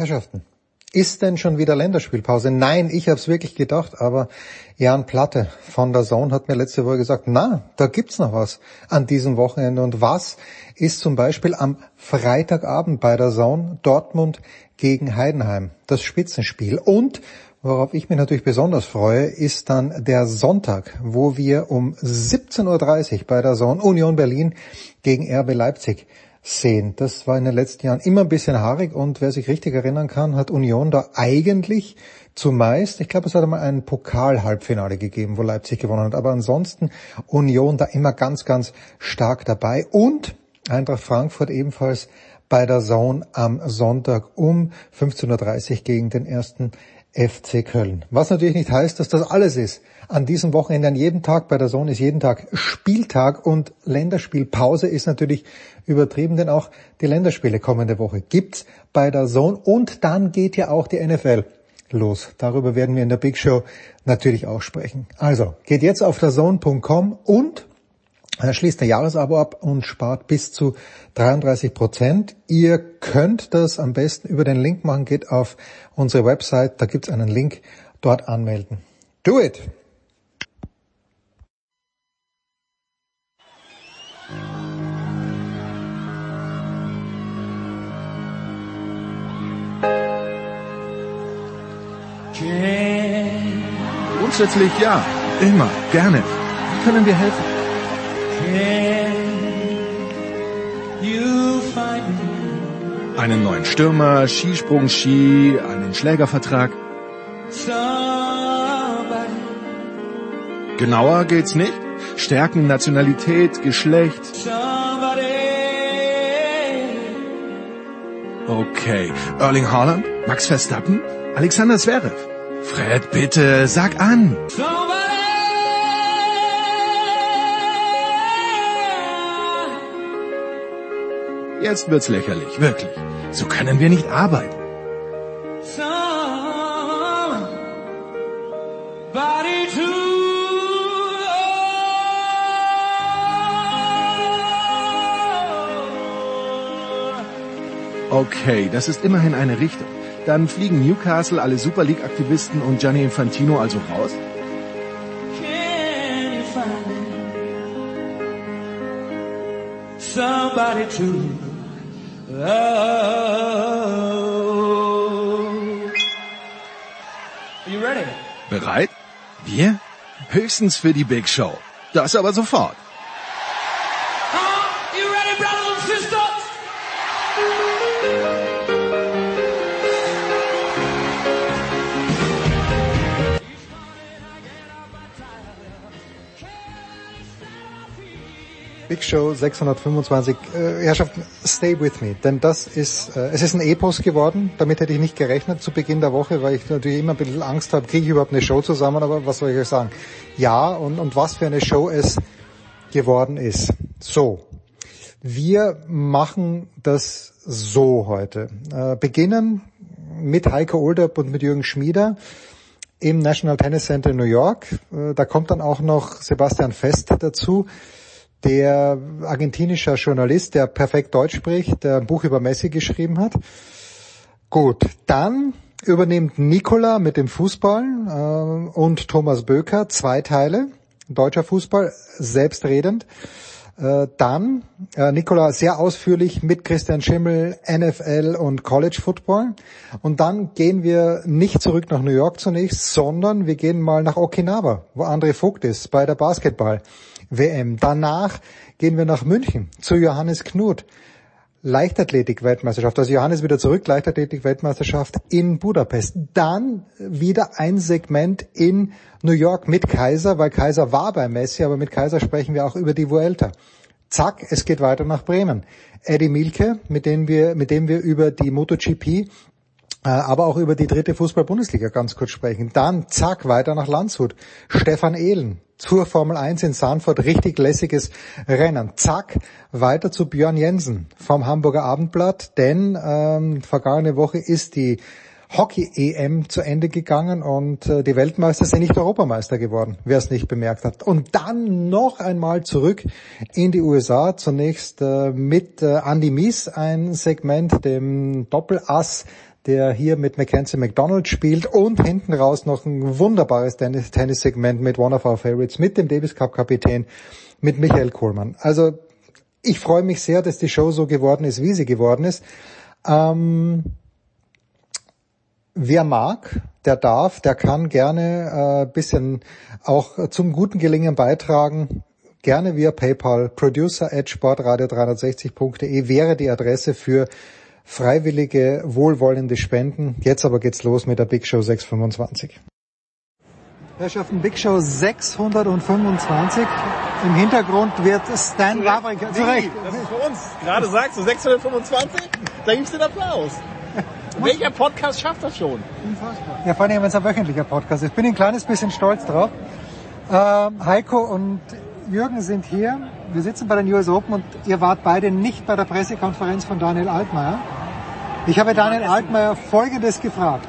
Herrschaften, ist denn schon wieder Länderspielpause? Nein, ich habe es wirklich gedacht, aber Jan Platte von der Zone hat mir letzte Woche gesagt, na, da gibt's noch was an diesem Wochenende. Und was ist zum Beispiel am Freitagabend bei der Zone Dortmund gegen Heidenheim, das Spitzenspiel. Und worauf ich mich natürlich besonders freue, ist dann der Sonntag, wo wir um 17.30 Uhr bei der Zone Union Berlin gegen RB Leipzig sehen. Das war in den letzten Jahren immer ein bisschen haarig und wer sich richtig erinnern kann, hat Union da eigentlich zumeist, ich glaube, es hat einmal ein Pokal-Halbfinale gegeben, wo Leipzig gewonnen hat, aber ansonsten Union da immer ganz, ganz stark dabei und Eintracht Frankfurt ebenfalls bei der Zone am Sonntag um 15.30 Uhr gegen den ersten FC Köln. Was natürlich nicht heißt, dass das alles ist. An diesem Wochenende, an jedem Tag bei der Zone ist jeden Tag Spieltag und Länderspielpause ist natürlich übertrieben, denn auch die Länderspiele kommende Woche gibt's bei der Zone und dann geht ja auch die NFL los. Darüber werden wir in der Big Show natürlich auch sprechen. Also, geht jetzt auf der und schließt ein Jahresabo ab und spart bis zu 33 Prozent. Ihr könnt das am besten über den Link machen, geht auf unsere Website, da gibt's einen Link, dort anmelden. Do it! Grundsätzlich ja, immer, gerne. Wie können wir helfen? Einen neuen Stürmer, Skisprung, Ski, einen Schlägervertrag. Genauer geht's nicht? Stärken, Nationalität, Geschlecht. Okay. Erling Haaland? Max Verstappen? Alexander Zverev? Fred, bitte, sag an. Jetzt wird's lächerlich, wirklich. So können wir nicht arbeiten. Okay, das ist immerhin eine Richtung. Dann fliegen Newcastle, alle Super League-Aktivisten und Gianni Infantino also raus? Somebody to Are you ready? Bereit? Wir? Höchstens für die Big Show. Das aber sofort. Big Show 625. Äh, Herrschaften, stay with me, denn das ist, äh, es ist ein Epos geworden. Damit hätte ich nicht gerechnet zu Beginn der Woche, weil ich natürlich immer ein bisschen Angst habe, kriege ich überhaupt eine Show zusammen, aber was soll ich euch sagen? Ja, und, und was für eine Show es geworden ist. So, wir machen das so heute. Äh, beginnen mit Heiko Olderb und mit Jürgen Schmieder im National Tennis Center in New York. Äh, da kommt dann auch noch Sebastian Fest dazu der argentinischer Journalist, der perfekt Deutsch spricht, der ein Buch über Messi geschrieben hat. Gut, dann übernimmt Nicola mit dem Fußball äh, und Thomas Böker zwei Teile, deutscher Fußball, selbstredend. Äh, dann äh, Nicola sehr ausführlich mit Christian Schimmel, NFL und College Football. Und dann gehen wir nicht zurück nach New York zunächst, sondern wir gehen mal nach Okinawa, wo André Vogt ist, bei der Basketball. WM. Danach gehen wir nach München zu Johannes Knut. Leichtathletik-Weltmeisterschaft. Also Johannes wieder zurück, Leichtathletik-Weltmeisterschaft in Budapest. Dann wieder ein Segment in New York mit Kaiser, weil Kaiser war bei Messi, aber mit Kaiser sprechen wir auch über die Vuelta. Zack, es geht weiter nach Bremen. Eddie Milke, mit dem wir, mit dem wir über die MotoGP äh, aber auch über die dritte Fußball-Bundesliga ganz kurz sprechen. Dann zack, weiter nach Landshut. Stefan Ehlen zur Formel 1 in Sanford, richtig lässiges Rennen. Zack, weiter zu Björn Jensen vom Hamburger Abendblatt, denn ähm, vergangene Woche ist die Hockey-EM zu Ende gegangen und äh, die Weltmeister sind nicht Europameister geworden, wer es nicht bemerkt hat. Und dann noch einmal zurück in die USA, zunächst äh, mit äh, Andy Mies, ein Segment, dem Doppelass der hier mit Mackenzie McDonald spielt und hinten raus noch ein wunderbares Tennis-Segment mit One of Our Favorites, mit dem Davis Cup Kapitän, mit Michael Kohlmann. Also ich freue mich sehr, dass die Show so geworden ist, wie sie geworden ist. Ähm, wer mag, der darf, der kann gerne äh, bisschen auch zum guten Gelingen beitragen. Gerne via PayPal. Producer at sportradio360.de wäre die Adresse für freiwillige, wohlwollende Spenden. Jetzt aber geht's los mit der Big Show 625. Herrschaften, Big Show 625. Im Hintergrund wird Stan Wawrinka. Zurecht. Das ist für uns. Gerade sagst du 625, da gibt's den Applaus. Welcher Podcast schafft das schon? Unfassbar. Ja, vor allem, wenn es ein wöchentlicher Podcast ist. Ich bin ein kleines bisschen stolz drauf. Ähm, Heiko und Jürgen sind hier. Wir sitzen bei den US Open und ihr wart beide nicht bei der Pressekonferenz von Daniel Altmaier. Ich habe Daniel Altmaier Folgendes gefragt.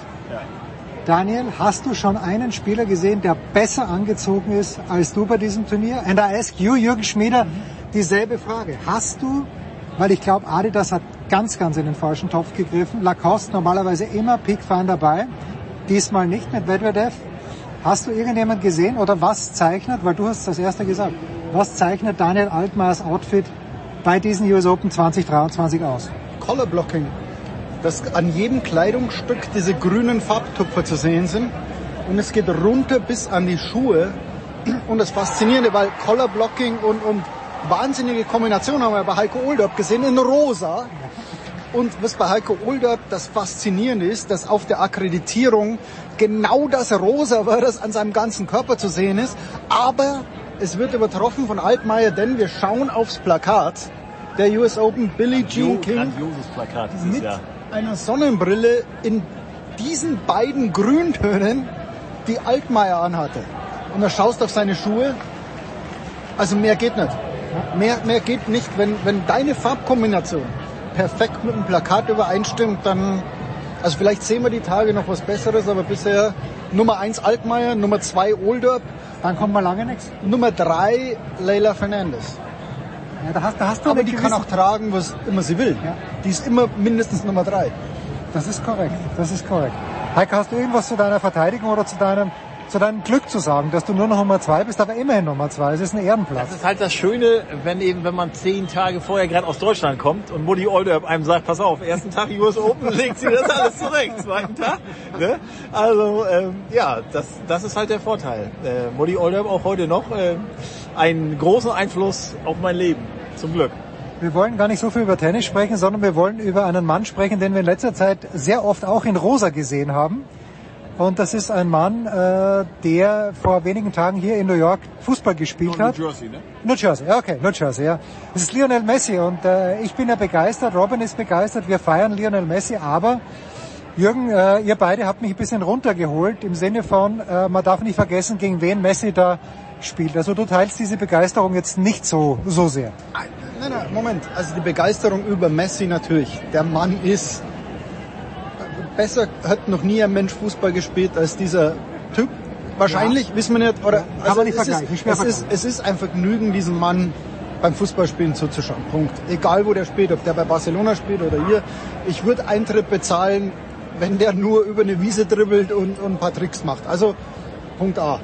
Daniel, hast du schon einen Spieler gesehen, der besser angezogen ist als du bei diesem Turnier? And I ask you, Jürgen Schmieder, dieselbe Frage. Hast du, weil ich glaube, Adidas hat ganz, ganz in den falschen Topf gegriffen. Lacoste normalerweise immer Peak Fan dabei. Diesmal nicht mit Medvedev. Hast du irgendjemand gesehen oder was zeichnet, weil du hast es als erster gesagt, was zeichnet Daniel Altmaiers Outfit bei diesen US Open 2023 aus? Color Blocking. Dass an jedem Kleidungsstück diese grünen Farbtupfer zu sehen sind. Und es geht runter bis an die Schuhe. Und das Faszinierende, weil Color Blocking und, und wahnsinnige Kombination haben wir bei Heiko Olderb gesehen in rosa. Und was bei Heiko Olderb das Faszinierende ist, dass auf der Akkreditierung genau das Rosa war, das an seinem ganzen Körper zu sehen ist. Aber es wird übertroffen von Altmaier, denn wir schauen aufs Plakat der US Open Billie Jean King Plakat mit einer Sonnenbrille in diesen beiden Grüntönen, die Altmaier anhatte. Und da schaust auf seine Schuhe. Also mehr geht nicht. Mehr, mehr geht nicht. Wenn, wenn deine Farbkombination perfekt mit dem Plakat übereinstimmt, dann, also vielleicht sehen wir die Tage noch was Besseres, aber bisher Nummer eins Altmaier, Nummer zwei Olderb, Dann kommt mal lange nichts. Nummer drei Leila Fernandes. Ja, da hast, da hast du Aber die kann auch tragen, was immer sie will. Ja. Die ist immer mindestens Nummer drei. Das ist korrekt, das ist korrekt. Heiko, hast du irgendwas zu deiner Verteidigung oder zu deinem, zu deinem Glück zu sagen, dass du nur noch Nummer zwei bist, aber immerhin Nummer zwei? Es ist ein Ehrenplatz. Das ist halt das Schöne, wenn eben, wenn man zehn Tage vorher gerade aus Deutschland kommt und Mutti Olderb einem sagt, pass auf, ersten Tag US Open legt sie das alles zurecht, zweiten Tag. Ne? Also ähm, ja, das, das ist halt der Vorteil. Äh, Mutti Olderb auch heute noch äh, einen großen Einfluss auf mein Leben, zum Glück. Wir wollen gar nicht so viel über Tennis sprechen, sondern wir wollen über einen Mann sprechen, den wir in letzter Zeit sehr oft auch in Rosa gesehen haben. Und das ist ein Mann, äh, der vor wenigen Tagen hier in New York Fußball gespielt hat. Jersey, ne? New Jersey, ja, okay, New Jersey, ja. Das ist Lionel Messi und äh, ich bin ja begeistert, Robin ist begeistert, wir feiern Lionel Messi, aber Jürgen, äh, ihr beide habt mich ein bisschen runtergeholt im Sinne von, äh, man darf nicht vergessen, gegen wen Messi da spielt. Also du teilst diese Begeisterung jetzt nicht so, so sehr. Nein, nein, Moment. Also die Begeisterung über Messi natürlich. Der Mann ist besser hat noch nie ein Mensch Fußball gespielt als dieser Typ. Wahrscheinlich, wissen wir nicht. Oder, Kann man nicht es, ist, es, ist, es ist ein Vergnügen, diesem Mann beim Fußballspielen zuzuschauen. Punkt. Egal wo der spielt, ob der bei Barcelona spielt oder hier. Ich würde Eintritt bezahlen, wenn der nur über eine Wiese dribbelt und, und ein paar Tricks macht. Also Punkt A.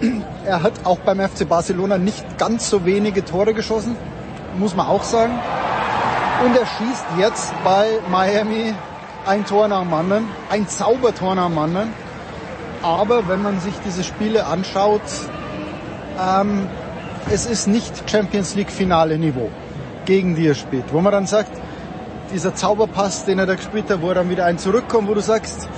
Er hat auch beim FC Barcelona nicht ganz so wenige Tore geschossen, muss man auch sagen. Und er schießt jetzt bei Miami ein Tor nach dem anderen, ein Zaubertor nach dem anderen. Aber wenn man sich diese Spiele anschaut, ähm, es ist nicht Champions League Finale Niveau, gegen die er spielt. Wo man dann sagt, dieser Zauberpass, den er da gespielt hat, wo er dann wieder ein zurückkommt, wo du sagst,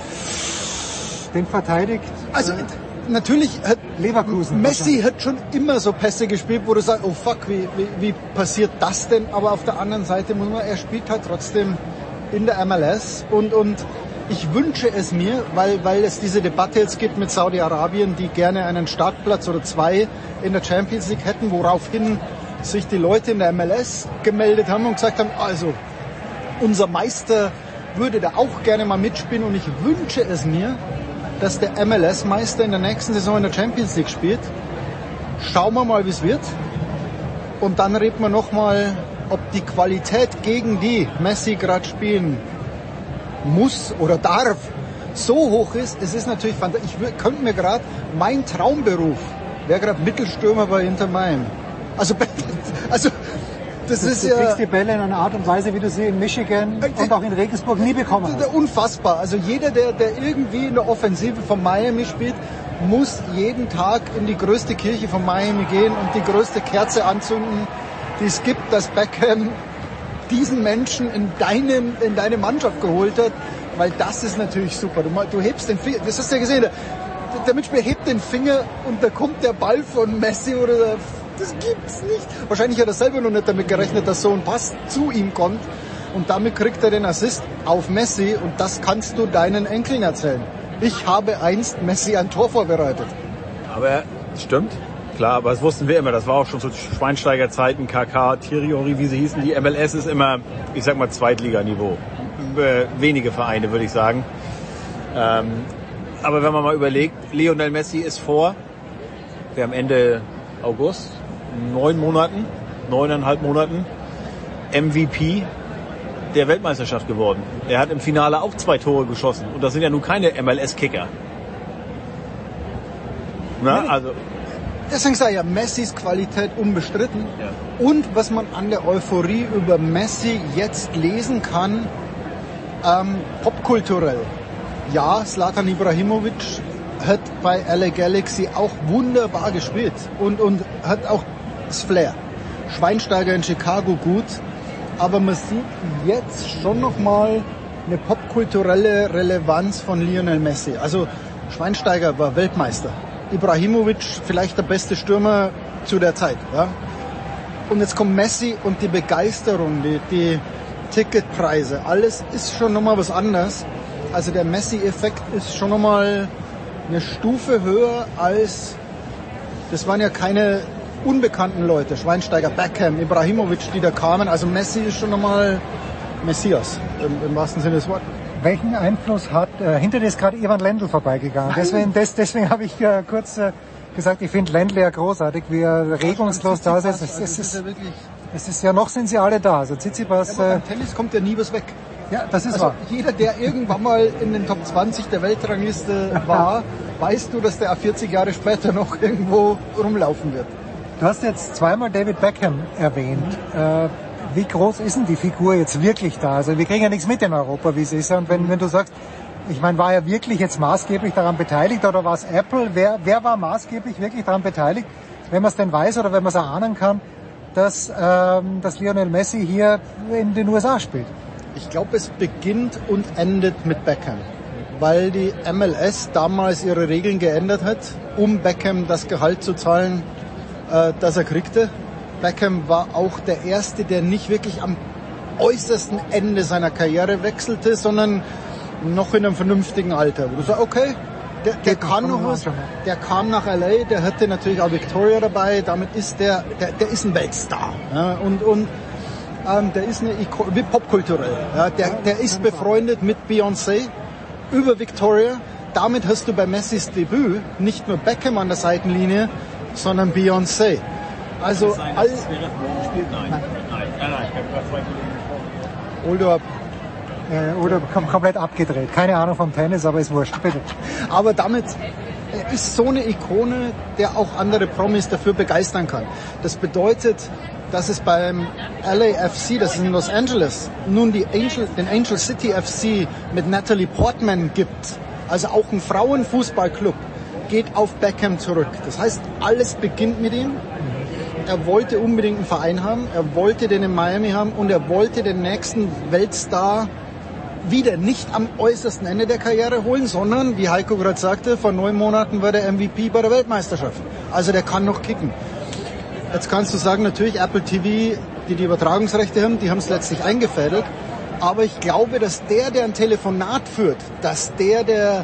Den verteidigt also äh, natürlich hat Leverkusen. Messi hat schon immer so Pässe gespielt, wo du sagst, oh fuck, wie, wie, wie passiert das denn? Aber auf der anderen Seite muss man, er spielt halt trotzdem in der MLS und, und ich wünsche es mir, weil, weil es diese Debatte jetzt gibt mit Saudi-Arabien, die gerne einen Startplatz oder zwei in der Champions League hätten, woraufhin sich die Leute in der MLS gemeldet haben und gesagt haben, also unser Meister würde da auch gerne mal mitspielen und ich wünsche es mir, dass der MLS-Meister in der nächsten Saison in der Champions League spielt. Schauen wir mal, wie es wird. Und dann reden wir nochmal, ob die Qualität, gegen die Messi gerade spielen muss oder darf, so hoch ist. Es ist natürlich fantastisch. Ich könnte mir gerade, mein Traumberuf wäre gerade Mittelstürmer bei Inter Miami. Also, also das du, ist du ja... kriegst die Bälle in einer Art und Weise, wie du sie in Michigan Äh, und auch in Regensburg nie bekommen hast. Unfassbar. Also jeder, der, der irgendwie in der Offensive von Miami spielt, muss jeden Tag in die größte Kirche von Miami gehen und die größte Kerze anzünden, die es gibt, dass Beckham diesen Menschen in, deinem, in deine Mannschaft geholt hat, weil das ist natürlich super. Du, du hebst den Finger, das hast du ja gesehen, der, der Mitspieler hebt den Finger und da kommt der Ball von Messi oder der, das gibt's nicht. Wahrscheinlich hat er selber noch nicht damit gerechnet, dass so ein Pass zu ihm kommt und damit kriegt er den Assist auf Messi und das kannst du deinen Enkeln erzählen. Ich habe einst Messi ein Tor vorbereitet. Aber stimmt, klar, aber das wussten wir immer. Das war auch schon zu Schweinsteiger-Zeiten, KK, Thierry, wie sie hießen. Die MLS ist immer, ich sag mal, Zweitliganiveau. Äh, wenige Vereine, würde ich sagen. Ähm, aber wenn man mal überlegt, Lionel Messi ist vor, wir haben Ende August, neun Monaten, neuneinhalb Monaten, MVP der Weltmeisterschaft geworden. Er hat im Finale auch zwei Tore geschossen. Und das sind ja nun keine MLS-Kicker. Na, also, Deswegen ich ja, Messis Qualität unbestritten. Ja. Und was man an der Euphorie über Messi jetzt lesen kann, ähm, popkulturell. Ja, Slatan Ibrahimovic hat bei LA Galaxy auch wunderbar gespielt und, und hat auch das Flair. Schweinsteiger in Chicago gut, aber man sieht jetzt schon nochmal eine popkulturelle Relevanz von Lionel Messi. Also Schweinsteiger war Weltmeister. Ibrahimovic vielleicht der beste Stürmer zu der Zeit. Ja? Und jetzt kommt Messi und die Begeisterung, die, die Ticketpreise, alles ist schon nochmal was anderes. Also der Messi-Effekt ist schon nochmal eine Stufe höher als, das waren ja keine unbekannten Leute, Schweinsteiger, Beckham, Ibrahimovic, die da kamen. Also Messi ist schon nochmal Messias im, im wahrsten Sinne des Wortes. Welchen Einfluss hat, äh, hinter dir ist gerade Ivan Lendl vorbeigegangen. Nein. Deswegen, des, deswegen habe ich äh, kurz äh, gesagt, ich finde Lendl ja großartig, wie er regungslos da ist. Es, es, ist, ja wirklich, es ist ja noch sind sie alle da. Also Tsitsipas, aber äh, beim Tennis kommt ja nie was weg. ja, das ist Also wahr. jeder, der irgendwann mal in den Top 20 der Weltrangliste war, weißt du, dass der 40 Jahre später noch irgendwo rumlaufen wird. Du hast jetzt zweimal David Beckham erwähnt. Äh, wie groß ist denn die Figur jetzt wirklich da? Also wir kriegen ja nichts mit in Europa, wie es ist. Und wenn, wenn du sagst, ich meine, war er wirklich jetzt maßgeblich daran beteiligt oder war es Apple? Wer, wer war maßgeblich wirklich daran beteiligt, wenn man es denn weiß oder wenn man es erahnen kann, dass, ähm, dass Lionel Messi hier in den USA spielt? Ich glaube, es beginnt und endet mit Beckham, weil die MLS damals ihre Regeln geändert hat, um Beckham das Gehalt zu zahlen, äh, das er kriegte. Beckham war auch der Erste, der nicht wirklich am äußersten Ende seiner Karriere wechselte, sondern noch in einem vernünftigen Alter. Wo du sagst, okay, der, der kann noch was. Der kam nach LA, der hatte natürlich auch Victoria dabei, damit ist der, der, der ist ein Weltstar. Ja, und, und ähm, der ist eine Iko wie popkulturell. Ja, der, der ist befreundet mit Beyoncé über Victoria. Damit hast du bei Messis Debüt nicht nur Beckham an der Seitenlinie, sondern Beyoncé. Also all, spielt nein. Nein, nein, nein. Ich habe gerade zwei Kollegen gesprochen. Äh, oder kom komplett abgedreht. Keine Ahnung vom Tennis, aber ist wurscht. Bitte. Aber damit er ist so eine Ikone, der auch andere Promis dafür begeistern kann. Das bedeutet, dass es beim LAFC, das ist in Los Angeles, nun die Angel, den Angel City FC mit Natalie Portman gibt. Also auch ein Frauenfußballclub geht auf Beckham zurück. Das heißt, alles beginnt mit ihm. Er wollte unbedingt einen Verein haben, er wollte den in Miami haben und er wollte den nächsten Weltstar wieder nicht am äußersten Ende der Karriere holen, sondern, wie Heiko gerade sagte, vor neun Monaten war der MVP bei der Weltmeisterschaft. Also der kann noch kicken. Jetzt kannst du sagen, natürlich Apple TV, die die Übertragungsrechte haben, die haben es letztlich eingefädelt. Aber ich glaube, dass der, der ein Telefonat führt, dass der, der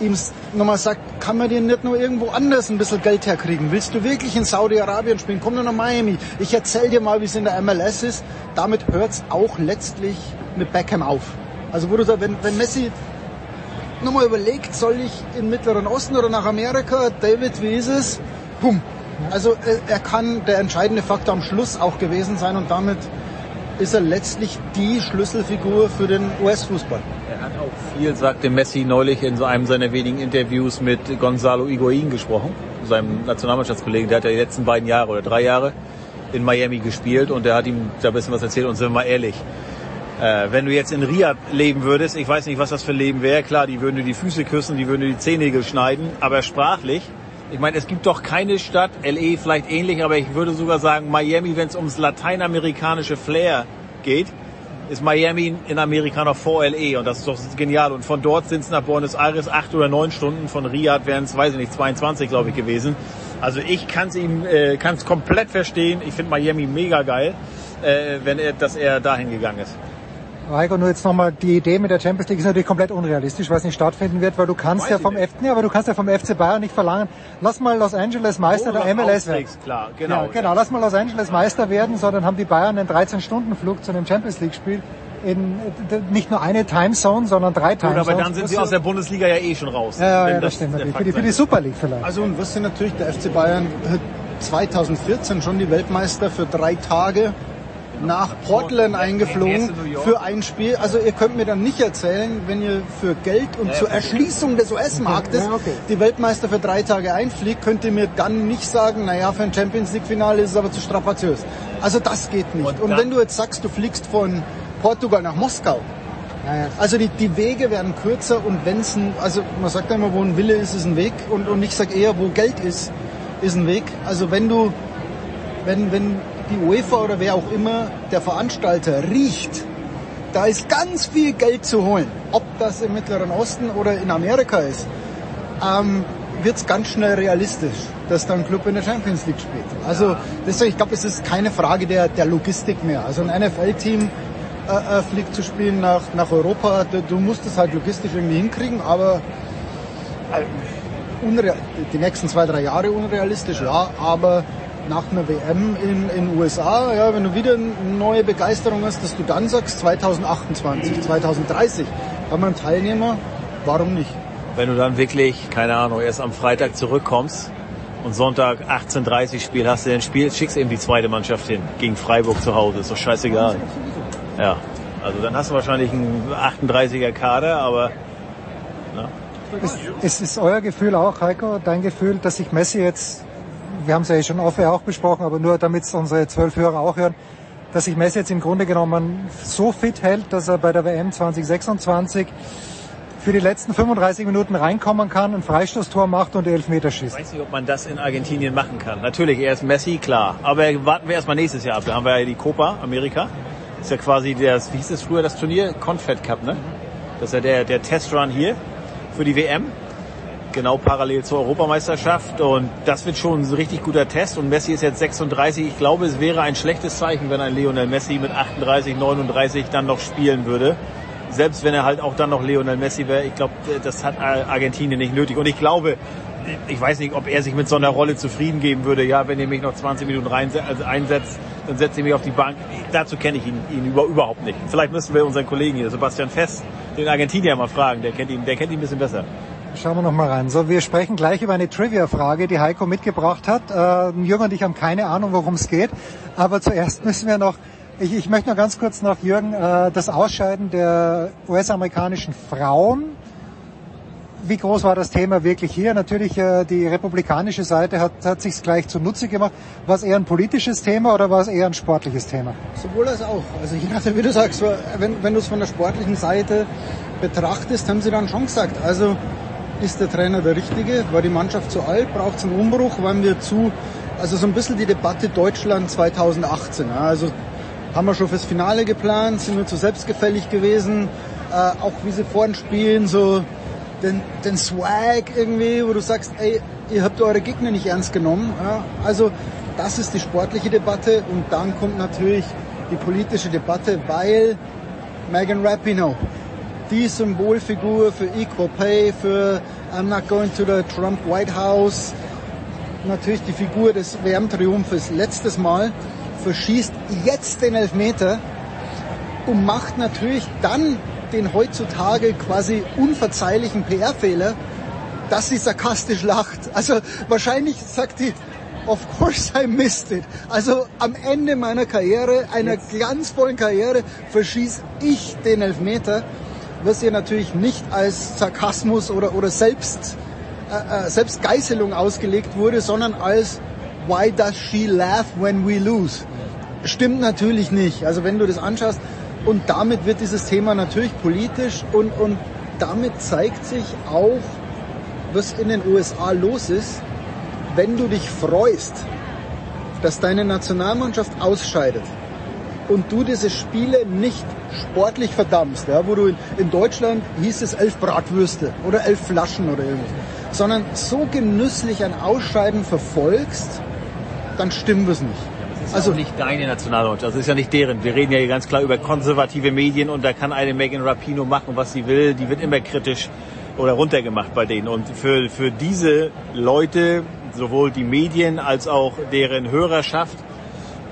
ihm nochmal sagt, kann man dir nicht nur irgendwo anders ein bisschen Geld herkriegen? Willst du wirklich in Saudi-Arabien spielen? Komm doch nach Miami. Ich erzähl dir mal, wie es in der MLS ist. Damit hört's auch letztlich mit Beckham auf. Also wo du sagst, wenn, wenn Messi nochmal überlegt, soll ich in Mittleren Osten oder nach Amerika, David, wie ist es? Pum. Also äh, er kann der entscheidende Faktor am Schluss auch gewesen sein und damit ist er letztlich die Schlüsselfigur für den US-Fußball. Viel, sagte Messi neulich in so einem seiner wenigen Interviews mit Gonzalo Higuain gesprochen, seinem Nationalmannschaftskollegen. Der hat ja die letzten beiden Jahre oder drei Jahre in Miami gespielt und der hat ihm da ein bisschen was erzählt und sind wir mal ehrlich. Äh, wenn du jetzt in Riyadh leben würdest, ich weiß nicht, was das für Leben wäre. Klar, die würden dir die Füße küssen, die würden dir die Zehennägel schneiden, aber sprachlich, ich meine, es gibt doch keine Stadt, LE vielleicht ähnlich, aber ich würde sogar sagen, Miami, wenn es ums lateinamerikanische Flair geht, ist Miami in Amerika noch vor LE und das ist doch genial. Und von dort sind es nach Buenos Aires acht oder neun Stunden, von Riyadh wären es, weiß ich nicht, 22 glaube ich gewesen. Also ich kann es ihm, äh, kann es komplett verstehen. Ich finde Miami mega geil, äh, wenn er, dass er dahin gegangen ist. Heiko, nur jetzt nochmal, die Idee mit der Champions League ist natürlich komplett unrealistisch, weil es nicht stattfinden wird, weil du kannst ja vom. FC, nee, aber du kannst ja vom FC Bayern nicht verlangen, lass mal Los Angeles Meister du der MLS werden. Klar, genau. Ja, genau, lass mal Los Angeles Meister werden, sondern haben die Bayern einen 13-Stunden-Flug zu einem Champions League-Spiel in äh, nicht nur eine Timezone, sondern drei Gut, Timezones. aber dann sind sie aus der Bundesliga ja eh schon raus. ja, ja, wenn ja, das stimmt natürlich. Für die, für die Super League vielleicht. Also und wisst ihr natürlich, der FC Bayern hat 2014 schon die Weltmeister für drei Tage nach Portland eingeflogen für ein Spiel. Also ihr könnt mir dann nicht erzählen, wenn ihr für Geld und zur Erschließung des US-Marktes die Weltmeister für drei Tage einfliegt, könnt ihr mir dann nicht sagen, naja, für ein Champions League-Finale ist es aber zu strapaziös. Also das geht nicht. Und wenn du jetzt sagst, du fliegst von Portugal nach Moskau, also die, die Wege werden kürzer und wenn es ein, also man sagt ja immer, wo ein Wille ist, ist ein Weg und, und ich sage eher, wo Geld ist, ist ein Weg. Also wenn du, wenn, wenn die UEFA oder wer auch immer, der Veranstalter riecht, da ist ganz viel Geld zu holen, ob das im Mittleren Osten oder in Amerika ist, ähm, wird es ganz schnell realistisch, dass dann ein Club in der Champions League spielt. Also deswegen, ich glaube, es ist keine Frage der, der Logistik mehr. Also ein NFL-Team äh, äh, fliegt zu spielen nach, nach Europa, du, du musst es halt logistisch irgendwie hinkriegen, aber äh, die nächsten zwei, drei Jahre unrealistisch, ja, aber nach einer WM in in USA, ja, wenn du wieder eine neue Begeisterung hast, dass du dann sagst 2028, 2030 haben wir einen Teilnehmer, warum nicht? Wenn du dann wirklich, keine Ahnung, erst am Freitag zurückkommst und Sonntag 18.30 Spiel hast du ein Spiel, schickst eben die zweite Mannschaft hin gegen Freiburg zu Hause, ist doch scheißegal. Ja, also dann hast du wahrscheinlich einen 38er Kader, aber Ist, ist, ist euer Gefühl auch, Heiko, dein Gefühl, dass sich Messi jetzt, wir haben es ja eh schon offen auch besprochen, aber nur damit es unsere zwölf Hörer auch hören, dass sich Messi jetzt im Grunde genommen so fit hält, dass er bei der WM 2026 für die letzten 35 Minuten reinkommen kann, ein Freistoßtor macht und Elfmeter schießt. ich weiß nicht, ob man das in Argentinien machen kann. Natürlich, er ist Messi, klar. Aber warten wir erstmal nächstes Jahr ab. Da haben wir ja die Copa Amerika. Ist ja quasi das, wie hieß das früher, das Turnier? Confed Cup, ne? Das ist ja der, der Testrun hier für die WM. Genau parallel zur Europameisterschaft. Und das wird schon ein richtig guter Test. Und Messi ist jetzt 36. Ich glaube, es wäre ein schlechtes Zeichen, wenn ein Lionel Messi mit 38, 39 dann noch spielen würde. Selbst wenn er halt auch dann noch Lionel Messi wäre. Ich glaube, das hat Argentinien nicht nötig. Und ich glaube, ich weiß nicht, ob er sich mit so einer Rolle zufrieden geben würde. Ja, wenn ihr mich noch 20 Minuten rein, also einsetzt, dann setzt ihr mich auf die Bank. Dazu kenne ich ihn, ihn über, überhaupt nicht. Vielleicht müssen wir unseren Kollegen hier, Sebastian Fest, den Argentinier mal fragen. Der kennt ihn, der kennt ihn ein bisschen besser. Schauen wir noch mal rein. So, wir sprechen gleich über eine Trivia-Frage, die Heiko mitgebracht hat. Äh, Jürgen und ich haben keine Ahnung, worum es geht. Aber zuerst müssen wir noch, ich, ich möchte noch ganz kurz noch, Jürgen, äh, das Ausscheiden der US-amerikanischen Frauen. Wie groß war das Thema wirklich hier? Natürlich, äh, die republikanische Seite hat, hat sich gleich zunutze gemacht. War es eher ein politisches Thema oder war es eher ein sportliches Thema? Sowohl als auch. Also je nachdem, wie du sagst, wenn, wenn du es von der sportlichen Seite betrachtest, haben sie dann schon gesagt, also ist der Trainer der Richtige? War die Mannschaft zu alt? Braucht es einen Umbruch? Waren wir zu, also so ein bisschen die Debatte Deutschland 2018. Ja, also haben wir schon fürs Finale geplant, sind wir zu selbstgefällig gewesen, äh, auch wie sie vorhin spielen, so den, den Swag irgendwie, wo du sagst, ey, ihr habt eure Gegner nicht ernst genommen. Ja, also das ist die sportliche Debatte und dann kommt natürlich die politische Debatte, weil Megan Rapinoe, die Symbolfigur für Equal Pay, für I'm not going to the Trump White House, natürlich die Figur des WM-Triumphes letztes Mal, verschießt jetzt den Elfmeter und macht natürlich dann den heutzutage quasi unverzeihlichen PR-Fehler, dass sie sarkastisch lacht. Also wahrscheinlich sagt die, of course I missed it. Also am Ende meiner Karriere, einer glanzvollen Karriere, verschieß ich den Elfmeter, was ihr natürlich nicht als Sarkasmus oder, oder Selbst, äh, äh, Selbstgeißelung ausgelegt wurde, sondern als Why does she laugh when we lose? Stimmt natürlich nicht. Also wenn du das anschaust, und damit wird dieses Thema natürlich politisch und, und damit zeigt sich auch, was in den USA los ist, wenn du dich freust, dass deine Nationalmannschaft ausscheidet und du diese Spiele nicht sportlich verdammst, ja, wo du in, in Deutschland hieß es elf Bratwürste oder elf Flaschen oder irgendwas, sondern so genüsslich ein Ausscheiden verfolgst, dann stimmt es nicht. Das ist also nicht deine Nationalmannschaft, das ist ja nicht deren. Wir reden ja hier ganz klar über konservative Medien und da kann eine Megan Rapino machen, was sie will. Die wird immer kritisch oder runtergemacht bei denen. Und für, für diese Leute, sowohl die Medien als auch deren Hörerschaft,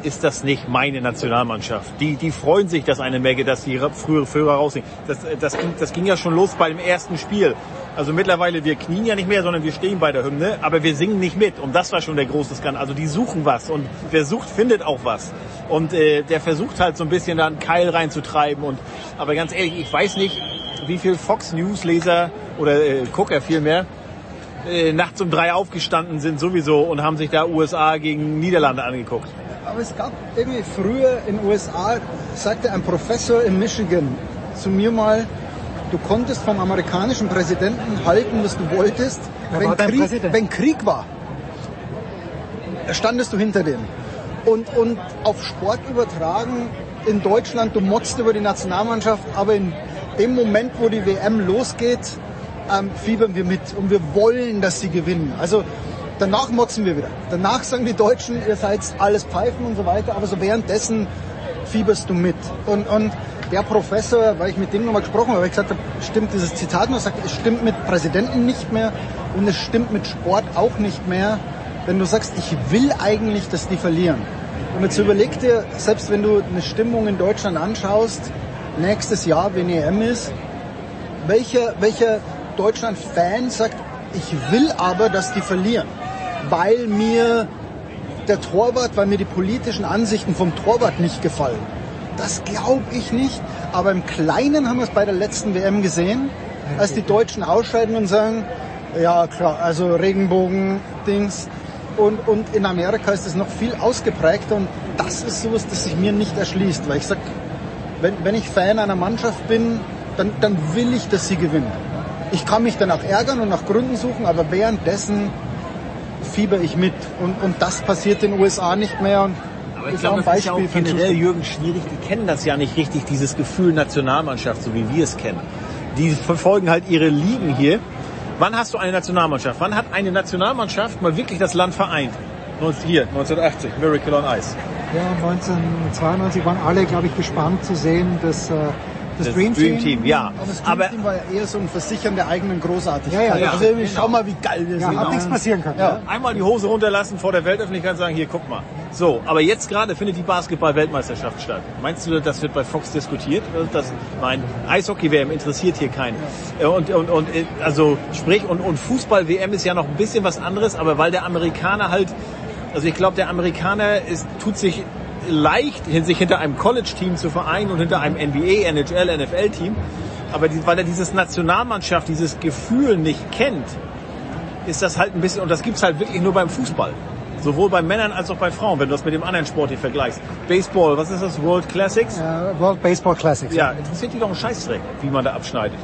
ist das nicht meine Nationalmannschaft. Die, die freuen sich, dass eine Menge, dass die frühere Führer rausnehmen. Das, das, ging, das ging ja schon los bei dem ersten Spiel. Also mittlerweile, wir knien ja nicht mehr, sondern wir stehen bei der Hymne, aber wir singen nicht mit. Und das war schon der große Skandal. Also die suchen was und wer sucht, findet auch was. Und äh, der versucht halt so ein bisschen da einen Keil reinzutreiben. Und aber ganz ehrlich, ich weiß nicht, wie viel Fox News Leser oder äh, Gucker vielmehr äh, nachts um drei aufgestanden sind sowieso und haben sich da USA gegen Niederlande angeguckt. Aber es gab irgendwie früher in den USA, sagte ein Professor in Michigan zu mir mal, du konntest vom amerikanischen Präsidenten halten, was du wolltest, wenn Krieg, wenn Krieg war. Standest du hinter dem. Und, und auf Sport übertragen, in Deutschland, du motzt über die Nationalmannschaft, aber in dem Moment, wo die WM losgeht, ähm, fiebern wir mit und wir wollen, dass sie gewinnen. Also danach motzen wir wieder. Danach sagen die Deutschen, ihr seid alles Pfeifen und so weiter, aber so währenddessen fieberst du mit. Und, und der Professor, weil ich mit dem nochmal gesprochen habe, weil ich gesagt habe, stimmt dieses Zitat noch, sagt, es stimmt mit Präsidenten nicht mehr und es stimmt mit Sport auch nicht mehr, wenn du sagst, ich will eigentlich, dass die verlieren. Und jetzt überleg dir, selbst wenn du eine Stimmung in Deutschland anschaust, nächstes Jahr, wenn EM ist, welcher, welcher Deutschland-Fan sagt, ich will aber, dass die verlieren, weil mir der Torwart, weil mir die politischen Ansichten vom Torwart nicht gefallen. Das glaube ich nicht. Aber im Kleinen haben wir es bei der letzten WM gesehen, als die Deutschen ausscheiden und sagen, ja klar, also Regenbogen-Dings. Und, und in Amerika ist es noch viel ausgeprägter und das ist sowas, das sich mir nicht erschließt, weil ich sag, wenn, wenn ich Fan einer Mannschaft bin, dann, dann will ich, dass sie gewinnt. Ich kann mich danach ärgern und nach Gründen suchen, aber währenddessen fieber ich mit. Und, und das passiert in den USA nicht mehr. Und aber ich glaube, das ist ja auch generell Jürgen schwierig. Die kennen das ja nicht richtig, dieses Gefühl Nationalmannschaft, so wie wir es kennen. Die verfolgen halt ihre Ligen hier. Wann hast du eine Nationalmannschaft? Wann hat eine Nationalmannschaft mal wirklich das Land vereint? Hier, 1980, Miracle on Ice. Ja, 1992 waren alle, glaube ich, gespannt zu sehen, dass äh, das, das Dream, Dream Team. ja. Aber das Dream aber, Team war ja eher so ein Versichern der eigenen Großartigkeit. Ja, ja, also irgendwie, genau. schau mal, wie geil wir ja, sind. Hat nichts passieren können. Ja. Einmal die Hose runterlassen vor der Weltöffentlichkeit und sagen, hier, guck mal. So, aber jetzt gerade findet die Basketball-Weltmeisterschaft statt. Meinst du, das wird bei Fox diskutiert? Das, nein, Eishockey-WM interessiert hier keinen. Äh, und, und, und also sprich, und, und Fußball-WM ist ja noch ein bisschen was anderes, aber weil der Amerikaner halt, also ich glaube, der Amerikaner ist, tut sich leicht, sich hinter einem College-Team zu vereinen und hinter einem NBA, NHL, NFL-Team. Aber die, weil er dieses Nationalmannschaft, dieses Gefühl nicht kennt, ist das halt ein bisschen, und das gibt's halt wirklich nur beim Fußball. Sowohl bei Männern als auch bei Frauen, wenn du das mit dem anderen Sport hier vergleichst. Baseball, was ist das? World Classics? Uh, World Baseball Classics. Ja, interessiert die doch ein Scheißdreck, wie man da abschneidet.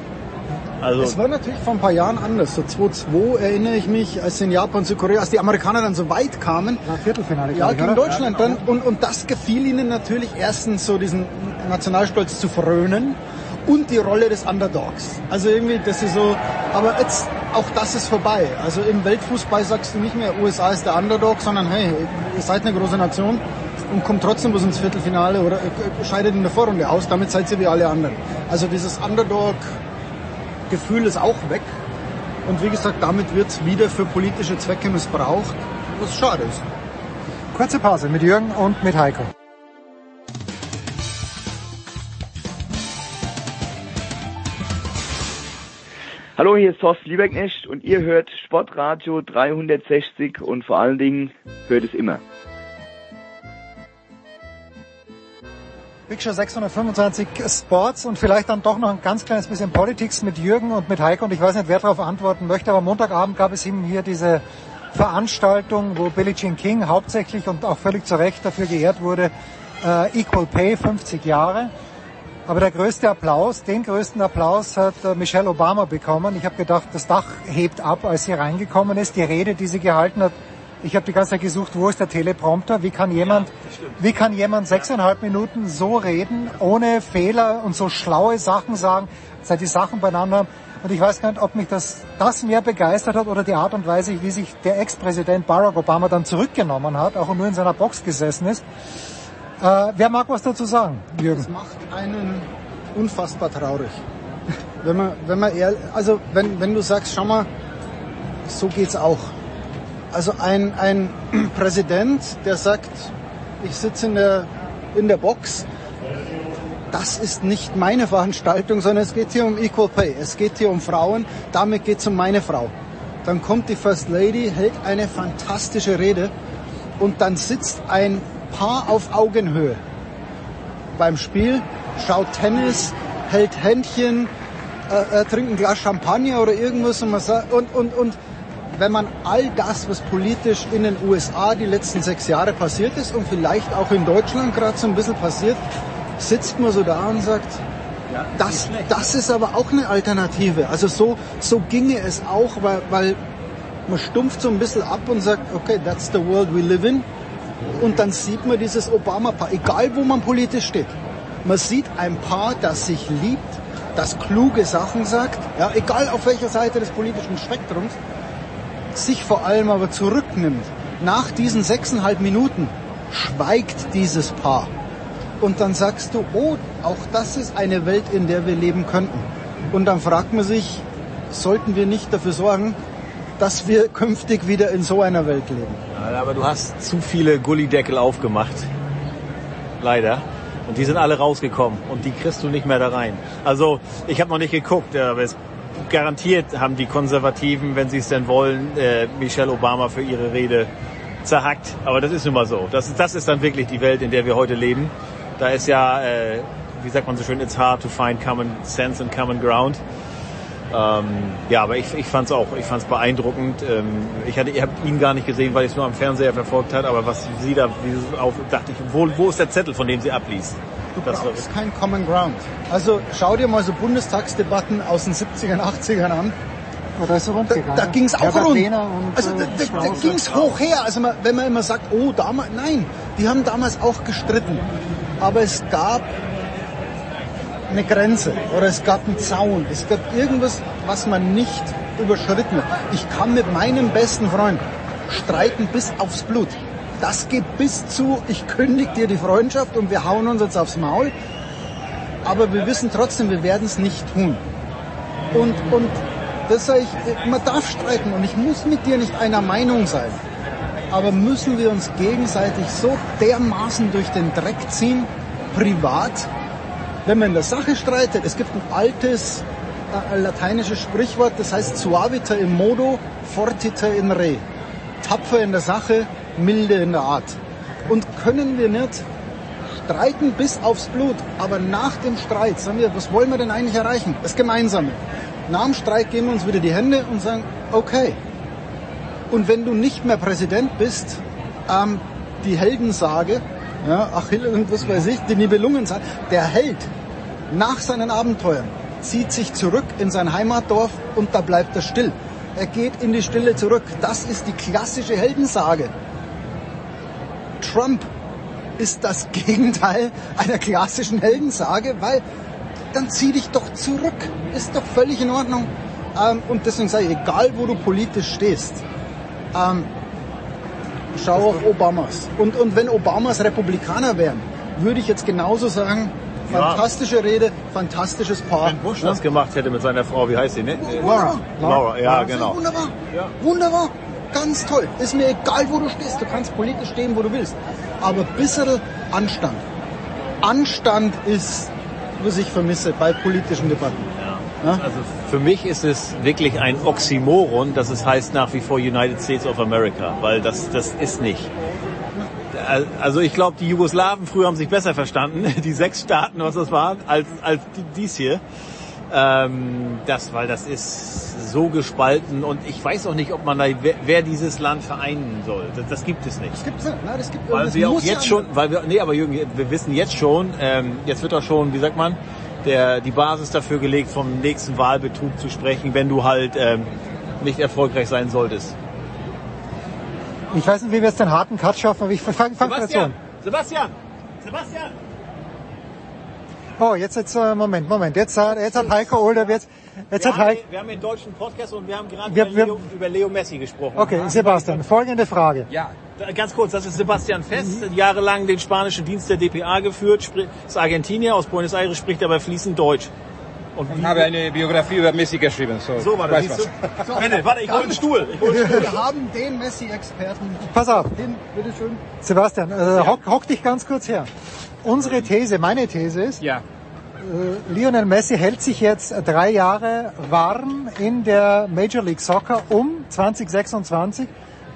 Also es war natürlich vor ein paar Jahren anders. So 2-2 erinnere ich mich, als in Japan, Südkorea, als die Amerikaner dann so weit kamen. Ja, Viertelfinale. Ja, gegen Deutschland dann. Und, und das gefiel ihnen natürlich erstens so diesen Nationalstolz zu frönen und die Rolle des Underdogs. Also irgendwie, das ist so, aber jetzt, auch das ist vorbei. Also im Weltfußball sagst du nicht mehr, USA ist der Underdog, sondern hey, ihr seid eine große Nation und kommt trotzdem bis ins Viertelfinale oder äh, scheidet in der Vorrunde aus, damit seid ihr wie alle anderen. Also dieses Underdog, Gefühl ist auch weg. Und wie gesagt, damit wird es wieder für politische Zwecke missbraucht, was schade ist. Kurze Pause mit Jürgen und mit Heiko. Hallo, hier ist Thorsten Lieberknecht und ihr hört Sportradio 360 und vor allen Dingen hört es immer. Big Show 625 Sports und vielleicht dann doch noch ein ganz kleines bisschen Politics mit Jürgen und mit Heiko und ich weiß nicht, wer darauf antworten möchte, aber Montagabend gab es eben hier diese Veranstaltung, wo Billie Jean King hauptsächlich und auch völlig zu Recht dafür geehrt wurde, äh, Equal Pay 50 Jahre. Aber der größte Applaus, den größten Applaus hat äh, Michelle Obama bekommen. Ich habe gedacht, das Dach hebt ab, als sie reingekommen ist. Die Rede, die sie gehalten hat, ich habe die ganze Zeit gesucht, wo ist der Teleprompter? Wie kann jemand, wie kann jemand sechseinhalb Minuten so reden, ohne Fehler und so schlaue Sachen sagen, seit die Sachen beieinander haben? Und ich weiß gar nicht, ob mich das, das mehr begeistert hat oder die Art und Weise, wie sich der Ex-Präsident Barack Obama dann zurückgenommen hat, auch nur in seiner Box gesessen ist. Äh, wer mag was dazu sagen, Jürgen? Das macht einen unfassbar traurig. Wenn man, wenn man ehrlich, also wenn, wenn du sagst, schau mal, so geht's auch. Also ein, ein Präsident, der sagt, ich sitze in der, in der Box, das ist nicht meine Veranstaltung, sondern es geht hier um Equal Pay. Es geht hier um Frauen, damit geht es um meine Frau. Dann kommt die First Lady, hält eine fantastische Rede und dann sitzt ein Paar auf Augenhöhe beim Spiel, schaut Tennis, hält Händchen, äh, äh, trinkt ein Glas Champagner oder irgendwas und, man sagt, und, und, und wenn man all das, was politisch in den USA die letzten sechs Jahre passiert ist und vielleicht auch in Deutschland gerade so ein bisschen passiert, sitzt man so da und sagt, ja, das, das ist aber auch eine Alternative. Also so, so ginge es auch, weil, weil man stumpft so ein bisschen ab und sagt, okay, that's the world we live in. Und dann sieht man dieses Obama-Paar, egal wo man politisch steht. Man sieht ein Paar, das sich liebt, das kluge Sachen sagt, ja, egal auf welcher Seite des politischen Spektrums, sich vor allem aber zurücknimmt. Nach diesen sechseinhalb Minuten schweigt dieses Paar. Und dann sagst du, oh, auch das ist eine Welt, in der wir leben könnten. Und dann fragt man sich, sollten wir nicht dafür sorgen, dass wir künftig wieder in so einer Welt leben? Aber du hast zu viele Gullideckel aufgemacht. Leider. Und die sind alle rausgekommen und die kriegst du nicht mehr da rein. Also ich habe noch nicht geguckt, aber es garantiert haben die Konservativen, wenn sie es denn wollen, äh, Michelle Obama für ihre Rede zerhackt. Aber das ist nun mal so. Das, das ist dann wirklich die Welt, in der wir heute leben. Da ist ja, äh, wie sagt man so schön, it's hard to find common sense and common ground. Ähm, ja, aber ich, ich fand es auch, ich fand es beeindruckend. Ähm, ich hatte, ihr habt ihn gar nicht gesehen, weil ich es nur am Fernseher verfolgt hat. Aber was sie da wie auf, dachte ich, wo, wo ist der Zettel, von dem sie abliest? Du das brauchst kein Common Ground. Also schau dir mal so Bundestagsdebatten aus den 70ern, 80ern an. So da, da ging es auch rund. Also da, da, da ging es hoch her. Also man, wenn man immer sagt, oh damals, nein, die haben damals auch gestritten. Aber es gab eine Grenze oder es gab einen Zaun. Es gab irgendwas, was man nicht überschritten hat. Ich kann mit meinem besten Freund streiten bis aufs Blut. Das geht bis zu, ich kündige dir die Freundschaft und wir hauen uns jetzt aufs Maul. Aber wir wissen trotzdem, wir werden es nicht tun. Und, und das sage ich, man darf streiten und ich muss mit dir nicht einer Meinung sein. Aber müssen wir uns gegenseitig so dermaßen durch den Dreck ziehen, privat, wenn man in der Sache streitet? Es gibt ein altes äh, lateinisches Sprichwort, das heißt suaviter in modo, fortiter in re. Tapfer in der Sache, milde in der Art. Und können wir nicht streiten bis aufs Blut, aber nach dem Streit sagen wir, was wollen wir denn eigentlich erreichen? Das Gemeinsame. Nach dem Streit geben wir uns wieder die Hände und sagen, okay. Und wenn du nicht mehr Präsident bist, ähm, die Heldensage, ja, Achille und was weiß ich, die Nibelungensage, der Held nach seinen Abenteuern zieht sich zurück in sein Heimatdorf und da bleibt er still. Er geht in die Stille zurück. Das ist die klassische Heldensage. Trump ist das Gegenteil einer klassischen Heldensage, weil dann zieh dich doch zurück. Ist doch völlig in Ordnung. Ähm, und deswegen sage ich, egal wo du politisch stehst, ähm, schau auf Obamas. Und, und wenn Obamas Republikaner wären, würde ich jetzt genauso sagen, fantastische ja. Rede, fantastisches Paar. Wenn Bush ja? das gemacht hätte mit seiner Frau, wie heißt sie, ne? Laura. Laura, ja, genau. Wunderbar. Ja. Wunderbar ganz toll. Ist mir egal, wo du stehst. Du kannst politisch stehen, wo du willst. Aber bisschen Anstand. Anstand ist, was ich vermisse bei politischen Debatten. Ja. Also für mich ist es wirklich ein Oxymoron, dass es heißt nach wie vor United States of America, weil das, das ist nicht. Also ich glaube, die Jugoslawen früher haben sich besser verstanden, die sechs Staaten, was das waren, als, als dies hier. Ähm, das, weil das ist so gespalten und ich weiß auch nicht, ob man da, wer, wer dieses Land vereinen soll. Das, das gibt es nicht. Das gibt es nicht. Nein, das gibt weil wir auch jetzt schon, weil wir, nee, aber Jürgen, wir wissen jetzt schon, ähm, jetzt wird doch schon, wie sagt man, der, die Basis dafür gelegt, vom nächsten Wahlbetrug zu sprechen, wenn du halt ähm, nicht erfolgreich sein solltest. Ich weiß nicht, wie wir jetzt den harten Cut schaffen, aber ich fange fang Sebastian, Sebastian! Sebastian! Oh, jetzt jetzt äh, Moment, Moment. Jetzt, äh, jetzt hat Heiko Older jetzt jetzt wir hat Heiko wir haben den deutschen Podcast und wir haben gerade wir, über, Leo, über Leo Messi gesprochen. Okay, Sebastian, folgende Frage. Ja. Ganz kurz, das ist Sebastian Fest, mhm. jahrelang den spanischen Dienst der DPA geführt, ist Argentinier, aus Buenos Aires, spricht aber fließend Deutsch. Und ich habe eine Biografie über Messi geschrieben. So, so warte, siehst du? So, Bitte, warte, ich hole einen Stuhl. Ich hol einen Stuhl. Wir haben den Messi-Experten. Pass auf. Hin, bitteschön. Sebastian, äh, ja. hock, hock dich ganz kurz her. Unsere These, meine These ist, ja. äh, Lionel Messi hält sich jetzt drei Jahre warm in der Major League Soccer um 2026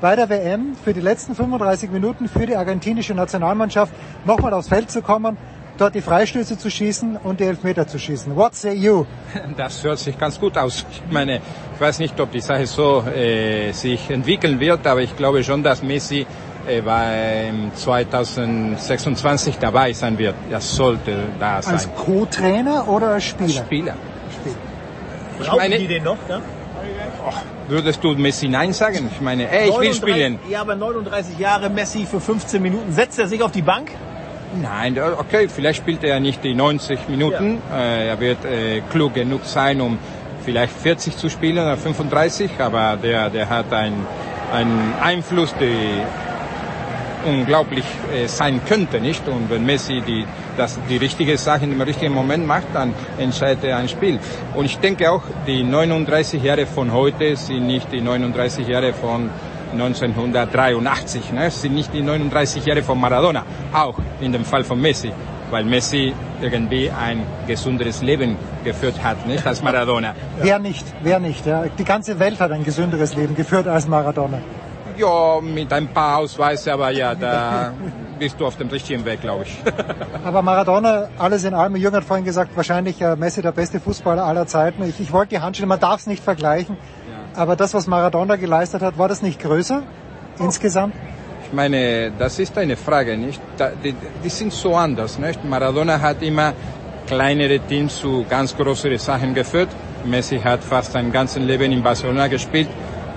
bei der WM für die letzten 35 Minuten für die argentinische Nationalmannschaft nochmal aufs Feld zu kommen, dort die Freistöße zu schießen und die Elfmeter zu schießen. What say you? Das hört sich ganz gut aus. Ich meine, ich weiß nicht, ob die Sache so äh, sich entwickeln wird, aber ich glaube schon, dass Messi beim 2026 dabei sein wird. Das sollte da sein. Als Co-Trainer oder als Spieler? Als Spieler. Spieler. Ich Brauchen meine, die den noch? Oh, würdest du Messi Nein sagen? Ich meine, ey, ich 39, will spielen. Ja, aber 39 Jahre Messi für 15 Minuten. Setzt er sich auf die Bank? Nein, okay, vielleicht spielt er nicht die 90 Minuten. Ja. Äh, er wird äh, klug genug sein, um vielleicht 40 zu spielen oder 35, aber der, der hat einen, einen Einfluss, der unglaublich äh, sein könnte, nicht? Und wenn Messi die, das, die richtige Sache im richtigen Moment macht, dann entscheidet er ein Spiel. Und ich denke auch, die 39 Jahre von heute sind nicht die 39 Jahre von 1983. Ne? Sind nicht die 39 Jahre von Maradona, auch in dem Fall von Messi, weil Messi irgendwie ein gesünderes Leben geführt hat, nicht als Maradona. Wer nicht, wer nicht. Ja. Die ganze Welt hat ein gesünderes Leben geführt als Maradona. Ja, mit ein paar Ausweisen, aber ja, da bist du auf dem richtigen Weg, glaube ich. aber Maradona, alles in allem, Jürgen hat vorhin gesagt, wahrscheinlich äh, Messi der beste Fußballer aller Zeiten. Ich, ich wollte die Handschelle, man darf es nicht vergleichen. Aber das, was Maradona geleistet hat, war das nicht größer insgesamt? Ich meine, das ist eine Frage, nicht? Die, die sind so anders, nicht? Maradona hat immer kleinere Teams zu ganz größeren Sachen geführt. Messi hat fast sein ganzes Leben in Barcelona gespielt.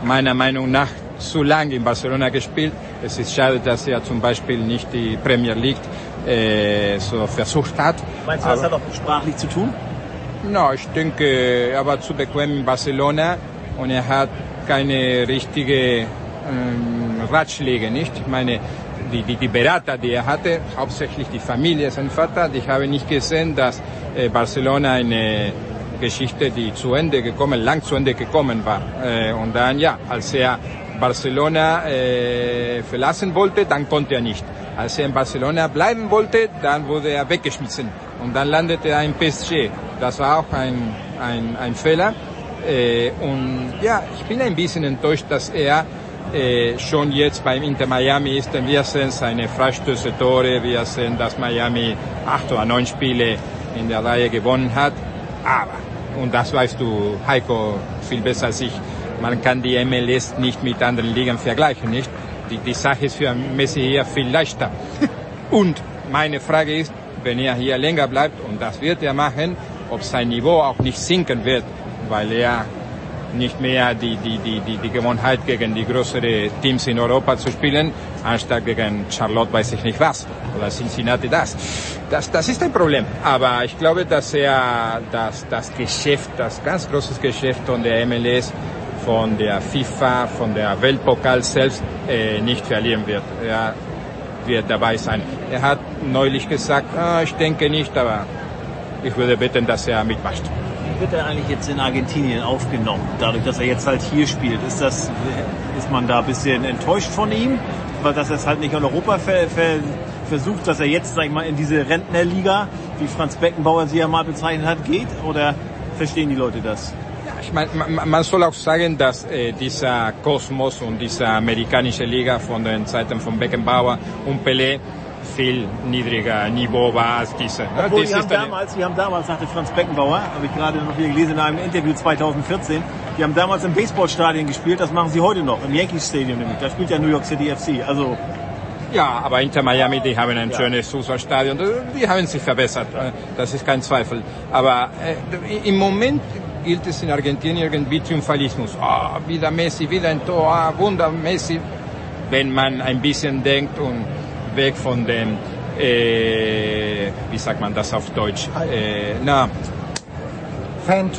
Meiner Meinung nach zu lange in Barcelona gespielt. Es ist schade, dass er zum Beispiel nicht die Premier League äh, so versucht hat. Meinst du, das hat auch sprachlich zu tun? No, ich denke, er war zu bequem in Barcelona und er hat keine richtige ähm, Ratschläge, nicht? Ich meine, die, die, die Berater, die er hatte, hauptsächlich die Familie, sein Vater, ich habe nicht gesehen, dass äh, Barcelona eine Geschichte, die zu Ende gekommen, lang zu Ende gekommen war. Äh, und dann, ja, als er Barcelona äh, verlassen wollte, dann konnte er nicht. Als er in Barcelona bleiben wollte, dann wurde er weggeschmissen. Und dann landete er in PSG. Das war auch ein, ein, ein Fehler. Äh, und ja, ich bin ein bisschen enttäuscht, dass er äh, schon jetzt beim Inter Miami ist, denn wir sehen seine Freistöße Tore, wir sehen, dass Miami acht oder neun Spiele in der Reihe gewonnen hat. Aber, und das weißt du, Heiko, viel besser als ich, man kann die MLS nicht mit anderen Ligen vergleichen, nicht? Die, die Sache ist für Messi hier viel leichter. Und meine Frage ist, wenn er hier länger bleibt, und das wird er machen, ob sein Niveau auch nicht sinken wird weil er nicht mehr die, die, die, die, die Gewohnheit gegen die größeren Teams in Europa zu spielen, anstatt gegen Charlotte weiß ich nicht was oder Cincinnati das. Das, das ist ein Problem. Aber ich glaube, dass er das, das Geschäft, das ganz große Geschäft von der MLS, von der FIFA, von der Weltpokal selbst äh, nicht verlieren wird. Er wird dabei sein. Er hat neulich gesagt, ah, ich denke nicht, aber ich würde bitten, dass er mitmacht wird er eigentlich jetzt in Argentinien aufgenommen? Dadurch, dass er jetzt halt hier spielt, ist das, ist man da ein bisschen enttäuscht von ihm, weil dass er halt nicht in Europa ver, ver, versucht, dass er jetzt, sag ich mal, in diese Rentnerliga, wie Franz Beckenbauer sie ja mal bezeichnet hat, geht? Oder verstehen die Leute das? Ich meine, man, man soll auch sagen, dass äh, dieser Kosmos und diese amerikanische Liga von den Zeiten von Beckenbauer und Pelé viel niedriger Niveau war als diese. ne? Obwohl, Das die haben, damals, die haben damals, sagte Franz Beckenbauer, habe ich gerade noch wieder gelesen in einem Interview 2014, die haben damals im Baseballstadion gespielt, das machen sie heute noch, im Yankee Stadium nämlich. Da spielt ja New York City FC. Also, Ja, aber Inter Miami, die haben ein schönes Fußballstadion, die haben sich verbessert, äh, das ist kein Zweifel. Aber äh, im Moment gilt es in Argentinien irgendwie Triumphalismus. Ah, wieder Messi, wieder ein Tor, ah, Wunder Messi. Wenn man ein bisschen denkt und weg von dem, äh, wie sagt man das auf Deutsch? Äh, na,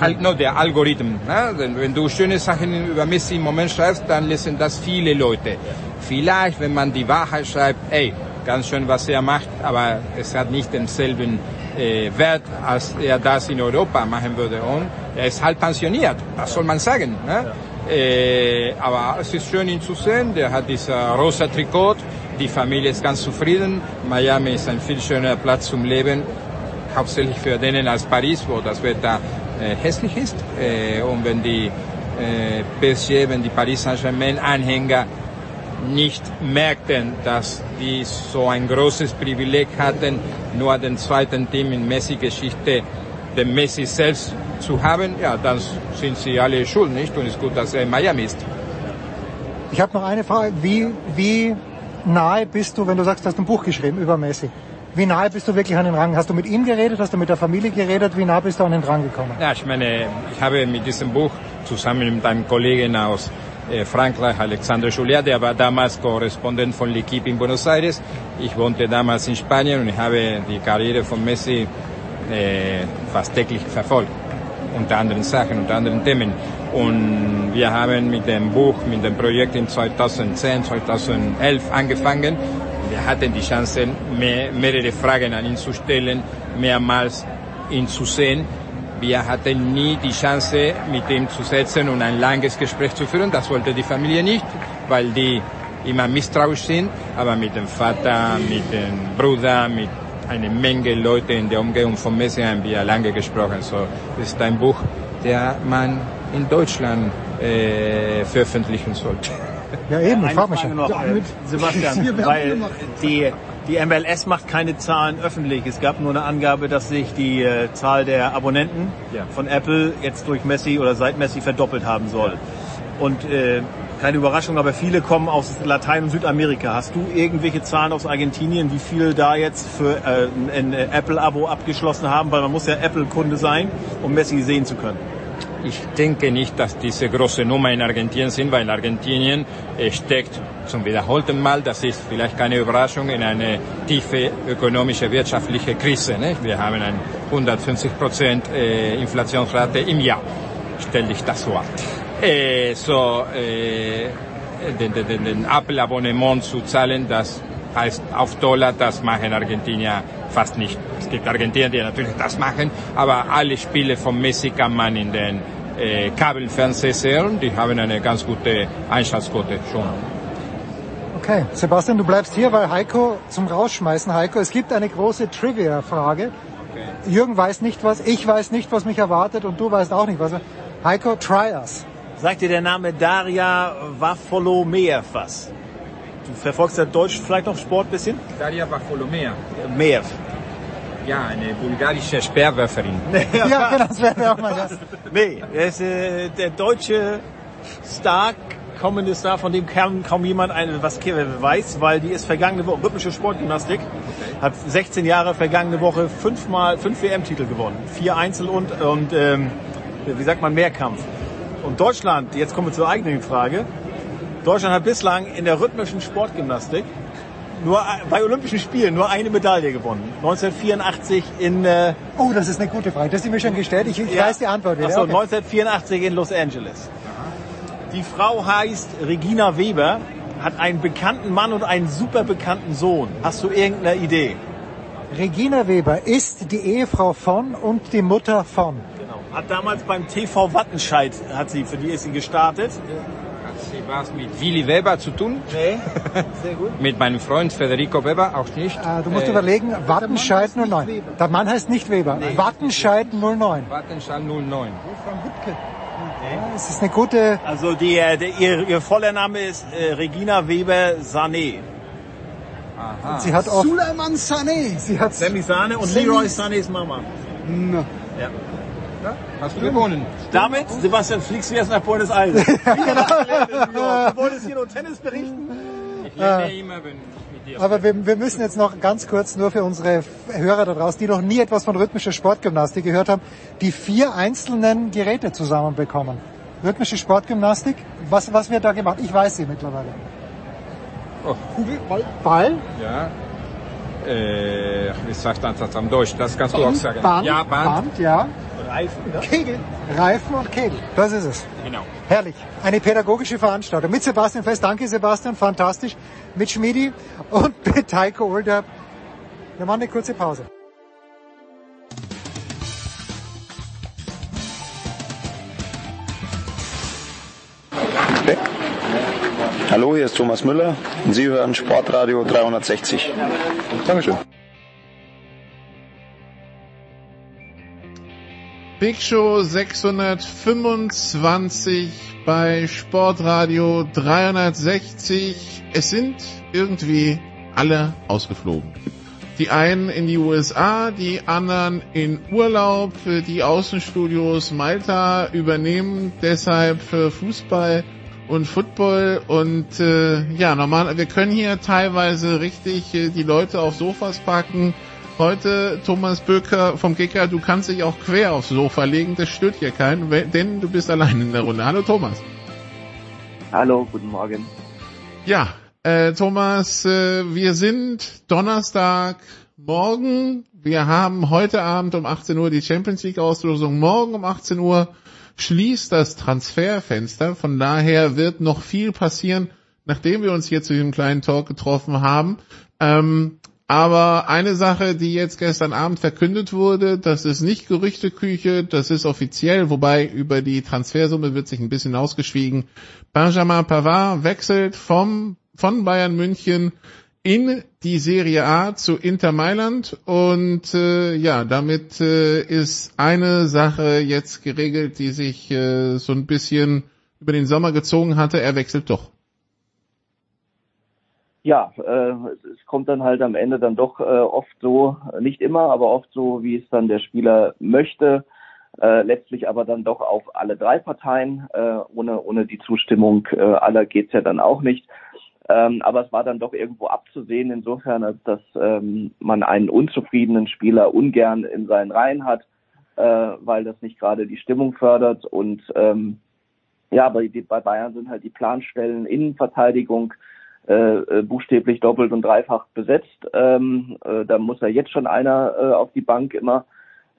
Al no, der Algorithmen. Ne? Wenn, wenn du schöne Sachen über Messi im Moment schreibst, dann lesen das viele Leute. Vielleicht, wenn man die Wahrheit schreibt, ey, ganz schön, was er macht, aber es hat nicht denselben äh, Wert, als er das in Europa machen würde. Und er ist halt pensioniert, was soll man sagen? Ne? Äh, aber es ist schön, ihn zu sehen. Der hat dieser rosa Trikot. Die Familie ist ganz zufrieden. Miami ist ein viel schöner Platz zum Leben hauptsächlich für denen als Paris, wo das Wetter äh, hässlich ist. Und wenn die PSG, wenn die Paris Saint-Germain Anhänger nicht merkten, dass die so ein großes Privileg hatten, nur den zweiten Team in Messi-Geschichte, den Messi selbst zu haben, ja, dann sind sie alle schuld, nicht? Und es ist gut, dass er in Miami ist. Ich habe noch eine Frage. Wie, wie nahe bist du, wenn du sagst, du hast ein Buch geschrieben über Messi? Wie nahe bist du wirklich an den Rang? Hast du mit ihm geredet? Hast du mit der Familie geredet? Wie nah bist du an den Rang gekommen? Ja, ich meine, ich habe mit diesem Buch zusammen mit einem Kollegen aus Frankreich, Alexander Julia, der war damals Korrespondent von L'Equipe in Buenos Aires. Ich wohnte damals in Spanien und ich habe die Karriere von Messi äh, fast täglich verfolgt. Unter anderen Sachen, unter anderen Themen. Und wir haben mit dem Buch, mit dem Projekt in 2010, 2011 angefangen. Wir hatten die Chance, mehr, mehrere Fragen an ihn zu stellen, mehrmals ihn zu sehen. Wir hatten nie die Chance, mit ihm zu setzen und ein langes Gespräch zu führen. Das wollte die Familie nicht, weil die immer misstrauisch sind. Aber mit dem Vater, mit dem Bruder, mit einer Menge Leute in der Umgebung von Messi haben wir lange gesprochen. So, das ist ein Buch, der man in Deutschland äh, veröffentlichen sollte. Ja eben, ich frage mich noch, Ja, äh, mit- Sebastian, weil die, die MLS macht keine Zahlen öffentlich. Es gab nur eine Angabe, dass sich die äh, Zahl der Abonnenten Ja. von Apple jetzt durch Messi oder seit Messi verdoppelt haben soll. Und äh, keine Überraschung, aber viele kommen aus Latein- und Südamerika. Hast du irgendwelche Zahlen aus Argentinien, wie viele da jetzt für äh, ein, ein Apple-Abo abgeschlossen haben? Weil man muss ja Apple-Kunde sein, um Messi sehen zu können. Ich denke nicht, dass diese große Nummer in Argentinien sind, weil Argentinien äh, steckt zum wiederholten Mal, das ist vielleicht keine Überraschung, in eine tiefe ökonomische, wirtschaftliche Krise. Ne? Wir haben eine 150 Prozent äh, Inflationsrate im Jahr. Stell dich das vor. Äh, so, äh, den, den, den, Apple-Abonnement zu zahlen, das heißt auf Dollar, das machen Argentinier fast nicht. Es gibt Argentinier, die natürlich das machen, aber alle Spiele von Messi kann man in den äh, Kabelfernsehen sehen, die haben eine ganz gute Einschaltquote schon. Okay, Sebastian, du bleibst hier, weil Heiko zum Rausschmeißen, Heiko, es gibt eine große Trivia-Frage. Jürgen weiß nicht was, ich weiß nicht, was mich erwartet und du weißt auch nicht was. Heiko, try us. Sagt dir der Name Daria Wafolomeev was? Du verfolgst ja Deutsch vielleicht noch Sport bisschen? Daria Bartolomea, Meev. ja, eine bulgarische Speerwerferin. Ja, genau, das wäre auch mal das. Nee, er ist äh, der deutsche Star, kommende Star, von dem kaum, kaum jemand eine, was weiß, weil die ist vergangene Woche, rhythmische Sportgymnastik, hat 16 Jahre vergangene Woche fünfmal, fünf WM-Titel gewonnen. Vier Einzel und, und ähm, wie sagt man, Mehrkampf. Und Deutschland, jetzt kommen wir zur eigenen Frage. Deutschland hat bislang in der rhythmischen Sportgymnastik nur bei Olympischen Spielen nur eine Medaille gewonnen. 1984 in äh, Oh, das ist eine gute Frage. Das ist mir schon gestellt. Ich, ich ja. weiß die Antwort wieder. Ach so, Okay. 1984 in Los Angeles. Die Frau heißt Regina Weber, hat einen bekannten Mann und einen super bekannten Sohn. Hast du irgendeine Idee? Regina Weber ist die Ehefrau von und die Mutter von. Genau. Hat damals beim TV Wattenscheid, hat sie, für die ist sie gestartet. Was mit Willy Weber zu tun? Nee, sehr gut. Mit meinem Freund Federico Weber auch nicht. Äh, du musst Äh, überlegen, Wattenscheid 09. Der Mann heißt nicht Weber. Wattenscheid 09. Wattenscheid 09. Es ist eine gute, Also die, äh, der, ihr, ihr voller Name ist äh, Regina Weber Sané. Aha. sie hat auch, Suleiman Sané. sie hat, Sammy Sahne und Sammy- Leroy Sanés Mama. Na, Ja. Hast du gewonnen? Damit, Sebastian, fliegst du jetzt nach Buenos Aires. Du wolltest hier nur Tennis berichten? Ich lerne immer, wenn ich mit dir aber wir, wir müssen jetzt noch ganz kurz nur für unsere Hörer da draußen, die noch nie etwas von rhythmischer Sportgymnastik gehört haben, die vier einzelnen Geräte zusammenbekommen. Rhythmische Sportgymnastik, was, was wird da gemacht? Ich weiß sie mittlerweile. Oh. Kugel, Ball, Ball Ja. Äh, wie sagt man das am Deutsch? Das kannst du auch sagen. Band, ja, Band. Band, ja. Reifen, ne? Kegel, Reifen und Kegel. Das ist es. Genau. Herrlich. Eine pädagogische Veranstaltung. Mit Sebastian Fest. Danke Sebastian, fantastisch. Mit Schmidi und mit Heiko Older. Wir machen eine kurze Pause. Hallo, hier ist Thomas Müller und Sie hören Sportradio 360. Dankeschön. Big Show 625 bei Sportradio 360. Es sind irgendwie alle ausgeflogen. Die einen in die USA, die anderen in Urlaub. Die Außenstudios Malta übernehmen deshalb für Fußball und Football und äh, ja, normal, wir können hier teilweise richtig äh, die Leute auf Sofas packen. Heute, Thomas Böker vom Kicker, du kannst dich auch quer aufs Sofa legen, das stört hier keinen, denn du bist allein in der Runde. Hallo Thomas. Hallo, guten Morgen. Ja, äh, Thomas, äh, wir sind Donnerstag morgen. Wir haben heute Abend um 18 Uhr die Champions League Auslosung. Morgen um 18 Uhr schließt das Transferfenster. Von daher wird noch viel passieren, nachdem wir uns hier zu diesem kleinen Talk getroffen haben. Ähm, aber eine Sache, die jetzt gestern Abend verkündet wurde, das ist nicht Gerüchteküche, das ist offiziell, wobei über die Transfersumme wird sich ein bisschen ausgeschwiegen. Benjamin Pavard wechselt vom, von Bayern München in die Serie A zu Inter Mailand und äh, ja, damit äh, ist eine Sache jetzt geregelt, die sich äh, so ein bisschen über den Sommer gezogen hatte. Er wechselt doch. Ja, äh, es, kommt dann halt am Ende dann doch äh, oft so, nicht immer, aber oft so, wie es dann der Spieler möchte. Äh, letztlich aber dann doch auf alle drei Parteien. Äh, ohne, ohne die Zustimmung äh, aller geht's ja dann auch nicht. Ähm, aber es war dann doch irgendwo abzusehen, insofern, dass ähm, man einen unzufriedenen Spieler ungern in seinen Reihen hat, äh, weil das nicht gerade die Stimmung fördert. Und ähm, ja, die, bei Bayern sind halt die Planstellen Innenverteidigung äh, äh, buchstäblich doppelt und dreifach besetzt. Ähm, äh, da muss ja jetzt schon einer äh, auf die Bank immer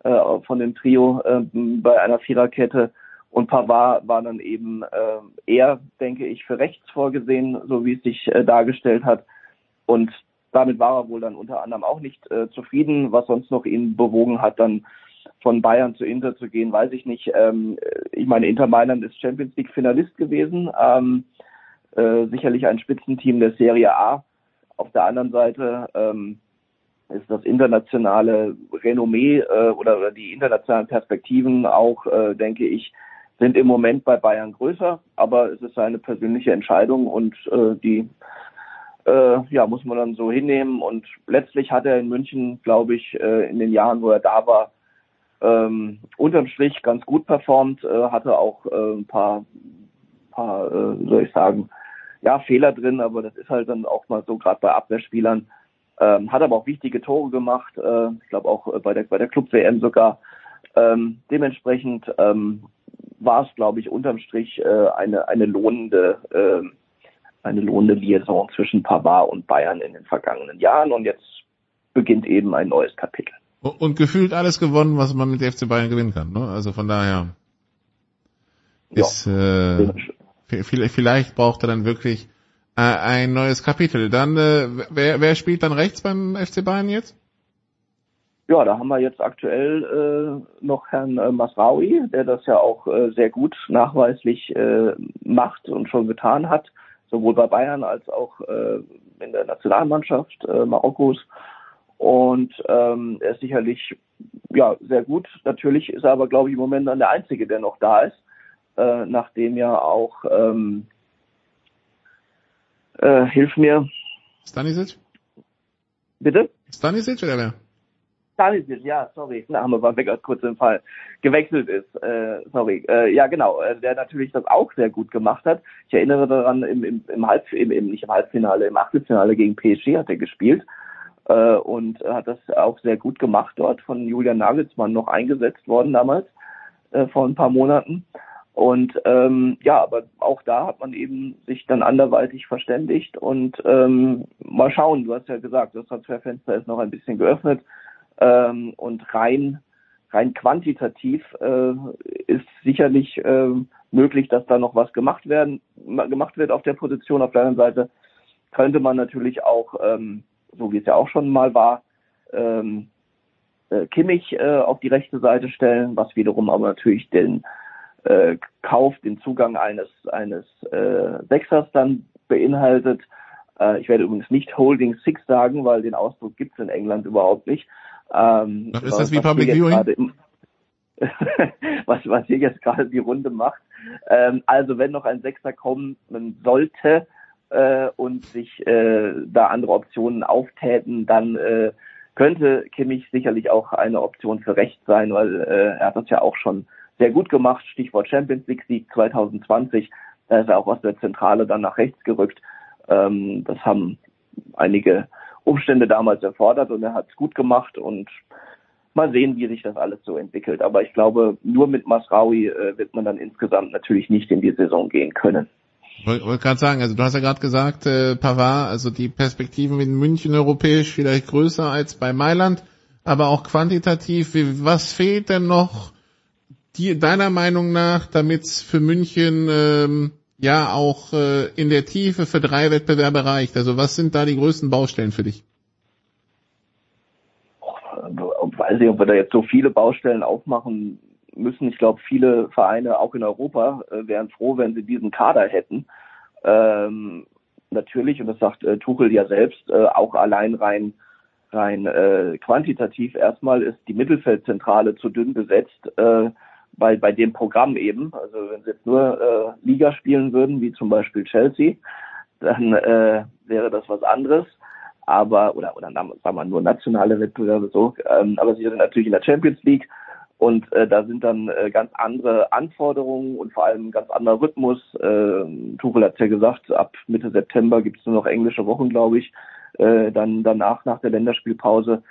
äh, von dem Trio äh, bei einer Viererkette. Und Pavard war dann eben äh, eher, denke ich, für rechts vorgesehen, so wie es sich äh, dargestellt hat. Und damit war er wohl dann unter anderem auch nicht äh, zufrieden. Was sonst noch ihn bewogen hat, dann von Bayern zu Inter zu gehen, weiß ich nicht. Ähm, ich meine, Inter Mailand ist Champions League Finalist gewesen. Äh, sicherlich ein Spitzenteam der Serie A. Auf der anderen Seite ähm, ist das internationale Renommee äh, oder, oder die internationalen Perspektiven auch, äh, denke ich, sind im Moment bei Bayern größer, aber es ist seine persönliche Entscheidung und äh, die äh, ja, muss man dann so hinnehmen. Und letztlich hat er in München, glaube ich, äh, in den Jahren, wo er da war, ähm, unterm Strich ganz gut performt, äh, hatte auch äh, ein paar, paar äh, soll ich sagen, ja, Fehler drin, aber das ist halt dann auch mal so, gerade bei Abwehrspielern. Ähm, hat aber auch wichtige Tore gemacht, äh, ich glaube auch äh, bei der, bei der Club-WM sogar. Ähm, dementsprechend ähm, war es, glaube ich, unterm Strich äh, eine, eine lohnende, äh, eine lohnende Liaison zwischen Pavard und Bayern in den vergangenen Jahren und jetzt beginnt eben ein neues Kapitel. Und gefühlt alles gewonnen, was man mit FC Bayern gewinnen kann. Ne? Also von daher ist äh, vielleicht, braucht er dann wirklich äh, ein neues Kapitel. Dann äh, wer, wer spielt dann rechts beim FC Bayern jetzt? ja, da haben wir jetzt aktuell äh, noch Herrn äh, Masraoui, der das ja auch äh, sehr gut nachweislich äh, macht und schon getan hat, sowohl bei Bayern als auch äh, in der Nationalmannschaft äh, Marokkos. Und ähm, er ist sicherlich ja sehr gut. Natürlich ist er aber, glaube ich, im Moment dann der Einzige, der noch da ist, äh, nachdem ja auch ähm, äh, hilf mir. Stanisic? Bitte? Stanisic oder wer? Stanisic, ja, sorry, Name war weg aus kurzem Fall, gewechselt ist, äh, sorry, äh, ja genau, äh, der natürlich das auch sehr gut gemacht hat. Ich erinnere daran, im, im, im Halb, im, im, nicht im Halbfinale, im Achtelfinale gegen PSG hat er gespielt äh, und hat das auch sehr gut gemacht dort, von Julian Nagelsmann noch eingesetzt worden damals, äh, vor ein paar Monaten. Und ähm, ja, aber auch da hat man eben sich dann anderweitig verständigt und ähm, mal schauen, du hast ja gesagt, das Transferfenster ist noch ein bisschen geöffnet ähm, und rein rein quantitativ äh, ist sicherlich äh, möglich, dass da noch was gemacht werden gemacht wird auf der Position. Auf der anderen Seite könnte man natürlich auch, ähm, so wie es ja auch schon mal war, ähm, äh, Kimmich äh, auf die rechte Seite stellen, was wiederum aber natürlich den äh, Kauf, den Zugang eines eines äh, Sechsers dann beinhaltet. Äh, ich werde übrigens nicht Holding Six sagen, weil den Ausdruck gibt es in England überhaupt nicht. Ähm, ist das wie Public Viewing? was, was hier jetzt gerade die Runde macht. Ähm, also wenn noch ein Sechser kommen sollte äh, und sich äh, da andere Optionen auftäten, dann äh, könnte Kimmich sicherlich auch eine Option für rechts sein, weil äh, er hat das ja auch schon sehr gut gemacht. Stichwort Champions League Sieg 2020. Da ist er auch aus der Zentrale dann nach rechts gerückt. Ähm, das haben einige Umstände damals erfordert und er hat es gut gemacht und mal sehen, wie sich das alles so entwickelt. Aber ich glaube, nur mit Masraui äh, wird man dann insgesamt natürlich nicht in die Saison gehen können. Ich wollte wollt gerade sagen, also du hast ja gerade gesagt, äh, Pavard, also die Perspektiven in München europäisch vielleicht größer als bei Mailand, aber auch quantitativ. Wie, was fehlt denn noch die, deiner Meinung nach, damit es für München ähm, ja auch äh, in der Tiefe für drei Wettbewerbe reicht? Also was sind da die größten Baustellen für dich? Ich weiß nicht, ob wir da jetzt so viele Baustellen aufmachen müssen. Ich glaube, viele Vereine, auch in Europa, äh, wären froh, wenn sie diesen Kader hätten. Ähm, natürlich, und das sagt äh, Tuchel ja selbst, äh, auch allein rein rein äh, quantitativ erstmal ist die Mittelfeldzentrale zu dünn besetzt. Bei, bei dem Programm eben. Also wenn sie jetzt nur äh, Liga spielen würden, wie zum Beispiel Chelsea, dann äh, wäre das was anderes. Aber, oder, oder sagen wir nur nationale Wettbewerbe so, ähm, aber sie sind natürlich in der Champions League und äh, da sind dann äh, ganz andere Anforderungen und vor allem ein ganz anderer Rhythmus. Äh, Tuchel hat ja gesagt, ab Mitte September gibt es nur noch englische Wochen, glaube ich, äh, dann danach nach der Länderspielpause.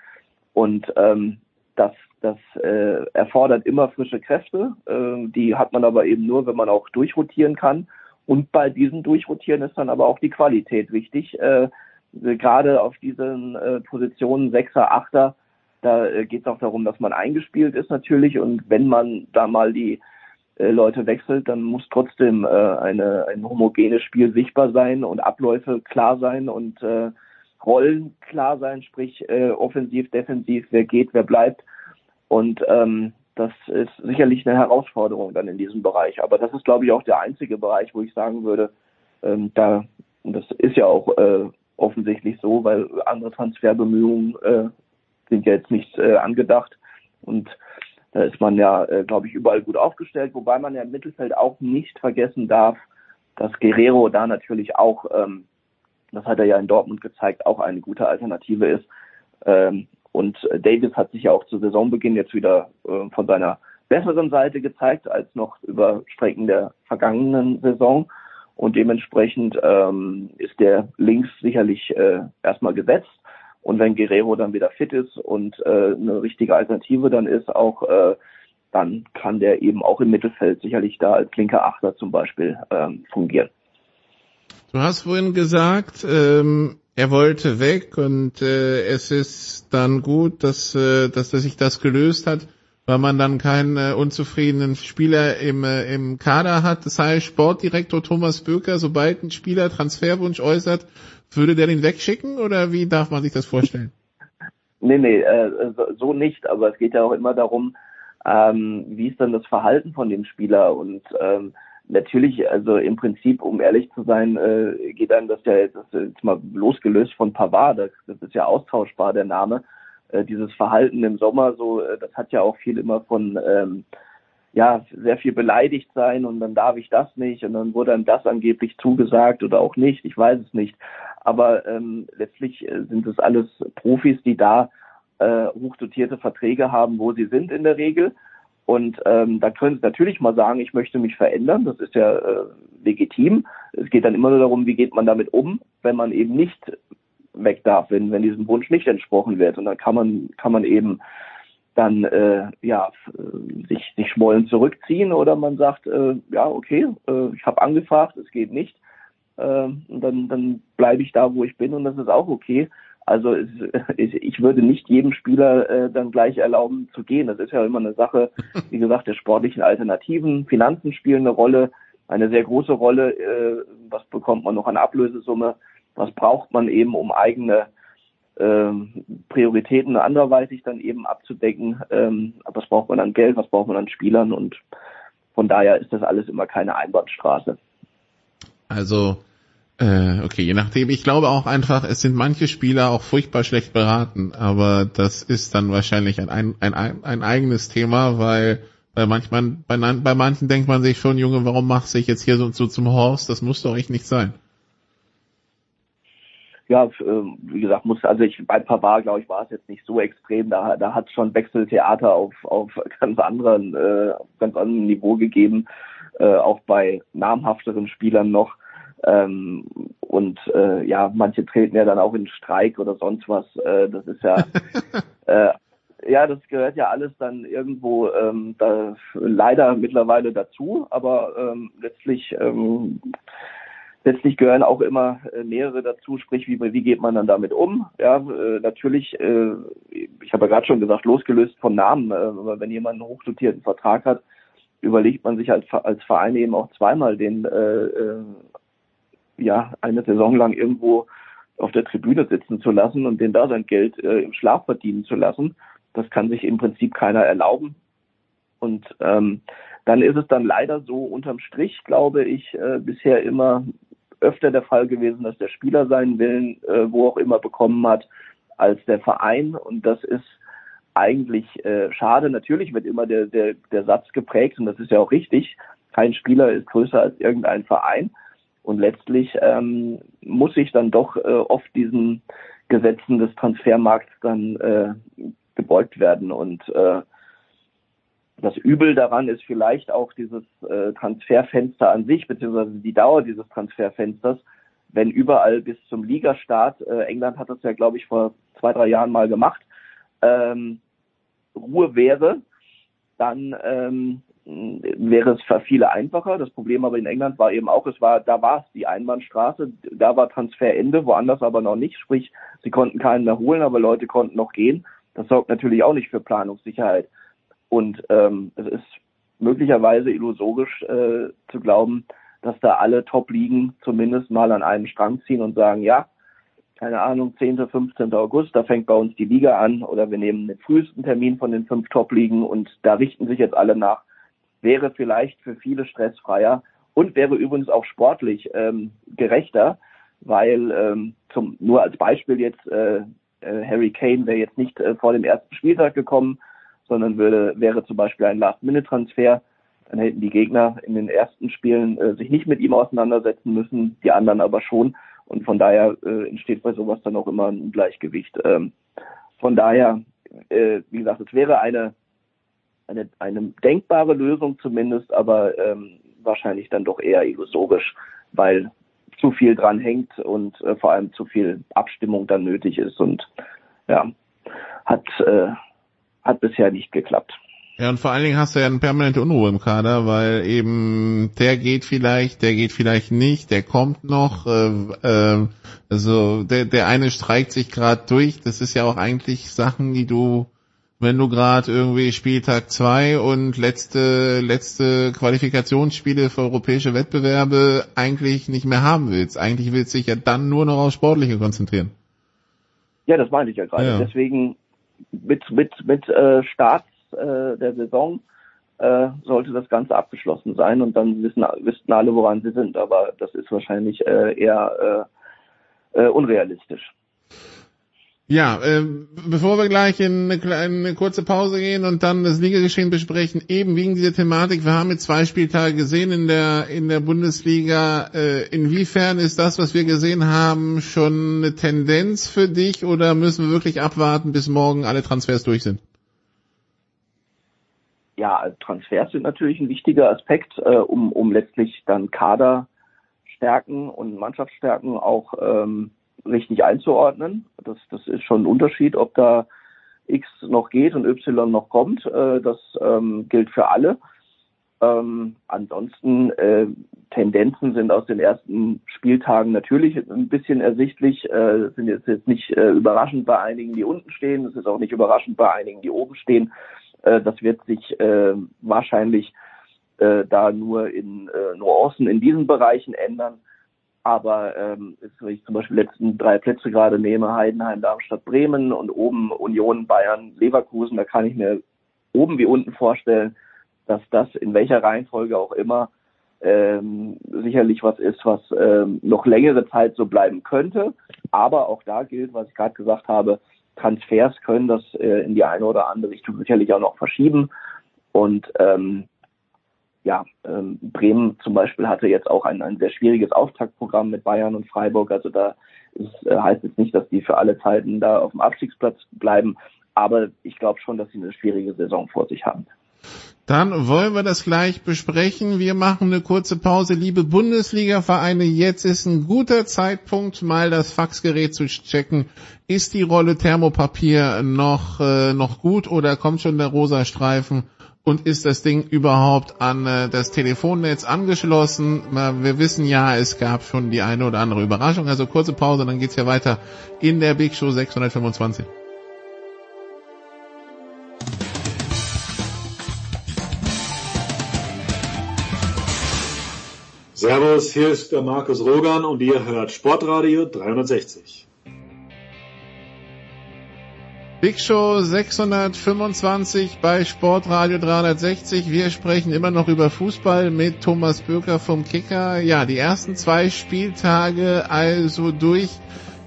Und ähm, das das äh, erfordert immer frische Kräfte. Äh, die hat man aber eben nur, wenn man auch durchrotieren kann. Und bei diesem Durchrotieren ist dann aber auch die Qualität wichtig. Äh, gerade auf diesen äh, Positionen Sechser, Achter, da äh, geht es auch darum, dass man eingespielt ist natürlich. Und wenn man da mal die äh, Leute wechselt, dann muss trotzdem äh, eine, ein homogenes Spiel sichtbar sein und Abläufe klar sein und äh, Rollen klar sein, sprich äh, offensiv, defensiv, wer geht, wer bleibt. Und ähm, das ist sicherlich eine Herausforderung dann in diesem Bereich. Aber das ist, glaube ich, auch der einzige Bereich, wo ich sagen würde, ähm, da, und das ist ja auch äh, offensichtlich so, weil andere Transferbemühungen äh, sind ja jetzt nicht äh, angedacht. Und da ist man ja, äh, glaube ich, überall gut aufgestellt, wobei man ja im Mittelfeld auch nicht vergessen darf, dass Guerrero da natürlich auch, ähm, das hat er ja in Dortmund gezeigt, auch eine gute Alternative ist. Ähm, und Davis hat sich ja auch zu Saisonbeginn jetzt wieder äh, von seiner besseren Seite gezeigt als noch über Strecken der vergangenen Saison. Und dementsprechend ähm, ist der links sicherlich äh, erstmal gesetzt. Und wenn Guerrero dann wieder fit ist und äh, eine richtige Alternative dann ist, auch äh, dann kann der eben auch im Mittelfeld sicherlich da als linker Achter zum Beispiel ähm, fungieren. Du hast vorhin gesagt, ähm, er wollte weg und äh, es ist dann gut, dass, äh, dass, dass sich das gelöst hat, weil man dann keinen äh, unzufriedenen Spieler im, äh, im Kader hat. Das heißt, Sportdirektor Thomas Böker, sobald ein Spieler Transferwunsch äußert, würde der den wegschicken oder wie darf man sich das vorstellen? Nee, nee, äh, so nicht, aber es geht ja auch immer darum, ähm, wie ist dann das Verhalten von dem Spieler und ähm, natürlich, also im Prinzip, um ehrlich zu sein, äh, geht dann das ja jetzt, das jetzt mal losgelöst von Pavard, das, das ist ja austauschbar, der Name. Äh, dieses Verhalten im Sommer, so, äh, das hat ja auch viel immer von ähm, ja, sehr viel beleidigt sein und dann darf ich das nicht und dann wurde einem das angeblich zugesagt oder auch nicht, ich weiß es nicht. Aber ähm, letztlich äh, sind es alles Profis, die da äh, hochdotierte Verträge haben, wo sie sind in der Regel. Und ähm, da können Sie natürlich mal sagen, ich möchte mich verändern. Das ist ja äh, legitim. Es geht dann immer nur darum, wie geht man damit um, wenn man eben nicht weg darf, wenn, wenn diesem Wunsch nicht entsprochen wird. Und dann kann man, kann man eben dann äh, ja sich, sich schmollen zurückziehen oder man sagt, äh, ja, okay, äh, ich habe angefragt, es geht nicht. Äh, und dann, dann bleibe ich da, wo ich bin und das ist auch okay. Also es, ich würde nicht jedem Spieler äh, dann gleich erlauben zu gehen. Das ist ja immer eine Sache, wie gesagt, der sportlichen Alternativen. Finanzen spielen eine Rolle, eine sehr große Rolle. Äh, was bekommt man noch an Ablösesumme? Was braucht man eben, um eigene äh, Prioritäten anderweitig dann eben abzudecken? Ähm, was braucht man an Geld? Was braucht man an Spielern? Und von daher ist das alles immer keine Einbahnstraße. Also äh, okay, je nachdem. Ich glaube auch einfach, es sind manche Spieler auch furchtbar schlecht beraten, aber das ist dann wahrscheinlich ein, ein, ein, ein eigenes Thema, weil bei manchmal, bei, bei manchen denkt man sich schon, Junge, warum machst du dich jetzt hier so, so zum Horst? Das muss doch echt nicht sein. Ja, äh, wie gesagt, muss also ich bei Pavard, glaube ich, war es jetzt nicht so extrem. Da, da hat schon Wechseltheater auf auf ganz anderen, äh, ganz anderem Niveau gegeben, äh, auch bei namhafteren Spielern noch ähm, und äh, ja, manche treten ja dann auch in Streik oder sonst was. Äh, das ist ja, äh, ja, das gehört ja alles dann irgendwo ähm, da, leider mittlerweile dazu, aber ähm, letztlich ähm, letztlich gehören auch immer äh, mehrere dazu, sprich, wie, wie geht man dann damit um? Ja, äh, natürlich, äh, ich habe ja gerade schon gesagt, losgelöst von Namen, äh, wenn jemand einen hochdotierten Vertrag hat, überlegt man sich als, als Verein eben auch zweimal den äh, äh ja, eine Saison lang irgendwo auf der Tribüne sitzen zu lassen und den da sein Geld äh, im Schlaf verdienen zu lassen. Das kann sich im Prinzip keiner erlauben. Und ähm, dann ist es dann leider so unterm Strich, glaube ich, äh, bisher immer öfter der Fall gewesen, dass der Spieler seinen Willen äh, wo auch immer bekommen hat als der Verein. Und das ist eigentlich äh, schade. Natürlich wird immer der, der, der Satz geprägt und das ist ja auch richtig. Kein Spieler ist größer als irgendein Verein. Und letztlich ähm, muss ich dann doch äh, oft diesen Gesetzen des Transfermarkts dann äh, gebeugt werden. Und äh, das Übel daran ist vielleicht auch dieses äh, Transferfenster an sich, beziehungsweise die Dauer dieses Transferfensters. Wenn überall bis zum Ligastart, äh, England hat das ja, glaube ich, vor zwei, drei Jahren mal gemacht, ähm, Ruhe wäre, dann ähm, wäre es für viele einfacher. Das Problem aber in England war eben auch, es war, da war es die Einbahnstraße, da war Transferende, woanders aber noch nicht. Sprich, sie konnten keinen mehr holen, aber Leute konnten noch gehen. Das sorgt natürlich auch nicht für Planungssicherheit. Und ähm, es ist möglicherweise illusorisch äh, zu glauben, dass da alle Top-Ligen zumindest mal an einen Strang ziehen und sagen, ja, keine Ahnung, 10., 15. August, da fängt bei uns die Liga an oder wir nehmen den frühesten Termin von den fünf Top-Ligen und da richten sich jetzt alle nach wäre vielleicht für viele stressfreier und wäre übrigens auch sportlich ähm, gerechter, weil ähm, zum, nur als Beispiel jetzt äh, äh, Harry Kane wäre jetzt nicht äh, vor dem ersten Spieltag gekommen, sondern würde, wäre zum Beispiel ein Last-Minute-Transfer. Dann hätten die Gegner in den ersten Spielen äh, sich nicht mit ihm auseinandersetzen müssen, die anderen aber schon. Und von daher äh, entsteht bei sowas dann auch immer ein Gleichgewicht. Ähm, von daher, äh, wie gesagt, es wäre eine eine, eine denkbare Lösung zumindest, aber ähm, wahrscheinlich dann doch eher illusorisch, weil zu viel dran hängt und äh, vor allem zu viel Abstimmung dann nötig ist und ja, hat, äh, hat bisher nicht geklappt. Ja, und vor allen Dingen hast du ja eine permanente Unruhe im Kader, weil eben der geht vielleicht, der geht vielleicht nicht, der kommt noch, äh, äh, also der, der eine streikt sich gerade durch. Das ist ja auch eigentlich Sachen, die du wenn du gerade irgendwie Spieltag zwei und letzte letzte Qualifikationsspiele für europäische Wettbewerbe eigentlich nicht mehr haben willst. Eigentlich willst du dich ja dann nur noch auf Sportliche konzentrieren. Ja, das meine ich ja gerade. Ja. Deswegen mit mit mit äh, Start äh, der Saison äh, sollte das Ganze abgeschlossen sein und dann wissen wissen alle, woran sie sind. Aber das ist wahrscheinlich äh, eher äh, äh, unrealistisch. Ja, äh, bevor wir gleich in eine, eine, kurze Pause gehen und dann das Ligageschehen besprechen, eben wegen dieser Thematik, wir haben jetzt zwei Spieltage gesehen in der in der Bundesliga. Äh, inwiefern ist das, was wir gesehen haben, schon eine Tendenz für dich oder müssen wir wirklich abwarten, bis morgen alle Transfers durch sind? Ja, Transfers sind natürlich ein wichtiger Aspekt, äh, um, um letztlich dann Kaderstärken und Mannschaftsstärken auch ähm, richtig einzuordnen. Das, das ist schon ein Unterschied, ob da X noch geht und Y noch kommt. Äh, das ähm, gilt für alle. Ähm, ansonsten äh, Tendenzen sind aus den ersten Spieltagen natürlich ein bisschen ersichtlich. Äh, sind jetzt, jetzt nicht äh, überraschend bei einigen, die unten stehen. Es ist auch nicht überraschend bei einigen, die oben stehen. Äh, das wird sich äh, wahrscheinlich äh, da nur in äh, Nuancen in diesen Bereichen ändern. Aber ähm, wenn ich zum Beispiel die letzten drei Plätze gerade nehme, Heidenheim, Darmstadt, Bremen und oben Union, Bayern, Leverkusen, da kann ich mir oben wie unten vorstellen, dass das in welcher Reihenfolge auch immer ähm, sicherlich was ist, was ähm, noch längere Zeit so bleiben könnte. Aber auch da gilt, was ich gerade gesagt habe, Transfers können das äh, in die eine oder andere Richtung sicherlich auch noch verschieben. Und ähm, ja, ähm, Bremen zum Beispiel hatte jetzt auch ein, ein sehr schwieriges Auftaktprogramm mit Bayern und Freiburg. Also da ist, äh, heißt jetzt nicht, dass die für alle Zeiten da auf dem Abstiegsplatz bleiben. Aber ich glaube schon, dass sie eine schwierige Saison vor sich haben. Dann wollen wir das gleich besprechen. Wir machen eine kurze Pause. Liebe Bundesliga-Vereine, jetzt ist ein guter Zeitpunkt, mal das Faxgerät zu checken. Ist die Rolle Thermopapier noch, äh, noch gut oder kommt schon der rosa Streifen? und ist das Ding überhaupt an äh, das Telefonnetz angeschlossen? Wir wissen ja, es gab schon die eine oder andere Überraschung. Also kurze Pause, dann geht's ja weiter in der Big Show 625. Servus, hier ist der Markus Rogan und ihr hört Sportradio 360. Big Show 625 bei Sportradio 360. Wir sprechen immer noch über Fußball mit Thomas Bürger vom Kicker. Ja, die ersten zwei Spieltage also durch.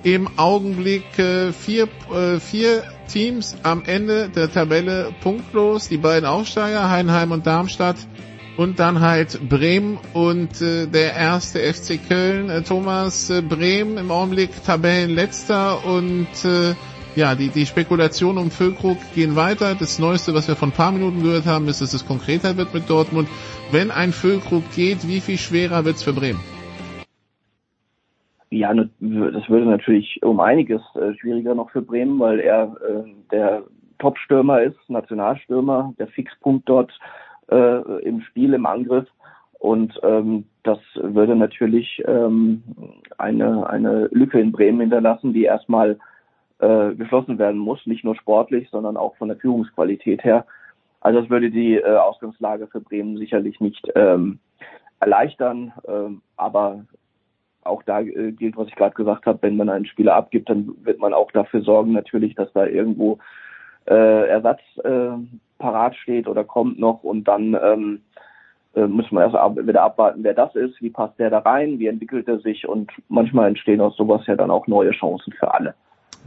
Im Augenblick äh, vier, äh, vier Teams am Ende der Tabelle punktlos. Die beiden Aufsteiger, Heidenheim und Darmstadt. Und dann halt Bremen und äh, der erste FC Köln. Äh, Thomas äh, Bremen im Augenblick Tabellenletzter und äh, ja, die, die Spekulationen um Füllkrug gehen weiter. Das Neueste, was wir von ein paar Minuten gehört haben, ist, dass es konkreter wird mit Dortmund. Wenn ein Füllkrug geht, wie viel schwerer wird's für Bremen? Ja, das würde natürlich um einiges äh, schwieriger noch für Bremen, weil er äh, der Top-Stürmer ist, Nationalstürmer, der Fixpunkt dort äh, im Spiel, im Angriff. Und ähm, das würde natürlich ähm, eine, eine Lücke in Bremen hinterlassen, die erstmal äh, geschlossen werden muss, nicht nur sportlich, sondern auch von der Führungsqualität her. Also das würde die äh, Ausgangslage für Bremen sicherlich nicht ähm, erleichtern, ähm, aber auch da äh, gilt, was ich gerade gesagt habe, wenn man einen Spieler abgibt, dann wird man auch dafür sorgen natürlich, dass da irgendwo äh, Ersatz äh, parat steht oder kommt noch und dann ähm, äh, müssen wir erst ab, wieder abwarten, wer das ist, wie passt der da rein, wie entwickelt er sich und manchmal entstehen aus sowas ja dann auch neue Chancen für alle.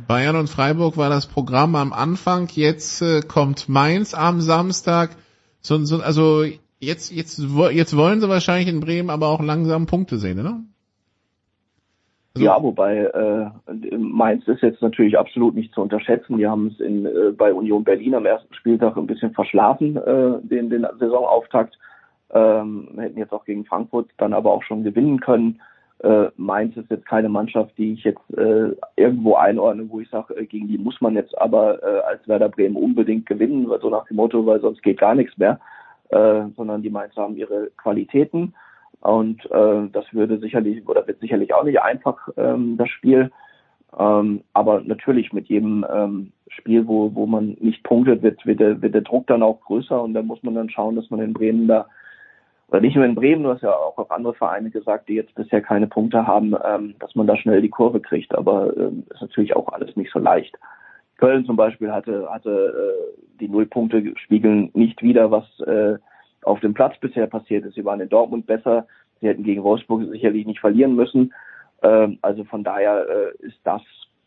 Bayern und Freiburg war das Programm am Anfang. Jetzt äh, kommt Mainz am Samstag. So, so, also jetzt, jetzt, jetzt wollen sie wahrscheinlich in Bremen aber auch langsam Punkte sehen, oder? Also, ja, wobei äh, Mainz ist jetzt natürlich absolut nicht zu unterschätzen. Die haben es in, äh, bei Union Berlin am ersten Spieltag ein bisschen verschlafen, äh, den, den Saisonauftakt. Ähm, hätten jetzt auch gegen Frankfurt dann aber auch schon gewinnen können. Äh, Mainz ist jetzt keine Mannschaft, die ich jetzt äh, irgendwo einordne, wo ich sage, äh, gegen die muss man jetzt aber äh, als Werder Bremen unbedingt gewinnen, so nach dem Motto, weil sonst geht gar nichts mehr, äh, sondern die Mainz haben ihre Qualitäten und äh, das würde sicherlich oder wird sicherlich auch nicht einfach ähm, das Spiel, ähm, aber natürlich mit jedem ähm, Spiel, wo wo man nicht punktet, wird wird der, wird der Druck dann auch größer und da muss man dann schauen, dass man in Bremen da oder nicht nur in Bremen, du hast ja auch auf andere Vereine gesagt, die jetzt bisher keine Punkte haben, ähm, dass man da schnell die Kurve kriegt. Aber ähm, ist natürlich auch alles nicht so leicht. Köln zum Beispiel hatte, hatte äh, die Nullpunkte spiegeln nicht wieder, was äh, auf dem Platz bisher passiert ist. Sie waren in Dortmund besser. Sie hätten gegen Wolfsburg sicherlich nicht verlieren müssen. Ähm, also von daher äh, ist das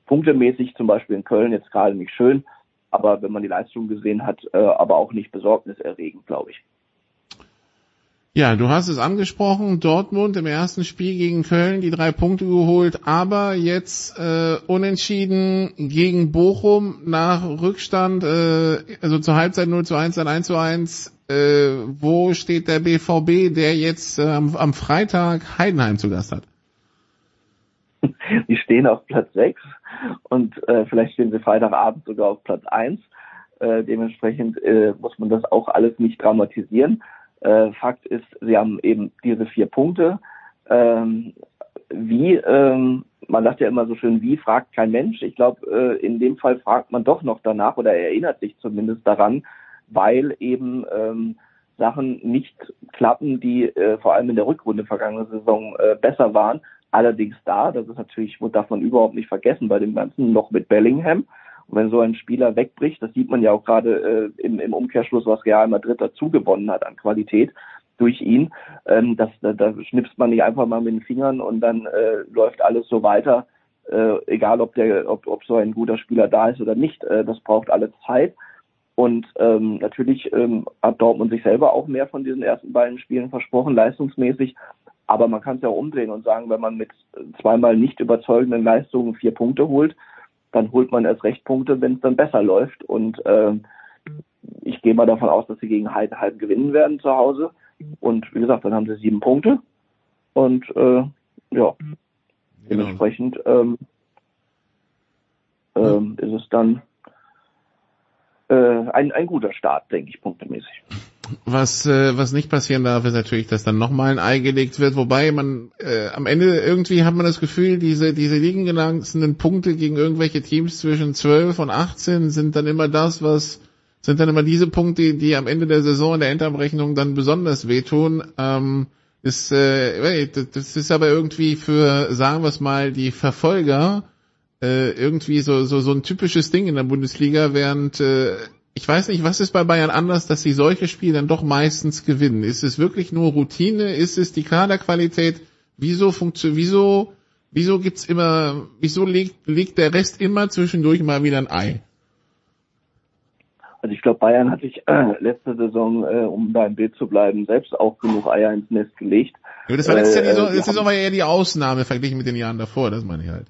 punktemäßig zum Beispiel in Köln jetzt gerade nicht schön. Aber wenn man die Leistung gesehen hat, äh, aber auch nicht besorgniserregend, glaube ich. Ja, du hast es angesprochen, Dortmund im ersten Spiel gegen Köln die drei Punkte geholt, aber jetzt äh, unentschieden gegen Bochum nach Rückstand, äh, also zur Halbzeit 0 zu 1, dann 1 zu 1. Äh, wo steht der BVB, der jetzt äh, am, Freitag Heidenheim zu Gast hat? Die stehen auf Platz 6 und äh, vielleicht stehen sie Freitagabend sogar auf Platz 1. Äh, dementsprechend äh, muss man das auch alles nicht dramatisieren. Äh, Fakt ist, sie haben eben diese vier Punkte. Ähm, wie, ähm, man sagt ja immer so schön, wie fragt kein Mensch. Ich glaube, äh, in dem Fall fragt man doch noch danach oder erinnert sich zumindest daran, weil eben ähm, Sachen nicht klappen, die äh, vor allem in der Rückrunde vergangene Saison äh, besser waren. Allerdings da, das ist natürlich, darf man überhaupt nicht vergessen, bei dem Ganzen noch mit Bellingham. Und wenn so ein Spieler wegbricht, das sieht man ja auch gerade äh, im, im Umkehrschluss, was Real Madrid dazu gewonnen hat an Qualität durch ihn, ähm, das, da, da schnipst man nicht einfach mal mit den Fingern und dann äh, läuft alles so weiter, äh, egal ob der, ob, ob so ein guter Spieler da ist oder nicht. Äh, das braucht alles Zeit. Und ähm, natürlich ähm, hat Dortmund sich selber auch mehr von diesen ersten beiden Spielen versprochen, leistungsmäßig. Aber man kann es ja auch umdrehen und sagen, wenn man mit zweimal nicht überzeugenden Leistungen vier Punkte holt, dann holt man erst recht Punkte, wenn es dann besser läuft. Und äh, ich gehe mal davon aus, dass sie gegen Heidenheim gewinnen werden zu Hause. Und wie gesagt, dann haben sie sieben Punkte. Und äh, ja, genau. dementsprechend ähm, ähm, ist es dann äh, ein, ein guter Start, denke ich, punktemäßig. Was, äh, was nicht passieren darf, ist natürlich, dass dann nochmal ein Ei gelegt wird, wobei man äh, am Ende irgendwie hat man das Gefühl, diese, diese liegen gelassenen Punkte gegen irgendwelche Teams zwischen 12 und 18 sind dann immer das, was sind dann immer diese Punkte, die am Ende der Saison in der Endabrechnung dann besonders wehtun. Ähm, ist, äh, das ist aber irgendwie für, sagen wir es mal, die Verfolger äh, irgendwie so, so, so ein typisches Ding in der Bundesliga, während äh, ich weiß nicht, was ist bei Bayern anders, dass sie solche Spiele dann doch meistens gewinnen? Ist es wirklich nur Routine? Ist es die Kaderqualität? Wieso funktioniert, wieso, wieso gibt's immer, wieso legt, legt der Rest immer zwischendurch mal wieder ein Ei? Also ich glaube, Bayern hat sich äh, letzte Saison, äh, um da im Bild zu bleiben, selbst auch genug Eier ins Nest gelegt. Ja, das war letzte äh, Saison, letzte Saison war ja eher die Ausnahme verglichen mit den Jahren davor, das meine ich halt.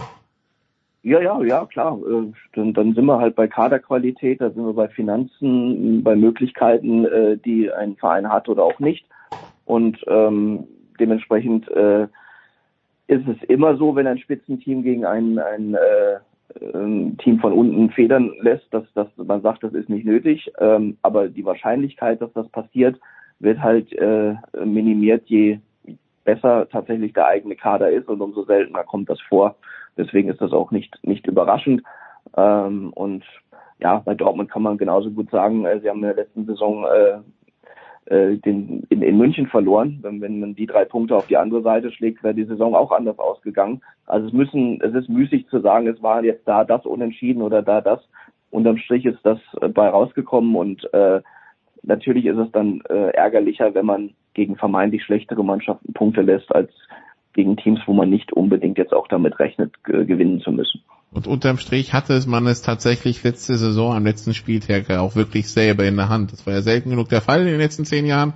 Ja, ja, ja, klar. Äh, dann, dann sind wir halt bei Kaderqualität, da sind wir bei Finanzen, bei Möglichkeiten, äh, die ein Verein hat oder auch nicht. Und ähm, dementsprechend äh, ist es immer so, wenn ein Spitzenteam gegen ein, ein äh, Team von unten federn lässt, dass, dass man sagt, das ist nicht nötig. Ähm, aber die Wahrscheinlichkeit, dass das passiert, wird halt äh, minimiert, je besser tatsächlich der eigene Kader ist und umso seltener kommt das vor. Deswegen ist das auch nicht, nicht überraschend. Ähm, und ja, bei Dortmund kann man genauso gut sagen, äh, sie haben in der letzten Saison äh, äh, den, in, in München verloren. Wenn, wenn man die drei Punkte auf die andere Seite schlägt, wäre die Saison auch anders ausgegangen. Also es müssen, es ist müßig zu sagen, es war jetzt da das unentschieden oder da das. Unterm Strich ist das äh, bei rausgekommen und äh, natürlich ist es dann äh, ärgerlicher, wenn man gegen vermeintlich schlechtere Mannschaften Punkte lässt als gegen Teams, wo man nicht unbedingt jetzt auch damit rechnet, gewinnen zu müssen. Und unterm Strich hatte es man es tatsächlich letzte Saison am letzten Spieltag auch wirklich selber in der Hand. Das war ja selten genug der Fall in den letzten zehn Jahren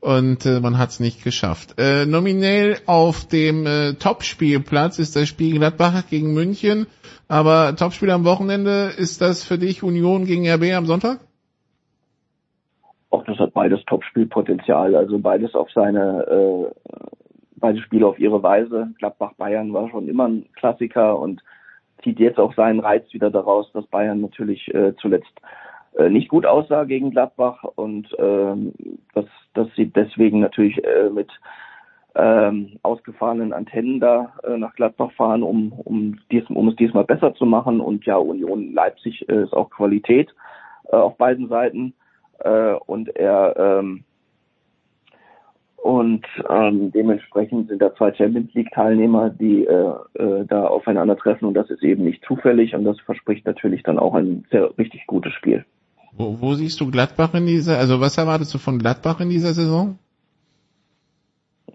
und äh, man hat es nicht geschafft. Äh, nominell auf dem äh, Topspielplatz ist das Spiel Gladbach gegen München, aber Topspiel am Wochenende ist das für dich Union gegen RB am Sonntag? Auch das hat beides Topspielpotenzial, also beides auf seine äh, beide Spiele auf ihre Weise. Gladbach-Bayern war schon immer ein Klassiker und zieht jetzt auch seinen Reiz wieder daraus, dass Bayern natürlich äh, zuletzt äh, nicht gut aussah gegen Gladbach und ähm, dass, dass sie deswegen natürlich äh, mit ähm, ausgefahrenen Antennen da äh, nach Gladbach fahren, um, um, dies, um es diesmal besser zu machen. Und ja, Union Leipzig äh, ist auch Qualität äh, auf beiden Seiten. Äh, und er ähm, Und ähm, dementsprechend sind da zwei Champions League Teilnehmer, die äh, äh, da aufeinandertreffen und das ist eben nicht zufällig und das verspricht natürlich dann auch ein sehr richtig gutes Spiel. Wo, wo siehst du Gladbach in dieser, also was erwartest du von Gladbach in dieser Saison?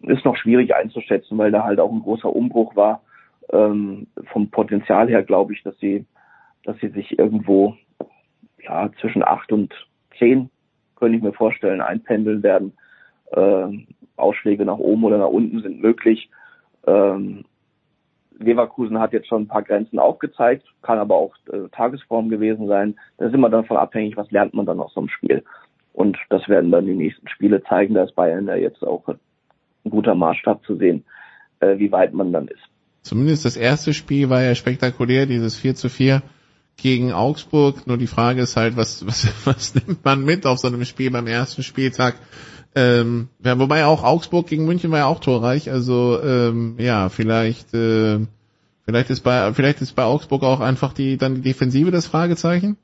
Ist noch schwierig einzuschätzen, weil da halt auch ein großer Umbruch war. Ähm, vom Potenzial her glaube ich, dass sie, dass sie sich irgendwo ja zwischen acht und zehn könnte ich mir vorstellen einpendeln werden äh, Ausschläge nach oben oder nach unten sind möglich. Ähm, Leverkusen hat jetzt schon ein paar Grenzen aufgezeigt, kann aber auch äh, Tagesform gewesen sein. Da ist immer davon abhängig, was lernt man dann aus so einem Spiel. Und das werden dann die nächsten Spiele zeigen. Da ist Bayern ja jetzt auch ein guter Maßstab zu sehen, äh, wie weit man dann ist. Zumindest das erste Spiel war ja spektakulär, dieses 4 zu 4 gegen Augsburg. Nur die Frage ist halt, was, was, was nimmt man mit auf so einem Spiel beim ersten Spieltag? Ähm, ja, wobei auch Augsburg gegen München war ja auch torreich. Also ähm, ja, vielleicht äh, vielleicht ist bei vielleicht ist bei Augsburg auch einfach die dann die Defensive das Fragezeichen.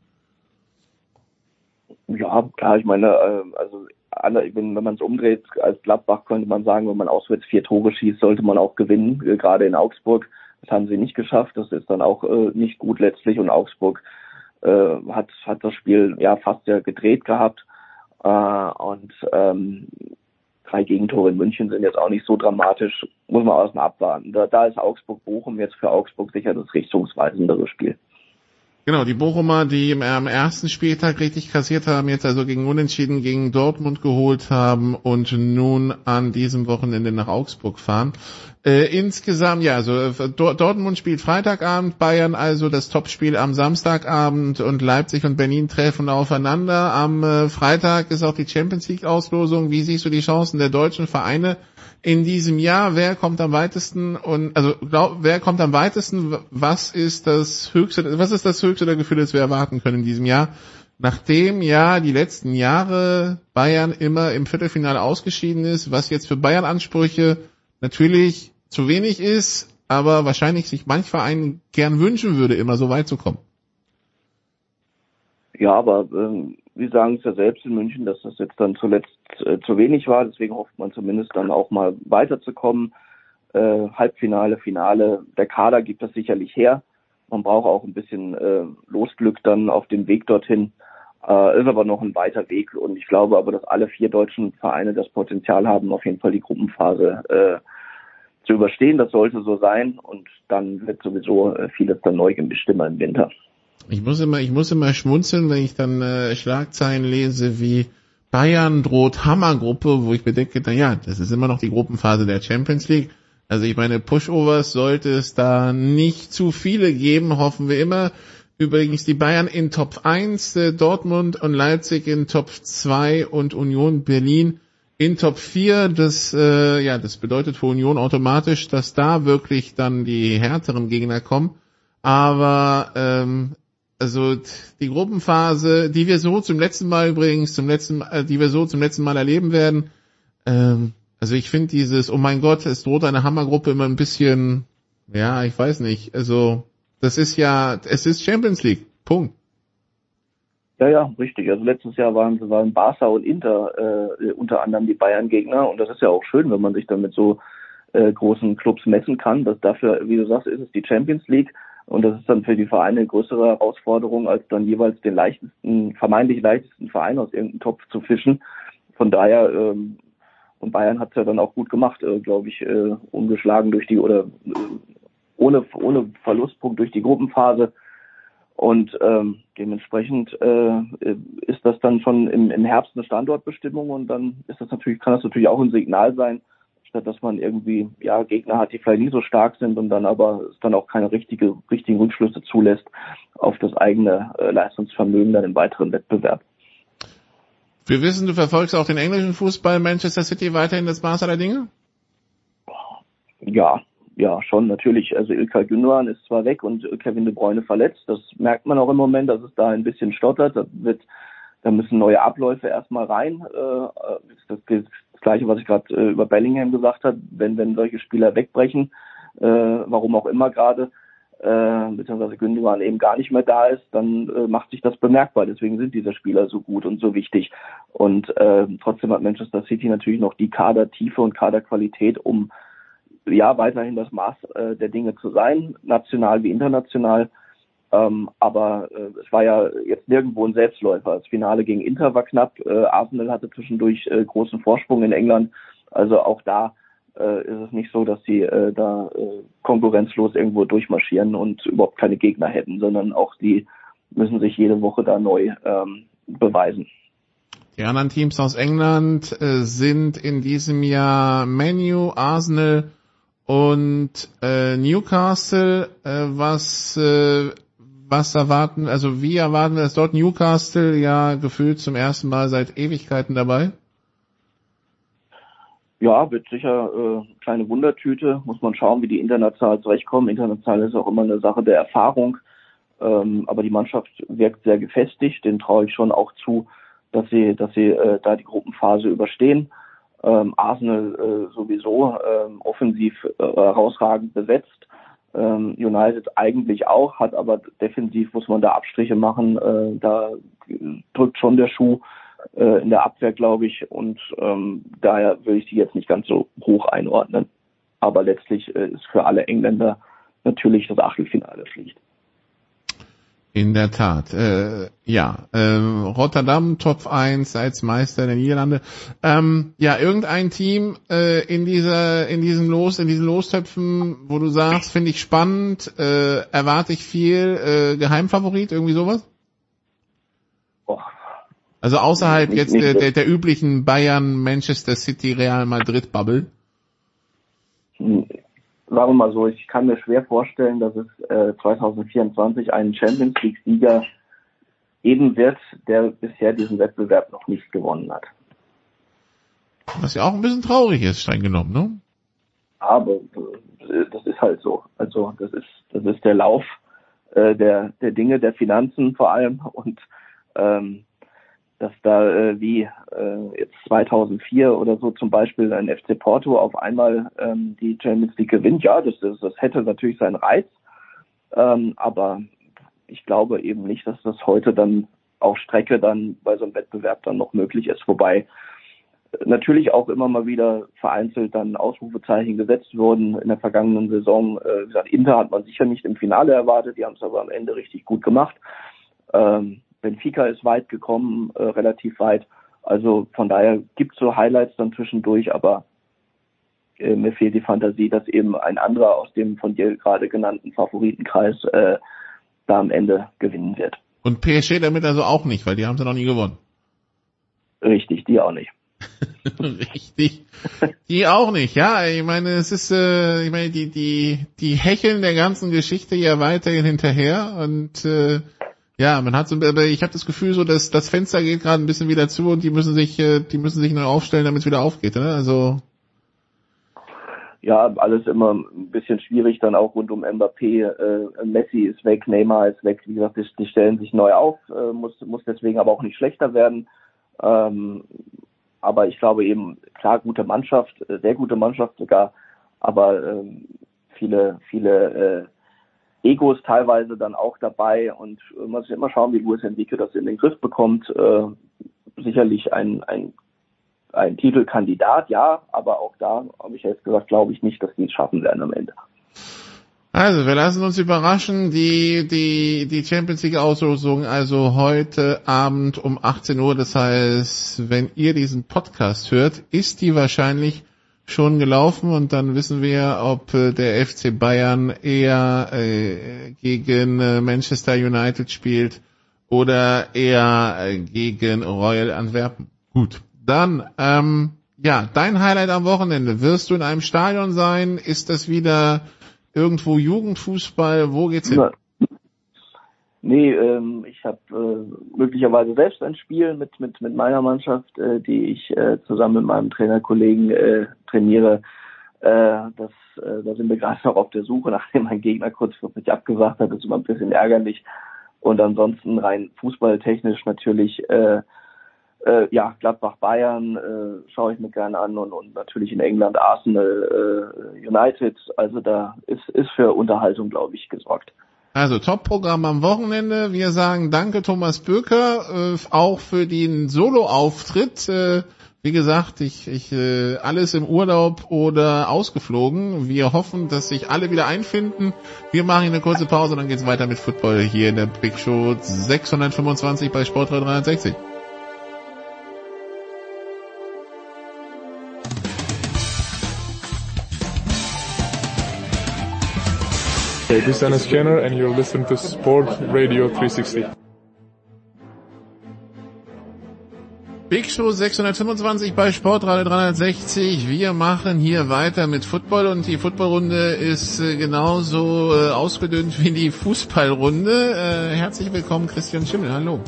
Ja, klar. Ich meine, äh, also wenn, man es umdreht, als Gladbach könnte man sagen, wenn man auswärts vier Tore schießt, sollte man auch gewinnen, äh, gerade in Augsburg. Das haben sie nicht geschafft. Das ist dann auch äh, nicht gut letztlich. Und Augsburg äh, hat, hat das Spiel ja fast ja gedreht gehabt. Äh, und ähm, drei Gegentore in München sind jetzt auch nicht so dramatisch, muss man erstmal abwarten. Da, da ist Augsburg-Bochum jetzt für Augsburg sicher das richtungsweisendere Spiel. Genau, die Bochumer, die am ersten Spieltag richtig kassiert haben, jetzt also gegen Unentschieden gegen Dortmund geholt haben und nun an diesem Wochenende nach Augsburg fahren. Äh, insgesamt, ja, also äh, Dortmund spielt Freitagabend, Bayern also das Topspiel am Samstagabend und Leipzig und Berlin treffen aufeinander. Am äh, Freitag ist auch die Champions League Auslosung. Wie siehst du die Chancen der deutschen Vereine in diesem Jahr, wer kommt am weitesten und also glaub, wer kommt am weitesten, was ist das höchste, was ist das höchste der Gefühle, das wir erwarten können in diesem Jahr? Nachdem ja die letzten Jahre Bayern immer im Viertelfinale ausgeschieden ist, was jetzt für Bayern Ansprüche natürlich zu wenig ist, aber wahrscheinlich sich manch Verein gern wünschen würde, immer so weit zu kommen. Ja, aber ähm, wir sagen es ja selbst in München, dass das jetzt dann zuletzt äh, zu wenig war. Deswegen hofft man zumindest dann auch mal weiterzukommen. Äh, Halbfinale, Finale, der Kader gibt das sicherlich her. Man braucht auch ein bisschen äh, Losglück dann auf dem Weg dorthin. Äh, ist aber noch ein weiter Weg und ich glaube aber, dass alle vier deutschen Vereine das Potenzial haben, auf jeden Fall die Gruppenphase äh, zu überstehen. Das sollte so sein und dann wird sowieso äh, vieles dann neu gemischt immer im Winter. Ich muss immer, ich muss immer schmunzeln, wenn ich dann äh, Schlagzeilen lese wie Bayern droht Hammergruppe, wo ich bedenke, na ja, das ist immer noch die Gruppenphase der Champions League. Also ich meine, Pushovers sollte es da nicht zu viele geben, hoffen wir immer. Übrigens die Bayern in Top 1, äh, Dortmund und Leipzig in Top 2 und Union Berlin in Top 4. Das, äh, ja, das bedeutet für Union automatisch, dass da wirklich dann die härteren Gegner kommen. Aber ähm, also die Gruppenphase, die wir so zum letzten Mal übrigens, zum letzten, äh, die wir so zum letzten Mal erleben werden. Ähm, also ich finde dieses, oh mein Gott, es droht eine Hammergruppe immer ein bisschen, ja, ich weiß nicht. Also das ist ja, es ist Champions League. Punkt. Ja, ja, richtig. Also letztes Jahr waren, waren Barca und Inter äh, unter anderem die Bayern-Gegner und das ist ja auch schön, wenn man sich dann mit so äh, großen Clubs messen kann. Das dafür, wie du sagst, ist es die Champions League. Und das ist dann für die Vereine eine größere Herausforderung, als dann jeweils den leichtesten, vermeintlich leichtesten Verein aus irgendeinem Topf zu fischen. Von daher, ähm, und Bayern hat es ja dann auch gut gemacht, äh, glaube ich, äh, ungeschlagen durch die oder äh, ohne, ohne Verlustpunkt durch die Gruppenphase. Und ähm, dementsprechend äh, ist das dann schon im, im Herbst eine Standortbestimmung und dann ist das natürlich, kann das natürlich auch ein Signal sein, statt dass man irgendwie ja Gegner hat, die vielleicht nicht so stark sind und dann aber es dann auch keine richtige, richtigen Rückschlüsse zulässt auf das eigene äh, Leistungsvermögen dann im weiteren Wettbewerb. Wir wissen, du verfolgst auch den englischen Fußball Manchester City weiterhin das Maß aller Dinge? Ja, ja, schon natürlich. Also Ilkay Gündogan ist zwar weg und Kevin De Bruyne verletzt. Das merkt man auch im Moment, dass es da ein bisschen stottert. Da wird, da müssen neue Abläufe erstmal rein. Äh, das, das Gleiche, was ich gerade äh, über Bellingham gesagt habe, wenn, wenn solche Spieler wegbrechen, äh, warum auch immer gerade, äh, beziehungsweise Gündogan eben gar nicht mehr da ist, dann äh, macht sich das bemerkbar. Deswegen sind diese Spieler so gut und so wichtig. Und äh, trotzdem hat Manchester City natürlich noch die Kadertiefe und Kaderqualität, um ja weiterhin das Maß äh, der Dinge zu sein, national wie international. Ähm, aber äh, es war ja jetzt nirgendwo ein Selbstläufer. Das Finale gegen Inter war knapp. Äh, Arsenal hatte zwischendurch äh, großen Vorsprung in England. Also auch da äh, ist es nicht so, dass sie äh, da äh, konkurrenzlos irgendwo durchmarschieren und überhaupt keine Gegner hätten, sondern auch die müssen sich jede Woche da neu ähm, beweisen. Die anderen Teams aus England äh, sind in diesem Jahr Menu, Arsenal und äh, Newcastle. Äh, was äh, was erwarten? Also wie erwarten wir es dort? Newcastle ja gefühlt zum ersten Mal seit Ewigkeiten dabei. Ja, wird sicher äh, kleine Wundertüte. Muss man schauen, wie die international zurechtkommen. International ist auch immer eine Sache der Erfahrung. Ähm, aber die Mannschaft wirkt sehr gefestigt. Den traue ich schon auch zu, dass sie, dass sie äh, da die Gruppenphase überstehen. Ähm, Arsenal äh, sowieso ähm, offensiv äh, herausragend besetzt. Ähm, United eigentlich auch, hat aber defensiv muss man da Abstriche machen. Äh, da drückt schon der Schuh äh, in der Abwehr, glaube ich. Und ähm, daher würde ich die jetzt nicht ganz so hoch einordnen. Aber letztlich äh, ist für alle Engländer natürlich das Achtelfinale Pflicht. In der Tat, äh, ja. Ähm, Rotterdam Top 1 als Meister der Niederlande. Ähm, ja, irgendein Team äh, in dieser, in diesem Los, in diesen Lostöpfen, wo du sagst, finde ich spannend, äh, erwarte ich viel, äh, Geheimfavorit, irgendwie sowas? Also außerhalb nicht, jetzt nicht der, der, der, üblichen Bayern, Manchester City, Real Madrid Bubble? Sagen wir mal so, ich kann mir schwer vorstellen, dass es äh, 2024 einen Champions League Sieger geben wird, der bisher diesen Wettbewerb noch nicht gewonnen hat. Was ja auch ein bisschen traurig ist, streng genommen, ne? Aber äh, das ist halt so. Also das ist das ist der Lauf äh, der der Dinge, der Finanzen vor allem und ähm, dass da äh, wie äh, jetzt 2004 oder so zum Beispiel ein FC Porto auf einmal ähm, die Champions League gewinnt, ja, das, das, das hätte natürlich seinen Reiz, ähm, aber ich glaube eben nicht, dass das heute dann auf Strecke dann bei so einem Wettbewerb dann noch möglich ist, wobei natürlich auch immer mal wieder vereinzelt dann Ausrufezeichen gesetzt wurden in der vergangenen Saison. Äh, wie gesagt, Inter hat man sicher nicht im Finale erwartet, die haben es aber am Ende richtig gut gemacht. Ähm, Benfica ist weit gekommen, äh, relativ weit. Also von daher gibt es so Highlights dann zwischendurch, aber äh, mir fehlt die Fantasie, dass eben ein anderer aus dem von dir gerade genannten Favoritenkreis äh, da am Ende gewinnen wird. Und PSG damit also auch nicht, weil die haben sie noch nie gewonnen. Richtig, die auch nicht. Richtig. Die auch nicht, ja. Ich meine, es ist, äh, ich meine, die, die, die hecheln der ganzen Geschichte ja weiterhin hinterher und äh, ja, man hat so, ich habe das Gefühl so, dass das Fenster geht gerade ein bisschen wieder zu und die müssen sich, äh, die müssen sich neu aufstellen, damit es wieder aufgeht, ne? Also ja, alles immer ein bisschen schwierig, dann auch rund um Mbappé. Äh, Messi ist weg, Neymar ist weg. Wie gesagt, die, die stellen sich neu auf, äh, muss, muss deswegen aber auch nicht schlechter werden. Ähm, aber ich glaube eben, klar, gute Mannschaft, äh, sehr gute Mannschaft sogar, aber ähm, viele, viele äh, Egos teilweise dann auch dabei und äh, man muss immer schauen, wie Luis Enrique das in den Griff bekommt. Äh, sicherlich ein, ein, ein Titelkandidat, ja, aber auch da habe ich jetzt gesagt, glaube ich nicht, dass die es schaffen werden am Ende. Also, wir lassen uns überraschen, die, die, die Champions League Auslosung, also heute Abend um 18 Uhr, das heißt, wenn ihr diesen Podcast hört, ist die wahrscheinlich schon gelaufen und dann wissen wir, ob äh, der FC Bayern eher äh, gegen äh, Manchester United spielt oder eher äh, gegen Royal Antwerpen. Gut, dann ähm, ja, dein Highlight am Wochenende. Wirst du in einem Stadion sein? Ist das wieder irgendwo Jugendfußball? Wo geht's hin? Nee, ähm, ich habe äh, möglicherweise selbst ein Spiel mit mit mit meiner Mannschaft, äh, die ich äh, zusammen mit meinem Trainerkollegen äh, trainiere. Äh, das, äh, da sind wir gerade noch auf der Suche, nachdem mein Gegner kurzfristig abgesagt hat. Das ist immer ein bisschen ärgerlich. Und ansonsten rein fußballtechnisch natürlich äh, äh, ja, Gladbach Bayern äh, schaue ich mir gerne an und, und natürlich in England Arsenal äh, United. Also da ist, ist für Unterhaltung, glaube ich, gesorgt. Also Top-Programm am Wochenende. Wir sagen danke Thomas Böker, äh, auch für den Solo-Auftritt. Äh, wie gesagt, ich, ich äh, alles im Urlaub oder ausgeflogen. Wir hoffen, dass sich alle wieder einfinden. Wir machen eine kurze Pause, dann geht's weiter mit Football hier in der Big Show 625 bei Sport 360. Hey, this is Dennis Jenner and you're listening to Sport Radio 360. Big Show 625 bei Sportradio 360. Wir machen hier weiter mit Football und die Footballrunde ist äh, genauso äh, ausgedünnt wie die Fußballrunde. Äh, herzlich willkommen Christian Schimmel, hallo.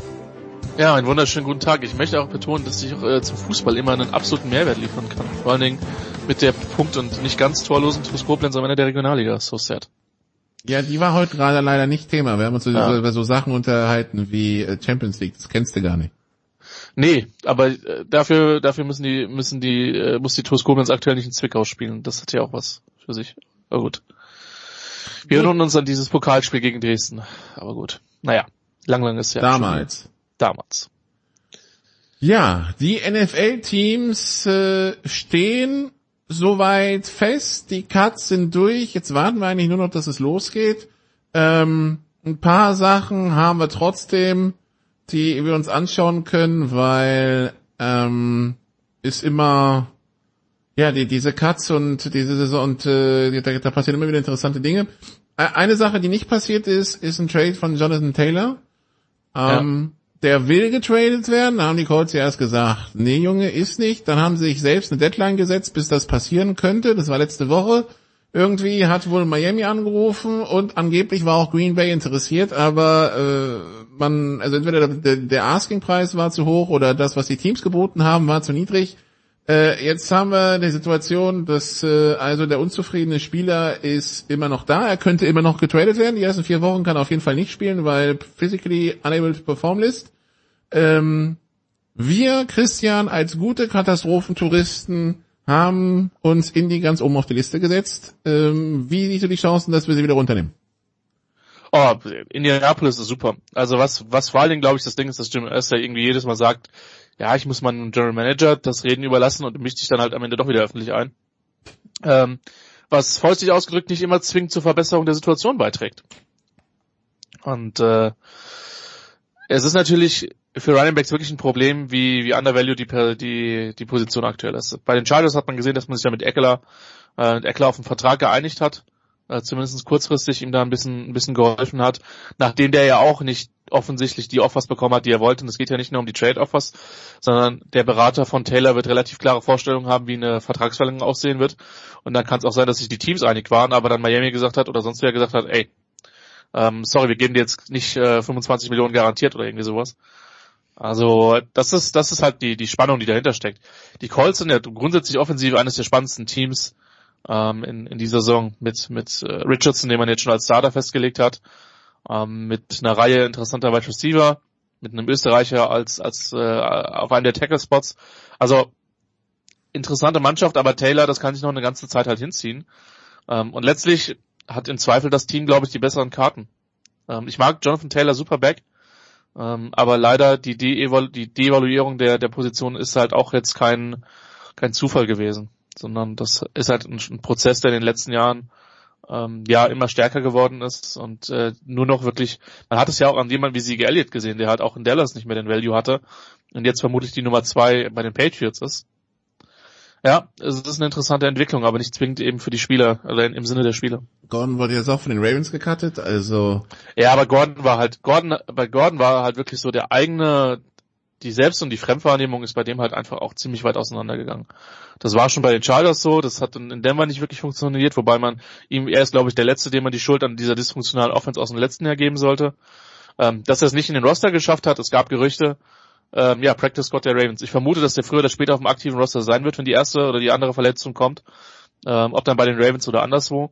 Ja, einen wunderschönen guten Tag. Ich möchte auch betonen, dass ich äh, zum Fußball immer einen absoluten Mehrwert liefern kann. Vor allen Dingen mit der Punkt- und nicht ganz torlosen TuS Koblenz am Ende der Regionalliga. So sad. Ja, die war heute gerade leider nicht Thema. Wir haben uns ja. über so Sachen unterhalten wie äh, Champions League. Das kennst du gar nicht. Nee, aber äh, dafür dafür müssen die müssen die äh, muss die TuS Koblenz aktuell nicht in Zwickau spielen. Das hat ja auch was für sich. Aber gut. Wir erinnern uns an dieses Pokalspiel gegen Dresden. Aber gut. Naja, lang lang ist ja. Damals. Schon, damals. Ja, die NFL-Teams äh, stehen soweit fest. Die Cuts sind durch. Jetzt warten wir eigentlich nur noch, dass es losgeht. Ähm, ein paar Sachen haben wir trotzdem, die wir uns anschauen können, weil ähm, ist immer ja die, diese Cuts und diese Saison und äh, da, da passieren immer wieder interessante Dinge. Eine Sache, die nicht passiert ist, ist ein Trade von Jonathan Taylor. Ähm, ja der will getradet werden. Da haben die Colts ja erst gesagt, nee Junge, ist nicht. Dann haben sie sich selbst eine Deadline gesetzt, bis das passieren könnte. Das war letzte Woche. Irgendwie hat wohl Miami angerufen und angeblich war auch Green Bay interessiert, aber äh, man, also entweder der, der Asking-Preis war zu hoch oder das, was die Teams geboten haben, war zu niedrig. Äh, jetzt haben wir die Situation, dass äh, also der unzufriedene Spieler ist immer noch da. Er könnte immer noch getradet werden. Die ersten vier Wochen kann er auf jeden Fall nicht spielen, weil physically unable to perform list. Ähm, wir, Christian, als gute Katastrophentouristen haben uns Indy ganz oben auf die Liste gesetzt. Ähm, wie siehst du die Chancen, dass wir sie wieder runternehmen? Oh, Indianapolis ist super. Also was, was vor allen Dingen, glaube ich, das Ding ist, dass Jim Esther irgendwie jedes Mal sagt, ja, ich muss meinem General Manager das Reden überlassen und mischt sich dann halt am Ende doch wieder öffentlich ein. Ähm, was freundlich ausgedrückt nicht immer zwingend zur Verbesserung der Situation beiträgt. Und äh, es ist natürlich für Running Backs wirklich ein Problem, wie, wie undervalued die, die, die Position aktuell ist. Bei den Chargers hat man gesehen, dass man sich ja mit Eckler, äh, Eckler auf einen Vertrag geeinigt hat, äh, zumindest kurzfristig ihm da ein bisschen, ein bisschen geholfen hat, nachdem der ja auch nicht offensichtlich die Offers bekommen hat, die er wollte. Und es geht ja nicht nur um die Trade-Offers, sondern der Berater von Taylor wird relativ klare Vorstellungen haben, wie eine Vertragsverlängerung aussehen wird. Und dann kann es auch sein, dass sich die Teams einig waren, aber dann Miami gesagt hat oder sonst wer gesagt hat, ey, ähm, sorry, wir geben dir jetzt nicht äh, 25 Millionen garantiert oder irgendwie sowas. Also das ist das ist halt die die Spannung, die dahinter steckt. Die Colts sind ja grundsätzlich offensiv eines der spannendsten Teams ähm, in, in dieser Saison mit mit äh, Richardson, den man jetzt schon als Starter festgelegt hat, ähm, mit einer Reihe interessanter Wide Receiver, mit einem Österreicher als als äh, auf einem der Tackle Spots. Also interessante Mannschaft, aber Taylor, das kann sich noch eine ganze Zeit halt hinziehen. Ähm, und letztlich hat im Zweifel das Team, glaube ich, die besseren Karten. Ähm, ich mag Jonathan Taylor super back, ähm, aber leider die, De die Devaluierung der, der Position ist halt auch jetzt kein, kein Zufall gewesen, sondern das ist halt ein, ein Prozess, der in den letzten Jahren ähm, ja immer stärker geworden ist und äh, nur noch wirklich, man hat es ja auch an jemanden wie Siege Elliott gesehen, der halt auch in Dallas nicht mehr den Value hatte und jetzt vermutlich die Nummer zwei bei den Patriots ist. Ja, es ist eine interessante Entwicklung, aber nicht zwingend eben für die Spieler, oder im Sinne der Spieler. Gordon wurde jetzt auch von den Ravens gecuttet, also. Ja, aber Gordon war halt, Gordon, bei Gordon war halt wirklich so der eigene, die Selbst- und die Fremdwahrnehmung ist bei dem halt einfach auch ziemlich weit auseinandergegangen. Das war schon bei den Chargers so, das hat in Denver nicht wirklich funktioniert, wobei man ihm, er ist glaube ich der Letzte, dem man die Schuld an dieser dysfunktionalen Offense aus dem letzten Jahr geben sollte. Ähm, dass er es nicht in den Roster geschafft hat, es gab Gerüchte, ähm, ja, Practice Squad der Ravens. Ich vermute, dass der früher oder später auf dem aktiven Roster sein wird, wenn die erste oder die andere Verletzung kommt. Ähm, ob dann bei den Ravens oder anderswo.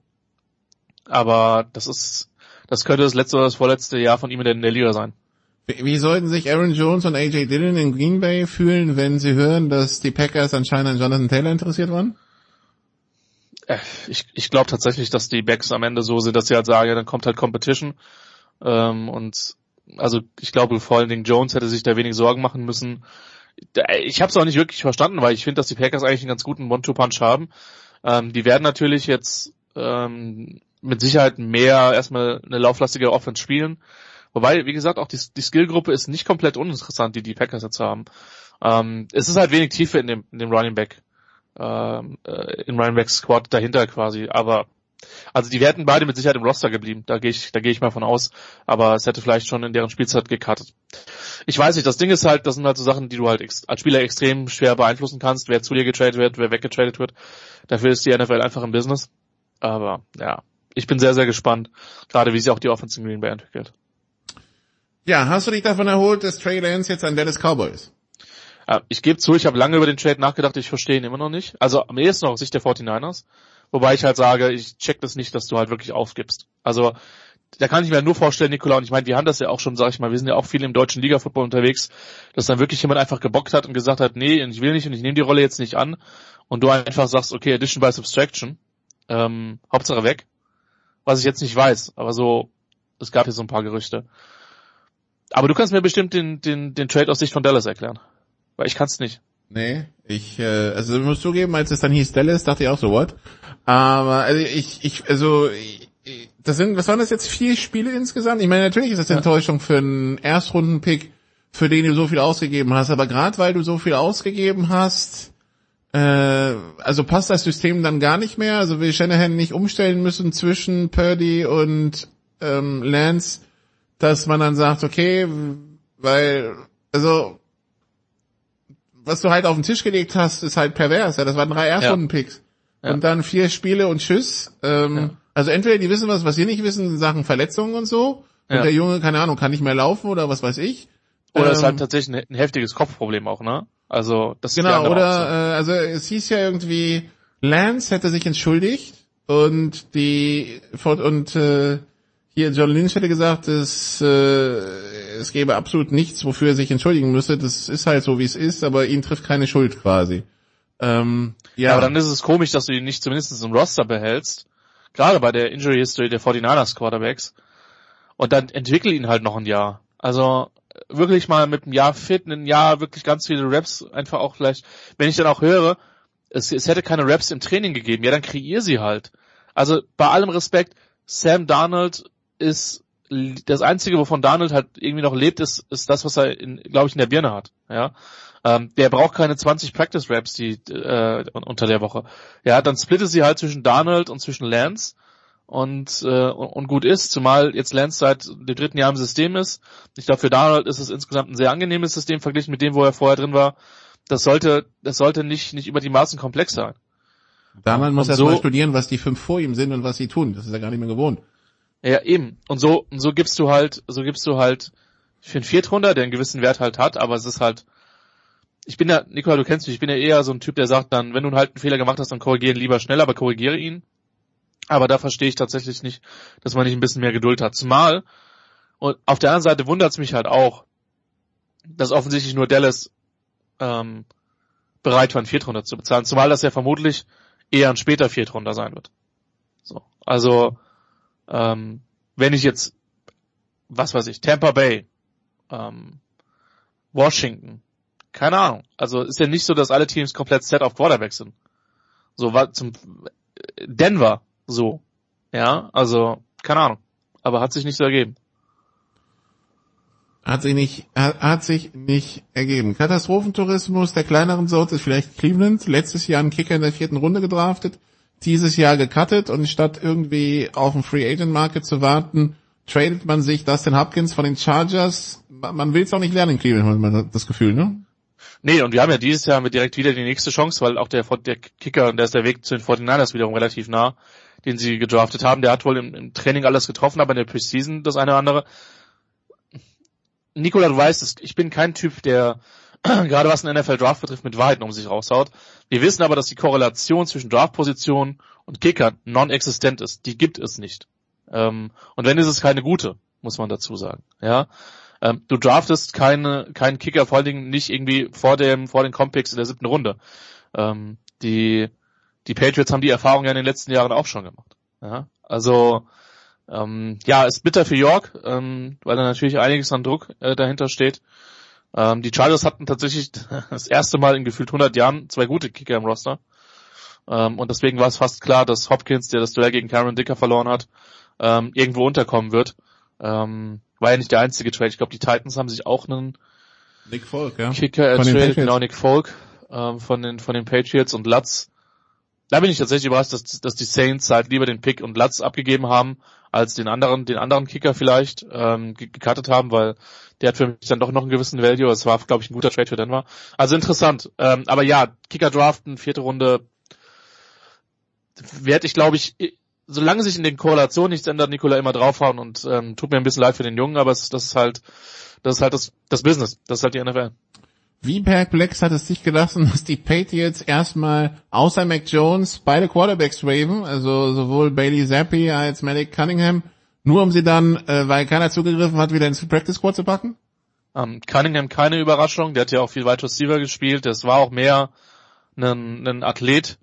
Aber das ist, das könnte das letzte oder das vorletzte Jahr von ihm in der Liga sein. Wie, sollten sich Aaron Jones und AJ Dillon in Green Bay fühlen, wenn sie hören, dass die Packers anscheinend an Jonathan Taylor interessiert waren? Äh, ich, ich glaube tatsächlich, dass die Backs am Ende so sind, dass sie halt sagen, ja, dann kommt halt Competition. Ähm, und also ich glaube vor allen Dingen Jones hätte sich da wenig Sorgen machen müssen. Ich habe es auch nicht wirklich verstanden, weil ich finde, dass die Packers eigentlich einen ganz guten One-Two-Punch haben. Ähm, die werden natürlich jetzt ähm, mit Sicherheit mehr erstmal eine lauflastige Offense spielen. Wobei, wie gesagt, auch die, die Skillgruppe ist nicht komplett uninteressant, die die Packers jetzt haben. Ähm, es ist halt wenig Tiefe in dem, in dem Running Back, ähm, äh, in Running Back Squad dahinter quasi. Aber also die werden beide mit Sicherheit im Roster geblieben. Da gehe ich, da gehe ich mal von aus. Aber es hätte vielleicht schon in deren Spielzeit gekartet. Ich weiß nicht. Das Ding ist halt, das sind halt so Sachen, die du halt als Spieler extrem schwer beeinflussen kannst, wer zu dir getradet wird, wer weggetradet wird. Dafür ist die NFL einfach im Business. Aber ja, ich bin sehr, sehr gespannt, gerade wie sich auch die Offense in Green Bay entwickelt. Ja, hast du dich davon erholt, dass Trey Lance jetzt ein Dallas Cowboys? Ich gebe zu, ich habe lange über den Trade nachgedacht, ich verstehe ihn immer noch nicht. Also am ehesten aus Sicht der 49ers. Wobei ich halt sage, ich check das nicht, dass du halt wirklich aufgibst. Also da kann ich mir nur vorstellen, Nikola, und ich meine, wir haben das ja auch schon, sag ich mal, wir sind ja auch viel im deutschen Liga-Football unterwegs, dass dann wirklich jemand einfach gebockt hat und gesagt hat, nee, ich will nicht und ich nehme die Rolle jetzt nicht an und du einfach sagst, okay, Addition by Subtraction, ähm, Hauptsache weg. Was ich jetzt nicht weiß, aber so, es gab hier so ein paar Gerüchte. Aber du kannst mir bestimmt den, den, den Trade aus Sicht von Dallas erklären. Weil ich kann es nicht. Nee, ich, äh, also ich muss zugeben, als es dann hieß Dallas, dachte ich auch so, what? Aber also ich, ich, also ich, das sind, was waren das jetzt, vier Spiele insgesamt? Ich meine, natürlich ist das eine Enttäuschung für einen Erstrundenpick, für den du so viel ausgegeben hast, aber gerade weil du so viel ausgegeben hast, äh, also passt das System dann gar nicht mehr? Also will Shanahan nicht umstellen müssen zwischen Purdy und ähm, Lance, dass man dann sagt, okay, weil, also was du halt auf den Tisch gelegt hast, ist halt pervers. Ja, das waren drei Erstrundenpicks. Ja. Und dann vier Spiele und Tschüss. Ähm, ja. Also entweder die wissen was, was wir nicht wissen, in Sachen Verletzungen und so. Und ja. der Junge, keine Ahnung, kann nicht mehr laufen oder was weiß ich. Oder ähm, ist halt tatsächlich ein, heftiges Kopfproblem auch, ne? Also das genau. Oder äh, also es hieß ja irgendwie, Lance hätte sich entschuldigt und die und äh, hier John Lynch hätte gesagt, es, äh, es gäbe absolut nichts, wofür er sich entschuldigen müsse. Das ist halt so, wie es ist, aber ihn trifft keine Schuld quasi. Ähm, ja. ja, aber dann ist es komisch, dass du ihn nicht zumindest im Roster behältst. Gerade bei der Injury History der 49ers Quarterbacks. Und dann entwickel ihn halt noch ein Jahr. Also wirklich mal mit einem Jahr fit, ein Jahr wirklich ganz viele Raps, einfach auch vielleicht, wenn ich dann auch höre, es, es hätte keine Raps im Training gegeben, ja, dann kreier sie halt. Also bei allem Respekt, Sam Darnold ist das Einzige, wovon Donald halt irgendwie noch lebt, ist, ist das, was er, glaube ich, in der Birne hat. Ja, ähm, der braucht keine 20 Practice Raps die äh, unter der Woche. Ja, dann splittet sie halt zwischen Donald und zwischen Lance und, äh, und gut ist, zumal jetzt Lance seit dem dritten Jahr im System ist. Ich glaube, für Donald ist es insgesamt ein sehr angenehmes System verglichen mit dem, wo er vorher drin war. Das sollte, das sollte nicht, nicht über die Maßen komplex sein. Donald muss erst so, mal studieren, was die fünf vor ihm sind und was sie tun. Das ist er gar nicht mehr gewohnt. Ja, eben. Und so, und so gibst du halt, so gibst du halt für einen Viertrunder, der einen gewissen Wert halt hat, aber es ist halt, ich bin ja, Nikola, du kennst mich, ich bin ja eher so ein Typ, der sagt dann, wenn du halt einen Fehler gemacht hast, dann korrigieren lieber schnell, aber korrigiere ihn. Aber da verstehe ich tatsächlich nicht, dass man nicht ein bisschen mehr Geduld hat. Zumal, und auf der anderen Seite wundert es mich halt auch, dass offensichtlich nur Dallas ähm, bereit war, einen Viertrunder zu bezahlen. Zumal das ja vermutlich eher ein später Viertrunder sein wird. So. Also, ähm, wenn ich jetzt, was weiß ich, Tampa Bay, ähm, Washington, keine Ahnung. Also ist ja nicht so, dass alle Teams komplett set auf Quarterback sind. So war zum Denver so. Ja, also keine Ahnung. Aber hat sich nicht so ergeben. Hat sich nicht, hat, hat sich nicht ergeben. Katastrophentourismus der kleineren Sorte ist vielleicht Cleveland. Letztes Jahr einen Kicker in der vierten Runde gedraftet dieses Jahr gecuttet und statt irgendwie auf den Free Agent Market zu warten, tradet man sich Dustin Hopkins von den Chargers. Man will es auch nicht lernen in Cleveland, man das Gefühl, ne? Nee, und wir haben ja dieses Jahr mit direkt wieder die nächste Chance, weil auch der, der Kicker, und der ist der Weg zu den 49ers wiederum relativ nah, den sie gedraftet haben. Der hat wohl im, im Training alles getroffen, aber in der Preseason das eine oder andere. Nikola, du weißt ich bin kein Typ, der gerade was den NFL Draft betrifft, mit Wahrheiten um sich raushaut. Wir wissen aber, dass die Korrelation zwischen Draftposition und Kicker non-existent ist. Die gibt es nicht. Ähm, und wenn ist es keine gute, muss man dazu sagen. Ja, ähm, du draftest keine, keinen Kicker, vor allen Dingen nicht irgendwie vor dem, vor den Compicks in der siebten Runde. Ähm, die, die Patriots haben die Erfahrung ja in den letzten Jahren auch schon gemacht. Ja, also ähm, ja, ist bitter für York, ähm, weil da natürlich einiges an Druck äh, dahinter steht. Ähm, die Chargers hatten tatsächlich das erste Mal in gefühlt 100 Jahren zwei gute Kicker im Roster. Ähm, und deswegen war es fast klar, dass Hopkins, der das Duell gegen Cameron Dicker verloren hat, ähm, irgendwo unterkommen wird. Ähm, war ja nicht der einzige Trade. Ich glaube, die Titans haben sich auch einen Nick Folk, ja. Kicker ertradet, genau Nick Folk ähm, von den von den Patriots und Lutz. Da bin ich tatsächlich überrascht, dass, dass die Saints halt lieber den Pick und Lutz abgegeben haben, als den anderen, den anderen Kicker vielleicht ähm, gecuttet haben, weil der hat für mich dann doch noch einen gewissen Value. Es war, glaube ich, ein guter Trade für Denver. Also interessant. Ähm, aber ja, Kicker draften, vierte Runde, werde ich, glaube ich, solange sich in den Korrelationen nichts ändert, Nikola immer draufhauen und ähm, tut mir ein bisschen leid für den Jungen, aber es, das ist halt, das ist halt das, das Business, das ist halt die NFL. Wie Plex hat es sich gelassen, dass die Patriots erstmal außer Mac Jones beide Quarterbacks waven, also sowohl Bailey Zappi als Malik Cunningham, nur um sie dann, äh, weil keiner zugegriffen hat, wieder ins Practice Squad zu packen? Um, ähm, Cunningham keine Überraschung, der hat ja auch viel Wide Receiver gespielt, das war auch mehr ein, ein Athlet,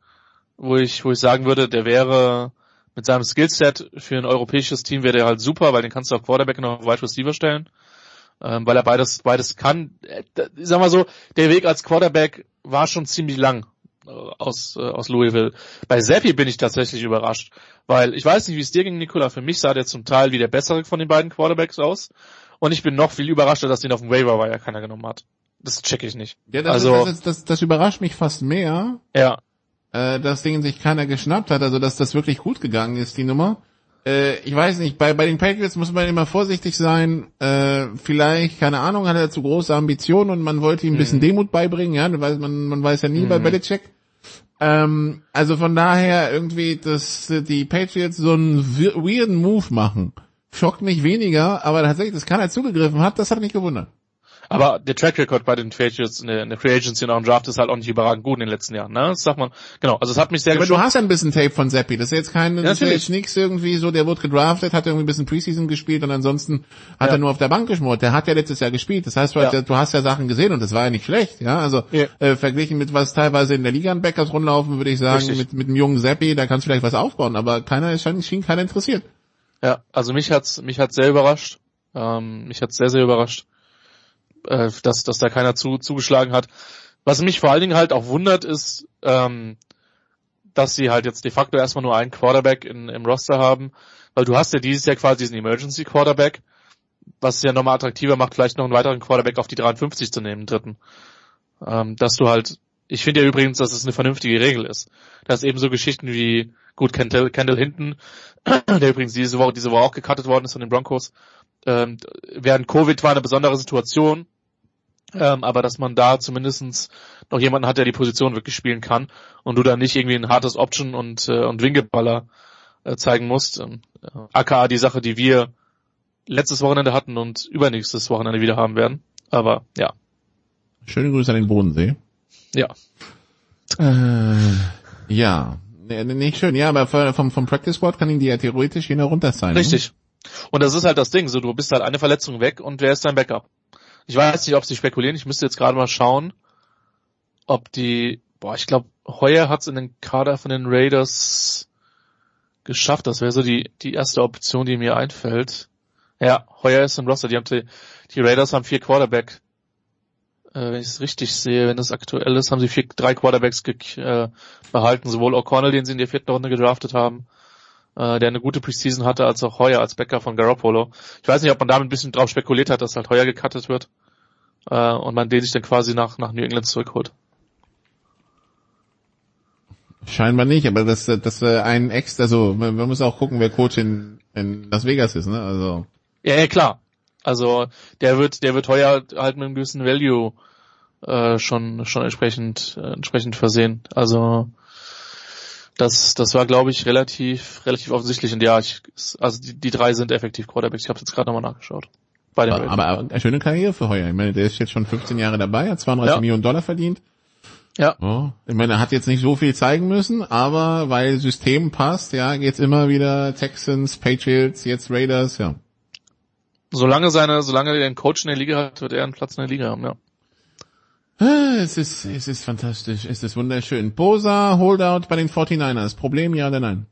wo ich, wo ich sagen würde, der wäre mit seinem Skillset für ein europäisches Team wäre der halt super, weil den kannst du auf Quarterback und auf Wide Receiver stellen ähm, weil er beides, beides kann. Äh, ich sag mal so, der Weg als Quarterback war schon ziemlich lang aus, äh, aus Louisville. Bei Zappi bin ich tatsächlich überrascht, weil ich weiß nicht, wie es dir ging, Nikola. Für mich sah der zum Teil wie der bessere von den beiden Quarterbacks aus. Und ich bin noch viel überraschter, dass den auf dem Waiver Wire keiner genommen hat. Das check ich nicht. Ja, das, also, das, das, das überrascht mich fast mehr. Ja. Äh, dass Ding sich keiner geschnappt hat, also dass das wirklich gut gegangen ist, die Nummer äh, ich weiß nicht, bei, bei den Patriots muss man immer vorsichtig sein. Äh, vielleicht, keine Ahnung, hat er zu große Ambitionen und man wollte ihm ein bisschen mhm. Demut beibringen, ja, man, man, man weiß ja nie mhm. bei Belichick. Ähm, also von daher irgendwie, dass die Patriots so einen weirden Move machen, schockt mich weniger, aber tatsächlich, dass keiner zugegriffen hat, das hat mich gewundert. Aber der Track Record bei den Patriots in der, in der Free Agency und auch im Draft ist halt auch nicht überragend gut in den letzten Jahren, ne? Das sagt man, genau. Also es hat mich sehr ja, Aber du hast ja ein bisschen Tape von Seppi. Das ist jetzt kein, das ja, ist jetzt nichts irgendwie so, der wurde gedraftet, hat irgendwie ein bisschen Preseason gespielt und ansonsten hat ja. er nur auf der Bank geschmort. Der hat ja letztes Jahr gespielt. Das heißt, du, ja. du hast ja Sachen gesehen und das war ja nicht schlecht, ja? Also, äh, verglichen mit was teilweise in der Liga an Backers rumlaufen, würde ich sagen, mit, mit dem jungen Seppi, da kannst du vielleicht was aufbauen, aber keiner ist, schien keiner interessiert. Ja, also mich hat's, mich hat's sehr überrascht. Ähm, mich hat's sehr, sehr überrascht äh, dass, dass da keiner zu, zugeschlagen hat. Was mich vor allen Dingen halt auch wundert, ist, ähm, dass sie halt jetzt de facto erstmal nur einen Quarterback in, im Roster haben, weil du hast ja dieses Jahr quasi diesen Emergency Quarterback, was es ja nochmal attraktiver macht, vielleicht noch einen weiteren Quarterback auf die 53 zu nehmen, dritten. Ähm, dass du halt, ich finde ja übrigens, dass es eine vernünftige Regel ist. Dass eben so Geschichten wie, gut, Kendall, Kendall Hinton, der übrigens diese Woche, diese Woche auch gecuttet worden ist von den Broncos, ähm, während Covid war eine besondere Situation, ähm, aber dass man da zumindestens noch jemanden hat, der die Position wirklich spielen kann und du da nicht irgendwie ein hartes Option und, äh, und Winkelballer äh, zeigen musst. Ähm, äh, aka die Sache, die wir letztes Wochenende hatten und übernächstes Wochenende wieder haben werden. Aber ja. Schöne Grüße an den Bodensee. Ja. Äh, ja. Nee, nicht schön, ja, aber vom, vom Practice Squad kann ihn die ja theoretisch jener runter sein. Ne? Richtig. Ne? Und das ist halt das Ding, so du bist halt eine Verletzung weg und wer ist dein Backup? Ich weiß nicht, ob sie spekulieren. Ich müsste jetzt gerade mal schauen, ob die, boah, ich glaube, Heuer hat's in den Kader von den Raiders geschafft. Das wäre so die, die erste Option, die mir einfällt. Ja, Heuer ist im Roster. Die, haben die, die Raiders haben vier Quarterback. Äh, wenn ich es richtig sehe, wenn das aktuell ist, haben sie vier, drei Quarterbacks äh, behalten. Sowohl O'Connell, den sie in der vierten Runde gedraftet haben, äh, der eine gute Preseason hatte, als auch Heuer als Bäcker von Garoppolo. Ich weiß nicht, ob man damit ein bisschen drauf spekuliert hat, dass halt Heuer gecuttet wird äh, und man den sich dann quasi nach, nach New England zurückholt. Scheinbar nicht, aber das, das äh, ein Ex, also man, man muss auch gucken, wer Coach in, in Las Vegas ist, ne? Also. Ja, ja, klar. Also der wird, der wird heuer halt mit einem gewissen Value äh, schon schon entsprechend äh, entsprechend versehen. Also das, das war, glaube ich, relativ, relativ offensichtlich. Und ja, ich, also die, die drei sind effektiv Quarterbacks. Ich habe jetzt gerade nochmal nachgeschaut. Bei den aber, aber eine schöne Karriere für Heuer. Ich meine, der ist jetzt schon 15 Jahre dabei, hat 32 ja. Millionen Dollar verdient. Ja. Oh, ich meine, er hat jetzt nicht so viel zeigen müssen, aber weil System passt, ja, geht's immer wieder Texans, Patriots, jetzt Raiders, ja. Solange seine, solange er den Coach in der Liga hat, wird er einen Platz in der Liga haben, ja. Ah, Es ist, es ist fantastisch, es ist wunderschön. Bosa, Holdout bei den 49ers. Problem ja oder nein?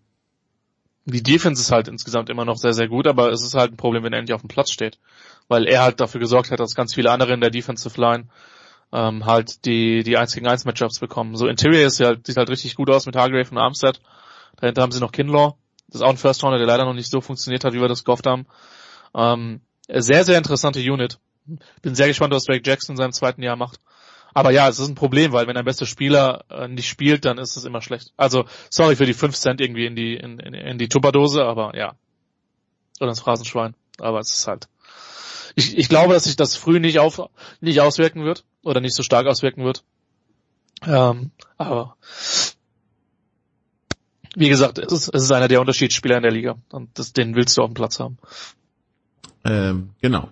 Die Defense ist halt insgesamt immer noch sehr, sehr gut, aber es ist halt ein Problem, wenn er endlich auf dem Platz steht. Weil er halt dafür gesorgt hat, dass ganz viele andere in der Defensive Line ähm, halt die, die 1 gegen 1 Matchups bekommen. So Interior ist halt, sieht halt richtig gut aus mit Hargrave und Armstead. Dahinter haben sie noch Kinlaw. Das ist auch ein First Rounder, der leider noch nicht so funktioniert hat, wie wir das gehofft haben. Ähm, sehr, sehr interessante Unit. Bin sehr gespannt, was Drake Jackson in seinem zweiten Jahr macht. Aber ja, es ist ein Problem, weil wenn dein bester Spieler äh, nicht spielt, dann ist es immer schlecht. Also, sorry für die 5 Cent irgendwie in die, in, in, in die Tupperdose, aber ja. Oder ins Phrasenschwein. Aber es ist halt. Ich, ich glaube, dass sich das früh nicht auf, nicht auswirken wird. Oder nicht so stark auswirken wird. Ähm, aber. Wie gesagt, es ist, es ist einer der Unterschiedsspieler in der Liga. Und das, den willst du auf dem Platz haben. Ähm, genau.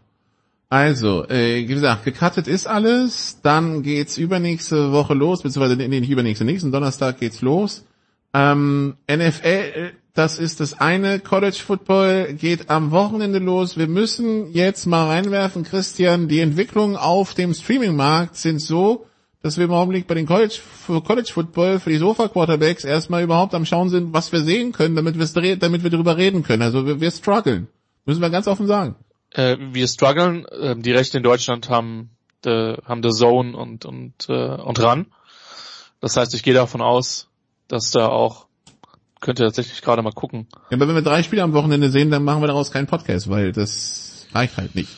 Also, äh, wie gesagt, gecuttet ist alles. Dann geht's übernächste Woche los, beziehungsweise nee, nicht übernächste, nächsten Donnerstag geht's los. Ähm, NFL, das ist das eine. College Football geht am Wochenende los. Wir müssen jetzt mal reinwerfen, Christian. Die Entwicklungen auf dem Streaming-Markt sind so, dass wir im Augenblick bei den College, College Football, für die Sofa Quarterbacks erstmal überhaupt am Schauen sind, was wir sehen können, damit, wir's, damit wir darüber reden können. Also wir, wir strugglen. Müssen wir ganz offen sagen. Äh, wir strugglen. Ähm, die Rechte in Deutschland haben the, haben The Zone und und äh, und RAN. Das heißt, ich gehe davon aus, dass da auch könnt ihr tatsächlich gerade mal gucken. Ja, aber wenn wir drei Spiele am Wochenende sehen, dann machen wir daraus keinen Podcast, weil das reicht halt nicht.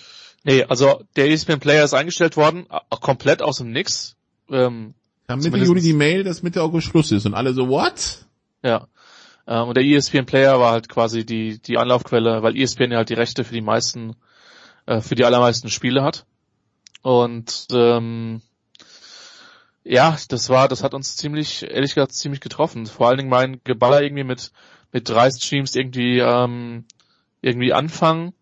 Nee, also der ESPN Player ist eingestellt worden, auch komplett aus dem Nix. Ähm, Kam Mitte Juli die Mail, dass Mitte August Schluss ist und alle so, what? Ja. Ähm, und der ESPN Player war halt quasi die, die Anlaufquelle, weil ESPN ja halt die Rechte für die meisten, äh, für die allermeisten Spiele hat. Und ähm, ja, das war, das hat uns ziemlich, ehrlich gesagt, ziemlich getroffen. Vor allen Dingen mein Geballer irgendwie mit, mit drei Streams irgendwie, ähm, irgendwie anfangen,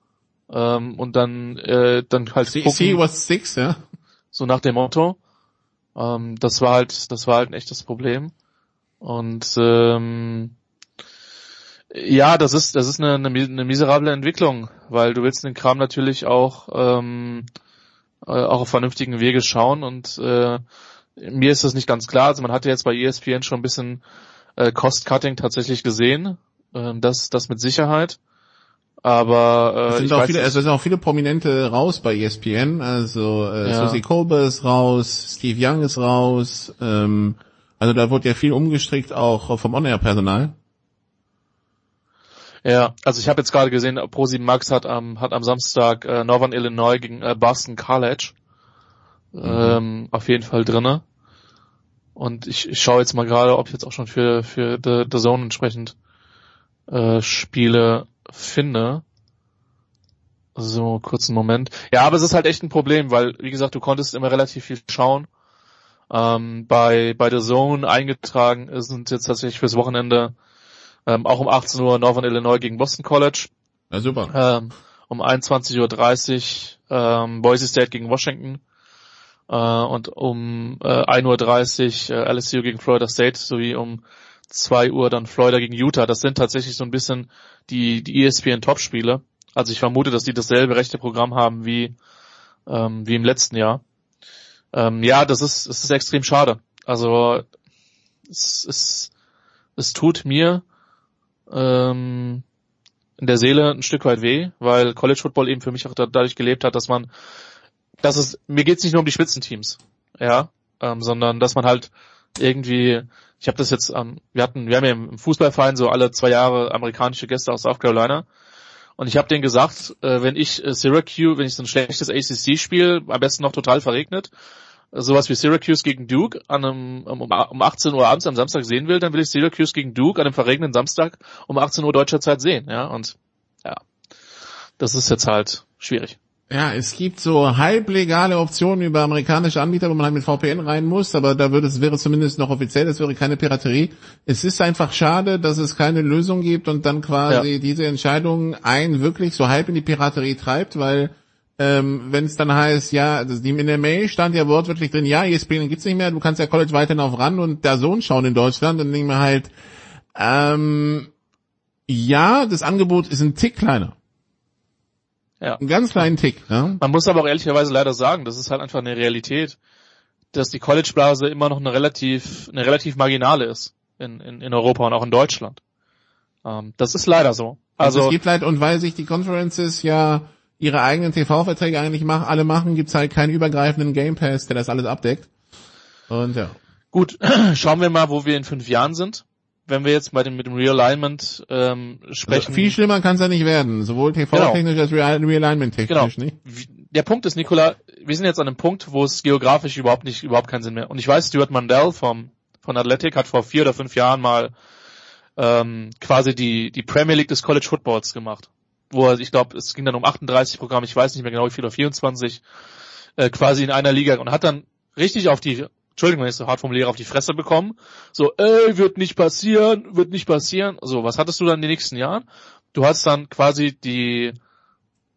ähm, und dann, äh, dann halt see, gucken. See was six, ja. So nach dem Motto. Ähm, das war halt, das war halt ein echtes Problem. Und, ähm, ja, das ist, das ist eine, eine, eine miserable Entwicklung, weil du willst den Kram natürlich auch, ähm, äh, auch auf vernünftigen Wege schauen und äh, mir ist das nicht ganz klar. Also man hatte jetzt bei ESPN schon ein bisschen äh, Cost-Cutting tatsächlich gesehen, äh, das, das mit Sicherheit. Aber äh, es sind, auch viele, es sind auch viele Prominente raus bei ESPN. Also äh, ja. Susie Kolber ist raus, Steve Young ist raus. Ähm, also da wurde ja viel umgestrickt, auch vom On-Air-Personal. Ja, also ich habe jetzt gerade gesehen, Pro7 Max hat am hat am Samstag äh, Northern Illinois gegen äh, Boston College mhm. ähm, auf jeden Fall drinne. Und ich, ich schaue jetzt mal gerade, ob ich jetzt auch schon für für The, The Zone entsprechend äh, Spiele finde. So, kurzen Moment. Ja, aber es ist halt echt ein Problem, weil, wie gesagt, du konntest immer relativ viel schauen. Ähm, bei, bei The Zone eingetragen sind jetzt tatsächlich fürs Wochenende ähm, auch um 18 Uhr Northern Illinois gegen Boston College. Ja, super. Ähm, um 21.30 Uhr ähm, Boise State gegen Washington. Äh, und um äh, 1.30 Uhr äh, LSU gegen Florida State sowie um 2 Uhr dann Florida gegen Utah. Das sind tatsächlich so ein bisschen die, die ESPN Top-Spiele. Also ich vermute, dass die dasselbe rechte Programm haben wie, ähm, wie im letzten Jahr. Ähm, ja, das ist, es ist extrem schade. Also es, es, es tut mir ähm, in der Seele ein Stück weit weh, weil College Football eben für mich auch dadurch gelebt hat, dass man, dass es, mir geht's nicht nur um die Spitzenteams, ja, ähm, sondern dass man halt irgendwie, ich habe das jetzt, ähm, wir hatten, wir haben ja im Fußballverein so alle zwei Jahre amerikanische Gäste aus South Carolina. Und ich habe denen gesagt, äh, wenn ich äh, Syracuse, wenn ich so ein schlechtes ACC spiele, am besten noch total verregnet, sowas wie Syracuse gegen Duke an einem, um, um 18 Uhr abends am Samstag sehen will, dann will ich Syracuse gegen Duke an einem verregneten Samstag um 18 Uhr deutscher Zeit sehen, ja, und ja, das ist jetzt halt schwierig. Ja, es gibt so halblegale Optionen über amerikanische Anbieter, wo man halt mit VPN rein muss, aber da würde es wäre zumindest noch offiziell, es wäre keine Piraterie. Es ist einfach schade, dass es keine Lösung gibt und dann quasi ja. diese Entscheidung ein wirklich so halb in die Piraterie treibt, weil ähm, wenn es dann heißt, ja, in der Mail stand ja wortwörtlich drin, ja, ESPN gibt's nicht mehr, du kannst ja College weiterhin auf ran und der Sohn schauen in Deutschland, dann denken wir halt, ähm, ja, das Angebot ist ein Tick kleiner. Ja. Einen ganz kleinen Tick. Ja? Man muss aber auch ehrlicherweise leider sagen, das ist halt einfach eine Realität, dass die College-Blase immer noch eine relativ, eine relativ marginale ist in, in, in Europa und auch in Deutschland. Ähm, das ist leider so. Also, also es gibt halt, und weil sich die Conferences ja ihre eigenen TV-Verträge eigentlich machen, alle machen, gibt's halt keinen übergreifenden Game Pass, der das alles abdeckt. Und ja. Gut, schauen wir mal, wo wir in fünf Jahren sind. Wenn wir jetzt bei dem, mit dem Realignment ähm, sprechen. Also viel schlimmer kann es ja nicht werden, sowohl TV-technisch genau. als Realignment-technisch, genau. nicht? Der Punkt ist, Nicola, wir sind jetzt an einem Punkt, wo es geografisch überhaupt nicht, überhaupt keinen Sinn mehr. Und ich weiß, Stuart Mandel vom, von Athletic hat vor vier oder fünf Jahren mal ähm, quasi die, die Premier League des College Footballs gemacht. Wo er, ich glaube, es ging dann um 38 Programme, ich weiß nicht mehr genau wie viel, oder 24, äh, quasi in einer Liga und hat dann richtig auf die, Entschuldigung, wenn ich so hart formuliere, auf die Fresse bekommen. So, ey, wird nicht passieren, wird nicht passieren. So, was hattest du dann in den nächsten Jahren? Du hast dann quasi die,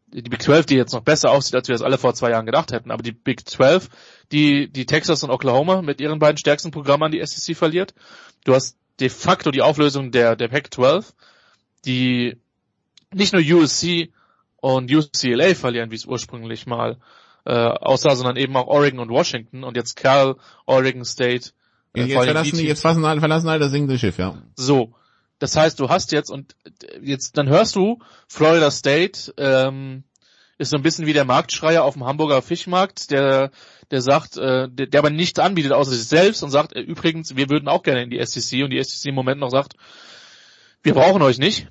die Big 12, die jetzt noch besser aussieht, als wir das alle vor zwei Jahren gedacht hätten, aber die Big 12, die, die Texas und Oklahoma mit ihren beiden stärksten Programmen an die SEC verliert. Du hast de facto die Auflösung der, der Pac 12, die nicht nur USC und UCLA verlieren, wie es ursprünglich mal äh, aussah, sondern eben auch Oregon und Washington und jetzt Cal, Oregon State. Äh, jetzt, verlassen, jetzt alle, verlassen alle das sinkende Schiff, ja. So. Das heißt, du hast jetzt und jetzt dann hörst du Florida State ähm, ist so ein bisschen wie der Marktschreier auf dem Hamburger Fischmarkt, der der sagt, äh, der, der aber nichts anbietet außer sich selbst und sagt, äh, übrigens, wir würden auch gerne in die SEC und die SEC im Moment noch sagt, wir brauchen euch nicht.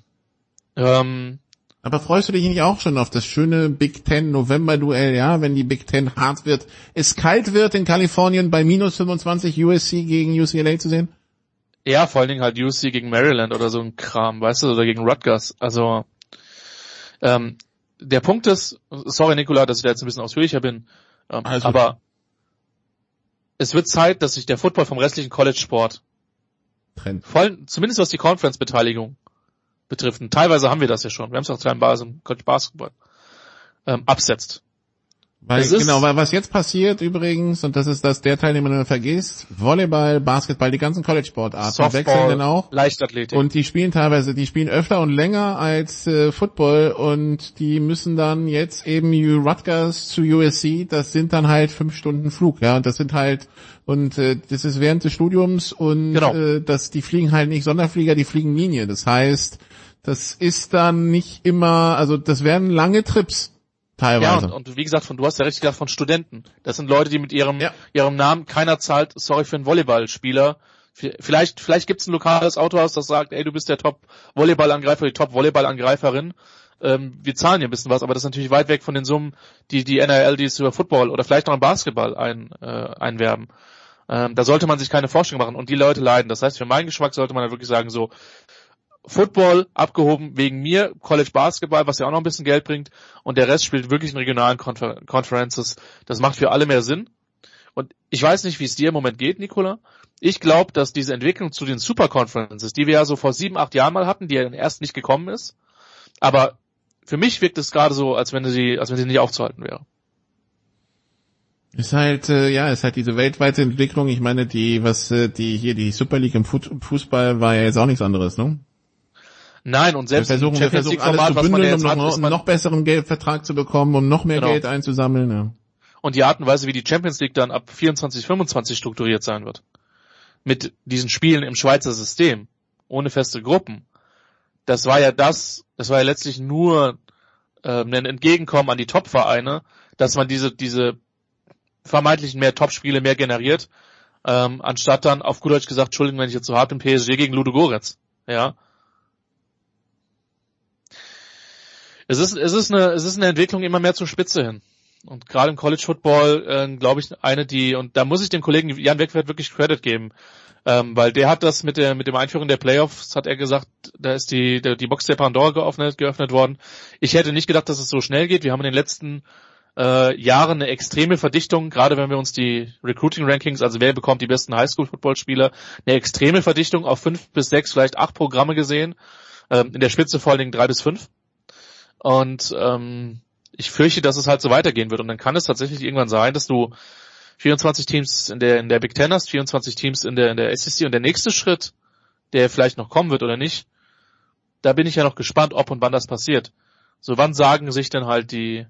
Ähm, aber freust du dich nicht auch schon auf das schöne Big Ten November Duell, ja, wenn die Big Ten hart wird, es kalt wird in Kalifornien bei minus 25 USC gegen UCLA zu sehen? Ja, vor allen Dingen halt USC gegen Maryland oder so ein Kram, weißt du, oder gegen Rutgers. Also ähm, der Punkt ist, sorry Nikola, dass ich da jetzt ein bisschen ausführlicher bin, ähm, also, aber es wird Zeit, dass sich der Football vom restlichen College-Sport trennt. Vor allem, zumindest was die Conference-Beteiligung betrifft, und teilweise haben wir das ja schon, wir haben es auch Basis im College Basketball, ähm, absetzt. Weil, genau, weil was jetzt passiert übrigens, und das ist das der Teil, den man vergisst, Volleyball, Basketball, die ganzen College-Sportarten wechseln dann auch. Leichtathletik. Und die spielen teilweise, die spielen öfter und länger als äh, Football und die müssen dann jetzt eben Rutgers zu USC, das sind dann halt fünf Stunden Flug, ja, und das sind halt, und äh, das ist während des Studiums und genau. äh, das, die fliegen halt nicht Sonderflieger, die fliegen Linie. Das heißt, das ist dann nicht immer, also das werden lange Trips Teilweise. Ja, und, und, wie gesagt, von, du hast ja richtig gesagt von Studenten. Das sind Leute, die mit ihrem, ja. ihrem Namen keiner zahlt, sorry für einen Volleyballspieler. Vielleicht, vielleicht gibt's ein lokales Autohaus, das sagt, ey, du bist der Top-Volleyballangreifer, die Top-Volleyballangreiferin. Ähm, wir zahlen hier ein bisschen was, aber das ist natürlich weit weg von den Summen, die die NRL, die es über Football oder vielleicht noch im Basketball ein, äh, einwerben. Ähm, da sollte man sich keine Vorstellung machen und die Leute leiden. Das heißt, für meinen Geschmack sollte man ja wirklich sagen, so, Football abgehoben wegen mir, College Basketball, was ja auch noch ein bisschen Geld bringt, und der Rest spielt wirklich in regionalen Confer Conferences. Das macht für alle mehr Sinn. Und ich weiß nicht, wie es dir im Moment geht, Nicola. Ich glaube, dass diese Entwicklung zu den Super Conferences, die wir ja so vor sieben, acht Jahren mal hatten, die ja erst nicht gekommen ist, aber für mich wirkt es gerade so, als wenn sie, als wenn sie nicht aufzuhalten wäre. Ist halt, äh, ja, ist halt diese weltweite Entwicklung. Ich meine, die, was, äh, die hier, die Super League im Fußball war ja jetzt auch nichts anderes, ne? Nein, und selbst wir versuchen, wir versuchen alles zu bündeln, um noch, hat, noch besseren Geldvertrag zu bekommen, um noch mehr genau. Geld einzusammeln. Ja. Und die Art und Weise, wie die Champions League dann ab 24, 25 strukturiert sein wird, mit diesen Spielen im Schweizer System, ohne feste Gruppen, das war ja das, das war ja letztlich nur äh, ein Entgegenkommen an die Top-Vereine, dass man diese, diese vermeintlichen mehr Top-Spiele mehr generiert, ähm, anstatt dann auf gut Deutsch gesagt, Entschuldigung, wenn ich jetzt so hart bin, PSG gegen Ludo Goretz. Ja, es ist, es ist eine, es ist eine Entwicklung immer mehr zur Spitze hin. Und gerade im College Football, äh, glaube ich, eine, die, und da muss ich dem Kollegen Jan Wegwert wirklich Credit geben. Ähm, weil der hat das mit der, mit dem Einführen der Playoffs, hat er gesagt, da ist die, der, die Box der Pandora geöffnet, geöffnet worden. Ich hätte nicht gedacht, dass es so schnell geht. Wir haben in den letzten äh, Jahren eine extreme Verdichtung, gerade wenn wir uns die Recruiting Rankings, also wer bekommt die besten Highschool-Footballspieler, eine extreme Verdichtung auf fünf bis sechs, vielleicht acht Programme gesehen. Ähm, in der Spitze vor allen Dingen drei bis fünf. Und ähm, ich fürchte, dass es halt so weitergehen wird. Und dann kann es tatsächlich irgendwann sein, dass du 24 Teams in der, in der Big Ten hast, 24 Teams in der, in der SEC und der nächste Schritt, der vielleicht noch kommen wird oder nicht, da bin ich ja noch gespannt, ob und wann das passiert. So wann sagen sich denn halt die,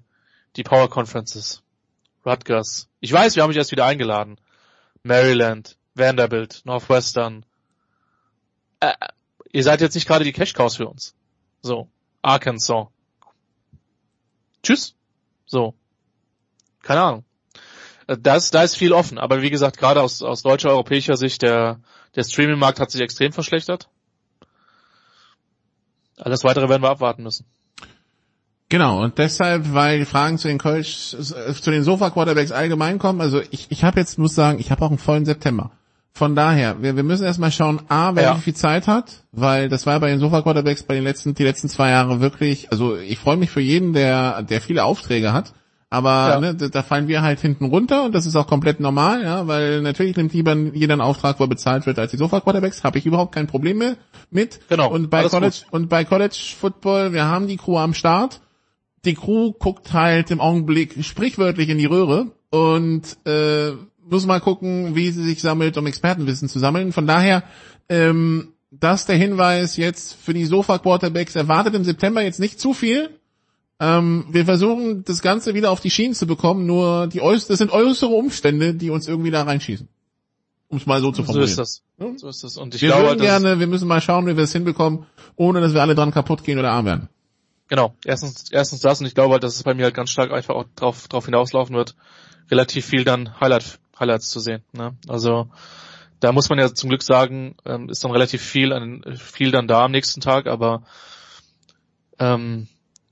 die Power Conferences? Rutgers. Ich weiß, wir haben mich erst wieder eingeladen. Maryland, Vanderbilt, Northwestern. Äh, ihr seid jetzt nicht gerade die Cash Cows für uns. So, Arkansas. Tschüss. So. Keine Ahnung. Äh, Da ist, da ist viel offen, aber wie gesagt, gerade aus, aus deutscher, europäischer Sicht, der, der Streaming-Markt hat sich extrem verschlechtert. Alles weitere werden wir abwarten müssen. Genau, und deshalb, weil Fragen zu den College, zu den Sofa-Quarterbacks allgemein kommen, also ich, ich habe jetzt, muss sagen, ich habe auch einen vollen September. Von daher, wir, wir müssen erstmal schauen, A, wer Ja. wie viel Zeit hat, weil das war bei den Sofa-Quarterbacks bei den letzten, die letzten zwei Jahre wirklich, also ich freue mich für jeden, der, der viele Aufträge hat, aber Ja. ne, da, da fallen wir halt hinten runter und das ist auch komplett normal, ja, weil natürlich nimmt lieber jeder einen Auftrag, wo er bezahlt wird, als die Sofa-Quarterbacks, habe ich überhaupt kein Problem mehr mit. Genau, Und bei College, und bei College Football, wir haben die Crew am Start, die Crew guckt halt im Augenblick sprichwörtlich in die Röhre und äh, muss mal gucken, wie sie sich sammelt, um Expertenwissen zu sammeln. Von daher, ähm, das der Hinweis jetzt für die Sofa-Quarterbacks. Erwartet im September jetzt nicht zu viel. Ähm, wir versuchen, das Ganze wieder auf die Schienen zu bekommen, nur die äuß das sind äußere Umstände, die uns irgendwie da reinschießen. Um es mal so zu So formulieren. ist das. So ist das. Und ich wir glaube, würden dass, gerne, wir müssen mal schauen, wie wir es hinbekommen, ohne dass wir alle dran kaputt gehen oder arm werden. Genau, erstens, erstens das und ich glaube halt, dass es bei mir halt ganz stark einfach auch drauf, drauf hinauslaufen wird, relativ viel dann Highlight, Highlights zu sehen. Ne? Also da muss man ja zum Glück sagen, ähm, ist dann relativ viel an, viel dann da am nächsten Tag, aber ähm,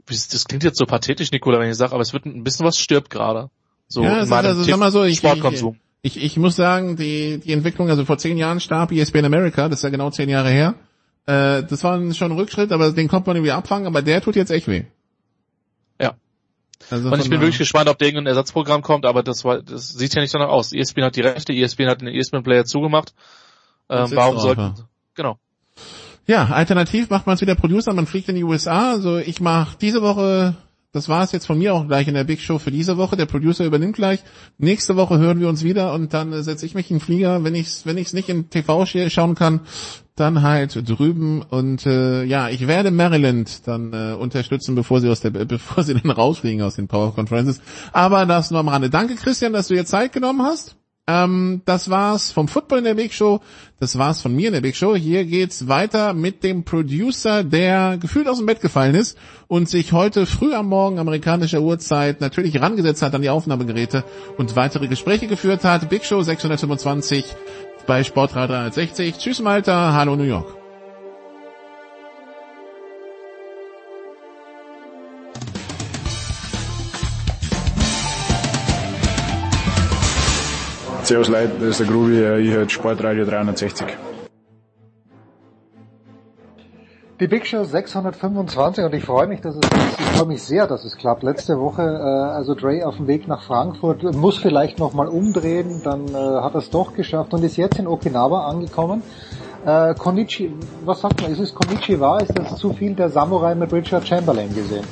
das klingt jetzt so pathetisch, Nikola, wenn ich sage, aber es wird ein bisschen was stirbt gerade. So ja, in ist meinem also, Tipp- sag mal so, ich, Sportkonsum. Ich, ich, ich muss sagen, die, die Entwicklung, also vor zehn Jahren starb ESPN America, das ist ja genau zehn Jahre her. Äh, das war schon ein Rückschritt, aber den kommt man irgendwie abfangen, aber der tut jetzt echt weh. Also Und ich bin wirklich gespannt, ob da irgendein Ersatzprogramm kommt, aber das war, das sieht ja nicht danach aus. ESPN hat die Rechte, ESPN hat den ESPN Player zugemacht. Ähm, warum sollten, genau. Ja, alternativ macht man es wieder Producer, man fliegt in die USA. Also ich mache diese Woche, das war es jetzt von mir auch gleich in der Big Show für diese Woche. Der Producer übernimmt gleich. Nächste Woche hören wir uns wieder und dann äh, setze ich mich in den Flieger. Wenn ich es wenn ich's nicht in TV sch- schauen kann, dann halt drüben. Und äh, ja, ich werde Maryland dann äh, unterstützen, bevor sie aus der bevor sie dann rausfliegen aus den Power Conferences. Aber das nur am Rande. Danke Christian, dass du dir Zeit genommen hast. Ähm, das war's vom Football in der Big Show. Das war's von mir in der Big Show. Hier geht's weiter mit dem Producer, der gefühlt aus dem Bett gefallen ist und sich heute früh am Morgen amerikanischer Uhrzeit natürlich rangesetzt hat an die Aufnahmegeräte und weitere Gespräche geführt hat. Big Show 625 bei Sportradio 360. Tschüss Malta, hallo New York. Servus Leute, das ist der Grubi, ich höre Sportradio 360. Die Big Show 625 und ich freue mich, dass es ich freue mich sehr, dass es klappt. Letzte Woche, äh, also Dre auf dem Weg nach Frankfurt, muss vielleicht nochmal umdrehen, dann äh, hat er es doch geschafft und ist jetzt in Okinawa angekommen. Äh, Konichi, was sagt man, ist es Konichiwa? Ist das zu viel der Samurai mit Richard Chamberlain gesehen?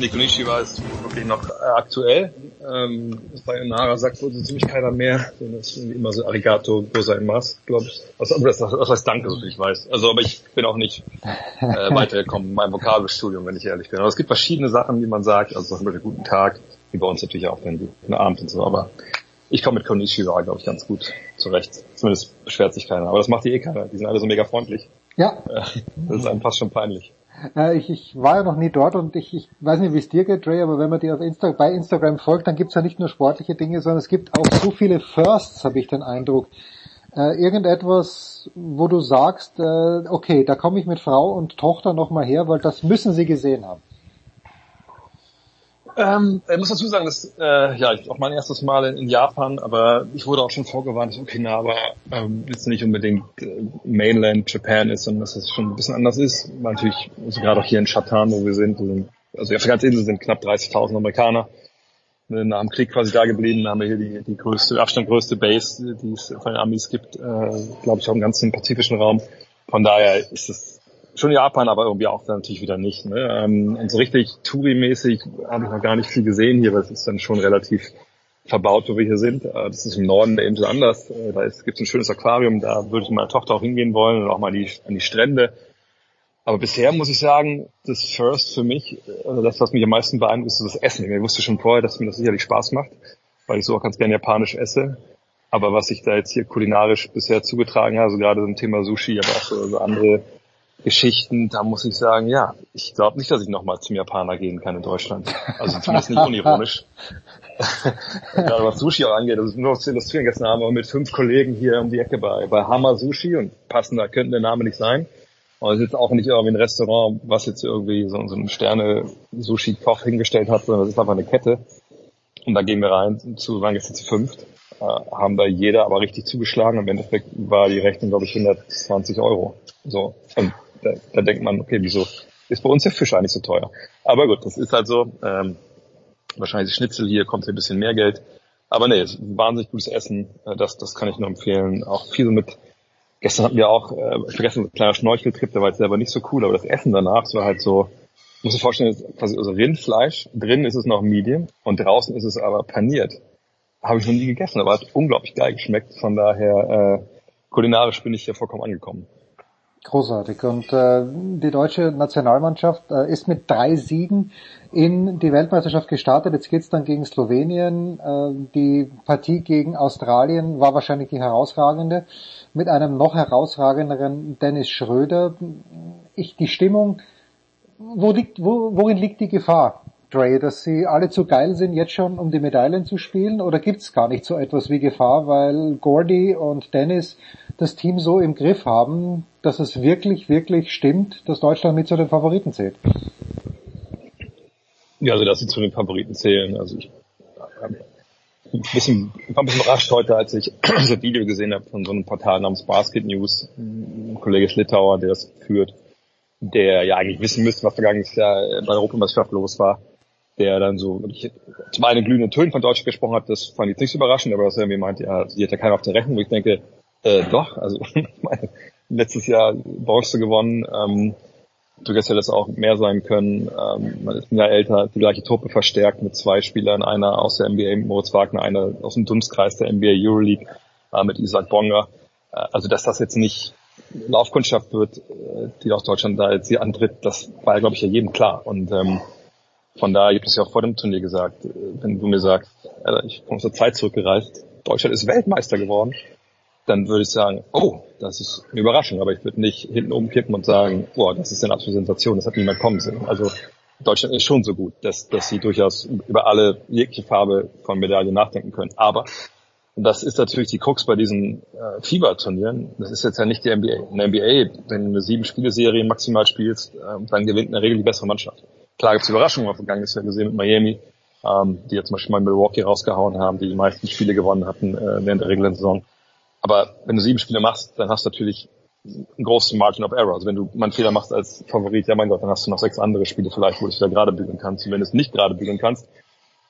Nikonichiwa ist wirklich noch äh, aktuell. Ähm, bei Nara sagt wohl so ziemlich keiner mehr. Das ist immer so Arigato Gozaimasu, glaube ich. Was, das, das heißt Danke, so ich weiß. Also, aber ich bin auch nicht äh, weitergekommen in meinem Vokabelstudium, wenn ich ehrlich bin. Aber es gibt verschiedene Sachen, die man sagt. Also zum Beispiel guten Tag, wie bei uns natürlich auch den guten Abend und so. Aber ich komme mit Konnichiwa, glaube ich, ganz gut zurecht. Zumindest beschwert sich keiner. Aber das macht die eh keiner. Die sind alle so mega freundlich. Ja, Äh, Das ist einem fast schon peinlich. Äh, ich, ich war ja noch nie dort und ich, ich weiß nicht, wie es dir geht, Dre, aber wenn man dir auf Insta bei Instagram folgt, dann gibt's ja nicht nur sportliche Dinge, sondern es gibt auch so viele Firsts, habe ich den Eindruck. Äh, irgendetwas, wo du sagst, äh, okay, da komme ich mit Frau und Tochter nochmal her, weil das müssen sie gesehen haben. Ähm, ich muss dazu sagen, dass äh, ja ich auch mein erstes Mal in, in Japan, aber ich wurde auch schon vorgewarnt, dass Okinawa ähm, jetzt nicht unbedingt äh, Mainland Japan ist, sondern dass es schon ein bisschen anders ist. Weil natürlich, also gerade auch hier in Shatan, wo wir sind, sind also auf der ganzen Insel sind knapp 30.000 Amerikaner. Nach dem Krieg quasi da geblieben, haben wir hier die, die größte, Abstand größte Base, die es von den Amis gibt, äh, glaube ich, auch im ganzen pazifischen Raum. Von daher ist es schon Japan, aber irgendwie auch dann natürlich wieder nicht. Ne? Ähm, und so richtig Touri-mäßig habe ich noch gar nicht viel gesehen hier, weil es ist dann schon relativ verbaut, wo wir hier sind. Äh, das ist im Norden der Insel anders. Äh, da gibt es ein schönes Aquarium, da würde ich mit meiner Tochter auch hingehen wollen und auch mal die, an die Strände. Aber bisher muss ich sagen, das First für mich, also das, was mich am meisten beeindruckt, ist das Essen. Ich wusste schon vorher, dass mir das sicherlich Spaß macht. weil ich so auch ganz gerne japanisch esse. Aber was ich da jetzt hier kulinarisch bisher zugetragen habe, also gerade zum Thema Sushi, aber auch so, so andere Geschichten, da muss ich sagen, ja, ich glaube nicht, dass ich nochmal zum Japaner gehen kann in Deutschland. Also zumindest nicht unironisch. Gerade was Sushi auch angeht, das ist nur zu illustrieren. Gestern haben wir mit fünf Kollegen hier um die Ecke bei, bei Hammer Sushi und passender könnte der Name nicht sein. Aber es ist jetzt auch nicht irgendwie ein Restaurant, was jetzt irgendwie so, so einen Sterne-Sushi-Koch hingestellt hat, sondern es ist einfach eine Kette. Und da gehen wir rein, zu, waren gestern zu fünft, äh, haben da jeder aber richtig zugeschlagen. Im Endeffekt war die Rechnung, glaube ich, 120 Euro. So. Und da, da denkt man, okay, wieso ist bei uns der Fisch eigentlich so teuer? Aber gut, das ist halt so. Ähm, wahrscheinlich Schnitzel hier kommt ein bisschen mehr Geld. Aber nee, ist wahnsinnig gutes Essen. Äh, das, das kann ich nur empfehlen. Auch viel mit, gestern hatten wir auch, äh, vergessen, ein kleiner Schnorcheltrip, der war jetzt selber nicht so cool, aber das Essen danach, es war halt so, muss ich vorstellen, quasi also Rindfleisch, drin ist es noch Medium und draußen ist es aber paniert. Habe ich noch nie gegessen, aber hat unglaublich geil geschmeckt. Von daher, äh, kulinarisch bin ich hier vollkommen angekommen. Großartig. Und äh, die deutsche Nationalmannschaft äh, ist mit drei Siegen in die Weltmeisterschaft gestartet. Jetzt geht's dann gegen Slowenien. Äh, die Partie gegen Australien war wahrscheinlich die herausragende. Mit einem noch herausragenderen Dennis Schröder. Ich, die Stimmung, wo liegt, wo, worin liegt die Gefahr? Dre, dass sie alle zu geil sind, jetzt schon um die Medaillen zu spielen? Oder gibt's gar nicht so etwas wie Gefahr, weil Gordy und Dennis das Team so im Griff haben, dass es wirklich, wirklich stimmt, dass Deutschland mit zu den Favoriten zählt? Ja, also dass sie zu den Favoriten zählen. Also ich ein bisschen, war ein bisschen überrascht heute, als ich das Video gesehen habe von so einem Portal namens Basket News, ein Kollege Schlittauer, der das führt, der ja eigentlich wissen müsste, was vergangenes Jahr bei der Europameisterschaft los war, der dann so wirklich zum einen glühende Tönen von Deutschland gesprochen hat, das fand ich nicht so überraschend, aber dass er irgendwie meint, ja, sie hat ja keiner auf der Rechnung, wo ich denke, äh, doch, also letztes Jahr Bronze gewonnen, ähm, durchaus hätte es auch mehr sein können. Ähm, man ist ein Jahr älter, die gleiche Truppe verstärkt mit zwei Spielern, einer aus der NBA, Moritz Wagner, einer aus dem Dunstkreis der NBA Euroleague äh, mit Isaac Bonga. Äh, also dass das jetzt nicht Laufkundschaft wird, äh, die aus Deutschland da jetzt hier antritt, das war, glaube ich, ja jedem klar. Und ähm, von daher gibt es ja auch vor dem Turnier gesagt, äh, wenn du mir sagst, äh, ich komme zur Zeit zurückgereist, Deutschland ist Weltmeister geworden, dann würde ich sagen, oh, das ist eine Überraschung, aber ich würde nicht hinten umkippen und sagen, boah, das ist eine absolute Sensation, das hat niemand kommen sehen. Also Deutschland ist schon so gut, dass, dass sie durchaus über alle jegliche Farbe von Medaillen nachdenken können. Aber und das ist natürlich die Krux bei diesen äh, Fieberturnieren. Das ist jetzt ja nicht die NBA. In der NBA, wenn du eine sieben Spiele-Serie maximal spielst, äh, dann gewinnt in der Regel die bessere Mannschaft. Klar gibt es Überraschungen, auf vergangenes Jahr gesehen mit Miami, ähm, die jetzt zum Beispiel mal Milwaukee rausgehauen haben, die die meisten Spiele gewonnen hatten äh, während der regulären Saison. Aber wenn du sieben Spiele machst, dann hast du natürlich einen großen Margin of Error. Also wenn du mal einen Fehler machst als Favorit, ja mein Gott, dann hast du noch sechs andere Spiele vielleicht, wo du es wieder gerade bügeln kannst. Und wenn du es nicht gerade bügeln kannst,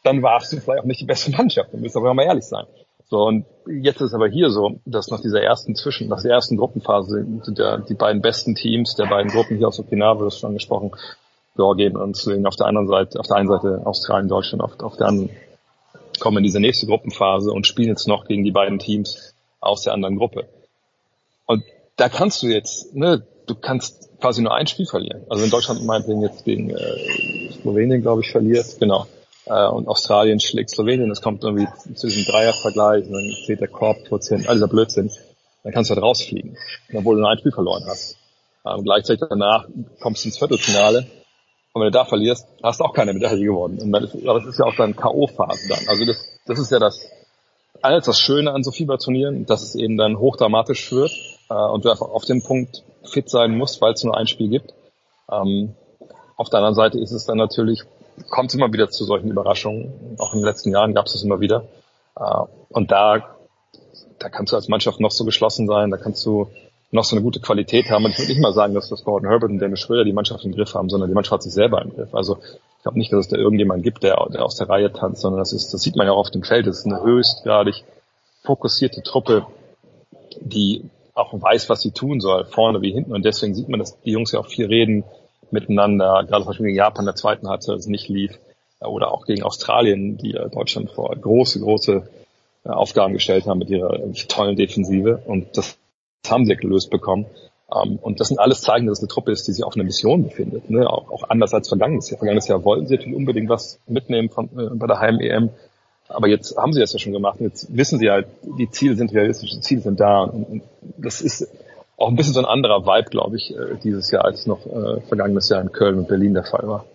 dann warst du vielleicht auch nicht die beste Mannschaft. Dann müssen wir aber mal ehrlich sein. So, und jetzt ist aber hier so, dass nach dieser ersten Zwischen, nach der ersten Gruppenphase sind ja die beiden besten Teams der beiden Gruppen hier aus Okinawa, das schon angesprochen, Georgien und Slowenien auf der anderen Seite, auf der einen Seite Australien, Deutschland, auf, auf der anderen kommen in diese nächste Gruppenphase und spielen jetzt noch gegen die beiden Teams aus der anderen Gruppe. Und da kannst du jetzt, ne, du kannst quasi nur ein Spiel verlieren. Also wenn Deutschland meinetwegen jetzt gegen äh, Slowenien, glaube ich, verliert, genau, äh, und Australien schlägt Slowenien, es kommt irgendwie zu diesem Dreiervergleich, und dann steht der Korb hin, all dieser Blödsinn, dann kannst du halt rausfliegen, obwohl du nur ein Spiel verloren hast. Ähm, gleichzeitig danach kommst du ins Viertelfinale und wenn du da verlierst, hast du auch keine Medaille gewonnen. Und dann ist, aber das ist ja auch dann K.O.-Phase dann. Also das, das ist ja das, alles das Schöne an so Fieberturnieren, dass es eben dann hochdramatisch wird äh, und du einfach auf dem Punkt fit sein musst, weil es nur ein Spiel gibt. Ähm, auf der anderen Seite ist es dann natürlich, kommt es immer wieder zu solchen Überraschungen. Auch in den letzten Jahren gab es es immer wieder. Äh, und da, da kannst du als Mannschaft noch so geschlossen sein, da kannst du noch so eine gute Qualität haben. Und ich würde nicht mal sagen, dass das Gordon Herbert und Dennis Schröder die Mannschaft im Griff haben, sondern die Mannschaft hat sich selber im Griff. Also ich glaube nicht, dass es da irgendjemand gibt, der, der aus der Reihe tanzt, sondern das ist, das sieht man ja auch auf dem Feld. Das ist eine höchstgradig fokussierte Truppe, die auch weiß, was sie tun soll, vorne wie hinten. Und deswegen sieht man, dass die Jungs ja auch viel reden miteinander, gerade zum Beispiel gegen Japan der zweiten Halbzeit, es nicht lief, oder auch gegen Australien, die Deutschland vor große, große äh, Aufgaben gestellt haben mit ihrer tollen Defensive. Und das haben sie gelöst bekommen. Um, ähm, und das sind alles Zeichen, dass es eine Truppe ist, die sich auf einer Mission befindet. Ne? Auch, auch anders als vergangenes Jahr. Vergangenes Jahr wollten sie natürlich unbedingt was mitnehmen von, äh, bei der Heim-EM. aber jetzt haben sie das ja schon gemacht. Jetzt wissen sie halt, die Ziele sind realistisch, die Ziele sind da. Und, und das ist auch ein bisschen so ein anderer Vibe, glaube ich, äh, dieses Jahr, als noch äh, vergangenes Jahr in Köln und Berlin der Fall war.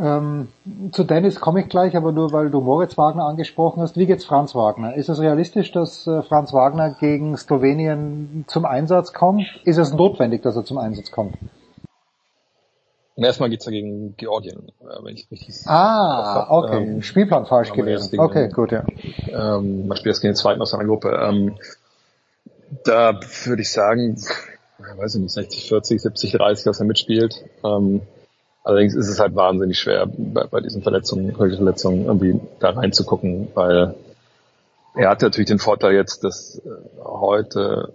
Ähm, zu Dennis komme ich gleich, aber nur weil du Moritz Wagner angesprochen hast. Wie geht's Franz Wagner? Ist es realistisch, dass äh, Franz Wagner gegen Slowenien zum Einsatz kommt? Ist es notwendig, dass er zum Einsatz kommt? Erstmal geht's ja gegen Georgien, äh, wenn ich richtig Ah, okay. Ähm, Spielplan falsch gewesen. Okay, gut, ja. Ähm, man spielt jetzt gegen den zweiten aus seiner Gruppe. Ähm, da würde ich sagen, weiß ich nicht, 60, 40, 70, 30, dass er mitspielt. Ähm, allerdings ist es halt wahnsinnig schwer, bei, bei diesen Verletzungen, Verletzungen irgendwie da reinzugucken, weil er hat natürlich den Vorteil jetzt, dass äh, heute,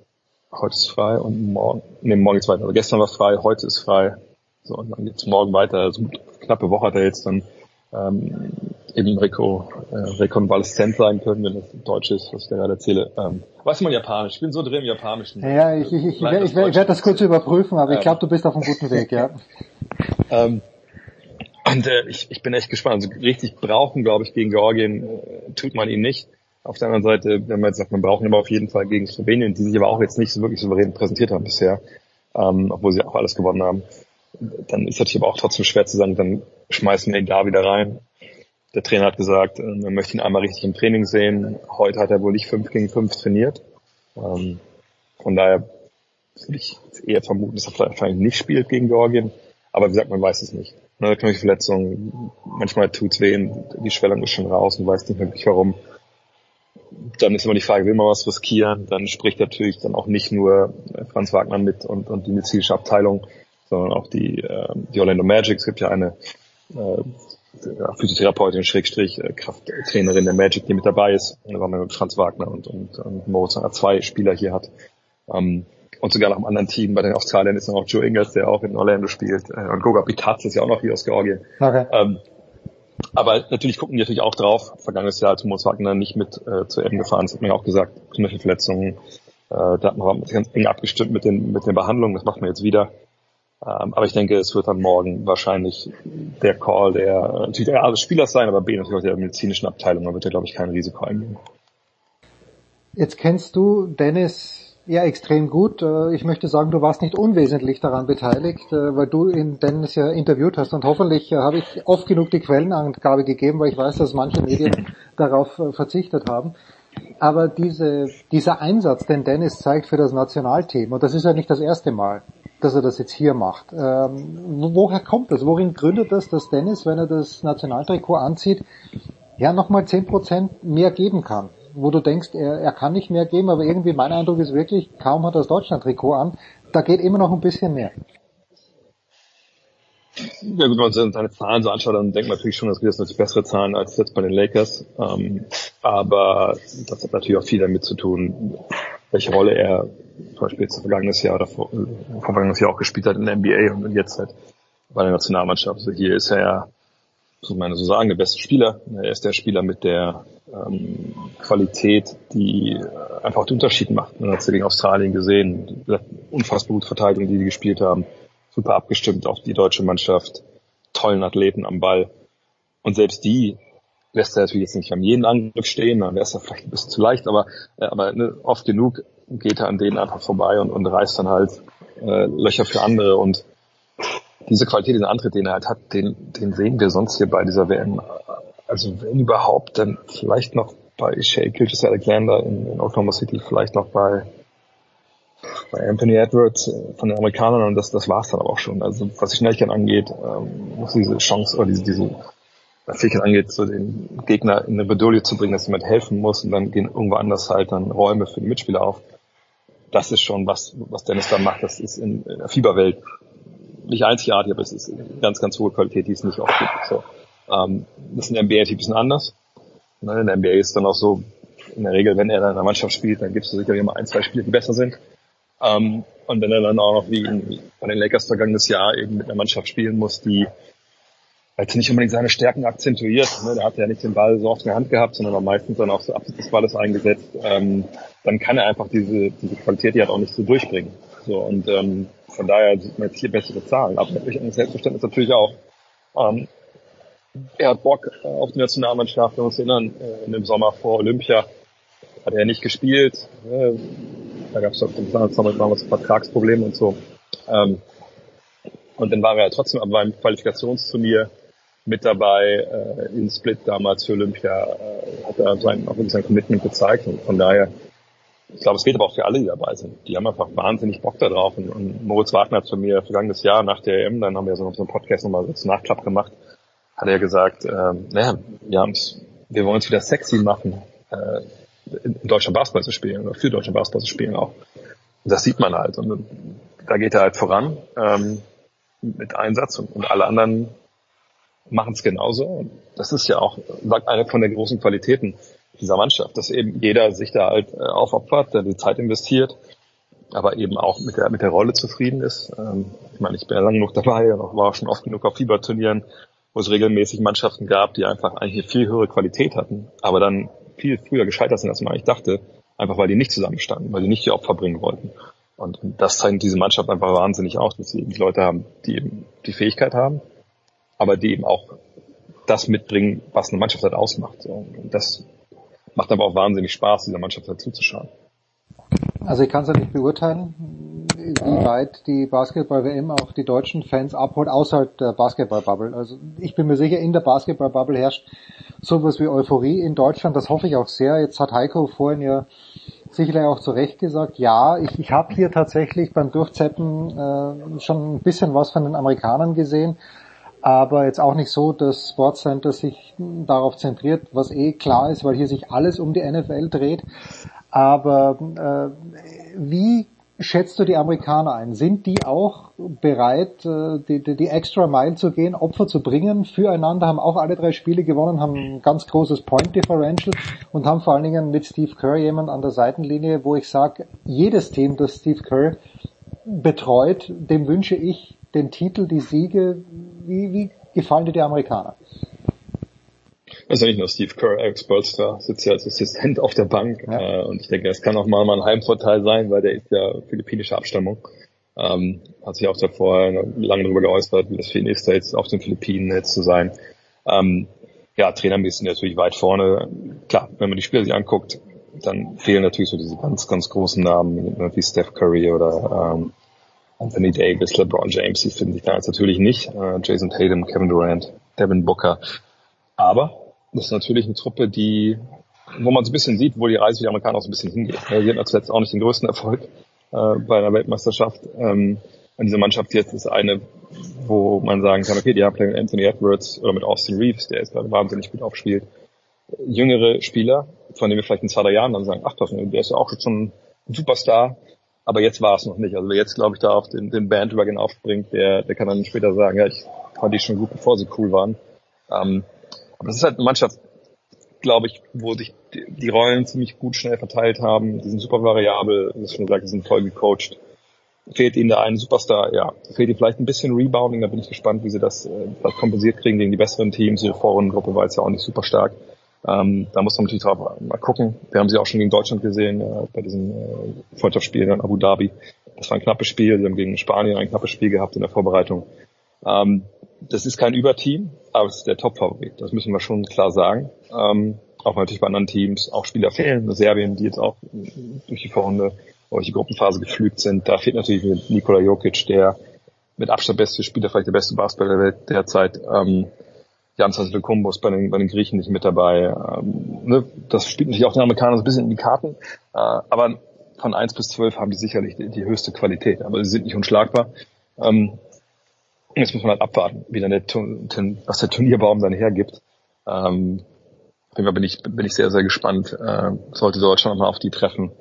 heute ist frei und morgen, nee, morgen ist weiter. Also gestern war frei, heute ist frei. So, und dann geht's morgen weiter. Also knappe Woche hat er jetzt dann ähm, eben Reko, äh, rekonvaleszent sein können, wenn das Deutsch ist, was ich gerade erzähle. Ähm, was man Japanisch? Ich bin so drin im Japanischen. Ja, ich, ich, ich, ich, ich werde das kurz überprüfen, aber ja. ich glaube, du bist auf einem guten Weg, ja. ähm, und äh, ich, ich bin echt gespannt. Also richtig brauchen, glaube ich, gegen Georgien äh, tut man ihn nicht. Auf der anderen Seite, wenn man jetzt sagt, man braucht ihn aber auf jeden Fall gegen Slowenien, die sich aber auch jetzt nicht so wirklich souverän präsentiert haben bisher, ähm, obwohl sie auch alles gewonnen haben dann ist natürlich aber auch trotzdem schwer zu sagen, dann schmeißen wir ihn da wieder rein. Der Trainer hat gesagt, äh, er möchte ihn einmal richtig im Training sehen. Heute hat er wohl nicht 5 gegen 5 trainiert. Ähm, von daher würde ich eher vermuten, dass er wahrscheinlich nicht spielt gegen Georgien. Aber wie gesagt, man weiß es nicht. Eine Knöchelverletzung, manchmal tut's weh, die Schwellung ist schon raus und weiß nicht wirklich warum. Dann ist immer die Frage, will man was riskieren? Dann spricht natürlich dann auch nicht nur Franz Wagner mit und, und die medizinische Abteilung, sondern auch die, äh, die Orlando Magic. Es gibt ja eine äh, Physiotherapeutin, Schrägstrich, äh, Krafttrainerin der Magic, die mit dabei ist, weil man mit Franz Wagner und, und, und Moritz zwei Spieler hier hat. Ähm, und sogar noch im anderen Team bei den Australiern ist noch Joe Ingles, der auch in Orlando spielt. Äh, und Goga Pitaz ist ja auch noch hier aus Georgien. Okay. Ähm, aber natürlich gucken die natürlich auch drauf. Vergangenes Jahr, als Moritz Wagner nicht mit äh, zu Eben gefahren ist, hat man ja auch gesagt, Knöchelverletzungen. Äh, da hat man ganz eng abgestimmt mit den, mit den Behandlungen. Das macht man jetzt wieder. Ähm, aber ich denke, es wird dann morgen wahrscheinlich der Call der natürlich der A des Spielers sein, aber B natürlich auch der medizinischen Abteilung. Da wird er, glaube ich, kein Risiko eingehen. Jetzt kennst du Dennis ja extrem gut. Äh, ich möchte sagen, du warst nicht unwesentlich daran beteiligt, äh, weil du in Dennis ja interviewt hast und hoffentlich äh, habe ich oft genug die Quellenangabe gegeben, weil ich weiß, dass manche Medien darauf verzichtet haben. Aber diese, dieser Einsatz, den Dennis zeigt für das Nationalteam, und das ist ja nicht das erste Mal, dass er das jetzt hier macht. Ähm, woher kommt das? Worin gründet das, dass Dennis, wenn er das Nationaltrikot anzieht, ja nochmal zehn Prozent mehr geben kann? Wo du denkst, er, er kann nicht mehr geben, aber irgendwie mein Eindruck ist wirklich, kaum hat er das Deutschland-Trikot an, da geht immer noch ein bisschen mehr. Ja gut, wenn man seine Zahlen so anschaut, dann denkt man natürlich schon, dass wir das natürlich bessere Zahlen als jetzt bei den Lakers. Ähm, aber das hat natürlich auch viel damit zu tun, welche Rolle er zum Beispiel jetzt vergangenes Jahr oder vor, vergangenes Jahr auch gespielt hat in der NBA und jetzt halt bei der Nationalmannschaft. Also hier ist er ja, so meine so sagen, der beste Spieler. Er ist der Spieler mit der ähm, Qualität, die einfach den Unterschied macht. Man hat es ja gegen Australien gesehen, unfassbar gute Verteidigung, die die gespielt haben, super abgestimmt auf die deutsche Mannschaft, tollen Athleten am Ball. Und selbst die lässt er natürlich jetzt nicht an jeden Angriff stehen, dann wäre es ja vielleicht ein bisschen zu leicht, aber, äh, aber ne, oft genug geht er an denen einfach vorbei und, und reißt dann halt äh, Löcher für andere und diese Qualität, diesen Antritt, den er halt hat, den, den sehen wir sonst hier bei dieser WM. Also wenn überhaupt, dann vielleicht noch bei Shea Gilgis Alexander in, in Oklahoma City, vielleicht noch bei, bei Anthony Edwards äh, von den Amerikanern und das, das war's dann aber auch schon. Also was die Schnelligkeit angeht, ähm, muss diese Chance oder diese, diese was Fähigkeit angeht, so den Gegner in eine Bedulie zu bringen, dass jemand helfen muss und dann gehen irgendwo anders halt dann Räume für die Mitspieler auf. Das ist schon was, was Dennis da macht. Das ist in, in der Fieberwelt nicht einzigartig, aber es ist ganz, ganz hohe Qualität, die es nicht oft gibt. So. Ähm, das ist in der NBA ein bisschen anders. Ne, in der NBA ist dann auch so, in der Regel, wenn er dann in der Mannschaft spielt, dann gibt es sicherlich immer ein, zwei Spiele, die besser sind. Ähm, und wenn er dann auch noch wie in, bei den Lakers vergangenes Jahr eben mit einer Mannschaft spielen muss, die halt nicht unbedingt seine Stärken akzentuiert. Ne? Der hat ja nicht den Ball so oft in der Hand gehabt, sondern war meistens dann auch so abseits des Balles eingesetzt. Ähm, dann kann er einfach diese, diese Qualität, die hat auch nicht so durchbringen. So, und ähm, von daher sieht man jetzt hier bessere Zahlen. Aber natürlich ein Selbstverständnis natürlich auch. Ähm, er hat Bock auf die Nationalmannschaft. Wir uns erinnern, äh, in dem Sommer vor Olympia hat er nicht gespielt. Äh, da gab es doch damals Vertragsprobleme und so. Ähm, und dann war er trotzdem beim Qualifikationsturnier mit dabei äh, in Split damals für Olympia, äh, hat er sein, auch sein Commitment gezeigt und von daher, ich glaube, es geht aber auch für alle, die dabei sind. Die haben einfach wahnsinnig Bock da drauf und, und Moritz Wagner hat zu mir vergangenes Jahr nach der EM, dann haben wir so auf so einem Podcast nochmal so einen Nachklapp gemacht, hat er gesagt, äh, naja, wir, haben's, wir wollen es wieder sexy machen, äh, in deutscher Basketball zu spielen oder für deutscher Basketball zu spielen auch. Und das sieht man halt und da geht er halt voran ähm, mit Einsatz und, und alle anderen machen es genauso. Und das ist ja auch, sagt eine von der großen Qualitäten dieser Mannschaft, dass eben jeder sich da halt äh, aufopfert, der die Zeit investiert, aber eben auch mit der, mit der Rolle zufrieden ist. Ähm, ich meine, ich bin ja lange genug dabei und war auch schon oft genug auf Fieberturnieren, wo es regelmäßig Mannschaften gab, die einfach eigentlich viel höhere Qualität hatten, aber dann viel früher gescheitert sind, als man eigentlich dachte, einfach weil die nicht zusammenstanden, weil die nicht die Opfer bringen wollten. Und das zeigt diese Mannschaft einfach wahnsinnig aus, dass sie eben Leute haben, die eben die Fähigkeit haben, aber die eben auch das mitbringen, was eine Mannschaft halt ausmacht. Und das macht aber auch wahnsinnig Spaß, dieser Mannschaft halt zuzuschauen. Also ich kann es ja nicht beurteilen, wie weit die Basketball-WM auch die deutschen Fans abholt außerhalb der Basketball-Bubble. Also ich bin mir sicher, in der Basketball-Bubble herrscht sowas wie Euphorie in Deutschland. Das hoffe ich auch sehr. Jetzt hat Heiko vorhin ja sicherlich auch zu Recht gesagt, ja, ich, ich habe hier tatsächlich beim Durchzeppen äh, schon ein bisschen was von den Amerikanern gesehen aber jetzt auch nicht so, dass Sportscenter sich darauf zentriert, was eh klar ist, weil hier sich alles um die NFL dreht. Aber äh, wie schätzt du die Amerikaner ein? Sind die auch bereit, äh, die, die, die extra Mile zu gehen, Opfer zu bringen füreinander, haben auch alle drei Spiele gewonnen, haben ein ganz großes Point Differential und haben vor allen Dingen mit Steve Kerr jemand an der Seitenlinie, wo ich sage, jedes Team, das Steve Kerr betreut, dem wünsche ich den Titel, die Siege. Wie, wie gefallen dir die Amerikaner? Also nicht nur Steve Kerr, Alex Bolster sitzt ja als Assistent auf der Bank ja. äh, und ich denke, das kann auch mal ein Heimvorteil sein, weil der ist ja philippinische Abstammung. Ähm, hat sich auch davor lange darüber geäußert, wie das für ihn ist, da jetzt auf den Philippinen jetzt zu sein. Ähm, ja, trainermäßig natürlich weit vorne. Klar, wenn man die Spiele sich anguckt, dann fehlen natürlich so diese ganz, ganz großen Namen wie Steph Curry oder ähm, Anthony Davis, LeBron James, die finden sich da jetzt natürlich nicht. Äh, Jason Tatum, Kevin Durant, Devin Booker. Aber das ist natürlich eine Truppe, die, wo man so ein bisschen sieht, wo die Reise für die Amerikaner auch so ein bisschen hingeht. Sie hatten zuletzt auch nicht den größten Erfolg äh, bei einer Weltmeisterschaft. Ähm, und diese Mannschaft jetzt ist eine, wo man sagen kann, okay, die haben mit Anthony Edwards oder mit Austin Reeves, der jetzt gerade wahnsinnig gut aufspielt. Jüngere Spieler, von denen wir vielleicht in zwei, drei Jahren dann sagen, ach, der ist ja auch schon ein Superstar. Aber jetzt war es noch nicht. Also wer jetzt, glaube ich, da auf den, den Bandwagon aufspringt, der, der kann dann später sagen, ja, ich fand die schon gut, bevor sie cool waren. Ähm, aber es ist halt eine Mannschaft, glaube ich, wo sich die, die, Rollen ziemlich gut schnell verteilt haben. Die sind super variabel, wie schon gesagt, die sind voll gecoacht. Fehlt ihnen der eine Superstar, ja. Fehlt ihnen vielleicht ein bisschen Rebounding, da bin ich gespannt, wie sie das, äh, das kompensiert kriegen gegen die besseren Teams. Ihre Vorrundengruppe war jetzt ja auch nicht super stark. Ähm, da muss man natürlich drauf mal gucken. Wir haben sie auch schon gegen Deutschland gesehen, äh, bei diesem äh, Freundschaftsspiel in Abu Dhabi. Das war ein knappes Spiel. Sie haben gegen Spanien ein knappes Spiel gehabt in der Vorbereitung. Ähm, das ist kein Überteam, aber es ist der Top-Favorit. Das müssen wir schon klar sagen. Ähm, auch natürlich bei anderen Teams auch Spieler fehlen. Serbien, die jetzt auch durch die Vorrunde durch die Gruppenphase geflügt sind. Da fehlt natürlich Nikola Jokic, der mit Abstand beste Spieler, vielleicht der beste Basketballer der Welt derzeit. Ähm, Jan Antetokounmpo bei den, bei den Griechen nicht mit dabei. Ähm, ne? Das spielt natürlich auch den Amerikanern so ein bisschen in die Karten. Äh, aber von 1 bis 12 haben die sicherlich die, die höchste Qualität. Aber sie sind nicht unschlagbar. Ähm, jetzt muss man halt abwarten, wie dann der, was der Turnierbaum dann hergibt. Ähm, auf jeden Fall bin ich, bin ich sehr, sehr gespannt. Äh, sollte Deutschland mal auf die treffen,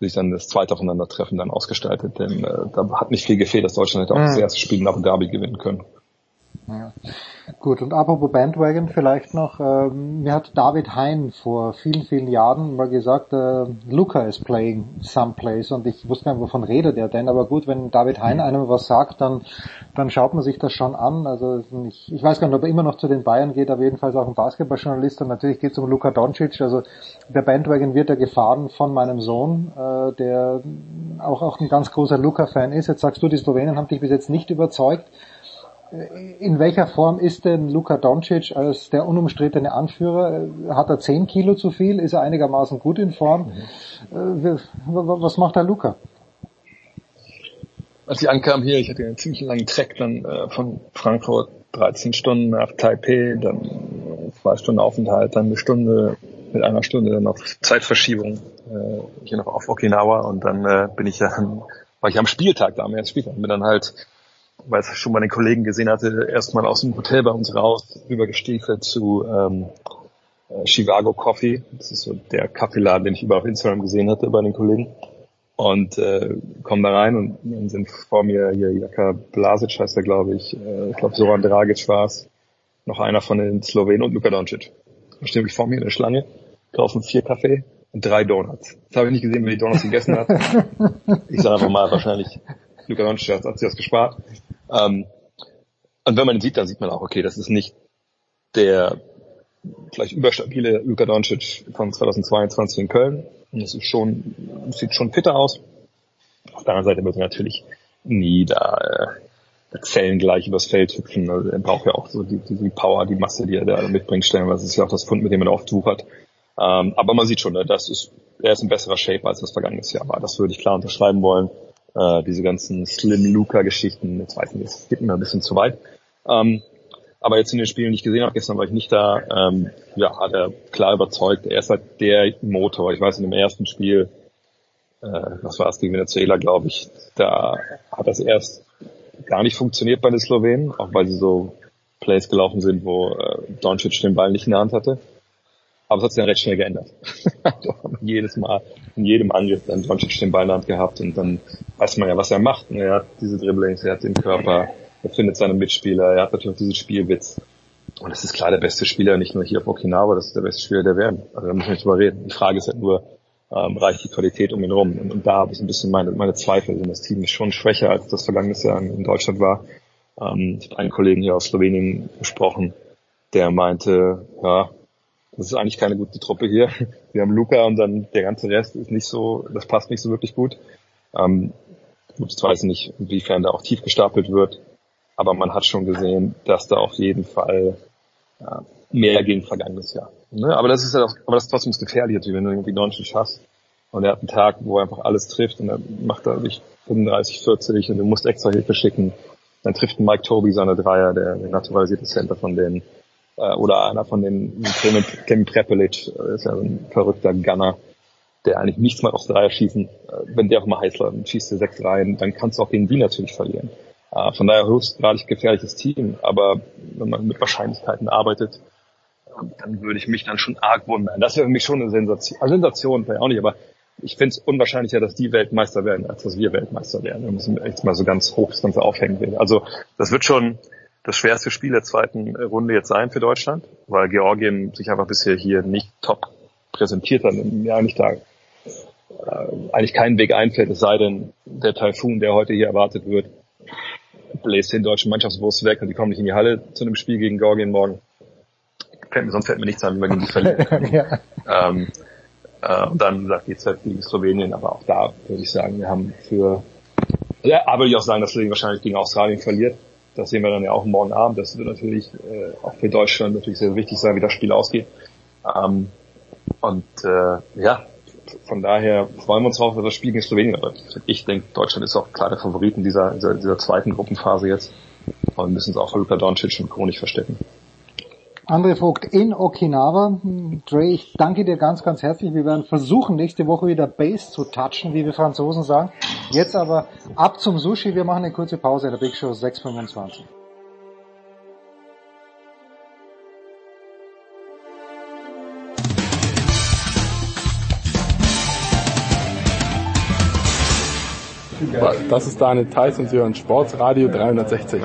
sich dann das zweite Aufeinandertreffen dann ausgestaltet. Denn äh, da hat nicht viel gefehlt, dass Deutschland hätte auch das erste Spiel nach Derby gewinnen können. Ja. Gut, und apropos Bandwagon vielleicht noch, ähm, mir hat David Hein vor vielen, vielen Jahren mal gesagt, äh, Luca is playing someplace und ich wusste gar nicht, wovon redet er denn, aber gut, wenn David Hein einem was sagt, dann, dann schaut man sich das schon an, also ich, ich weiß gar nicht, ob er immer noch zu den Bayern geht, aber jedenfalls auch ein Basketballjournalist und natürlich geht es um Luka Doncic, also der Bandwagon wird ja gefahren von meinem Sohn, äh, der auch, auch ein ganz großer Luca-Fan ist, jetzt sagst du, die Slowenen haben dich bis jetzt nicht überzeugt, in welcher Form ist denn Luka Doncic als der unumstrittene Anführer? Hat er 10 Kilo zu viel? Ist er einigermaßen gut in Form? Mhm. Was macht der Luka? Als ich ankam hier, ich hatte einen ziemlich langen Trek dann äh, von Frankfurt, 13 Stunden nach Taipei, dann zwei Stunden Aufenthalt, dann eine Stunde mit einer Stunde dann noch Zeitverschiebung äh, hier noch auf Okinawa und dann äh, bin ich ja war ich am Spieltag da, am ersten Spieltag, bin dann halt weil ich schon mal den Kollegen gesehen hatte, erstmal aus dem Hotel bei uns raus, rübergestiefelt zu ähm, äh, Chicago Coffee. Das ist so der Kaffeeladen, den ich über auf Instagram gesehen hatte bei den Kollegen. Und äh, kommen da rein und dann sind vor mir hier Jaka Blasic heißt er, glaube ich. Äh, ich glaube Soran Dragic war es. Noch einer von den Slowenen und Luka Doncic. Da stehe ich vor mir in der Schlange, kaufen vier Kaffee und drei Donuts. Das habe ich nicht gesehen, wer die Donuts gegessen hat. Ich sage einfach mal, wahrscheinlich Luka Doncic hat, hat sich das gespart. Ähm, und wenn man ihn sieht, dann sieht man auch, okay, das ist nicht der vielleicht überstabile Luka Doncic von 2022 in Köln. Und es ist schon, sieht schon fitter aus. Auf der anderen Seite wird er natürlich nie da äh, Zellen gleich übers Feld hüpfen. Also er braucht ja auch so die, die, Power, die Masse, die er da mitbringt, stellen. Das ist ja auch das Fund, mit dem er oft wuchert. Ähm, aber man sieht schon, ne, das ist, er ist ein besserer Shape als das vergangene Jahr war. Das würde ich klar unterschreiben wollen. Äh, diese ganzen Slim Luca-Geschichten, jetzt weiß ich nicht, das geht mir ein bisschen zu weit. Ähm, aber jetzt in den Spielen, die ich gesehen habe, gestern war ich nicht da, ähm, ja, hat er klar überzeugt. Er ist halt der Motor. Ich weiß, in dem ersten Spiel, äh, was war es gegen Venezuela, glaube ich, da hat das erst gar nicht funktioniert bei den Slowenen, auch weil sie so Plays gelaufen sind, wo äh, Doncic den Ball nicht in der Hand hatte. Aber es hat sich dann recht schnell geändert. Jedes Mal, in jedem Angriff dann Doncic den Ball in der Hand gehabt und dann weiß man ja, was er macht. Er hat diese Dribblings, er hat den Körper, er findet seine Mitspieler, er hat natürlich auch diesen Spielwitz. Und es ist klar der beste Spieler, nicht nur hier auf Okinawa, das ist der beste Spieler der Welt. Also da müssen wir nicht drüber reden. Die Frage ist halt nur, ähm, reicht die Qualität um ihn rum? Und, und da habe ich ein bisschen meine, meine Zweifel. Denn das Team ist schon schwächer, als das vergangenes Jahr in Deutschland war. Ähm, ich habe einen Kollegen hier aus Slowenien gesprochen, der meinte, ja, das ist eigentlich keine gute Truppe hier. Wir haben Luca und dann der ganze Rest ist nicht so, das passt nicht so wirklich gut. Ähm, gut, ich weiß nicht, inwiefern da auch tief gestapelt wird, aber man hat schon gesehen, dass da auf jeden Fall ja, mehr gegen vergangenes Jahr. Ne? Aber das ist ja auch, aber das ist trotzdem das Gefährliche, wenn du irgendwie 90 hast und er hat einen Tag, wo er einfach alles trifft und dann macht er wirklich 35, 40 und du musst extra Hilfe schicken. Dann trifft Mike Toby seine Dreier, der naturalisierte Center von denen äh, oder einer von den Kevin Prepelic, äh, ist ja ein verrückter Gunner, der eigentlich nichts mal aufs Dreier schießen, äh, wenn der auch mal heiß läuft und schießt dir sechs rein, dann kannst du auch gegen die natürlich verlieren. Äh, von daher höchstgradig gefährliches Team, aber wenn man mit Wahrscheinlichkeiten arbeitet, dann würde ich mich dann schon arg wundern. Das wäre für mich schon eine Sensation. Also Sensation vielleicht auch nicht, aber ich finde es unwahrscheinlicher, dass die Weltmeister werden, als dass wir Weltmeister werden. Da müssen wir echt mal so ganz hoch das Ganze aufhängen will. Also das wird schon, das schwerste Spiel der zweiten Runde jetzt sein für Deutschland, weil Georgien sich einfach bisher hier nicht top präsentiert hat mir eigentlich da äh, eigentlich keinen Weg einfällt, es sei denn, der Taifun, der heute hier erwartet wird, bläst den deutschen Mannschaftsbus weg und die kommen nicht in die Halle zu einem Spiel gegen Georgien morgen. Fällt mir, sonst fällt mir nichts an, wie wir gegen die verlieren. ja. ähm, äh, und dann sagt geht's halt gegen Slowenien, aber auch da würde ich sagen, wir haben für ja, aber würde ich auch sagen, dass Slowenien wahrscheinlich gegen Australien verliert. Das sehen wir dann ja auch morgen Abend. Das wird natürlich äh, auch für Deutschland natürlich sehr wichtig sein, wie das Spiel ausgeht. Ähm, und äh, ja, von daher freuen wir uns drauf, dass das Spiel gegen Slowenien wird. Ich denke, Deutschland ist auch klar der Favorit in dieser, dieser, dieser zweiten Gruppenphase jetzt. Und müssen es auch für Luka Doncic und Co. nicht verstecken. André Vogt in Okinawa. Dre, ich danke dir ganz, ganz herzlich. Wir werden versuchen, nächste Woche wieder Base zu touchen, wie wir Franzosen sagen. Jetzt aber ab zum Sushi. Wir machen eine kurze Pause in der Big Show 625. Das ist Daniel Theiss und Sie hören Sportsradio 360.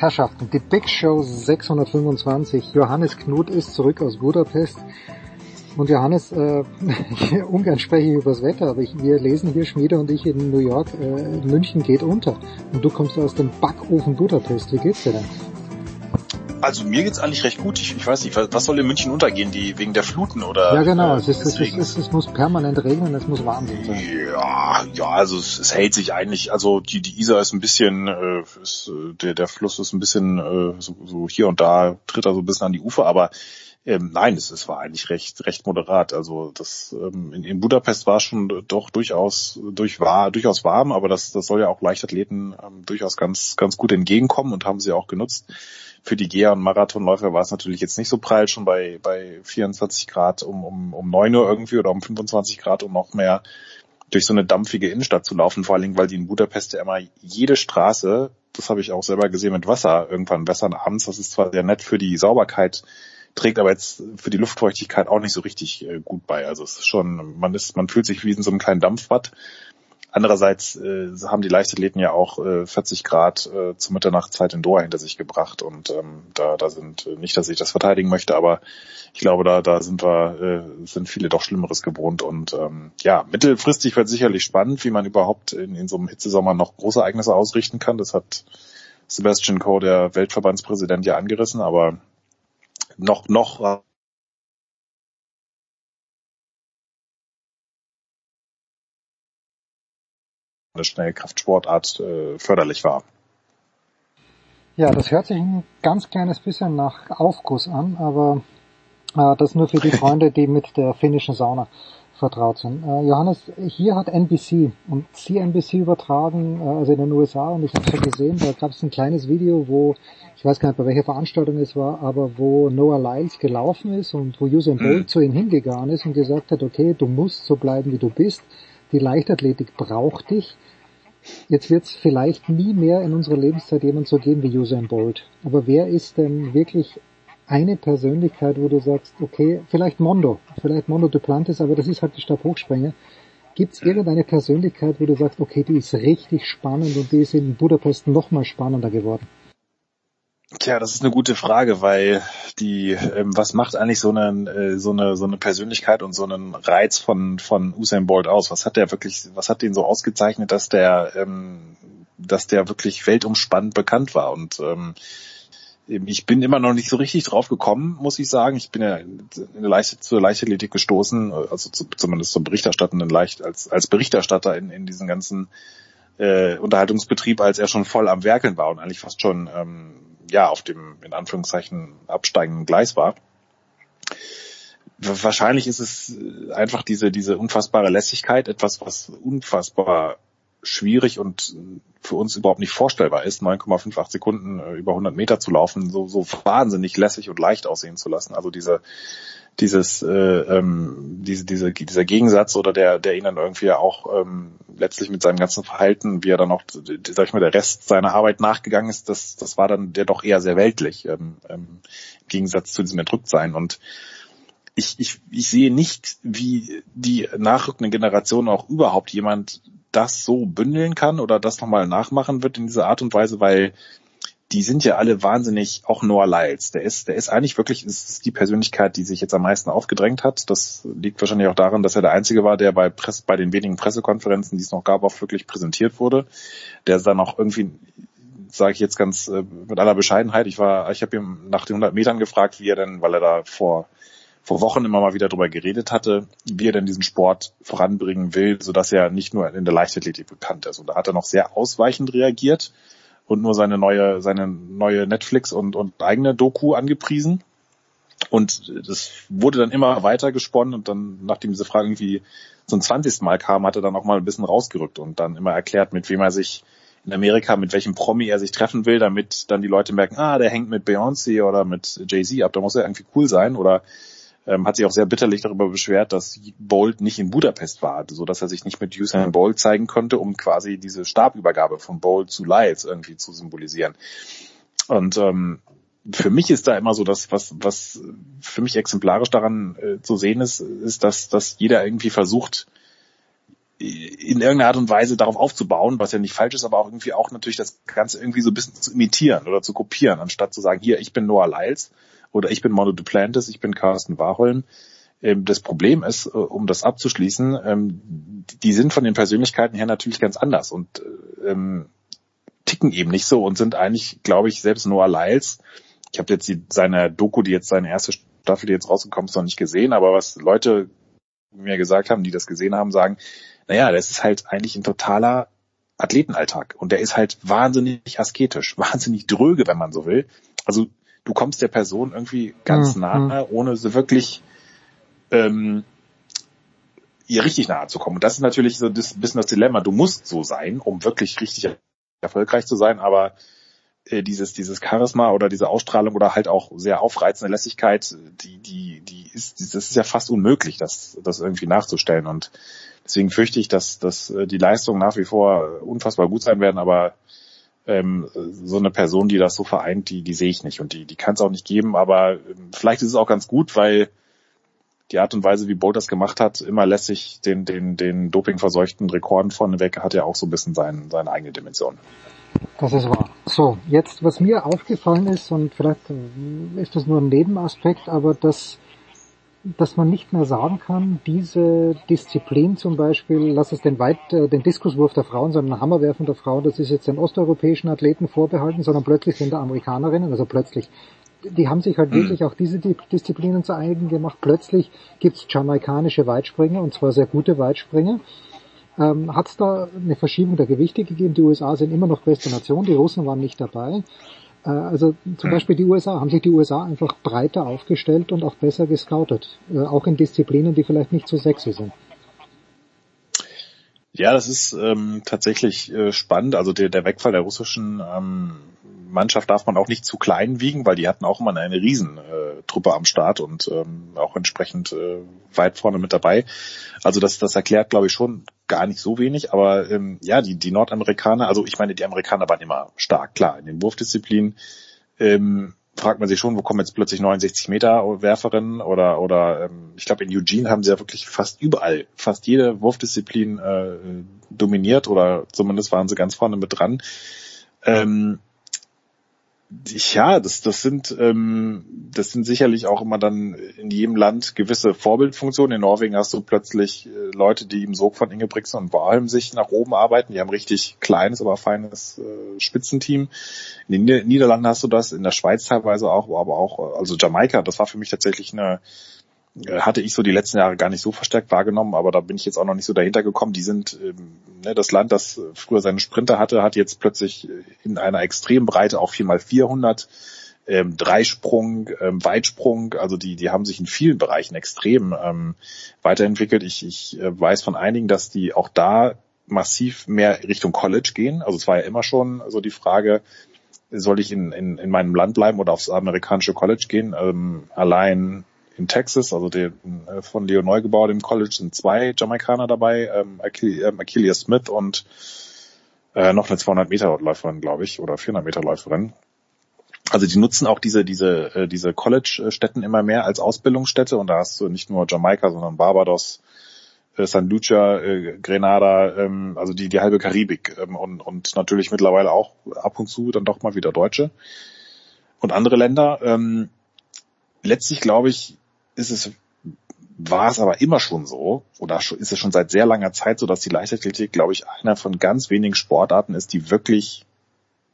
Herrschaften, die Big Show 625. Johannes Knut ist zurück aus Budapest. Und Johannes, äh, ungern spreche ich über das Wetter, aber ich, wir lesen hier Schmiede und ich in New York, äh, München geht unter. Und du kommst aus dem Backofen Budapest. Wie geht's dir denn? Also mir geht's eigentlich recht gut. Ich, ich weiß nicht, was soll in München untergehen, die wegen der Fluten oder? Ja genau, äh, es, ist, es, ist, es, muss permanent regnen, es muss Wahnsinn sein. Ja, ja, also es, es hält sich eigentlich. Also die die Isar ist ein bisschen, äh, ist, äh, der der Fluss ist ein bisschen äh, so, so hier und da tritt er so ein bisschen an die Ufer, aber ähm, nein, es, es war eigentlich recht recht moderat. Also das ähm, in, in Budapest war schon doch durchaus durch war durchaus warm, aber das das soll ja auch Leichtathleten ähm, durchaus ganz ganz gut entgegenkommen und haben sie auch genutzt. Für die Geher und Marathonläufer war es natürlich jetzt nicht so prall, schon bei bei 24 Grad um um um 9 Uhr irgendwie oder um 25 Grad um noch mehr durch so eine dampfige Innenstadt zu laufen, vor allen Dingen, weil die in Budapest ja immer jede Straße, das habe ich auch selber gesehen, mit Wasser irgendwann wässern abends. Das ist zwar sehr nett für die Sauberkeit trägt aber jetzt für die Luftfeuchtigkeit auch nicht so richtig äh, gut bei. Also es ist schon, man ist, man fühlt sich wie in so einem kleinen Dampfbad. Andererseits äh, haben die Leichtathleten ja auch äh, 40 Grad äh, zur Mitternachtszeit in Doha hinter sich gebracht und ähm, da, da sind äh, nicht, dass ich das verteidigen möchte, aber ich glaube, da, da sind wir, äh, sind viele doch Schlimmeres gewohnt und ähm, ja, mittelfristig wird sicherlich spannend, wie man überhaupt in, in so einem Hitzesommer noch große Ereignisse ausrichten kann. Das hat Sebastian Coe, der Weltverbandspräsident, ja angerissen, aber noch, noch eine Schnellkraftsportart äh, förderlich war. Ja, das hört sich ein ganz kleines bisschen nach Aufguss an, aber äh, das nur für die Freunde, die mit der finnischen Sauna vertraut sind. Äh, Johannes, hier hat NBC und CNBC übertragen, äh, also in den USA, und ich habe es ja gesehen, da gab es ein kleines Video, wo, ich weiß gar nicht, bei welcher Veranstaltung es war, aber wo Noah Lyles gelaufen ist und wo Usain Bolt mhm. zu ihm hingegangen ist und gesagt hat, okay, du musst so bleiben, wie du bist, die Leichtathletik braucht dich. Jetzt wird es vielleicht nie mehr in unserer Lebenszeit jemand so geben wie Usain Bolt. Aber wer ist denn wirklich eine Persönlichkeit, wo du sagst, okay, vielleicht Mondo, vielleicht Mondo Duplantis, aber das ist halt die Stabhochspringer. Gibt es irgendeine Persönlichkeit, wo du sagst, okay, die ist richtig spannend und die ist in Budapest nochmal spannender geworden? Tja, das ist eine gute Frage, weil die, ähm, was macht eigentlich so eine, äh, so eine, so eine Persönlichkeit und so einen Reiz von, von Usain Bolt aus? Was hat der wirklich, was hat den so ausgezeichnet, dass der, ähm, dass der wirklich weltumspannend bekannt war? Und ähm, ich bin immer noch nicht so richtig drauf gekommen, muss ich sagen. Ich bin ja in der Leicht zur Leichtathletik gestoßen, also zu, zumindest zum Berichterstattenden Leicht, als, als Berichterstatter in, in diesen ganzen äh, Unterhaltungsbetrieb, als er schon voll am Werkeln war und eigentlich fast schon ähm, ja auf dem in Anführungszeichen absteigenden Gleis war. Wahrscheinlich ist es einfach diese diese unfassbare Lässigkeit, etwas, was unfassbar schwierig und für uns überhaupt nicht vorstellbar ist, 9,58 Sekunden äh, über 100 Meter zu laufen, so, so wahnsinnig lässig und leicht aussehen zu lassen. Also diese, dieses, äh, ähm, diese, diese, dieser Gegensatz oder der, der ihn dann irgendwie auch ähm, letztlich mit seinem ganzen Verhalten, wie er dann auch, sag ich mal, der Rest seiner Arbeit nachgegangen ist, das, das war dann der doch eher sehr weltlich, ähm, ähm, im Gegensatz zu diesem Entrücktsein. Und ich, ich, ich sehe nicht, wie die nachrückende Generation auch überhaupt jemand das so bündeln kann oder das nochmal nachmachen wird in dieser Art und Weise, weil die sind ja alle wahnsinnig, auch Noah Lyles. Der ist, der ist eigentlich wirklich, ist die Persönlichkeit, die sich jetzt am meisten aufgedrängt hat. Das liegt wahrscheinlich auch daran, dass er der Einzige war, der bei, Press, bei den wenigen Pressekonferenzen, die es noch gab, auch wirklich präsentiert wurde. Der dann auch irgendwie, sage ich jetzt ganz äh, mit aller Bescheidenheit, ich war, ich habe ihm nach den 100 Metern gefragt, wie er denn, weil er da vor vor Wochen immer mal wieder darüber geredet hatte, wie er denn diesen Sport voranbringen will, so dass er nicht nur in der Leichtathletik bekannt ist. Und da hat er noch sehr ausweichend reagiert und nur seine neue, seine neue Netflix und, und eigene Doku angepriesen. Und das wurde dann immer weiter gesponnen und dann, nachdem diese Frage irgendwie zum 20. Mal kam, hat er dann auch mal ein bisschen rausgerückt und dann immer erklärt, mit wem er sich in Amerika, mit welchem Promi er sich treffen will, damit dann die Leute merken, ah, der hängt mit Beyoncé oder mit Jay-Z ab, da muss er irgendwie cool sein oder ähm, hat sich auch sehr bitterlich darüber beschwert, dass Bolt nicht in Budapest war, so dass er sich nicht mit Usain Bolt zeigen konnte, um quasi diese Stabübergabe von Bolt zu Lyles irgendwie zu symbolisieren. Und ähm, für mich ist da immer so das, was, was für mich exemplarisch daran äh, zu sehen ist, ist, dass, dass jeder irgendwie versucht, in irgendeiner Art und Weise darauf aufzubauen, was ja nicht falsch ist, aber auch irgendwie auch natürlich das Ganze irgendwie so ein bisschen zu imitieren oder zu kopieren, anstatt zu sagen, hier, ich bin Noah Lyles oder ich bin Mono Duplantis, ich bin Carsten Warholm. Ähm, das Problem ist, äh, um das abzuschließen, ähm, die sind von den Persönlichkeiten her natürlich ganz anders und äh, ähm, ticken eben nicht so und sind eigentlich, glaube ich, selbst Noah Lyles, ich habe jetzt die, seine Doku, die jetzt seine erste Staffel, die jetzt rausgekommen ist, noch nicht gesehen, aber was Leute mir gesagt haben, die das gesehen haben, sagen, naja, das ist halt eigentlich ein totaler Athletenalltag und der ist halt wahnsinnig asketisch, wahnsinnig dröge, wenn man so will. Also du kommst der Person irgendwie ganz Mhm. nahe, ohne sie wirklich ähm, ihr richtig nahe zu kommen. Und das ist natürlich so das bisschen das Dilemma. Du musst so sein, um wirklich richtig erfolgreich zu sein, aber äh, dieses, dieses Charisma oder diese Ausstrahlung oder halt auch sehr aufreizende Lässigkeit, die, die, die ist, das ist ja fast unmöglich, das, das irgendwie nachzustellen. Und deswegen fürchte ich, dass, dass äh, die Leistungen nach wie vor unfassbar gut sein werden, aber ähm, so eine Person, die das so vereint, die, die sehe ich nicht und die, die kann es auch nicht geben, aber ähm, vielleicht ist es auch ganz gut, weil die Art und Weise, wie Bolt das gemacht hat, immer lässig den, den, den dopingverseuchten Rekorden vorneweg, hat ja auch so ein bisschen sein, seine eigene Dimension. Das ist wahr. So, jetzt, was mir aufgefallen ist, und vielleicht äh, ist das nur ein Nebenaspekt, aber dass, dass man nicht mehr sagen kann, diese Disziplin zum Beispiel, lass es den Weit, äh, den Diskuswurf der Frauen, sondern Hammerwerfen der Frauen, das ist jetzt den osteuropäischen Athleten vorbehalten, sondern plötzlich sind da Amerikanerinnen, also plötzlich, die haben sich halt wirklich auch diese Di- Disziplinen zu eigen gemacht. Plötzlich gibt's jamaikanische Weitspringer, und zwar sehr gute Weitspringer. Ähm, Hat es da eine Verschiebung der Gewichte gegeben? Die USA sind immer noch beste Nation, die Russen waren nicht dabei. Äh, also zum Beispiel die USA, haben sich die USA einfach breiter aufgestellt und auch besser gescoutet, äh, auch in Disziplinen, die vielleicht nicht so sexy sind. Ja, das ist ähm, tatsächlich äh, spannend. Also der, der Wegfall der russischen ähm, Mannschaft darf man auch nicht zu klein wiegen, weil die hatten auch immer eine riesen äh, am Start und ähm, auch entsprechend äh, weit vorne mit dabei. Also das, das erklärt, glaube ich, schon gar nicht so wenig. Aber ähm, ja, die, die Nordamerikaner, also ich meine, die Amerikaner waren immer stark, klar, in den Wurfdisziplinen. Ähm, fragt man sich schon, wo kommen jetzt plötzlich 69 Meter Werferinnen oder oder ähm, ich glaube in Eugene haben sie ja wirklich fast überall, fast jede Wurfdisziplin äh, dominiert oder zumindest waren sie ganz vorne mit dran. Ähm, ja, das, das sind ähm, das sind sicherlich auch immer dann in jedem Land gewisse Vorbildfunktionen. In Norwegen hast du plötzlich äh, Leute, die im Sog von Ingebrigtsen und Wahlm sich nach oben arbeiten. Die haben richtig kleines, aber feines äh, Spitzenteam. In den Nieder- Niederlanden hast du das, in der Schweiz teilweise auch, aber auch, äh, also Jamaika, das war für mich tatsächlich eine, hatte ich so die letzten Jahre gar nicht so verstärkt wahrgenommen, aber da bin ich jetzt auch noch nicht so dahinter gekommen. Die sind ähm, ne, das Land, das früher seine Sprinter hatte, hat jetzt plötzlich äh, in einer extremen Breite auch 4x400 ähm, Dreisprung, ähm, Weitsprung, also die, die haben sich in vielen Bereichen extrem ähm, weiterentwickelt. Ich, ich äh, weiß von einigen, dass die auch da massiv mehr Richtung College gehen. Also es war ja immer schon so die Frage, soll ich in, in, in meinem Land bleiben oder aufs amerikanische College gehen? Ähm, allein in Texas, also den, äh, von Leo Neugebauer, dem College, sind zwei Jamaikaner dabei, ähm, Achille, ähm, Smith und äh, noch eine 200 Meter Läuferin, glaube ich, oder 400 Meter Läuferin. Also die nutzen auch diese diese äh, diese College-Städten immer mehr als Ausbildungsstätte und da hast du nicht nur Jamaika, sondern Barbados, äh, San Lucia, äh, Grenada, ähm, also die die halbe Karibik ähm, und und natürlich mittlerweile auch ab und zu dann doch mal wieder Deutsche und andere Länder. Ähm, letztlich glaube ich, ist es war es aber immer schon so, oder ist es schon seit sehr langer Zeit so, dass die Leichtathletik, glaube ich, einer von ganz wenigen Sportarten ist, die wirklich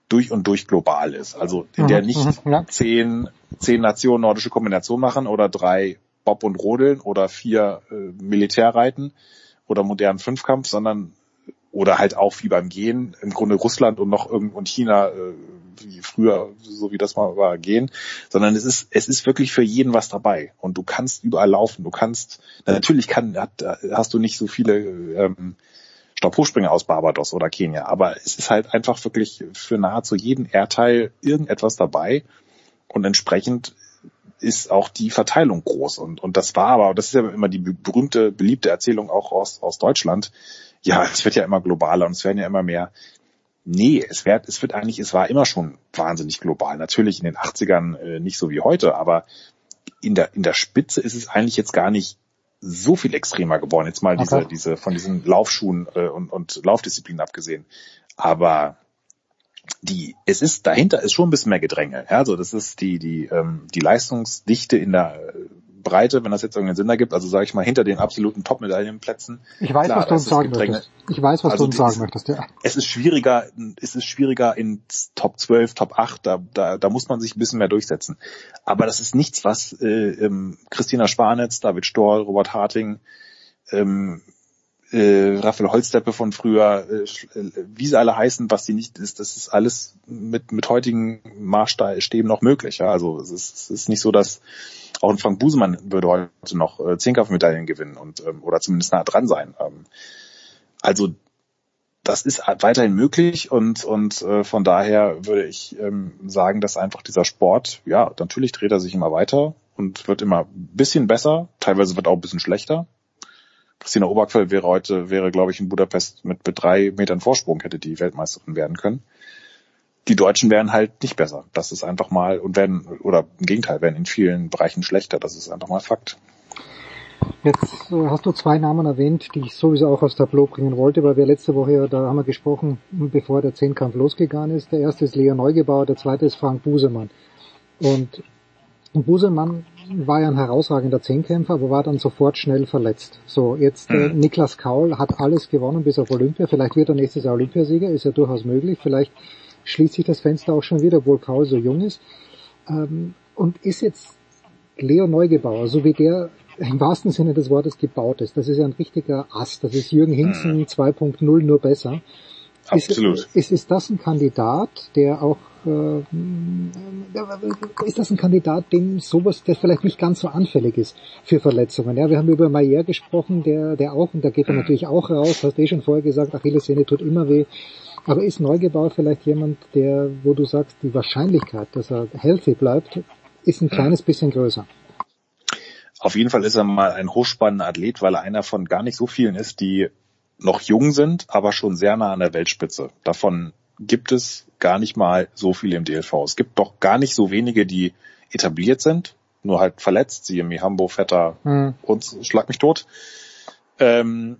durch und durch global ist. Also in der Mhm, nicht mhm, ja. zehn, zehn Nationen nordische Kombination machen oder drei Bob und Rodeln oder vier äh, Militärreiten oder modernen Fünfkampf, sondern oder halt auch wie beim Gehen im Grunde Russland und noch irgend und China äh, wie früher so wie das mal war gehen, sondern es ist es ist wirklich für jeden was dabei. Und du kannst überall laufen, du kannst na, natürlich kann hat, hast du nicht so viele ähm, Stabhochspringer aus Barbados oder Kenia, aber es ist halt einfach wirklich für nahezu jeden Erdteil irgendetwas dabei. Und entsprechend ist auch die Verteilung groß. Und und das war aber das ist ja immer die berühmte beliebte Erzählung auch aus aus Deutschland. Ja, es wird ja immer globaler und es werden ja immer mehr. Nee, es wird, es wird eigentlich, es war immer schon wahnsinnig global. Natürlich in den 80ern äh, nicht so wie heute, aber in der, in der Spitze ist es eigentlich jetzt gar nicht so viel extremer geworden. Jetzt mal diese, Okay. diese, von diesen Laufschuhen äh, und, und Laufdisziplinen abgesehen. Aber die, es ist, dahinter ist schon ein bisschen mehr Gedränge. Ja, also das ist die, die, ähm, die Leistungsdichte in der, äh, Breite, wenn das jetzt irgendeinen Sinn ergibt, also sage ich mal hinter den absoluten Top-Medaillenplätzen. Ich weiß, Klar, was du uns sagen möchtest. Ich weiß, was Also du uns sagen möchtest, ja. Es ist schwieriger, es ist schwieriger in Top 12, Top 8, da, da, da muss man sich ein bisschen mehr durchsetzen. Aber das ist nichts, was äh, ähm, Christina Spanitz, David Storr, Robert Harting, ähm, äh, Raphael Holzdeppe von früher, äh, äh, wie sie alle heißen, was die nicht ist, das ist alles mit, mit heutigen Maßstäben noch möglich. Ja? Also es ist, es ist nicht so, dass auch ein Frank Busemann würde heute noch äh, Zehnkampfmedaillen gewinnen und ähm, oder zumindest nah dran sein. Ähm, also das ist weiterhin möglich und und äh, von daher würde ich ähm, sagen, dass einfach dieser Sport, ja, natürlich dreht er sich immer weiter und wird immer ein bisschen besser, teilweise wird auch ein bisschen schlechter. Christina Oberquell wäre heute, wäre glaube ich in Budapest mit, mit drei Metern Vorsprung hätte die Weltmeisterin werden können. Die Deutschen wären halt nicht besser. Das ist einfach mal und werden oder im Gegenteil werden in vielen Bereichen schlechter. Das ist einfach mal Fakt. Jetzt äh, hast du zwei Namen erwähnt, die ich sowieso auch aufs Tableau bringen wollte, weil wir letzte Woche, da haben wir gesprochen, bevor der Zehnkampf losgegangen ist. Der erste ist Leo Neugebauer, der zweite ist Frank Busemann. Und Busemann war ja ein herausragender Zehnkämpfer, aber war dann sofort schnell verletzt. So, jetzt äh, Mhm. Niklas Kaul hat alles gewonnen bis auf Olympia. Vielleicht wird er nächstes Jahr Olympiasieger, ist ja durchaus möglich. Vielleicht schließt sich das Fenster auch schon wieder, obwohl Kaul so jung ist. Ähm, und ist jetzt Leo Neugebauer, so wie der im wahrsten Sinne des Wortes gebaut ist, das ist ja ein richtiger Ast, das ist Jürgen Hinzen 2.0 nur besser. Absolut. Ist, ist, ist das ein Kandidat, der auch, äh, ist das ein Kandidat, dem sowas, der vielleicht nicht ganz so anfällig ist für Verletzungen? Ja, wir haben über Mayer gesprochen, der, der auch, und da geht er natürlich auch raus, hast eh schon vorher gesagt, Achillessehne tut immer weh. Aber ist Neugebauer vielleicht jemand, der, wo du sagst, die Wahrscheinlichkeit, dass er healthy bleibt, ist ein kleines bisschen größer? Auf jeden Fall ist er mal ein hochspannender Athlet, weil er einer von gar nicht so vielen ist, die noch jung sind, aber schon sehr nah an der Weltspitze. Davon gibt es gar nicht mal so viele im DLV. Es gibt doch gar nicht so wenige, die etabliert sind, nur halt verletzt, siehe Mihambo, Vetter Hm. und Schlag mich tot. Ähm,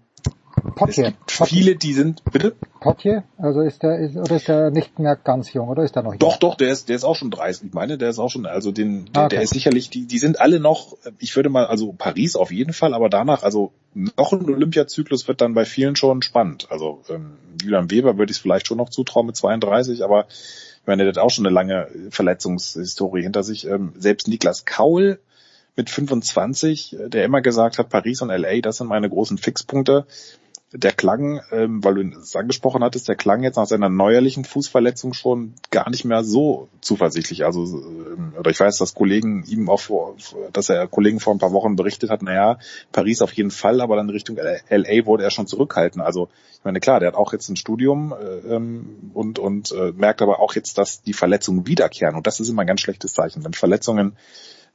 Potje. viele, die sind, bitte? Potje? Also ist der, ist, oder ist der nicht mehr ganz jung, oder ist der noch jung? Doch, doch, der ist, der ist auch schon 30. Ich meine, der ist auch schon, also den, der, Ah, okay. der ist sicherlich, die, die sind alle noch, ich würde mal, also Paris auf jeden Fall, aber danach, also noch ein Olympiazyklus wird dann bei vielen schon spannend. Also ähm, Julian Weber würde ich es vielleicht schon noch zutrauen mit 32, aber ich meine, der hat auch schon eine lange Verletzungshistorie hinter sich. Ähm, selbst Niklas Kaul mit 25, äh, der immer gesagt hat, Paris und LA, das sind meine großen Fixpunkte. Der klang, ähm, weil du es angesprochen hattest, der klang jetzt nach seiner neuerlichen Fußverletzung schon gar nicht mehr so zuversichtlich. Also, ähm, oder ich weiß, dass Kollegen ihm auch vor, dass er Kollegen vor ein paar Wochen berichtet hat, naja, Paris auf jeden Fall, aber dann Richtung LA wurde er schon zurückhalten. Also, ich meine, klar, der hat auch jetzt ein Studium äh, ähm, und, und äh, merkt aber auch jetzt, dass die Verletzungen wiederkehren. Und das ist immer ein ganz schlechtes Zeichen. Wenn Verletzungen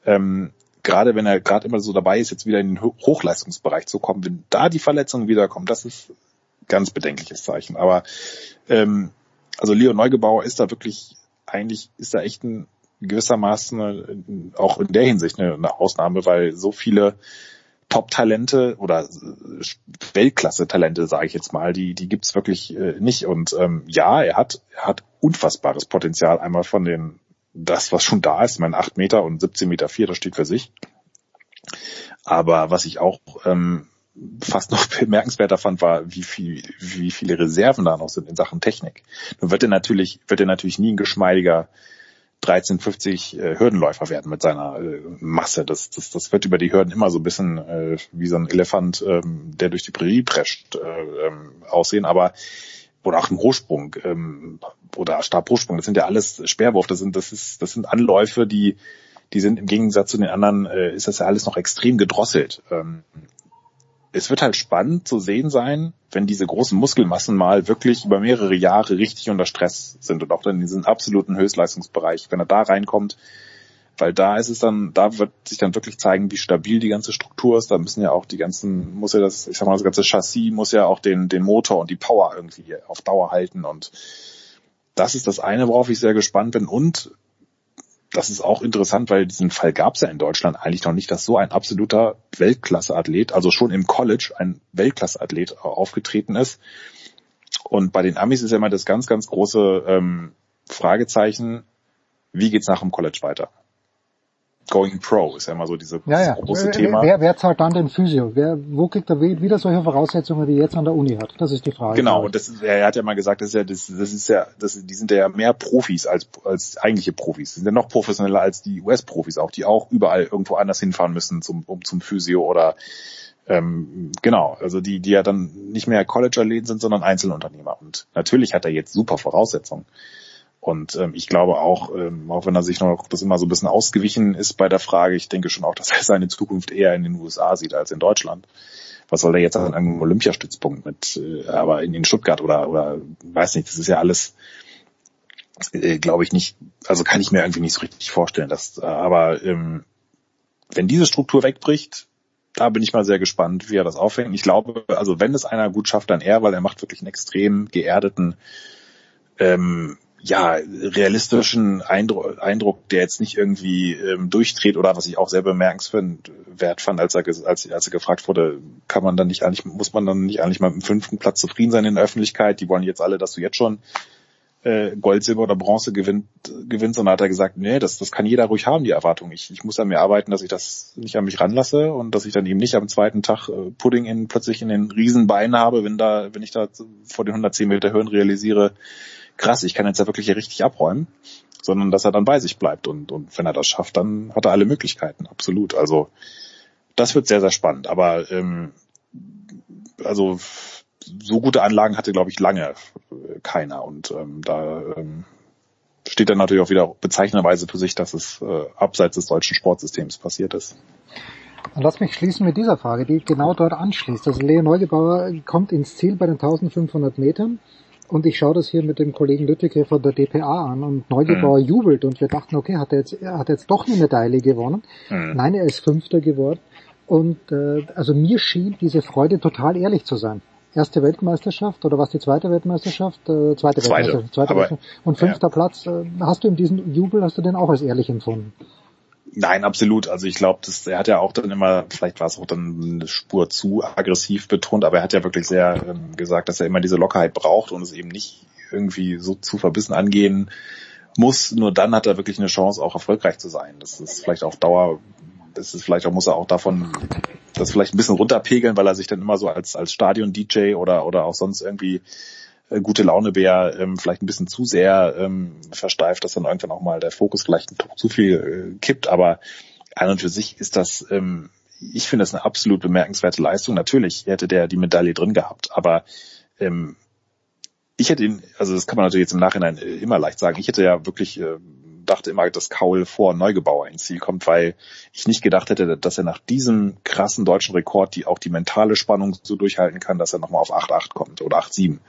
ähm, gerade wenn er gerade immer so dabei ist, jetzt wieder in den Ho- Hochleistungsbereich zu kommen, wenn da die Verletzungen wiederkommen, das ist ganz bedenkliches Zeichen. Aber ähm, also Leo Neugebauer ist da wirklich, eigentlich ist da echt ein gewissermaßen äh, auch in der Hinsicht eine, eine Ausnahme, weil so viele Top-Talente oder äh, Weltklasse-Talente, sage ich jetzt mal, die die gibt's wirklich äh, nicht. Und ähm, ja, er hat er hat unfassbares Potenzial einmal von den das, was schon da ist, ich meine 8 Meter und 17 Meter 4, das steht für sich. Aber was ich auch ähm, fast noch bemerkenswerter fand, war, wie viel, wie viele Reserven da noch sind in Sachen Technik. Nun wird er natürlich, wird er natürlich nie ein geschmeidiger 1350 äh, Hürdenläufer werden mit seiner äh, Masse. Das, das, das wird über die Hürden immer so ein bisschen äh, wie so ein Elefant, ähm, der durch die Prärie prescht, äh, ähm, aussehen. Aber oder auch im Hochsprung ähm, oder Stabhochsprung, das sind ja alles Speerwurf, das sind das ist das sind Anläufe, die die sind im Gegensatz zu den anderen äh, ist das ja alles noch extrem gedrosselt. Ähm, es wird halt spannend zu sehen sein, wenn diese großen Muskelmassen mal wirklich über mehrere Jahre richtig unter Stress sind und auch dann in diesen absoluten Höchstleistungsbereich, wenn er da reinkommt, weil da ist es dann, da wird sich dann wirklich zeigen, wie stabil die ganze Struktur ist. Da müssen ja auch die ganzen, muss ja das, ich sag mal, das ganze Chassis muss ja auch den, den Motor und die Power irgendwie auf Dauer halten und das ist das eine, worauf ich sehr gespannt bin und das ist auch interessant, weil diesen Fall gab es ja in Deutschland eigentlich noch nicht, dass so ein absoluter Weltklasse-Athlet, also schon im College ein Weltklasse-Athlet aufgetreten ist. Und bei den Amis ist ja immer das ganz, ganz große ähm, Fragezeichen, wie geht's nach dem College weiter? Going Pro ist ja immer so diese Ja, ja. große Thema. wer, wer zahlt dann den Physio? Wer, wo kriegt er wieder solche Voraussetzungen, wie er jetzt an der Uni hat? Das ist die Frage. Genau, und das ist, er hat ja mal gesagt, das ist ja, das, das ist ja, das, die sind ja mehr Profis als, als eigentliche Profis. Die sind ja noch professioneller als die US-Profis auch, die auch überall irgendwo anders hinfahren müssen zum, um zum Physio oder ähm, genau, also die, die ja dann nicht mehr College-Athleten sind, sondern Einzelunternehmer. Und natürlich hat er jetzt super Voraussetzungen. Und ähm, ich glaube auch, ähm, auch wenn er sich noch das immer so ein bisschen ausgewichen ist bei der Frage, ich denke schon auch, dass er seine Zukunft eher in den USA sieht als in Deutschland. Was soll er jetzt an einem Olympiastützpunkt mit, äh, aber in, in Stuttgart oder oder weiß nicht, das ist ja alles, äh, glaube ich nicht, also kann ich mir irgendwie nicht so richtig vorstellen. Dass, aber ähm, wenn diese Struktur wegbricht, da bin ich mal sehr gespannt, wie er das aufhängt. Ich glaube, also wenn es einer gut schafft, dann er, weil er macht wirklich einen extrem geerdeten, ähm, ja, realistischen Eindruck, Eindruck, der jetzt nicht irgendwie ähm, durchdreht oder was ich auch sehr bemerkenswert fand, als er, als, als er gefragt wurde, kann man dann nicht eigentlich, muss man dann nicht eigentlich mal mit dem fünften Platz zufrieden sein in der Öffentlichkeit? Die wollen jetzt alle, dass du jetzt schon äh, Gold, Silber oder Bronze gewinnt, gewinnt, sondern hat er gesagt, nee, das, das kann jeder ruhig haben, die Erwartung. Ich, ich muss an mir arbeiten, dass ich das nicht an mich ranlasse und dass ich dann eben nicht am zweiten Tag äh, Pudding in, plötzlich in den Riesenbeinen habe, wenn da, wenn ich da vor den 110 Meter Höhen realisiere, krass, ich kann jetzt ja wirklich hier richtig abräumen, sondern dass er dann bei sich bleibt und, und wenn er das schafft, dann hat er alle Möglichkeiten, absolut. Also das wird sehr, sehr spannend. Aber ähm, also so gute Anlagen hatte, glaube ich, lange äh, keiner. Und ähm, da ähm, steht dann natürlich auch wieder bezeichnenderweise für sich, dass es äh, abseits des deutschen Sportsystems passiert ist. Lass mich schließen mit dieser Frage, die genau dort anschließt. Also Leo Neugebauer kommt ins Ziel bei den 1500 Metern und ich schaue das hier mit dem Kollegen Lüttike von der DPA an und Neugebauer mhm. jubelt und wir dachten, okay, hat er jetzt, er hat jetzt doch eine Medaille gewonnen. Mhm. Nein, er ist Fünfter geworden. Und äh, also mir schien diese Freude total ehrlich zu sein. Erste Weltmeisterschaft oder was die zweite Weltmeisterschaft? Äh, zweite, zweite Weltmeisterschaft. Zweite aber, Weltmeisterschaft. Und fünfter ja. Platz. Äh, hast du in diesem Jubel, hast du den auch als ehrlich empfunden? Nein, absolut. Also ich glaube, er hat ja auch dann immer, vielleicht war es auch dann eine Spur zu aggressiv betont, aber er hat ja wirklich sehr ähm, gesagt, dass er immer diese Lockerheit braucht und es eben nicht irgendwie so zu verbissen angehen muss. Nur dann hat er wirklich eine Chance, auch erfolgreich zu sein. Das ist vielleicht auf Dauer, das ist vielleicht auch, muss er auch davon das vielleicht ein bisschen runterpegeln, weil er sich dann immer so als, als Stadion-DJ oder, oder auch sonst irgendwie äh, gute Launebär ähm, vielleicht ein bisschen zu sehr ähm, versteift, dass dann irgendwann auch mal der Fokus vielleicht zu viel äh, kippt. Aber an und für sich ist das, ähm, ich finde das eine absolut bemerkenswerte Leistung. Natürlich hätte der die Medaille drin gehabt, aber ähm, ich hätte ihn, also das kann man natürlich jetzt im Nachhinein äh, immer leicht sagen, ich hätte ja wirklich äh, dachte immer, dass Kaul vor Neugebauer ins Ziel kommt, weil ich nicht gedacht hätte, dass er nach diesem krassen deutschen Rekord die auch die mentale Spannung so durchhalten kann, dass er nochmal auf 8-8 kommt oder 8-7.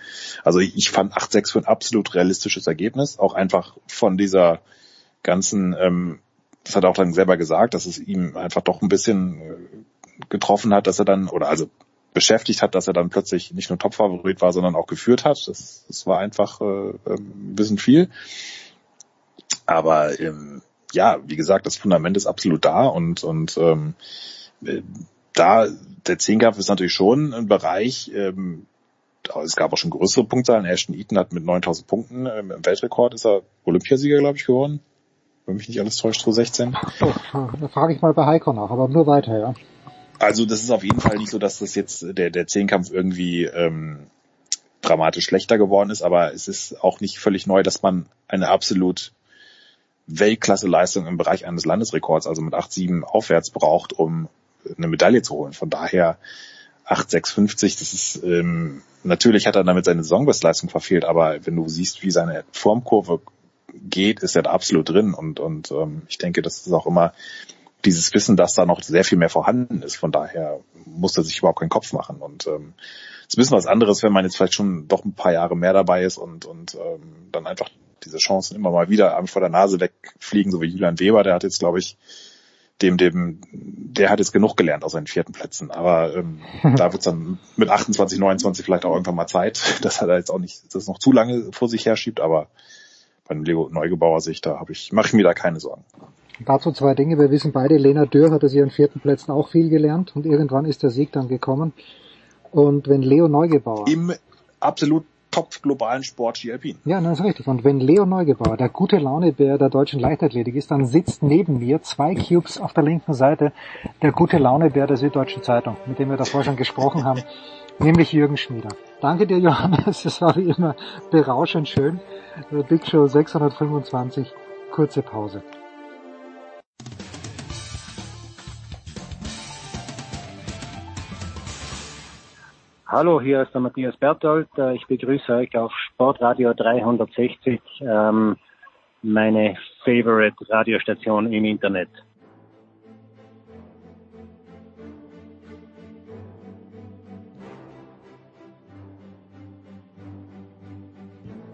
Also ich fand 8-6 für ein absolut realistisches Ergebnis, auch einfach von dieser ganzen, ähm, das hat er auch dann selber gesagt, dass es ihm einfach doch ein bisschen äh, getroffen hat, dass er dann, oder also beschäftigt hat, dass er dann plötzlich nicht nur Topfavorit war, sondern auch geführt hat. Das, das war einfach äh, ein bisschen viel. Aber ähm, ja, wie gesagt, das Fundament ist absolut da und und ähm, äh, da der Zehnkampf ist natürlich schon ein Bereich. Ähm, es gab auch schon größere Punktzahlen. Ashton Eaton hat mit 9000 Punkten ähm, im Weltrekord ist er Olympiasieger, glaube ich, geworden. Wenn mich nicht alles täuscht, 2016. Oh, da frage ich mal bei Heiko nach, aber nur weiter, ja. Also das ist auf jeden Fall nicht so, dass das jetzt der der Zehnkampf irgendwie ähm, dramatisch schlechter geworden ist, aber es ist auch nicht völlig neu, dass man eine absolut Weltklasse-Leistung im Bereich eines Landesrekords, also mit 8,7 aufwärts braucht, um eine Medaille zu holen. Von daher 8,650, das ist ähm, natürlich hat er damit seine Saisonbestleistung verfehlt, aber wenn du siehst, wie seine Formkurve geht, ist er da absolut drin und und ähm, ich denke, das ist auch immer dieses Wissen, dass da noch sehr viel mehr vorhanden ist. Von daher muss er sich überhaupt keinen Kopf machen und ähm, es ist ein bisschen was anderes, wenn man jetzt vielleicht schon doch ein paar Jahre mehr dabei ist und und ähm, dann einfach diese Chancen immer mal wieder einem vor der Nase wegfliegen, so wie Julian Weber, der hat jetzt, glaube ich, dem, dem, der hat jetzt genug gelernt aus seinen vierten Plätzen. Aber ähm, da wird's dann mit 28, 29 vielleicht auch irgendwann mal Zeit, dass er da jetzt auch nicht das noch zu lange vor sich herschiebt, aber bei dem Lego Neugebauer sich, da habe ich, mache ich mir da keine Sorgen. Dazu zwei Dinge. Wir wissen beide, Lena Dürr hat aus ihren vierten Plätzen auch viel gelernt und irgendwann ist der Sieg dann gekommen. Und wenn Leo Neugebauer. Im absolut Top globalen Sport Ski Alpin. Ja, das ist richtig. Und wenn Leo Neugebauer der gute Launebär der deutschen Leichtathletik ist, dann sitzt neben mir zwei Cubes auf der linken Seite der gute Launebär der Süddeutschen Zeitung, mit dem wir davor schon gesprochen haben, nämlich Jürgen Schmieder. Danke dir, Johannes. Es war wie immer berauschend schön. Big Show 625. Kurze Pause. Hallo, hier ist der Matthias Berthold. Äh, Ich begrüße euch auf Sportradio 360, ähm, meine favorite Radiostation im Internet.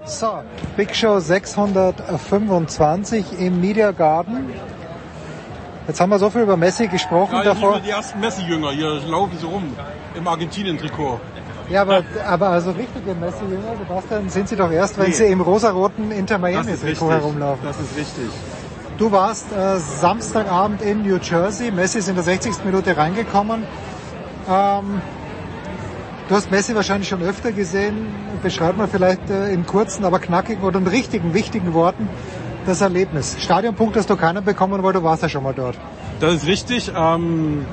So, Big Show 625 im Media Garden. Jetzt haben wir so viel über Messi gesprochen Ja, davor. die ersten Messi-Jünger, hier laufen sie rum im Argentinien-Trikot. Ja, aber, aber also richtige Messi-Jünger, Sebastian, sind sie doch erst, wenn Nee. sie im rosaroten Inter Das ist Miami-Trikot richtig. herumlaufen. Das ist richtig. Du warst äh, Samstagabend in New Jersey. Messi ist in der 60. Minute reingekommen. Ähm, du hast Messi wahrscheinlich schon öfter gesehen. Beschreib mal vielleicht äh, in kurzen, aber knackigen oder in richtigen, wichtigen Worten das Erlebnis. Stadionpunkt hast du keiner bekommen, weil du warst ja schon mal dort. Das ist richtig. Ähm,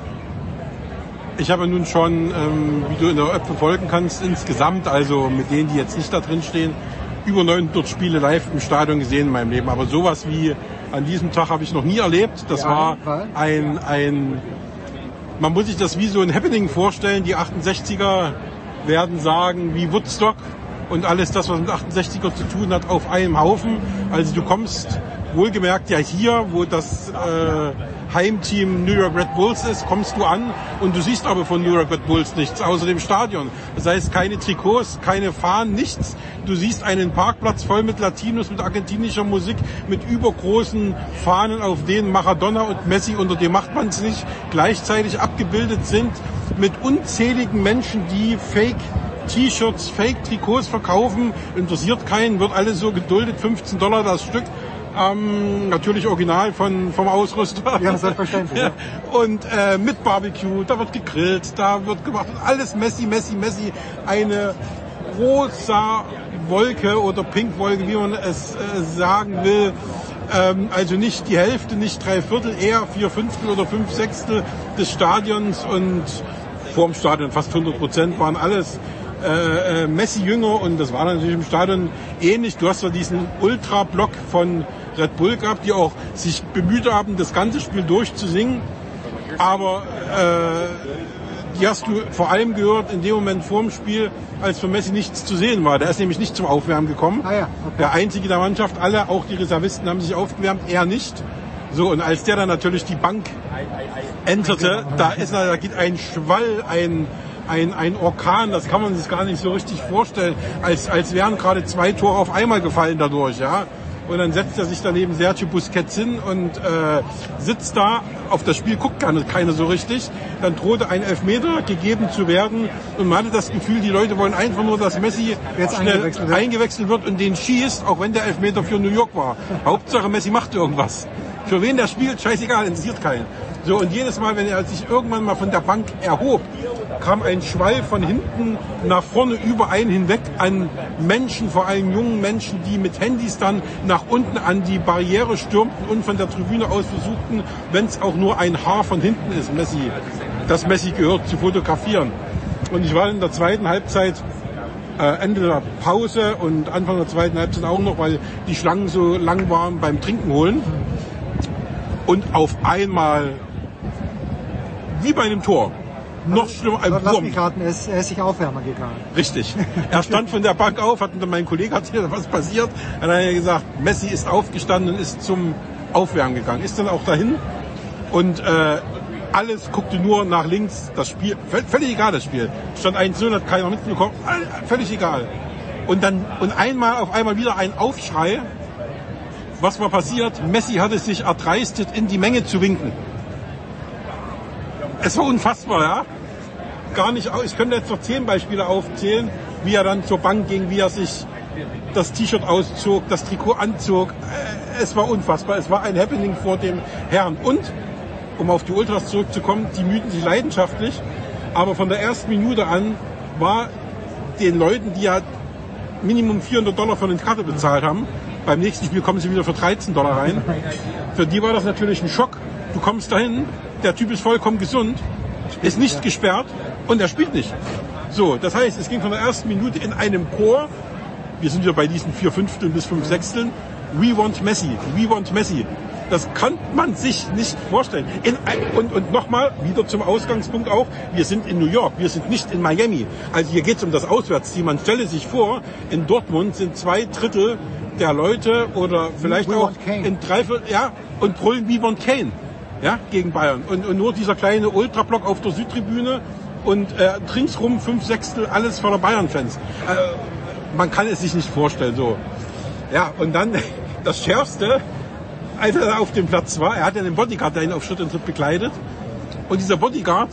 ich habe nun schon, ähm, wie du in der App verfolgen kannst, insgesamt, also mit denen, die jetzt nicht da drin stehen, über 900 Spiele live im Stadion gesehen in meinem Leben. Aber sowas wie an diesem Tag habe ich noch nie erlebt. Das Ja, war ein, ein, man muss sich das wie so ein Happening vorstellen. Die 68er werden sagen, wie Woodstock und alles das, was mit 68er zu tun hat, auf einem Haufen. Also du kommst wohlgemerkt ja hier, wo das äh, Heimteam New York Red Bulls ist, kommst du an und du siehst aber von New York Red Bulls nichts außer dem Stadion. Das heißt keine Trikots, keine Fahnen, nichts. Du siehst einen Parkplatz voll mit Latinos, mit argentinischer Musik, mit übergroßen Fahnen, auf denen Maradona und Messi, unter dem macht man es nicht, gleichzeitig abgebildet sind, mit unzähligen Menschen, die Fake T-Shirts, Fake-Trikots verkaufen, interessiert keinen, wird alles so geduldet, 15 Dollar das Stück. Ähm, natürlich original von, vom Ausrüster. Ja, selbstverständlich. Ja. Und äh, mit Barbecue, da wird gegrillt, da wird gemacht, alles Messi, Messi, Messi. Eine rosa Wolke oder Pinkwolke, wie man es äh, sagen will. Ähm, also nicht die Hälfte, nicht drei Viertel, eher vier Fünftel oder fünf Sechstel des Stadions und vorm Stadion fast 100 Prozent waren alles äh, äh, Messi-Jünger und das war natürlich im Stadion ähnlich. Du hast ja diesen Ultra-Block von Red Bull gehabt, die auch sich bemüht haben, das ganze Spiel durchzusingen. Aber äh, die hast du vor allem gehört in dem Moment vorm Spiel, als für Messi nichts zu sehen war. Der ist nämlich nicht zum Aufwärmen gekommen. Ah ja, Der einzige der Mannschaft, alle, auch die Reservisten haben sich aufgewärmt, er nicht. So, und als der dann natürlich die Bank enterte, da ist da geht ein Schwall, ein, ein, ein Orkan, das kann man sich gar nicht so richtig vorstellen, als, als wären gerade zwei Tore auf einmal gefallen dadurch, ja. Und dann setzt er sich daneben Sergio Busquets hin und äh, sitzt da. Auf das Spiel guckt keiner, keiner so richtig. Dann drohte ein Elfmeter gegeben zu werden. Und man hatte das Gefühl, die Leute wollen einfach nur, dass Messi Jetzt schnell eingewechselt wird. eingewechselt wird und den schießt, auch wenn der Elfmeter für New York war. Hauptsache Messi macht irgendwas. Für wen der spielt, scheißegal, interessiert keinen. So, und jedes Mal, wenn er sich irgendwann mal von der Bank erhob, kam ein Schwall von hinten nach vorne über einen hinweg an Menschen, vor allem jungen Menschen, die mit Handys dann nach unten an die Barriere stürmten und von der Tribüne aus versuchten, wenn es auch nur ein Haar von hinten ist, Messi, das Messi gehört, zu fotografieren. Und ich war in der zweiten Halbzeit äh, Ende der Pause und Anfang der zweiten Halbzeit auch noch, weil die Schlangen so lang waren beim Trinken holen. Und auf einmal, wie bei einem Tor, noch schlimmer, ein Wurm. er ist, er ist sich aufwärmen gegangen. Richtig. Er stand von der Bank auf, hat dann mein Kollege hat hier was passiert, hat er gesagt, Messi ist aufgestanden und ist zum Aufwärmen gegangen, ist dann auch dahin und äh, alles guckte nur nach links, das Spiel, völ- völlig egal das Spiel. Stand 1-0, hat keiner mitbekommen, völlig egal. Und dann, und einmal auf einmal wieder ein Aufschrei. Was war passiert? Messi hat es sich erdreistet, in die Menge zu winken. Es war unfassbar, ja. Gar nicht, au- ich könnte jetzt noch zehn Beispiele aufzählen, wie er dann zur Bank ging, wie er sich das T-Shirt auszog, das Trikot anzog. Äh, Es war unfassbar. Es war ein Happening vor dem Herrn. Und, um auf die Ultras zurückzukommen, die müden sich leidenschaftlich. Aber von der ersten Minute an war den Leuten, die ja Minimum 400 Dollar für eine Karte bezahlt haben. Beim nächsten Spiel kommen sie wieder für 13 Dollar rein. Für die war das natürlich ein Schock. Du kommst dahin, der Typ ist vollkommen gesund, ist nicht gesperrt und er spielt nicht. So, das heißt, es ging von der ersten Minute in einem Chor, wir sind ja bei diesen vier Fünfteln bis fünf Sechsteln, we want Messi, we want Messi. Das kann man sich nicht vorstellen. In, und und nochmal, wieder zum Ausgangspunkt auch, wir sind in New York, wir sind nicht in Miami. Also hier geht es um das Auswärtsteam. Man stelle sich vor, in Dortmund sind zwei Drittel der Leute oder vielleicht We auch in Dreiviertel, ja, und brüllen wie von Kane, ja, gegen Bayern. Und, und nur dieser kleine Ultrablock auf der Südtribüne und äh, ringsrum fünf Sechstel alles voller Bayern-Fans. Äh, man kann es sich nicht vorstellen, so. Ja, und dann das Schärfste, als er auf dem Platz war, er hat ja den Bodyguard, der ihn auf Schritt und Tritt begleitet. Und dieser Bodyguard,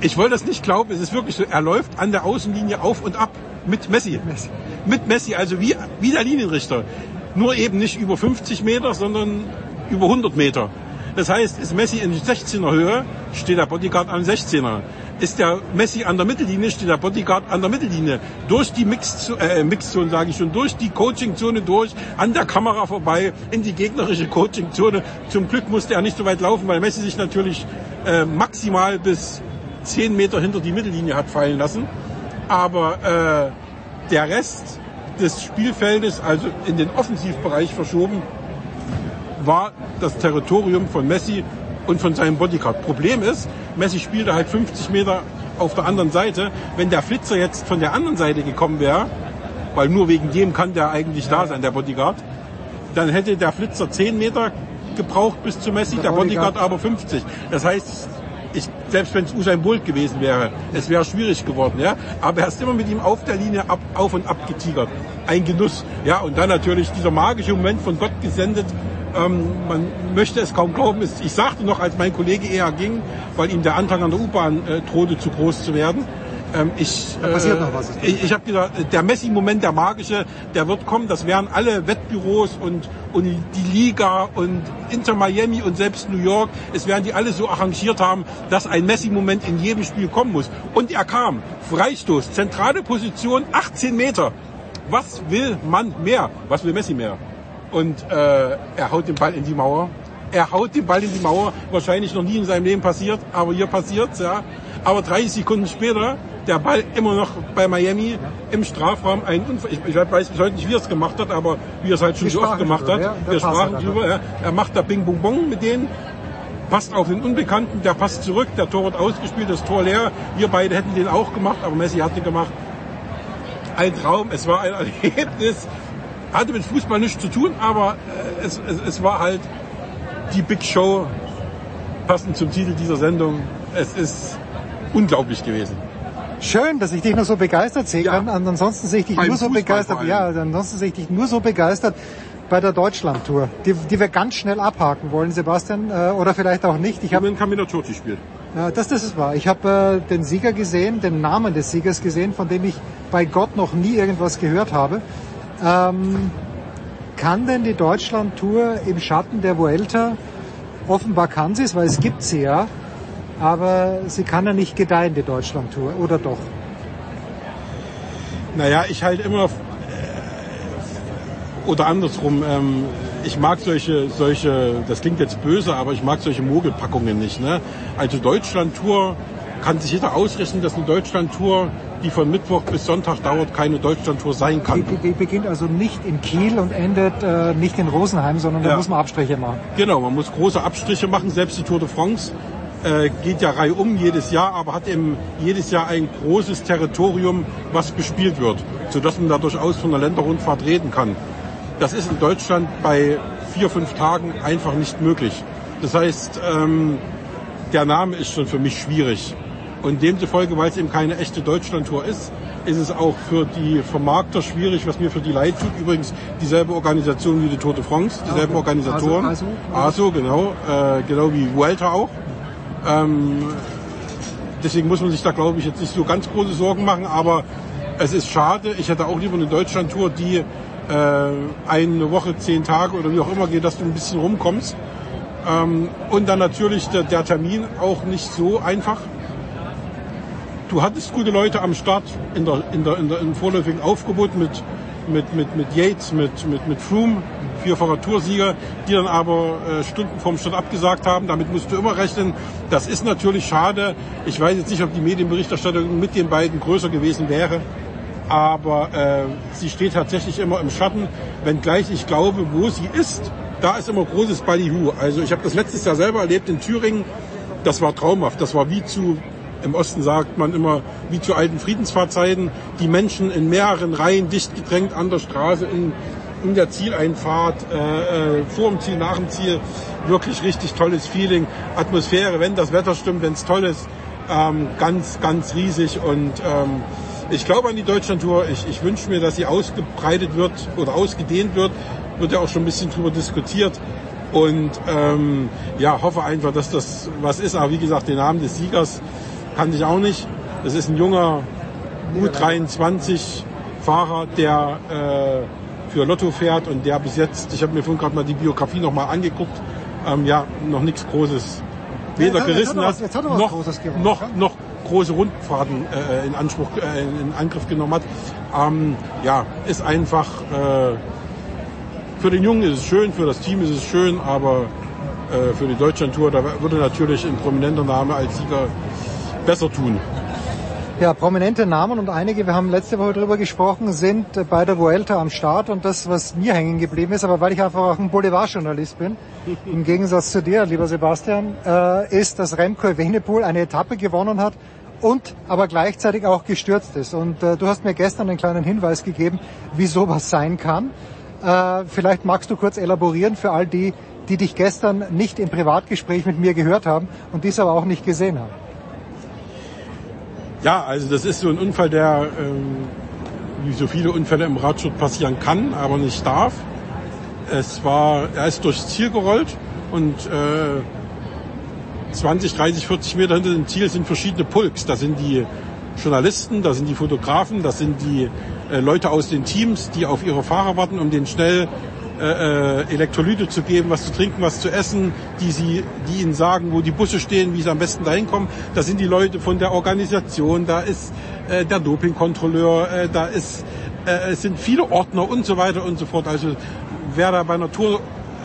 ich wollte das nicht glauben, es ist wirklich so, er läuft an der Außenlinie auf und ab mit Messi. Mit Messi, also wie, wie der Linienrichter. Nur eben nicht über 50 Meter, sondern über 100 Meter. Das heißt, ist Messi in 16er Höhe, steht der Bodyguard an 16er. Ist der Messi an der Mittellinie, steht der Bodyguard an der Mittellinie. Durch die Mixzone, äh, Mixzone sage ich schon, durch die Coachingzone durch, an der Kamera vorbei, in die gegnerische Coachingzone. Zum Glück musste er nicht so weit laufen, weil Messi sich natürlich äh, maximal bis 10 Meter hinter die Mittellinie hat fallen lassen. Aber äh, der Rest des Spielfeldes, also in den Offensivbereich verschoben, war das Territorium von Messi und von seinem Bodyguard. Problem ist, Messi spielte halt 50 Meter auf der anderen Seite. Wenn der Flitzer jetzt von der anderen Seite gekommen wäre, weil nur wegen dem kann der eigentlich da sein, der Bodyguard, dann hätte der Flitzer 10 Meter gebraucht bis zu Messi, der, Der Bodyguard. Bodyguard aber 50. Das heißt, ich, selbst wenn es Usain Bolt gewesen wäre, es wäre schwierig geworden, ja. Aber er ist immer mit ihm auf der Linie ab, auf und ab getigert. Ein Genuss, ja. Und dann natürlich dieser magische Moment von Gott gesendet. Ähm, man möchte es kaum glauben. Ich sagte noch, als mein Kollege eher ging, weil ihm der Antrag an der U-Bahn äh, drohte zu groß zu werden. Ähm, ich Da passiert noch was, ich, ich habe gesagt, der Messi-Moment, der magische, der wird kommen. Das werden alle Wettbüros und, und die Liga und Inter Miami und selbst New York, es werden die alle so arrangiert haben, dass ein Messi-Moment in jedem Spiel kommen muss. Und er kam. Freistoß, zentrale Position, 18 Meter. Was will man mehr? Was will Messi mehr? Und äh, er haut den Ball in die Mauer. Er haut den Ball in die Mauer. Wahrscheinlich noch nie in seinem Leben passiert, aber hier passiert's, ja. Aber 30 Sekunden später, der Ball immer noch bei Miami im Strafraum. Ein Unfall. Ich, ich weiß bis heute nicht, wie er es gemacht hat, aber wie er es halt schon so oft gemacht hat. ja. Wir sprachen hat er drüber. Ja. Er macht da Bing Bong Bong mit denen. Passt auf den Unbekannten, der passt zurück, der Tor wird ausgespielt, das Tor leer. Wir beide hätten den auch gemacht, aber Messi hat den gemacht. Ein Traum, es war ein Erlebnis. Hatte mit Fußball nichts zu tun, aber äh, es, es, es war halt die Big Show, passend zum Titel dieser Sendung. Es ist unglaublich gewesen. Schön, dass ich dich noch so begeistert kann. Und ansonsten sehe ich dich Beim nur so Fußball begeistert. Ja, ansonsten sehe ich dich nur so begeistert bei der Deutschland-Tour, die, die wir ganz schnell abhaken wollen, Sebastian, äh, oder vielleicht auch nicht. Ich habe Ciocci spielt. Ja, das, das ist wahr. Ich habe äh, den Sieger gesehen, den Namen des Siegers gesehen, von dem ich bei Gott noch nie irgendwas gehört habe. Ähm, kann denn die Deutschland-Tour im Schatten der Vuelta, offenbar kann sie es, weil es gibt sie ja, aber sie kann ja nicht gedeihen, die Deutschland-Tour, oder doch? Naja, ich halt immer, äh, oder andersrum, ähm, ich mag solche, solche, das klingt jetzt böse, aber ich mag solche Mogelpackungen nicht. Ne? Also Deutschland-Tour kann sich jeder ausrechnen, dass eine Deutschland-Tour, die von Mittwoch bis Sonntag dauert, keine Deutschland-Tour sein kann. Die, die beginnt also nicht in Kiel und endet äh, nicht in Rosenheim, sondern da Ja. muss man Abstriche machen. Genau, man muss große Abstriche machen. Selbst die Tour de France äh, geht ja reihum jedes Jahr, aber hat eben jedes Jahr ein großes Territorium, was bespielt wird, sodass man da durchaus von einer Länderrundfahrt reden kann. Das ist in Deutschland bei vier, fünf Tagen einfach nicht möglich. Das heißt, ähm, der Name ist schon für mich schwierig. Und demzufolge, weil es eben keine echte Deutschlandtour ist, ist es auch für die Vermarkter schwierig, was mir für die leid tut. Übrigens dieselbe Organisation wie die Tour de France, dieselben Okay. Organisatoren. ASO, ASO, genau, äh, genau wie Vuelta auch. Ähm, deswegen muss man sich da, glaube ich, jetzt nicht so ganz große Sorgen machen, aber es ist schade. Ich hätte auch lieber eine Deutschlandtour, die äh, eine Woche, zehn Tage oder wie auch immer geht, dass du ein bisschen rumkommst. Ähm, und dann natürlich der, der Termin auch nicht so einfach. du hattest gute Leute am Start in der, in der, in der, im vorläufigen Aufgebot mit, mit, mit, mit Yates, mit, mit, mit Froome, vierfacher Toursieger, die dann aber äh, Stunden vorm Start abgesagt haben. Damit musst du immer rechnen. Das ist natürlich schade. Ich weiß jetzt nicht, ob die Medienberichterstattung mit den beiden größer gewesen wäre. Aber äh, sie steht tatsächlich immer im Schatten, wenngleich ich glaube, wo sie ist, da ist immer großes Ballyhoo. Also ich habe das letztes Jahr selber erlebt in Thüringen. Das war traumhaft. Das war wie zu im Osten sagt man immer, wie zu alten Friedensfahrzeiten, die Menschen in mehreren Reihen dicht gedrängt an der Straße in, in der Zieleinfahrt, äh, äh, vor dem Ziel, nach dem Ziel. Wirklich richtig tolles Feeling. Atmosphäre, wenn das Wetter stimmt, wenn es toll ist, ähm, ganz, ganz riesig. Und ähm, ich glaube an die Deutschlandtour. Ich, ich wünsche mir, dass sie ausgebreitet wird oder ausgedehnt wird. Wird ja auch schon ein bisschen drüber diskutiert. Und ähm, ja, hoffe einfach, dass das was ist. Aber wie gesagt, den Namen des Siegers kannte ich auch nicht. Das ist ein junger U23-Fahrer, der äh, für Lotto fährt und der bis jetzt, ich habe mir vorhin gerade mal die Biografie nochmal angeguckt, ähm, ja, noch nichts Großes weder Ja, gerissen hat, hat was noch, gewonnen, noch, ja. noch große Rundfahrten äh, in Anspruch, äh, in Angriff genommen hat. Ähm, ja, ist einfach, äh, für den Jungen ist es schön, für das Team ist es schön, aber äh, für die Deutschlandtour, da würde natürlich ein prominenter Name als Sieger besser tun. Ja, prominente Namen und einige, wir haben letzte Woche darüber gesprochen, sind bei der Vuelta am Start und das, was mir hängen geblieben ist, aber weil ich einfach auch ein Boulevardjournalist bin, im Gegensatz zu dir, lieber Sebastian, äh, ist, dass Remco Evenepoel eine Etappe gewonnen hat und aber gleichzeitig auch gestürzt ist. Und äh, du hast mir gestern einen kleinen Hinweis gegeben, wie sowas sein kann. Äh, vielleicht magst du kurz elaborieren für all die, die dich gestern nicht im Privatgespräch mit mir gehört haben und dies aber auch nicht gesehen haben. Ja, also das ist so ein Unfall, der ähm, wie so viele Unfälle im Radsport passieren kann, aber nicht darf. Es war, er ist durchs Ziel gerollt und äh, 20, 30, 40 Meter hinter dem Ziel sind verschiedene Pulks. Da sind die Journalisten, da sind die Fotografen, das sind die äh, Leute aus den Teams, die auf ihre Fahrer warten, um denen schnell äh, äh, Elektrolyte zu geben, was zu trinken, was zu essen, die sie, die ihnen sagen, wo die Busse stehen, wie sie am besten dahin kommen. Da sind die Leute von der Organisation, da ist äh, der Dopingkontrolleur, äh, da ist, äh, es sind viele Ordner und so weiter und so fort. Also wer da bei einer Tour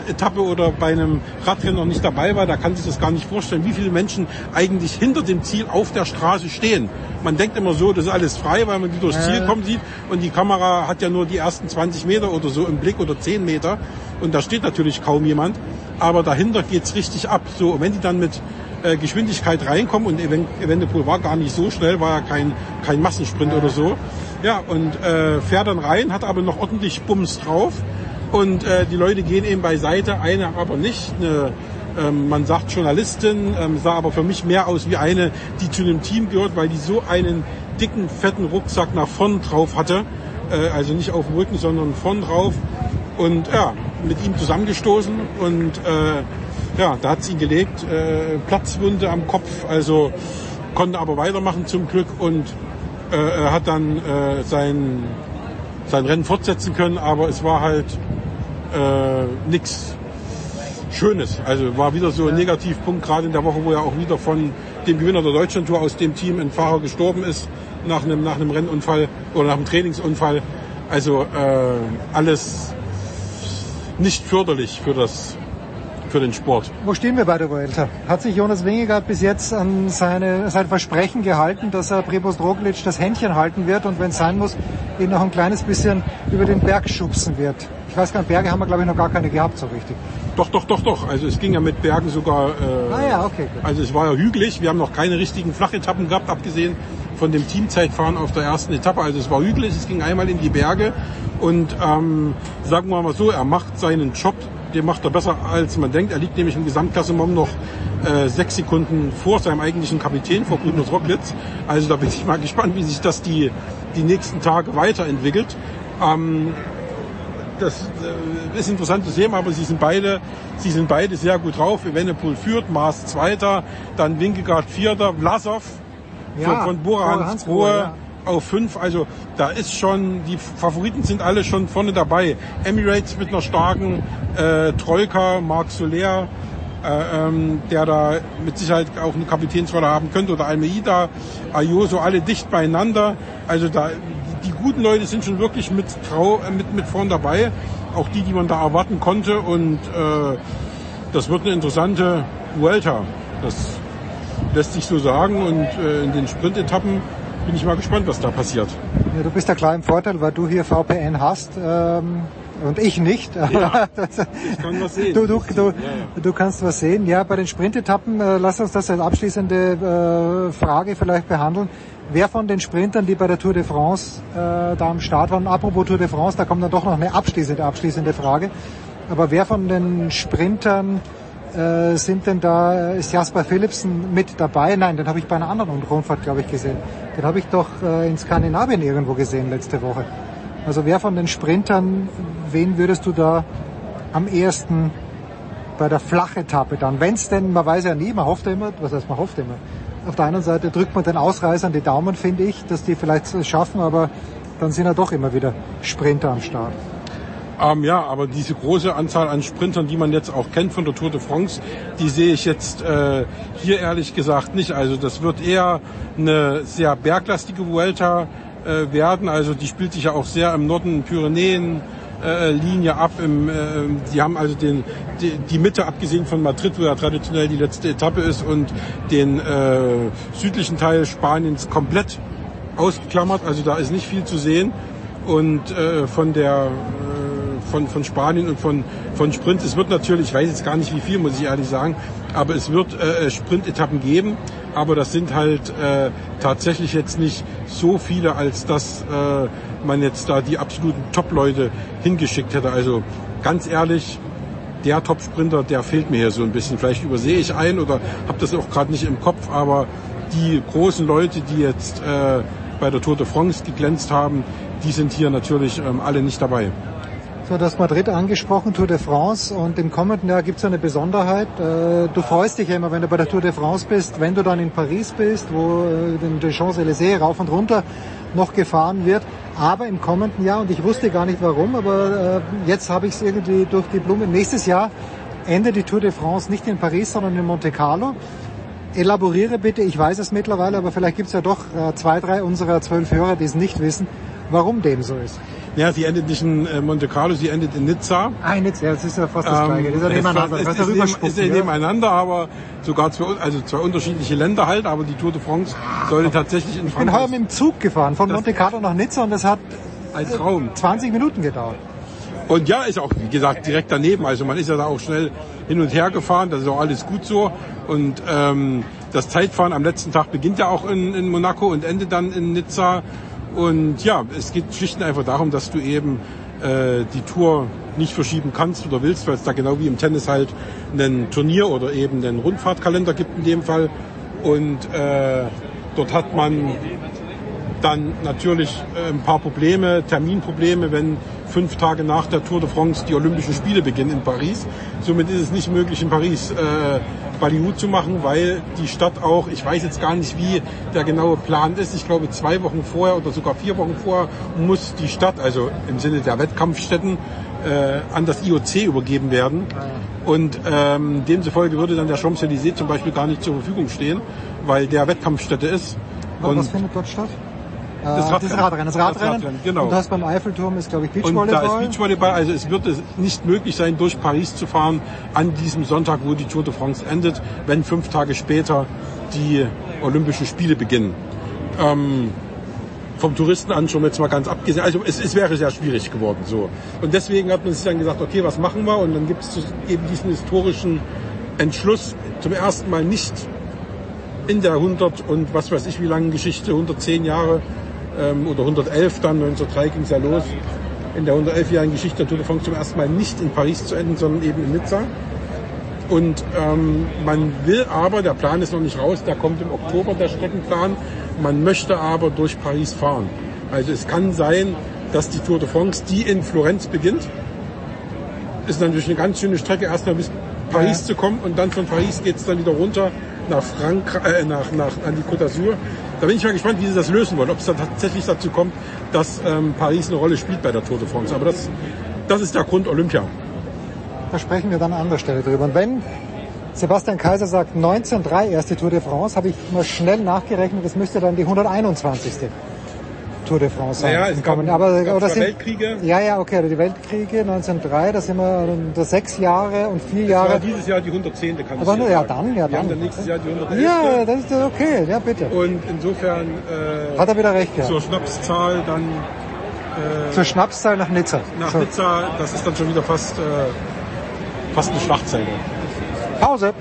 Etappe oder bei einem Radrennen noch nicht dabei war, da kann sich das gar nicht vorstellen, wie viele Menschen eigentlich hinter dem Ziel auf der Straße stehen. Man denkt immer so, das ist alles frei, weil man die durchs Ziel kommen sieht. Und die Kamera hat ja nur die ersten 20 Meter oder so im Blick oder 10 Meter. Und da steht natürlich kaum jemand, aber dahinter geht's richtig ab. So, und wenn die dann mit äh, Geschwindigkeit reinkommen und Even- Evenepoel war gar nicht so schnell, war ja kein, kein Massensprint oder so, ja, und äh, fährt dann rein, hat aber noch ordentlich Bums drauf und äh, die Leute gehen eben beiseite, eine aber nicht. Eine, ähm, man sagt Journalistin, ähm, sah aber für mich mehr aus wie eine, die zu einem Team gehört, weil die so einen dicken, fetten Rucksack nach vorn drauf hatte. Äh, also nicht auf dem Rücken, sondern vorn drauf. Und ja, mit ihm zusammengestoßen und äh, ja, da hat sie ihn gelegt. Äh, Platzwunde am Kopf, also konnte aber weitermachen zum Glück und äh, hat dann äh, sein, sein Rennen fortsetzen können, aber es war halt äh, nichts Schönes. Also war wieder so ein Negativpunkt, gerade in der Woche, wo ja auch wieder von dem Gewinner der Deutschlandtour aus dem Team ein Fahrer gestorben ist nach einem, nach einem Rennunfall oder nach einem Trainingsunfall. Also äh, alles nicht förderlich für das für den Sport. Wo stehen wir bei der Vuelta? Hat sich Jonas Wingegaard bis jetzt an seine, sein Versprechen gehalten, dass er Primoz Roglic das Händchen halten wird und wenn es sein muss, ihn noch ein kleines bisschen über den Berg schubsen wird? Ich weiß gar nicht, Berge haben wir glaube ich noch gar keine gehabt so richtig. Doch, doch, doch, doch. Also es ging ja mit Bergen sogar. Äh, Ah ja, okay. Gut. Also es war ja hügelig. Wir haben noch keine richtigen Flachetappen gehabt, abgesehen von dem Teamzeitfahren auf der ersten Etappe. Also es war hügelig. Es ging einmal in die Berge und ähm, sagen wir mal so, er macht seinen Job. Den macht er besser als man denkt. Er liegt nämlich im Gesamtklassement noch äh, sechs Sekunden vor seinem eigentlichen Kapitän, vor Primoz Roglic. Also da bin ich mal gespannt, wie sich das die, die nächsten Tage weiterentwickelt. Ähm, das äh, ist interessant zu sehen, aber sie sind beide, sie sind beide sehr gut drauf. Evenepoel führt, Maas Zweiter, dann Winkegaard Vierter, Vlasov Ja, von, von Bora Hansgrohe, auf fünf. Also da ist schon, die Favoriten sind alle schon vorne dabei. Emirates mit einer starken äh, Troika, Marc Soler, äh, ähm, der da mit Sicherheit auch eine Kapitänsrolle haben könnte, oder Almeida, Ayuso, alle dicht beieinander. Also da, die, guten Leute sind schon wirklich mit, Trau, äh, mit, mit vorn dabei, auch die, die man da erwarten konnte. Und äh, das wird eine interessante Vuelta. Das lässt sich so sagen. Und äh, in den Sprintetappen bin ich mal gespannt, was da passiert. Ja, du bist ja klar im Vorteil, weil du hier VPN hast. Ähm und ich nicht. Ja, ich kann was sehen. Du, du, du, du kannst was sehen. Ja, bei den Sprintetappen, äh, lass uns das als abschließende äh, Frage vielleicht behandeln. Wer von den Sprintern, die bei der Tour de France äh, da am Start waren, apropos Tour de France, da kommt dann doch noch eine abschließende, abschließende Frage. Aber wer von den Sprintern äh, sind denn da, ist Jasper Philipsen mit dabei? Nein, den habe ich bei einer anderen Rundfahrt, glaube ich, gesehen. Den habe ich doch äh, in Skandinavien irgendwo gesehen letzte Woche. Also wer von den Sprintern, wen würdest du da am ehesten bei der Flachetappe dann, wenn es denn, man weiß ja nie, man hofft ja immer, was heißt man hofft immer, auf der einen Seite drückt man den Ausreißern die Daumen, finde ich, dass die vielleicht es schaffen, aber dann sind ja doch immer wieder Sprinter am Start. Ähm, ja, aber diese große Anzahl an Sprintern, die man jetzt auch kennt von der Tour de France, die sehe ich jetzt äh, hier ehrlich gesagt nicht. Also das wird eher eine sehr berglastige Vuelta äh, werden. Also die spielt sich ja auch sehr im Norden Pyrenäen. Äh, Linie ab. Im, äh, die haben also den, die, die Mitte abgesehen von Madrid, wo ja traditionell die letzte Etappe ist, und den äh, südlichen Teil Spaniens komplett ausgeklammert. Also da ist nicht viel zu sehen. Und äh, von der äh, von, von Spanien und von, von Sprint, es wird natürlich, ich weiß jetzt gar nicht wie viel, muss ich ehrlich sagen, aber es wird äh, Sprintetappen geben, aber das sind halt äh, tatsächlich jetzt nicht so viele, als dass äh, man jetzt da die absoluten Top-Leute hingeschickt hätte. Also ganz ehrlich, der Top-Sprinter, der fehlt mir hier so ein bisschen. Vielleicht übersehe ich einen oder habe das auch gerade nicht im Kopf, aber die großen Leute, die jetzt äh, bei der Tour de France geglänzt haben, die sind hier natürlich ähm, alle nicht dabei. So, du hast Madrid angesprochen, Tour de France und im kommenden Jahr gibt es eine Besonderheit. Äh, du freust dich ja immer, wenn du bei der Tour de France bist, wenn du dann in Paris bist, wo äh, den Champs-Élysées rauf und runter noch gefahren wird. Aber im kommenden Jahr, und ich wusste gar nicht warum, aber äh, jetzt habe ich es irgendwie durch die Blume, nächstes Jahr endet die Tour de France nicht in Paris, sondern in Monte Carlo. Elaboriere bitte, ich weiß es mittlerweile, aber vielleicht gibt es ja doch zwei, drei unserer zwölf Hörer, die es nicht wissen, warum dem so ist. Ja, sie endet nicht in Monte Carlo, sie endet in Nizza. Ah, in Nizza, das ist ja fast das ähm, Gleiche. Das ist ja nebeneinander. Es, es, ist, ist ja nebeneinander, aber sogar zwei, also zwei unterschiedliche Länder halt, aber die Tour de France sollte tatsächlich in Frankreich... Ich bin heuer mit dem Zug gefahren, von Monte Carlo nach Nizza und das hat ein Traum. 20 Minuten gedauert. Und ja, ist auch, wie gesagt, direkt daneben. Also man ist ja da auch schnell hin und her gefahren, das ist auch alles gut so. Und ähm, das Zeitfahren am letzten Tag beginnt ja auch in, in Monaco und endet dann in Nizza. Und ja, es geht schlicht und einfach darum, dass du eben äh, die Tour nicht verschieben kannst oder willst, weil es da genau wie im Tennis halt einen Turnier oder eben einen Rundfahrtkalender gibt in dem Fall. Und äh, dort hat man dann natürlich äh, ein paar Probleme, Terminprobleme, wenn fünf Tage nach der Tour de France die Olympischen Spiele beginnen in Paris. Somit ist es nicht möglich, in Paris äh, Ballywood zu machen, weil die Stadt auch, ich weiß jetzt gar nicht, wie der genaue Plan ist. Ich glaube, zwei Wochen vorher oder sogar vier Wochen vorher muss die Stadt, also im Sinne der Wettkampfstätten, äh, an das IOC übergeben werden. Und ähm, demzufolge würde dann der Champs-Élysées zum Beispiel gar nicht zur Verfügung stehen, weil der Wettkampfstätte ist. Und was findet dort statt? Das Radrennen. Das Radrennen, das Radrennen. Das Radrennen genau. Und das beim Eiffelturm ist, glaube ich, Beachvolleyball. Und da ist Beachvolleyball, also es wird nicht möglich sein, durch Paris zu fahren an diesem Sonntag, wo die Tour de France endet, wenn fünf Tage später die Olympischen Spiele beginnen. Ähm, vom Touristenansturm jetzt mal ganz abgesehen. Also es, es wäre sehr schwierig geworden so. Und deswegen hat man sich dann gesagt, okay, was machen wir? Und dann gibt es eben diesen historischen Entschluss, zum ersten Mal nicht in der 100 und was weiß ich wie lange Geschichte, 110 Jahre ähm, oder 111 dann, 1903 ging es ja los, in der 111-jährigen Geschichte der Tour de France zum ersten Mal nicht in Paris zu enden, sondern eben in Nizza. Und ähm, man will aber, der Plan ist noch nicht raus, der kommt im Oktober, der Streckenplan, man möchte aber durch Paris fahren. Also es kann sein, dass die Tour de France, die in Florenz beginnt, ist natürlich eine ganz schöne Strecke, erstmal bis Paris ja. zu kommen und dann von Paris geht es dann wieder runter nach Frankreich, äh, nach, nach, an die Côte d'Azur da bin ich mal gespannt, wie sie das lösen wollen. Ob es dann tatsächlich dazu kommt, dass ähm, Paris eine Rolle spielt bei der Tour de France. Aber das, das ist der Grund Olympia. Da sprechen wir dann an anderer Stelle drüber. Und wenn Sebastian Kaiser sagt 1903 erste Tour de France, habe ich mal schnell nachgerechnet, das müsste dann die 121. Tour de France. Naja, es gab. Aber, gab oder zwei sind, Weltkriege. Ja, ja, okay, die Weltkriege 1903, da sind wir da sechs Jahre und vier Das Jahre. war dieses Jahr die 110. kann Aber ja sagen. dann, ja Wir dann. haben dann nächstes Jahr die 111. Ja, das ist okay, ja bitte. Und insofern äh, Hat er wieder recht gehabt. zur Schnapszahl dann äh, Zur Schnapszahl nach Nizza. nach So. Nizza, das ist dann schon wieder fast, äh, fast eine Schlachtzeile. Pause.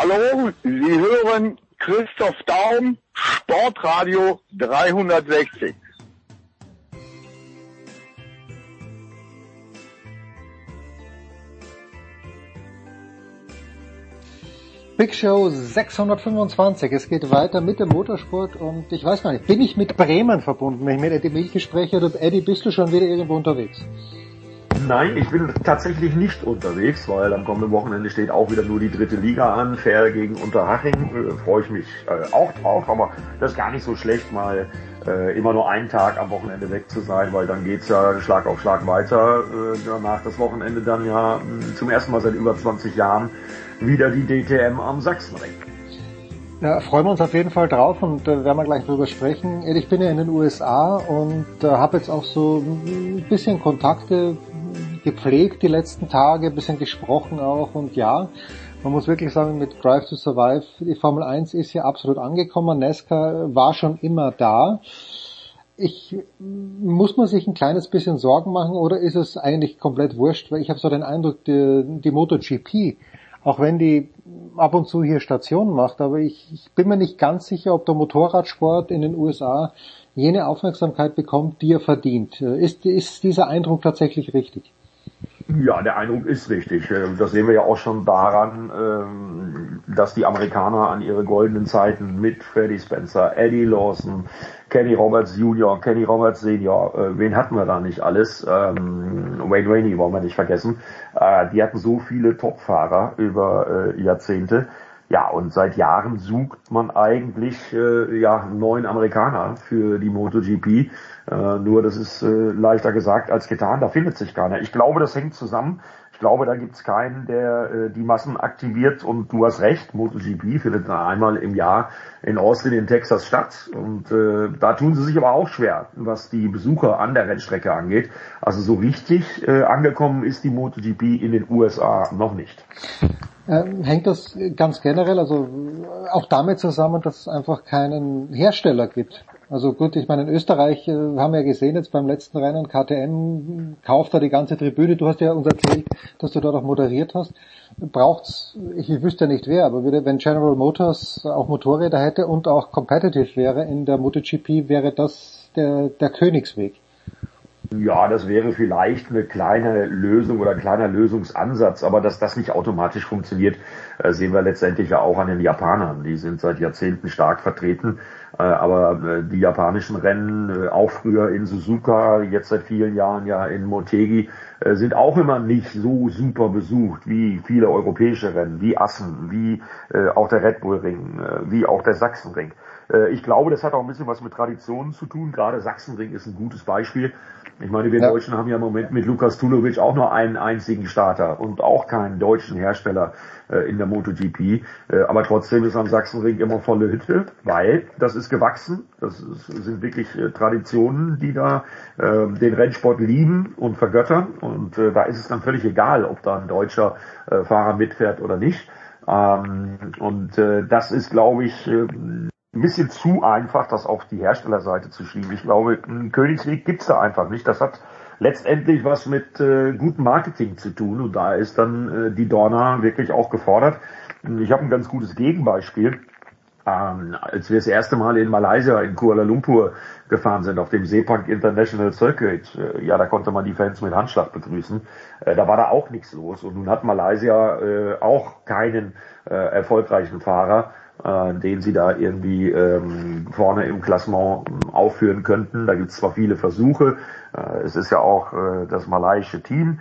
Hallo, Sie hören Christoph Daum, Sportradio 360. Big Show 625. Es geht weiter mit dem Motorsport und ich weiß gar nicht, bin ich mit Bremen verbunden, wenn ich mit Eddie Milke spreche oder Eddie, bist du schon wieder irgendwo unterwegs? Nein, ich bin tatsächlich nicht unterwegs, weil am kommenden Wochenende steht auch wieder nur die dritte Liga an. Fair gegen Unterhaching, äh, freue ich mich äh, auch drauf, aber das ist gar nicht so schlecht, mal äh, immer nur einen Tag am Wochenende weg zu sein, weil dann geht's ja Schlag auf Schlag weiter. Äh, danach das Wochenende dann ja mh, zum ersten Mal seit über 20 Jahren wieder die DTM am Sachsenring. Ja, freuen wir uns auf jeden Fall drauf und äh, werden wir gleich drüber sprechen. Ich bin ja in den USA und äh, habe jetzt auch so ein bisschen Kontakte gepflegt die letzten Tage, ein bisschen gesprochen auch und ja, man muss wirklich sagen, mit Drive to Survive, die Formel 1 ist ja absolut angekommen, NASCAR war schon immer da. Ich, muss man sich ein kleines bisschen Sorgen machen oder ist es eigentlich komplett wurscht? Weil ich habe so den Eindruck, die, die MotoGP, auch wenn die ab und zu hier Stationen macht, aber ich, ich bin mir nicht ganz sicher, ob der Motorradsport in den USA jene Aufmerksamkeit bekommt, die er verdient. Ist, ist dieser Eindruck tatsächlich richtig? Ja, der Eindruck ist richtig. Äh, Das sehen wir ja auch schon daran, ähm, dass die Amerikaner an ihre goldenen Zeiten mit Freddie Spencer, Eddie Lawson, Kenny Roberts Jr., Kenny Roberts Senior, äh, wen hatten wir da nicht alles? Ähm, Wayne Rainey wollen wir nicht vergessen. Äh, Die hatten so viele Topfahrer über Jahrzehnte. Ja, und seit Jahren sucht man eigentlich äh, ja neuen Amerikaner für die MotoGP. Äh, nur das ist äh, leichter gesagt als getan. Da findet sich keiner. Ich glaube, das hängt zusammen. Ich glaube, da gibt's keinen, der äh, die Massen aktiviert. Und du hast recht, MotoGP findet einmal im Jahr in Austin in Texas statt. Und äh, da tun sie sich aber auch schwer, was die Besucher an der Rennstrecke angeht. Also so richtig äh, angekommen ist die MotoGP in den USA noch nicht. Ähm, hängt das ganz generell, also auch damit zusammen, dass es einfach keinen Hersteller gibt? Also gut, ich meine, in Österreich äh, haben wir ja gesehen, jetzt beim letzten Rennen, KTM kauft da die ganze Tribüne. Du hast ja uns erzählt, dass du dort auch moderiert hast. Braucht's, ich wüsste nicht wer, aber würde, wenn General Motors auch Motorräder hätte und auch competitive wäre in der MotoGP, wäre das der, der Königsweg. Ja, das wäre vielleicht eine kleine Lösung oder ein kleiner Lösungsansatz, aber dass das nicht automatisch funktioniert, äh, sehen wir letztendlich ja auch an den Japanern. Die sind seit Jahrzehnten stark vertreten, aber äh, die japanischen Rennen, äh, auch früher in Suzuka, jetzt seit vielen Jahren ja in Motegi, äh, sind auch immer nicht so super besucht wie viele europäische Rennen, wie Assen, wie äh, auch der Red Bull Ring, äh, wie auch der Sachsenring. Äh, Ich glaube, das hat auch ein bisschen was mit Traditionen zu tun. Gerade Sachsenring ist ein gutes Beispiel. Ich meine, wir Ja. Deutschen haben ja im Moment mit Lukas Tulovic auch nur einen einzigen Starter und auch keinen deutschen Hersteller äh, in der MotoGP. Äh, aber trotzdem ist am Sachsenring immer volle Hütte, weil das ist gewachsen. Das ist, sind wirklich äh, Traditionen, die da äh, den Rennsport lieben und vergöttern. Und äh, da ist es dann völlig egal, ob da ein deutscher äh, Fahrer mitfährt oder nicht. Ähm, und äh, das ist, glaube ich, äh, ein bisschen zu einfach, das auf die Herstellerseite zu schieben. Ich glaube, einen Königsweg gibt's da einfach nicht. Das hat letztendlich was mit äh, gutem Marketing zu tun und da ist dann äh, die Dorna wirklich auch gefordert. Ich habe ein ganz gutes Gegenbeispiel. Ähm, als wir das erste Mal in Malaysia, in Kuala Lumpur gefahren sind, auf dem Sepang International Circuit, äh, ja, da konnte man die Fans mit Handschlag begrüßen. Äh, da war da auch nichts los. Und nun hat Malaysia äh, auch keinen äh, erfolgreichen Fahrer, äh, den sie da irgendwie ähm, vorne im Klassement aufführen könnten. Da gibt es zwar viele Versuche, äh, es ist ja auch äh, das malaiische Team,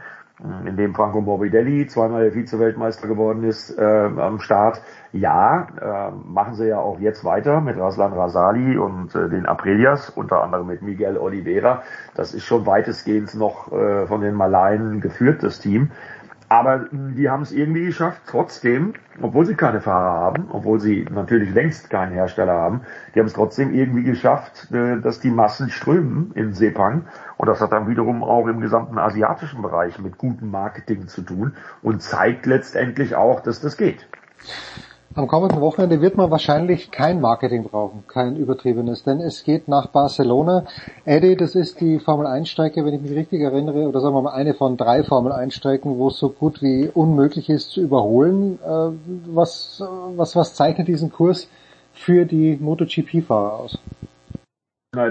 in dem Franco Morbidelli zweimal Vize-Weltmeister geworden ist, äh, am Start. Ja, äh, machen sie ja auch jetzt weiter mit Raslan Rasali und äh, den Aprelias, unter anderem mit Miguel Oliveira. Das ist schon weitestgehend noch äh, von den Malayen geführt, das Team. Aber die haben es irgendwie geschafft, trotzdem, obwohl sie keine Fahrer haben, obwohl sie natürlich längst keinen Hersteller haben, die haben es trotzdem irgendwie geschafft, äh, dass die Massen strömen in Sepang. Und das hat dann wiederum auch im gesamten asiatischen Bereich mit gutem Marketing zu tun und zeigt letztendlich auch, dass das geht. Am kommenden Wochenende wird man wahrscheinlich kein Marketing brauchen, kein übertriebenes, denn es geht nach Barcelona. Eddie, das ist die Formel 1 Strecke, wenn ich mich richtig erinnere, oder sagen wir mal eine von drei Formel 1 Strecken, wo es so gut wie unmöglich ist zu überholen. Äh, was, was, was zeichnet diesen Kurs für die MotoGP-Fahrer aus?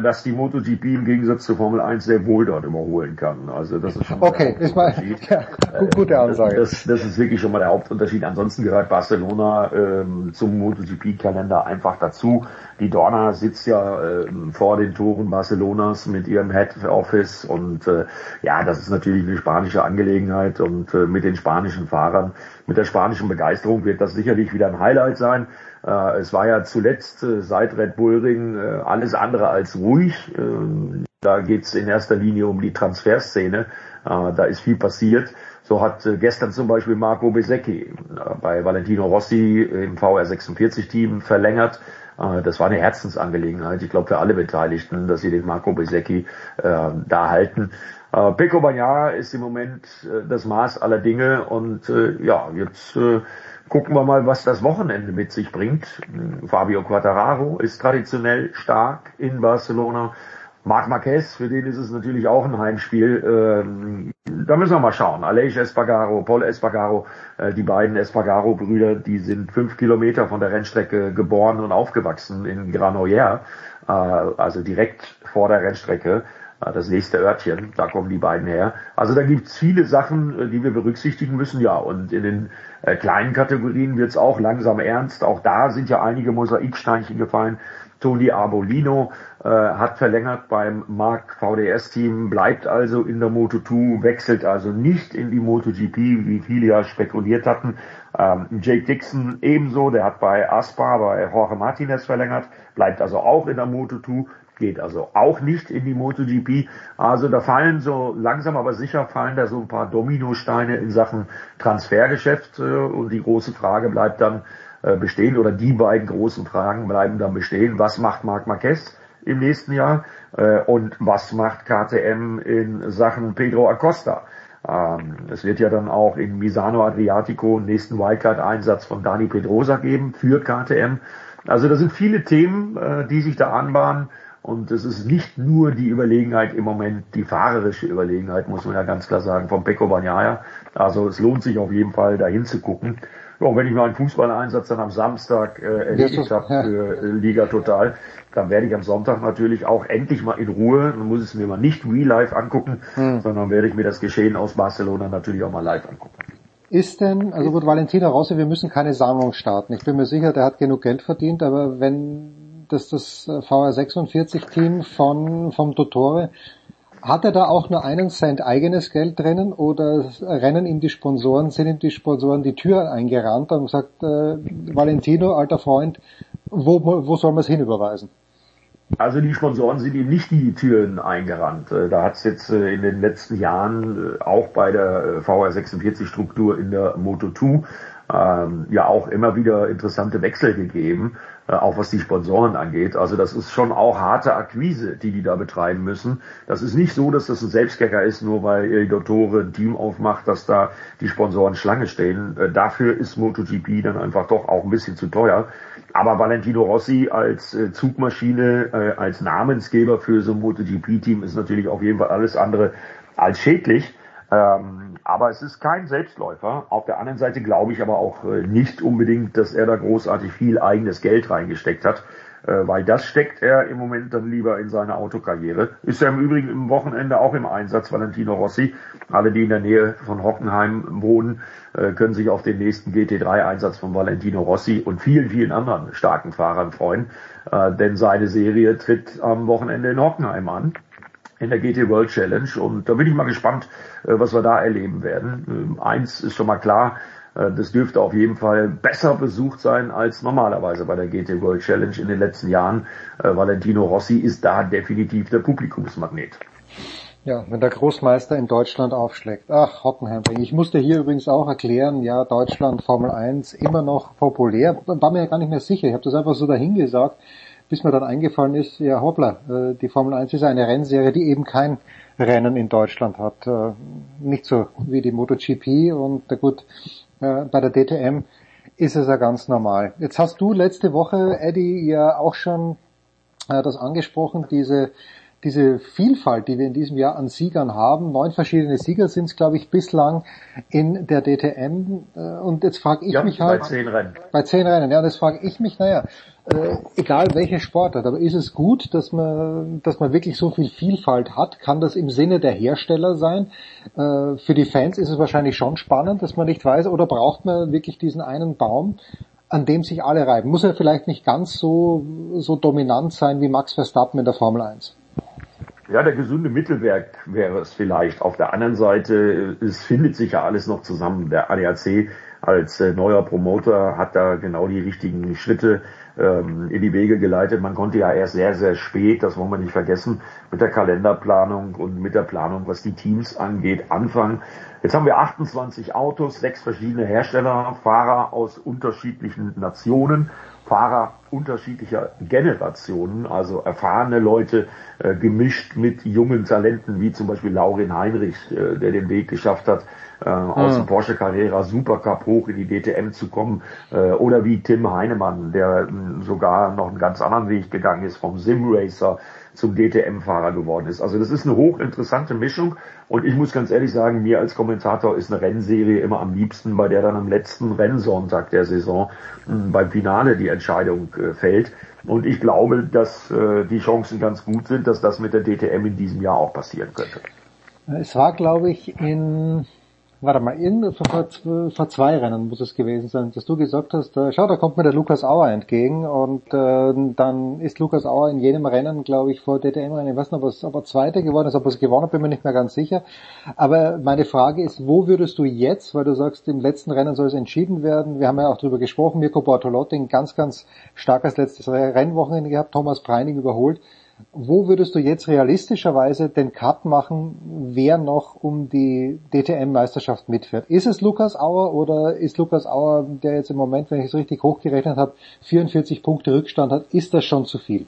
Dass die MotoGP im Gegensatz zur Formel 1 sehr wohl dort überholen kann. Also das ist schon okay, ist mal ja, gute Ansage. Das, das ist wirklich schon mal der Hauptunterschied. Ansonsten gehört Barcelona ähm, zum MotoGP-Kalender einfach dazu. Die Dorna sitzt ja ähm, vor den Toren Barcelonas mit ihrem Head Office und äh, ja, das ist natürlich eine spanische Angelegenheit und äh, mit den spanischen Fahrern, mit der spanischen Begeisterung wird das sicherlich wieder ein Highlight sein. Äh, es war ja zuletzt äh, seit Red Bull Ring äh, alles andere als ruhig. Ähm, da geht es in erster Linie um die Transferszene. Da ist viel passiert. So hat gestern zum Beispiel Marco Besecchi bei Valentino Rossi im VR46-Team verlängert. Das war eine Herzensangelegenheit, ich glaube für alle Beteiligten, dass sie den Marco Besecchi da halten. Pecco Bagnaia ist im Moment das Maß aller Dinge und ja, jetzt Gucken wir mal, was das Wochenende mit sich bringt. Fabio Quattararo ist traditionell stark in Barcelona. Marc Marquez, für den ist es natürlich auch ein Heimspiel. Ähm, da müssen wir mal schauen. Aleix Espargaro, Paul Espargaro, äh, die beiden Espargaro-Brüder, die sind fünf Kilometer von der Rennstrecke geboren und aufgewachsen in Granollers, äh, also direkt vor der Rennstrecke das nächste Örtchen, da kommen die beiden her. Also da gibt's viele Sachen, äh, die wir berücksichtigen müssen, ja. Und in den äh, kleinen Kategorien wird's auch langsam ernst. Auch da sind ja einige Mosaiksteinchen gefallen. Tony Arbolino äh, hat verlängert beim Mark VDS-Team, bleibt also in der Moto2, wechselt also nicht in die MotoGP, wie viele ja spekuliert hatten. Ähm, Jake Dixon ebenso, der hat bei Aspa, bei Jorge Martinez verlängert, bleibt also auch in der Moto2, geht also auch nicht in die MotoGP. Also da fallen so langsam aber sicher fallen da so ein paar Dominosteine in Sachen Transfergeschäft äh, und die große Frage bleibt dann äh, bestehen oder die beiden großen Fragen bleiben dann bestehen. Was macht Marc Marquez im nächsten Jahr äh, und was macht KTM in Sachen Pedro Acosta? Ähm, es wird ja dann auch in Misano Adriatico einen nächsten Wildcard-Einsatz von Dani Pedrosa geben für KTM. Also da sind viele Themen, die sich da anbahnen. Und es ist nicht nur die Überlegenheit im Moment, die fahrerische Überlegenheit, muss man ja ganz klar sagen, von Pecco Bagnaia. Also es lohnt sich auf jeden Fall, dahin zu gucken. Ja, und wenn ich mal einen Fußballeinsatz dann am Samstag äh, erledigt habe für äh, Liga Total, dann werde ich am Sonntag natürlich auch endlich mal in Ruhe, dann muss ich es mir mal nicht real live angucken, hm. sondern werde ich mir das Geschehen aus Barcelona natürlich auch mal live angucken. Ist denn, also gut, Valentina Rossi, wir müssen keine Sammlung starten. Ich bin mir sicher, der hat genug Geld verdient, aber wenn das, das VR46-Team von, vom Dottore, hat er da auch nur einen Cent eigenes Geld drinnen oder rennen ihm die Sponsoren, sind ihm die Sponsoren die Tür eingerannt und gesagt, äh, Valentino, alter Freund, wo, wo soll man es hinüberweisen? Also die Sponsoren sind ihm nicht die Türen eingerannt. Äh, da hat es jetzt äh, in den letzten Jahren äh, auch bei der VR46-Struktur in der Moto2 ähm, ja auch immer wieder interessante Wechsel gegeben. Äh, auch was die Sponsoren angeht. Also das ist schon auch harte Akquise, die die da betreiben müssen. Das ist nicht so, dass das ein Selbstgänger ist, nur weil El Dottore ein Team aufmacht, dass da die Sponsoren Schlange stehen. Äh, dafür ist MotoGP dann einfach doch auch ein bisschen zu teuer. Aber Valentino Rossi als äh, Zugmaschine, als Namensgeber für so ein MotoGP-Team ist natürlich auf jeden Fall alles andere als schädlich. Ähm, aber es ist kein Selbstläufer. Auf der anderen Seite glaube ich aber auch äh, nicht unbedingt, dass er da großartig viel eigenes Geld reingesteckt hat, äh, weil das steckt er im Moment dann lieber in seine Autokarriere. Ist er im Übrigen im Wochenende auch im Einsatz, Valentino Rossi. Alle, die in der Nähe von Hockenheim wohnen, äh, können sich auf den nächsten GT3-Einsatz von Valentino Rossi und vielen, vielen anderen starken Fahrern freuen, denn seine Serie tritt am Wochenende in Hockenheim an. In der GT World Challenge. Und da bin ich mal gespannt, äh, was wir da erleben werden. Ähm, eins ist schon mal klar, äh, das dürfte auf jeden Fall besser besucht sein als normalerweise bei der GT World Challenge in den letzten Jahren. Äh, Valentino Rossi ist da definitiv der Publikumsmagnet. Ja, wenn der Großmeister in Deutschland aufschlägt. Ach, Hockenheimring. Ich musste hier übrigens auch erklären, ja, Deutschland Formel 1 immer noch populär. War mir ja gar nicht mehr sicher. Ich habe das einfach so dahingesagt, bis mir dann eingefallen ist, ja hoppla, äh, die Formel 1 ist eine Rennserie, die eben kein Rennen in Deutschland hat. Äh, nicht so wie die MotoGP und gut, äh, bei der DTM ist es ja ganz normal. Jetzt hast du letzte Woche, Eddie, ja auch schon das angesprochen, diese diese Vielfalt, die wir in diesem Jahr an Siegern haben. Neun verschiedene Sieger sind es, glaube ich, bislang in der DTM. Und jetzt frage ich ja, mich halt. Bei zehn Rennen. Bei zehn Rennen, ja, und jetzt frage ich mich, naja, äh, egal welche Sportart, aber ist es gut, dass man, dass man wirklich so viel Vielfalt hat? Kann das im Sinne der Hersteller sein? Äh, für die Fans ist es wahrscheinlich schon spannend, dass man nicht weiß, oder braucht man wirklich diesen einen Baum, an dem sich alle reiben? Muss er vielleicht nicht ganz so, so dominant sein wie Max Verstappen in der Formel 1? Ja, der gesunde Mittelwerk wäre es vielleicht. Auf der anderen Seite, es findet sich ja alles noch zusammen. Der ADAC als äh, neuer Promoter hat da genau die richtigen Schritte ähm, in die Wege geleitet. Man konnte ja erst sehr, sehr spät, das wollen wir nicht vergessen, mit der Kalenderplanung und mit der Planung, was die Teams angeht, anfangen. Jetzt haben wir 28 Autos, sechs verschiedene Hersteller, Fahrer aus unterschiedlichen Nationen Fahrer unterschiedlicher Generationen, also erfahrene Leute äh, gemischt mit jungen Talenten, wie zum Beispiel Laurin Heinrich, äh, der den Weg geschafft hat, äh, aus dem Porsche Carrera Supercup hoch in die DTM zu kommen, äh, oder wie Tim Heinemann, der äh, sogar noch einen ganz anderen Weg gegangen ist, vom Simracer zum DTM-Fahrer geworden ist. Also das ist eine hochinteressante Mischung und ich muss ganz ehrlich sagen, mir als Kommentator ist eine Rennserie immer am liebsten, bei der dann am letzten Rennsonntag der Saison hm, beim Finale die Entscheidung äh, fällt. Und ich glaube, dass äh, die Chancen ganz gut sind, dass das mit der DTM in diesem Jahr auch passieren könnte. Es war, glaube ich, in warte mal, in, vor, vor, zwei Rennen muss es gewesen sein, dass du gesagt hast, äh, schau, da kommt mir der Lukas Auer entgegen und äh, dann ist Lukas Auer in jenem Rennen, glaube ich, vor DTM-Rennen, ich weiß nicht, ob, es, ob er Zweiter geworden ist, ob er es gewonnen hat, bin mir nicht mehr ganz sicher. Aber meine Frage ist, wo würdest du jetzt, weil du sagst, im letzten Rennen soll es entschieden werden, wir haben ja auch darüber gesprochen, Mirko Bortolotti, ein ganz, ganz starkes letztes Rennwochenende gehabt, Thomas Preining überholt, wo würdest du jetzt realistischerweise den Cut machen, wer noch um die DTM-Meisterschaft mitfährt? Ist es Lukas Auer oder ist Lukas Auer, der jetzt im Moment, wenn ich es richtig hochgerechnet habe, 44 Punkte Rückstand hat, ist das schon zu viel?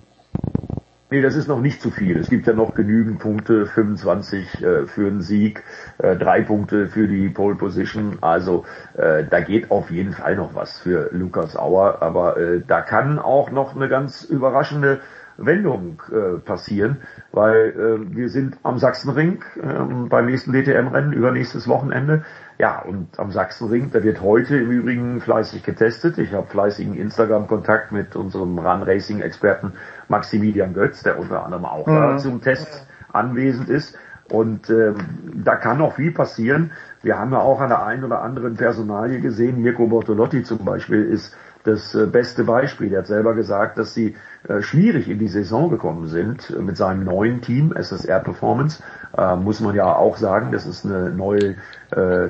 Nee, das ist noch nicht zu viel. Es gibt ja noch genügend Punkte, 25 äh, für einen Sieg, äh, drei Punkte für die Pole Position. Also äh, da geht auf jeden Fall noch was für Lukas Auer. Aber äh, da kann auch noch eine ganz überraschende Wendung äh, passieren, weil äh, wir sind am Sachsenring äh, beim nächsten DTM-Rennen übernächstes Wochenende. Ja, und am Sachsenring, da wird heute im Übrigen fleißig getestet. Ich habe fleißigen Instagram-Kontakt mit unserem Run-Racing-Experten Maximilian Götz, der unter anderem auch mhm. da zum Test anwesend ist. Und ähm, da kann noch viel passieren. Wir haben ja auch an der einen oder anderen Personalie gesehen. Mirko Bortolotti zum Beispiel ist das äh, beste Beispiel. Er hat selber gesagt, dass sie äh, schwierig in die Saison gekommen sind mit seinem neuen Team, SSR Performance. Äh, muss man ja auch sagen, das ist eine neu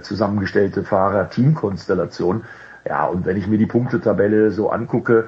zusammengestellte Fahrer-Team-Konstellation. Ja, und wenn ich mir die Punktetabelle so angucke,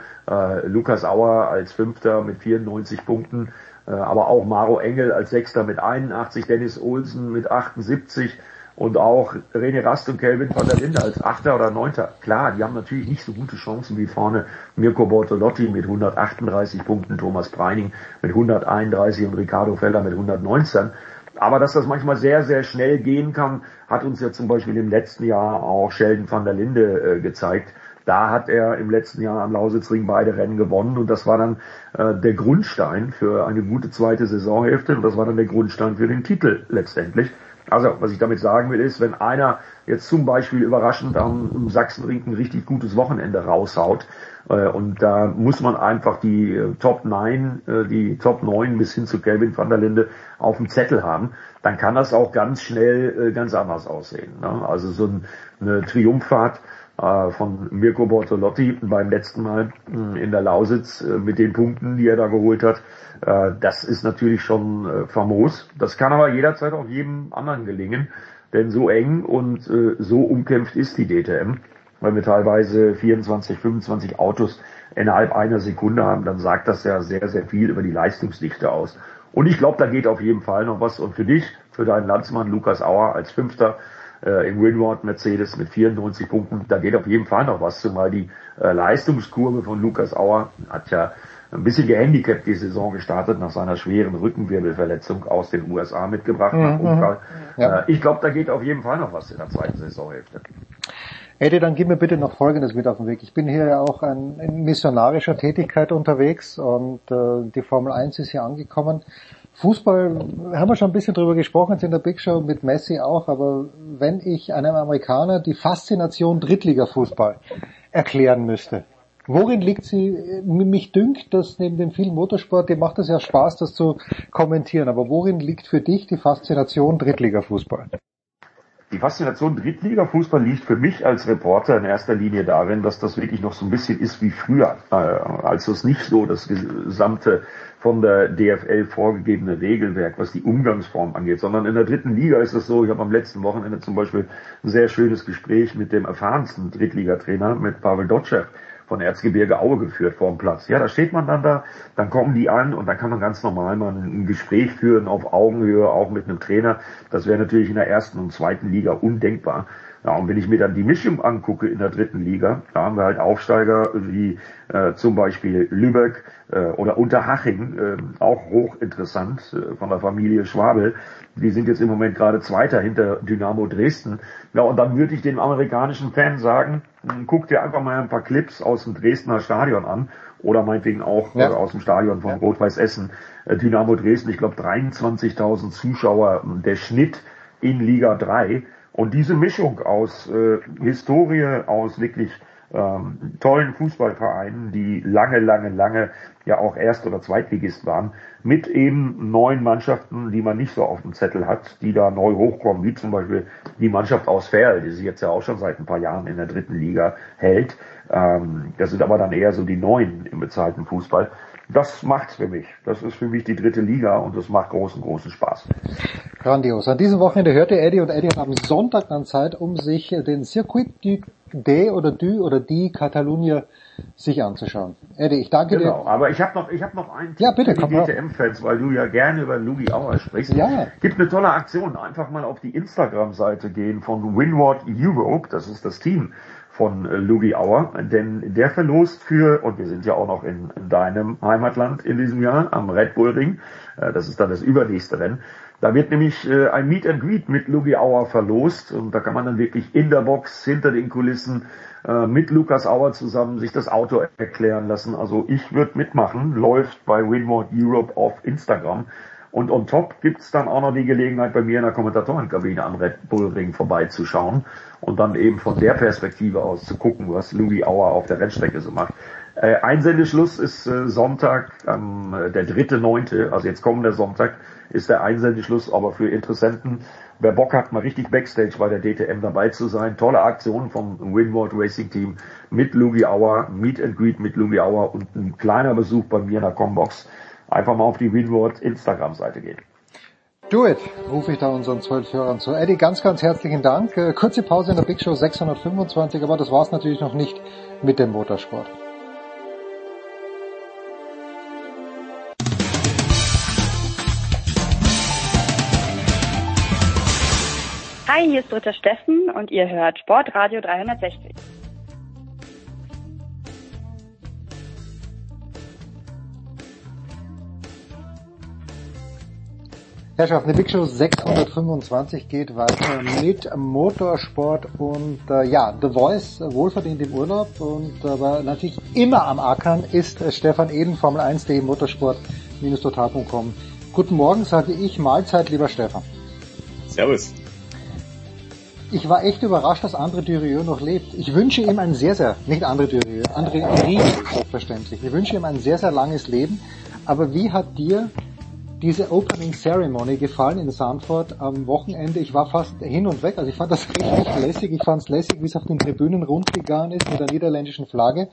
Lukas Auer als Fünfter mit 94 Punkten, aber auch Maro Engel als Sechster mit 81, Dennis Olsen mit 78, und auch René Rast und Kelvin van der Linde als Achter oder Neunter. Klar, die haben natürlich nicht so gute Chancen wie vorne Mirko Bortolotti mit 138 Punkten, Thomas Preining mit 131 und Ricardo Felder mit 119. Aber dass das manchmal sehr, sehr schnell gehen kann, hat uns ja zum Beispiel im letzten Jahr auch Sheldon van der Linde äh, gezeigt. Da hat er im letzten Jahr am Lausitzring beide Rennen gewonnen und das war dann äh, der Grundstein für eine gute zweite Saisonhälfte und das war dann der Grundstein für den Titel letztendlich. Also, was ich damit sagen will, ist, wenn einer jetzt zum Beispiel überraschend am Sachsenring ein richtig gutes Wochenende raushaut, äh, und da muss man einfach die äh, Top 9, äh, die Top 9 bis hin zu Kelvin van der Linde auf dem Zettel haben, dann kann das auch ganz schnell äh, ganz anders aussehen. Ne? Also so ein, eine Triumphfahrt von Mirko Bortolotti beim letzten Mal äh, in der Lausitz äh, mit den Punkten, die er da geholt hat. Äh, das ist natürlich schon äh, famos. Das kann aber jederzeit auch jedem anderen gelingen, denn so eng und äh, so umkämpft ist die DTM, weil wir teilweise 24, 25 Autos innerhalb einer Sekunde haben, dann sagt das ja sehr, sehr viel über die Leistungsdichte aus. Und ich glaube, da geht auf jeden Fall noch was. Und für dich, für deinen Landsmann Lukas Auer als Fünfter äh, im Winward Mercedes mit 94 Punkten, da geht auf jeden Fall noch was, zumal die äh, Leistungskurve von Lukas Auer hat ja ein bisschen gehandicapt die Saison gestartet nach seiner schweren Rückenwirbelverletzung aus den USA mitgebracht nach Mhm, Unfall. ja. Äh, ich glaube, da geht auf jeden Fall noch was in der zweiten Saisonhälfte. Eddie, dann gib mir bitte noch Folgendes mit auf den Weg. Ich bin hier ja auch ein, in missionarischer Tätigkeit unterwegs und äh, die Formel 1 ist hier angekommen. Fußball, haben wir schon ein bisschen drüber gesprochen, jetzt in der Big Show mit Messi auch, aber wenn ich einem Amerikaner die Faszination Drittliga-Fußball erklären müsste, worin liegt sie? Mich dünkt, dass neben dem vielen Motorsport, dir macht es ja Spaß, das zu kommentieren, aber worin liegt für dich die Faszination Drittliga-Fußball? Die Faszination Drittliga-Fußball liegt für mich als Reporter in erster Linie darin, dass das wirklich noch so ein bisschen ist wie früher, äh, als es nicht so das gesamte von der DFL vorgegebene Regelwerk, was die Umgangsform angeht, sondern in der dritten Liga ist es so, ich habe am letzten Wochenende zum Beispiel ein sehr schönes Gespräch mit dem erfahrensten Drittligatrainer, mit Pavel Dotschew, von Erzgebirge Aue geführt vor dem Platz. Ja, da steht man dann da, dann kommen die an und dann kann man ganz normal mal ein Gespräch führen auf Augenhöhe, auch mit einem Trainer. Das wäre natürlich in der ersten und zweiten Liga undenkbar. Ja, und wenn ich mir dann die Mischung angucke in der dritten Liga, da haben wir halt Aufsteiger wie äh, zum Beispiel Lübeck äh, oder Unterhaching, äh, auch hochinteressant äh, von der Familie Schwabel. Die sind jetzt im Moment gerade Zweiter hinter Dynamo Dresden. Ja, und dann würde ich dem amerikanischen Fan sagen, hm, guck dir einfach mal ein paar Clips aus dem Dresdner Stadion an oder meinetwegen auch Ja. äh, aus dem Stadion von Rot-Weiß Essen. Äh, Dynamo Dresden, ich glaube 23.000 Zuschauer, der Schnitt in Liga 3. Und diese Mischung aus äh, Historie, aus wirklich ähm, tollen Fußballvereinen, die lange, lange, lange ja auch Erst- oder Zweitligist waren, mit eben neuen Mannschaften, die man nicht so auf dem Zettel hat, die da neu hochkommen, wie zum Beispiel die Mannschaft aus Ferl, die sich jetzt ja auch schon seit ein paar Jahren in der dritten Liga hält. Ähm, das sind aber dann eher so die Neuen im bezahlten Fußball. Das macht's für mich. Das ist für mich die dritte Liga und das macht großen, großen Spaß. Grandios. An diesem Wochenende hörte Eddie und Eddie hat am Sonntag dann Zeit, um sich den Circuit du D oder du oder die Catalunya sich anzuschauen. Eddie, ich danke Genau, dir. aber ich habe noch, ich habe noch einen Ja, bitte, für die. DTM-Fans, weil du ja gerne über Lugi Auer sprichst. Ja. Gibt eine tolle Aktion. Einfach mal auf die Instagram-Seite gehen von Winward Europe. Das ist das Team von äh, Lugi Auer, denn der verlost für, und wir sind ja auch noch in, in deinem Heimatland in diesem Jahr, am Red Bull Ring, äh, das ist dann das übernächste Rennen, da wird nämlich äh, ein Meet and Greet mit Lugi Auer verlost. Und da kann man dann wirklich in der Box, hinter den Kulissen, mit Lukas Auer zusammen sich das Auto erklären lassen. Also ich würde mitmachen, läuft bei Winward Europe auf Instagram. Und on top gibt's dann auch noch die Gelegenheit, bei mir in der Kommentatorenkabine am Red Bull Ring vorbeizuschauen und dann eben von der Perspektive aus zu gucken, was Louis Auer auf der Rennstrecke so macht. Äh, Einsendeschluss ist äh, Sonntag, ähm, der dritte neunte, also jetzt kommender Sonntag ist der Einsendeschluss, aber für Interessenten, wer Bock hat, mal richtig Backstage bei der DTM dabei zu sein, tolle Aktion vom Winward Racing Team mit Louis Auer, Meet and Greet mit Louis Auer und ein kleiner Besuch bei mir in der Combox. Einfach mal auf die Winward Instagram-Seite gehen. Do it, rufe ich da unseren zwölf Hörern zu. Eddie, ganz, ganz herzlichen Dank. Äh, Kurze Pause in der Big Show 625, aber das war's natürlich noch nicht mit dem Motorsport. Hi, hier ist Dritter Steffen und ihr hört Sportradio 360. Herrschaften, die Big Show 625 geht weiter mit Motorsport und äh, ja, The Voice äh, wohlverdient im Urlaub und aber natürlich immer am Ackern ist äh, Stefan Eden, Formel 1.de Motorsport-total.com. Guten Morgen, sage ich, Mahlzeit, lieber Stefan. Servus. Ich war echt überrascht, dass André Durieux noch lebt. Ich wünsche ihm ein sehr, sehr, nicht André Durieux, André Rieu, selbstverständlich. Ich wünsche ihm ein sehr, sehr langes Leben. Aber wie hat dir diese Opening Ceremony gefallen in Sanford am Wochenende. Ich war fast hin und weg. Also ich fand das richtig lässig. Ich fand es lässig, wie es auf den Tribünen rundgegangen ist mit der niederländischen Flagge.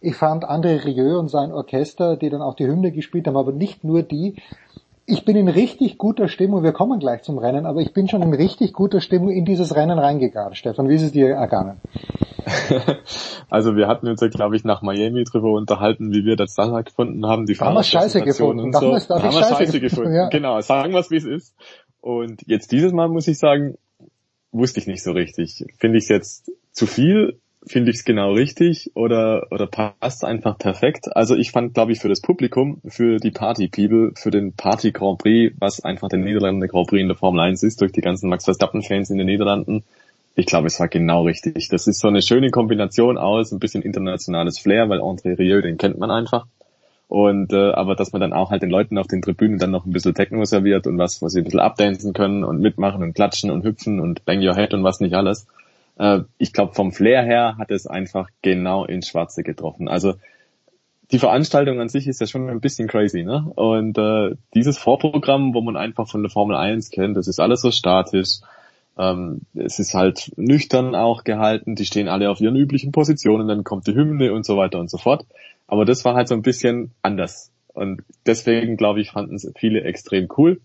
Ich fand André Rieu und sein Orchester, die dann auch die Hymne gespielt haben, aber nicht nur die. Ich bin in richtig guter Stimmung, wir kommen gleich zum Rennen, aber ich bin schon in richtig guter Stimmung in dieses Rennen reingegangen. Stefan, wie ist es dir ergangen? also wir hatten uns ja, glaube ich, nach Miami drüber unterhalten, wie wir das dann gefunden haben. Die haben wir scheiße gefunden. Und so. Damals, haben wir scheiße, scheiße gefunden. Ja. Genau, sagen wir es, wie es ist. Und jetzt dieses Mal muss ich sagen, wusste ich nicht so richtig. Finde ich es jetzt zu viel? Finde ich es genau richtig? Oder, oder passt einfach perfekt? Also ich fand, glaube ich, für das Publikum, für die Party-People, für den Party Grand Prix, was einfach der Niederlande Grand Prix in der Formel 1 ist, durch die ganzen Max Verstappen-Fans in den Niederlanden, ich glaube, es war genau richtig. Das ist so eine schöne Kombination aus, ein bisschen internationales Flair, weil André Rieu, den kennt man einfach. Und äh, aber dass man dann auch halt den Leuten auf den Tribünen dann noch ein bisschen Techno serviert und was, wo sie ein bisschen abdancen können und mitmachen und klatschen und hüpfen und bang your head und was nicht alles. Äh, ich glaube, vom Flair her hat es einfach genau ins Schwarze getroffen. Also die Veranstaltung an sich ist ja schon ein bisschen crazy, ne? Und äh, dieses Vorprogramm, wo man einfach von der Formel 1 kennt, das ist alles so statisch ähm, es ist halt nüchtern auch gehalten, die stehen alle auf ihren üblichen Positionen, dann kommt die Hymne und so weiter und so fort. Aber das war halt so ein bisschen anders. Und deswegen, glaube ich, fanden es viele extrem cool.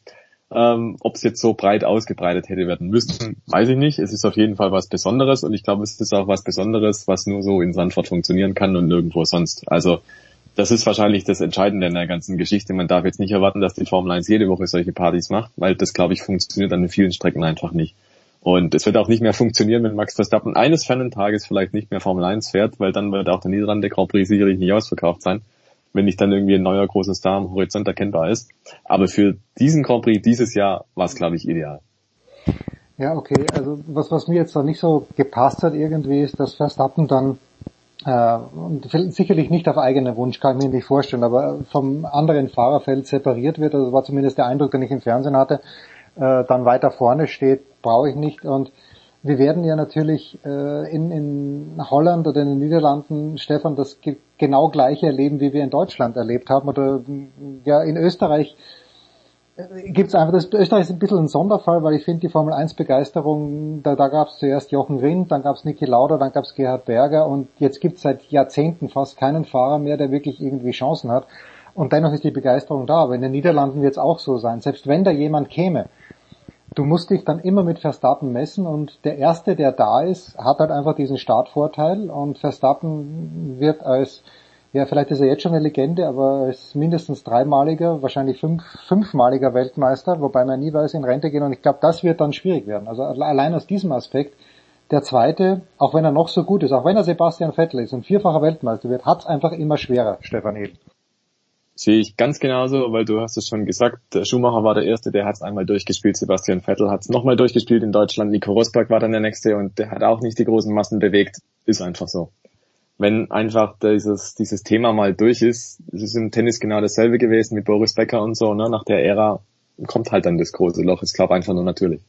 Ähm, Ob es jetzt so breit ausgebreitet hätte werden müssen, weiß ich nicht. Es ist auf jeden Fall was Besonderes und ich glaube, es ist auch was Besonderes, was nur so in Sandford funktionieren kann und nirgendwo sonst. Also das ist wahrscheinlich das Entscheidende in der ganzen Geschichte. Man darf jetzt nicht erwarten, dass die Formel 1 jede Woche solche Partys macht, weil das, glaube ich, funktioniert an vielen Strecken einfach nicht. Und es wird auch nicht mehr funktionieren, wenn Max Verstappen eines fernen Tages vielleicht nicht mehr Formel 1 fährt, weil dann wird auch der Niederlande Grand Prix sicherlich nicht ausverkauft sein, wenn nicht dann irgendwie ein neuer großer Star am Horizont erkennbar ist. Aber für diesen Grand Prix dieses Jahr war es, glaube ich, ideal. Ja, okay. Also was, was mir jetzt da nicht so gepasst hat irgendwie ist, dass Verstappen dann äh, sicherlich nicht auf eigenen Wunsch, kann ich mir nicht vorstellen, aber vom anderen Fahrerfeld separiert wird. Also war zumindest der Eindruck, den ich im Fernsehen hatte äh, dann weiter vorne steht, brauche ich nicht. Und wir werden ja natürlich äh, in, in Holland oder in den Niederlanden, Stefan, das genau gleiche erleben, wie wir in Deutschland erlebt haben. Oder ja, in Österreich äh, gibt's einfach, das Österreich ist ein bisschen ein Sonderfall, weil ich finde die Formel 1 Begeisterung, da, da gab es zuerst Jochen Rindt, dann gab es Niki Lauda, dann gab es Gerhard Berger und jetzt gibt es seit Jahrzehnten fast keinen Fahrer mehr, der wirklich irgendwie Chancen hat. Und dennoch ist die Begeisterung da. Aber in den Niederlanden wird es auch so sein. Selbst wenn da jemand käme, du musst dich dann immer mit Verstappen messen und der Erste, der da ist, hat halt einfach diesen Startvorteil und Verstappen wird als, ja vielleicht ist er jetzt schon eine Legende, aber als mindestens dreimaliger, wahrscheinlich fünf, fünfmaliger Weltmeister, wobei man nie weiß, in Rente gehen und ich glaube, das wird dann schwierig werden. Also allein aus diesem Aspekt, der Zweite, auch wenn er noch so gut ist, auch wenn er Sebastian Vettel ist und vierfacher Weltmeister wird, hat es einfach immer schwerer, Stefan Edel. Sehe ich ganz genauso, weil du hast es schon gesagt, der Schumacher war der Erste, der hat es einmal durchgespielt, Sebastian Vettel hat es nochmal durchgespielt in Deutschland, Nico Rosberg war dann der Nächste und der hat auch nicht die großen Massen bewegt, ist einfach so. Wenn einfach dieses, dieses Thema mal durch ist, es ist im Tennis genau dasselbe gewesen mit Boris Becker und so, ne? nach der Ära kommt halt dann das große Loch, ich glaube einfach nur natürlich.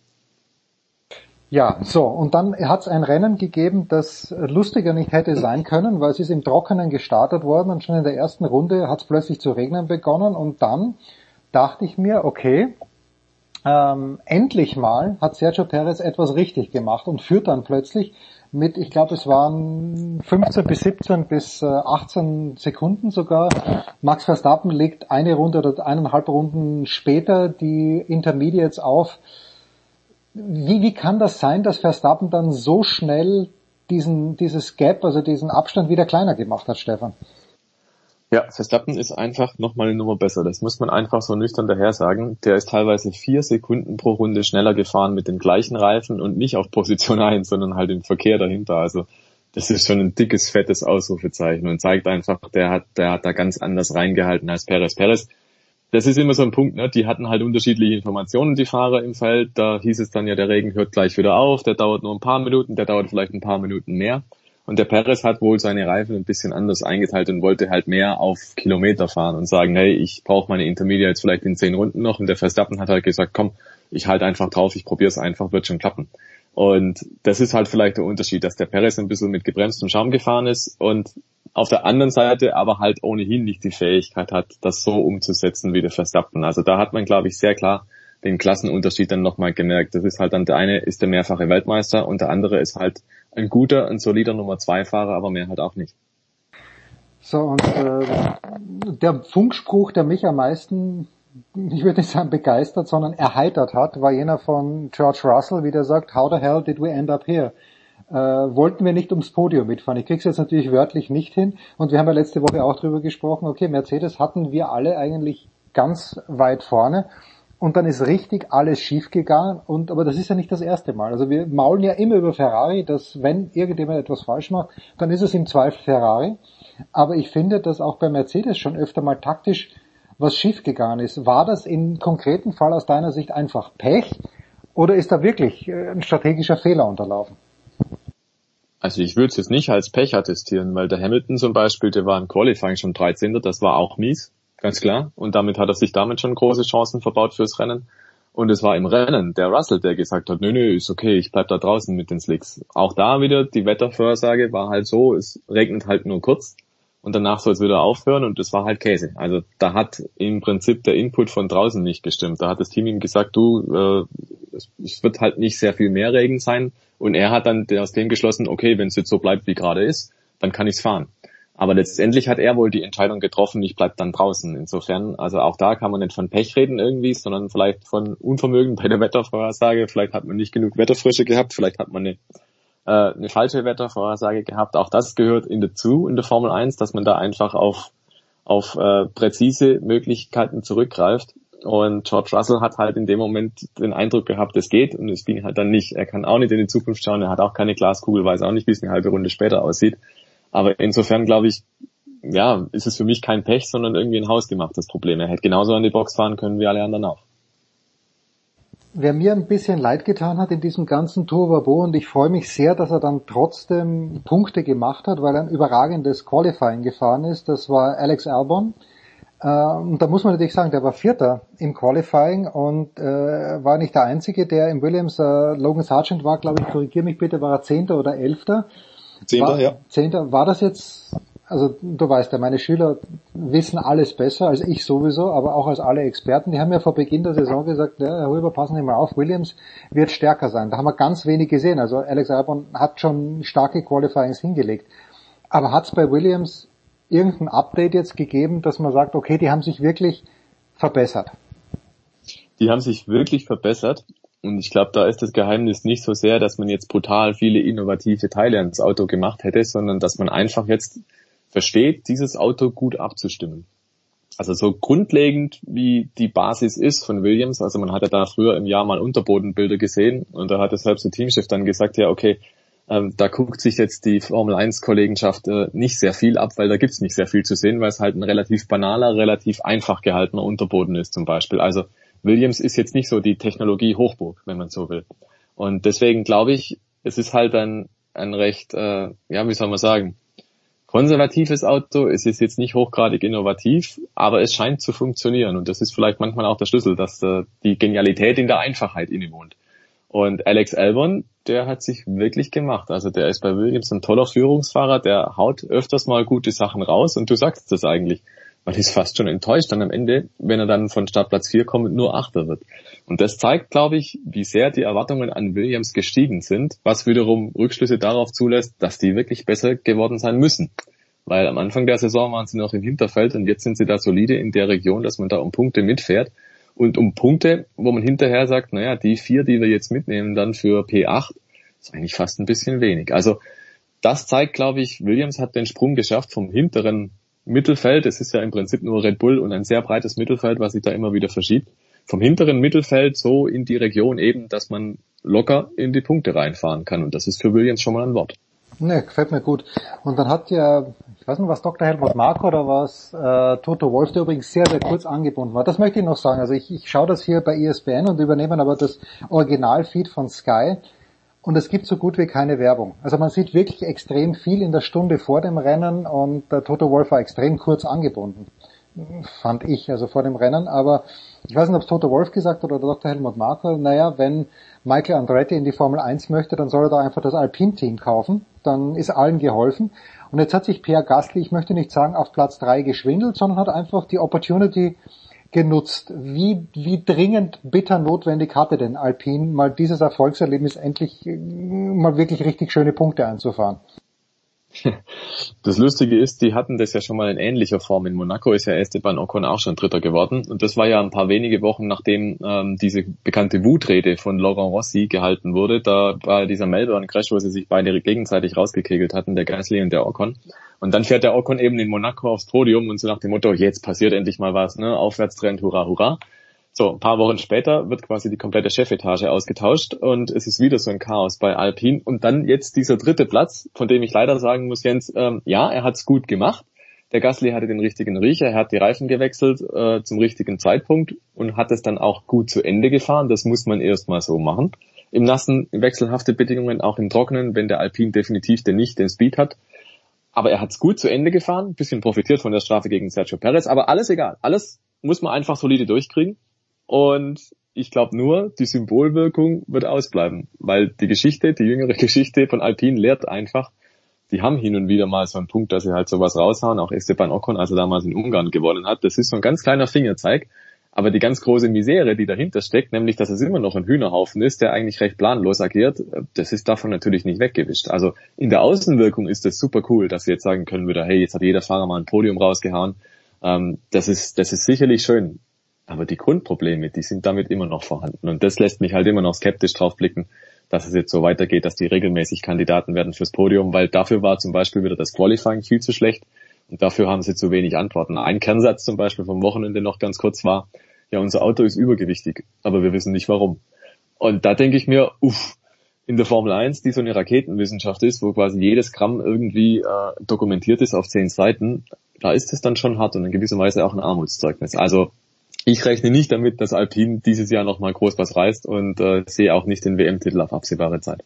Ja, so, und dann hat es ein Rennen gegeben, das lustiger nicht hätte sein können, weil es ist im Trockenen gestartet worden und schon in der ersten Runde hat es plötzlich zu regnen begonnen und dann dachte ich mir, okay, ähm, endlich mal hat Sergio Perez etwas richtig gemacht und führt dann plötzlich mit, ich glaube es waren 15 bis 17 bis 18 Sekunden sogar. Max Verstappen legt eine Runde oder eineinhalb Runden später die Intermediates auf wie, wie kann das sein, dass Verstappen dann so schnell diesen, dieses Gap, also diesen Abstand wieder kleiner gemacht hat, Stefan? Ja, Verstappen ist einfach nochmal eine Nummer besser. Das muss man einfach so nüchtern daher sagen. Der ist teilweise vier Sekunden pro Runde schneller gefahren mit den gleichen Reifen und nicht auf Position 1, sondern halt im Verkehr dahinter. Also das ist schon ein dickes, fettes Ausrufezeichen und zeigt einfach, der hat, der hat da ganz anders reingehalten als Perez. Perez das ist immer so ein Punkt, ne? die hatten halt unterschiedliche Informationen, die Fahrer im Feld. Da hieß es dann ja, der Regen hört gleich wieder auf, der dauert nur ein paar Minuten, der dauert vielleicht ein paar Minuten mehr. Und der Perez hat wohl seine Reifen ein bisschen anders eingeteilt und wollte halt mehr auf Kilometer fahren und sagen, hey, ich brauche meine Intermediates vielleicht in zehn Runden noch. Und der Verstappen hat halt gesagt, komm, ich halte einfach drauf, ich probiere es einfach, wird schon klappen. Und das ist halt vielleicht der Unterschied, dass der Perez ein bisschen mit gebremstem Schaum gefahren ist und auf der anderen Seite aber halt ohnehin nicht die Fähigkeit hat, das so umzusetzen wie der Verstappen. Also da hat man, glaube ich, sehr klar den Klassenunterschied dann nochmal gemerkt. Das ist halt dann der eine ist der mehrfache Weltmeister und der andere ist halt ein guter, ein solider Nummer zwei Fahrer, aber mehr halt auch nicht. So, und äh, der Funkspruch, der mich am meisten, ich würde nicht sagen begeistert, sondern erheitert hat, war jener von George Russell, wie der sagt, how the hell did we end up here? Äh, wollten wir nicht ums Podium mitfahren. Ich krieg's jetzt natürlich wörtlich nicht hin. Und wir haben ja letzte Woche auch drüber gesprochen, okay, Mercedes hatten wir alle eigentlich ganz weit vorne. Und dann ist richtig alles schief gegangen. Und, aber das ist ja nicht das erste Mal. Also wir maulen ja immer über Ferrari, dass wenn irgendjemand etwas falsch macht, dann ist es im Zweifel Ferrari. Aber ich finde, dass auch bei Mercedes schon öfter mal taktisch was schiefgegangen ist. War das im konkreten Fall aus deiner Sicht einfach Pech oder ist da wirklich äh, ein strategischer Fehler unterlaufen? Also ich würde es jetzt nicht als Pech attestieren, weil der Hamilton zum Beispiel, der war im Qualifying schon 13. Das war auch mies, ganz klar. Und damit hat er sich damit schon große Chancen verbaut fürs Rennen. Und es war im Rennen der Russell, der gesagt hat, nö, nö, ist okay, ich bleib da draußen mit den Slicks. Auch da wieder, die Wettervorhersage war halt so, es regnet halt nur kurz und danach soll es wieder aufhören und das war halt Käse. Also da hat im Prinzip der Input von draußen nicht gestimmt. Da hat das Team ihm gesagt, du, äh, es, es wird halt nicht sehr viel mehr Regen sein und er hat dann aus dem geschlossen, okay, wenn es jetzt so bleibt, wie gerade ist, dann kann ich's fahren. Aber letztendlich hat er wohl die Entscheidung getroffen, ich bleib dann draußen. Insofern, also auch da kann man nicht von Pech reden irgendwie, sondern vielleicht von Unvermögen bei der Wettervorhersage. Vielleicht hat man nicht genug Wetterfrische gehabt, vielleicht hat man eine äh, eine falsche Wettervorhersage gehabt. Auch das gehört in dazu in der Formel 1, dass man da einfach auf, auf äh, präzise Möglichkeiten zurückgreift. Und George Russell hat halt in dem Moment den Eindruck gehabt, es geht und es ging halt dann nicht. Er kann auch nicht in die Zukunft schauen, er hat auch keine Glaskugel, weiß auch nicht, wie es eine halbe Runde später aussieht. Aber insofern glaube ich, ja, ist es für mich kein Pech, sondern irgendwie ein hausgemachtes Problem. Er hätte genauso an die Box fahren können wie alle anderen auch. Wer mir ein bisschen leid getan hat in diesem ganzen Tohuwabo und ich freue mich sehr, dass er dann trotzdem Punkte gemacht hat, weil er ein überragendes Qualifying gefahren ist, das war Alex Albon. Äh, und da muss man natürlich sagen, der war Vierter im Qualifying und äh, war nicht der Einzige, der im Williams, äh, Logan Sargent war, glaube ich, korrigiere mich bitte, war er Zehnter oder Elfter. Zehnter, war, ja. Zehnter, war das jetzt also du weißt ja, meine Schüler wissen alles besser als ich sowieso, aber auch als alle Experten. Die haben ja vor Beginn der Saison gesagt, ja, Herr Huber, passen Sie mal auf, Williams wird stärker sein. Da haben wir ganz wenig gesehen. Also Alex Albon hat schon starke Qualifyings hingelegt. Aber hat es bei Williams irgendein Update jetzt gegeben, dass man sagt, okay, die haben sich wirklich verbessert? Die haben sich wirklich verbessert. Und ich glaube, da ist das Geheimnis nicht so sehr, dass man jetzt brutal viele innovative Teile ans Auto gemacht hätte, sondern dass man einfach jetzt versteht, dieses Auto gut abzustimmen. Also so grundlegend wie die Basis ist von Williams, also man hatte da früher im Jahr mal Unterbodenbilder gesehen und da hat das selbst der Teamchef dann gesagt, ja okay, ähm, da guckt sich jetzt die Formel 1 Kollegenschaft äh, nicht sehr viel ab, weil da gibt's nicht sehr viel zu sehen, weil es halt ein relativ banaler, relativ einfach gehaltener Unterboden ist zum Beispiel. Also Williams ist jetzt nicht so die Technologie Hochburg, wenn man so will. Und deswegen glaube ich, es ist halt ein, ein recht, äh, ja, wie soll man sagen, konservatives Auto. Es ist jetzt nicht hochgradig innovativ, aber es scheint zu funktionieren. Und das ist vielleicht manchmal auch der Schlüssel, dass äh, die Genialität in der Einfachheit innewohnt. Und Alex Albon, der hat sich wirklich gemacht. Also der ist bei Williams ein toller Führungsfahrer, der haut öfters mal gute Sachen raus und du sagst das eigentlich man ist fast schon enttäuscht dann am Ende, wenn er dann von Startplatz 4 kommt nur Achter wird. Und das zeigt, glaube ich, wie sehr die Erwartungen an Williams gestiegen sind, was wiederum Rückschlüsse darauf zulässt, dass die wirklich besser geworden sein müssen. Weil am Anfang der Saison waren sie noch im Hinterfeld und jetzt sind sie da solide in der Region, dass man da um Punkte mitfährt. Und um Punkte, wo man hinterher sagt, naja, die vier, die wir jetzt mitnehmen, dann für P8, ist eigentlich fast ein bisschen wenig. Also das zeigt, glaube ich, Williams hat den Sprung geschafft vom hinteren Mittelfeld, es ist ja im Prinzip nur Red Bull und ein sehr breites Mittelfeld, was sich da immer wieder verschiebt, vom hinteren Mittelfeld so in die Region eben, dass man locker in die Punkte reinfahren kann. Und das ist für Williams schon mal ein Wort. Ne, gefällt mir gut. Und dann hat ja, ich weiß nicht, was Dr. Helmut Marko oder was äh, Toto Wolf, der übrigens sehr, sehr kurz angebunden war. Das möchte ich noch sagen. Also ich, ich schaue das hier bei ESPN und übernehme aber das Originalfeed von Sky und es gibt so gut wie keine Werbung. Also man sieht wirklich extrem viel in der Stunde vor dem Rennen und der Toto Wolf war extrem kurz angebunden, fand ich, also vor dem Rennen. Aber ich weiß nicht, ob es Toto Wolf gesagt hat oder Dr. Helmut Marko, naja, wenn Michael Andretti in die Formel 1 möchte, dann soll er da einfach das Alpine-Team kaufen, dann ist allen geholfen. Und jetzt hat sich Pierre Gasly, ich möchte nicht sagen auf Platz drei geschwindelt, sondern hat einfach die Opportunity genutzt. Wie, wie dringend bitter notwendig hatte denn Alpine mal dieses Erfolgserlebnis endlich äh, mal wirklich richtig schöne Punkte einzufahren? Das Lustige ist, die hatten das ja schon mal in ähnlicher Form. In Monaco ist ja Esteban Ocon auch schon Dritter geworden. Und das war ja ein paar wenige Wochen, nachdem ähm, diese bekannte Wutrede von Laurent Rossi gehalten wurde. Da war dieser Melbourne-Crash, wo sie sich beide gegenseitig rausgekegelt hatten, der Gasly und der Ocon. Und dann fährt der Ocon eben in Monaco aufs Podium und so nach dem Motto, jetzt passiert endlich mal was, ne? Aufwärtstrend, hurra, hurra. So, ein paar Wochen später wird quasi die komplette Chefetage ausgetauscht und es ist wieder so ein Chaos bei Alpine. Und dann jetzt dieser dritte Platz, von dem ich leider sagen muss, Jens, ähm, ja, er hat's gut gemacht. Der Gasly hatte den richtigen Riecher, er hat die Reifen gewechselt äh, zum richtigen Zeitpunkt und hat es dann auch gut zu Ende gefahren. Das muss man erstmal so machen. Im nassen, wechselhafte Bedingungen, auch im Trockenen, wenn der Alpine definitiv den nicht den Speed hat. Aber er hat's gut zu Ende gefahren, bisschen profitiert von der Strafe gegen Sergio Perez, aber alles egal. Alles muss man einfach solide durchkriegen. Und ich glaube nur, die Symbolwirkung wird ausbleiben, weil die Geschichte, die jüngere Geschichte von Alpine lehrt einfach, die haben hin und wieder mal so einen Punkt, dass sie halt sowas raushauen. Auch Esteban Ocon, als er damals in Ungarn gewonnen hat, das ist so ein ganz kleiner Fingerzeig. Aber die ganz große Misere, die dahinter steckt, nämlich, dass es immer noch ein Hühnerhaufen ist, der eigentlich recht planlos agiert, das ist davon natürlich nicht weggewischt. Also in der Außenwirkung ist das super cool, dass sie jetzt sagen können wieder, hey, jetzt hat jeder Fahrer mal ein Podium rausgehauen. Ähm, das ist, das ist sicherlich schön. Aber die Grundprobleme, die sind damit immer noch vorhanden. Und das lässt mich halt immer noch skeptisch drauf blicken, dass es jetzt so weitergeht, dass die regelmäßig Kandidaten werden fürs Podium, weil dafür war zum Beispiel wieder das Qualifying viel zu schlecht und dafür haben sie zu wenig Antworten. Ein Kernsatz zum Beispiel vom Wochenende noch ganz kurz war, ja, unser Auto ist übergewichtig, aber wir wissen nicht warum. Und da denke ich mir, uff, in der Formel 1, die so eine Raketenwissenschaft ist, wo quasi jedes Gramm irgendwie äh, dokumentiert ist auf zehn Seiten, da ist es dann schon hart und in gewisser Weise auch ein Armutszeugnis. Also ich rechne nicht damit, dass Alpine dieses Jahr nochmal groß was reißt und äh, sehe auch nicht den WM-Titel auf absehbare Zeit.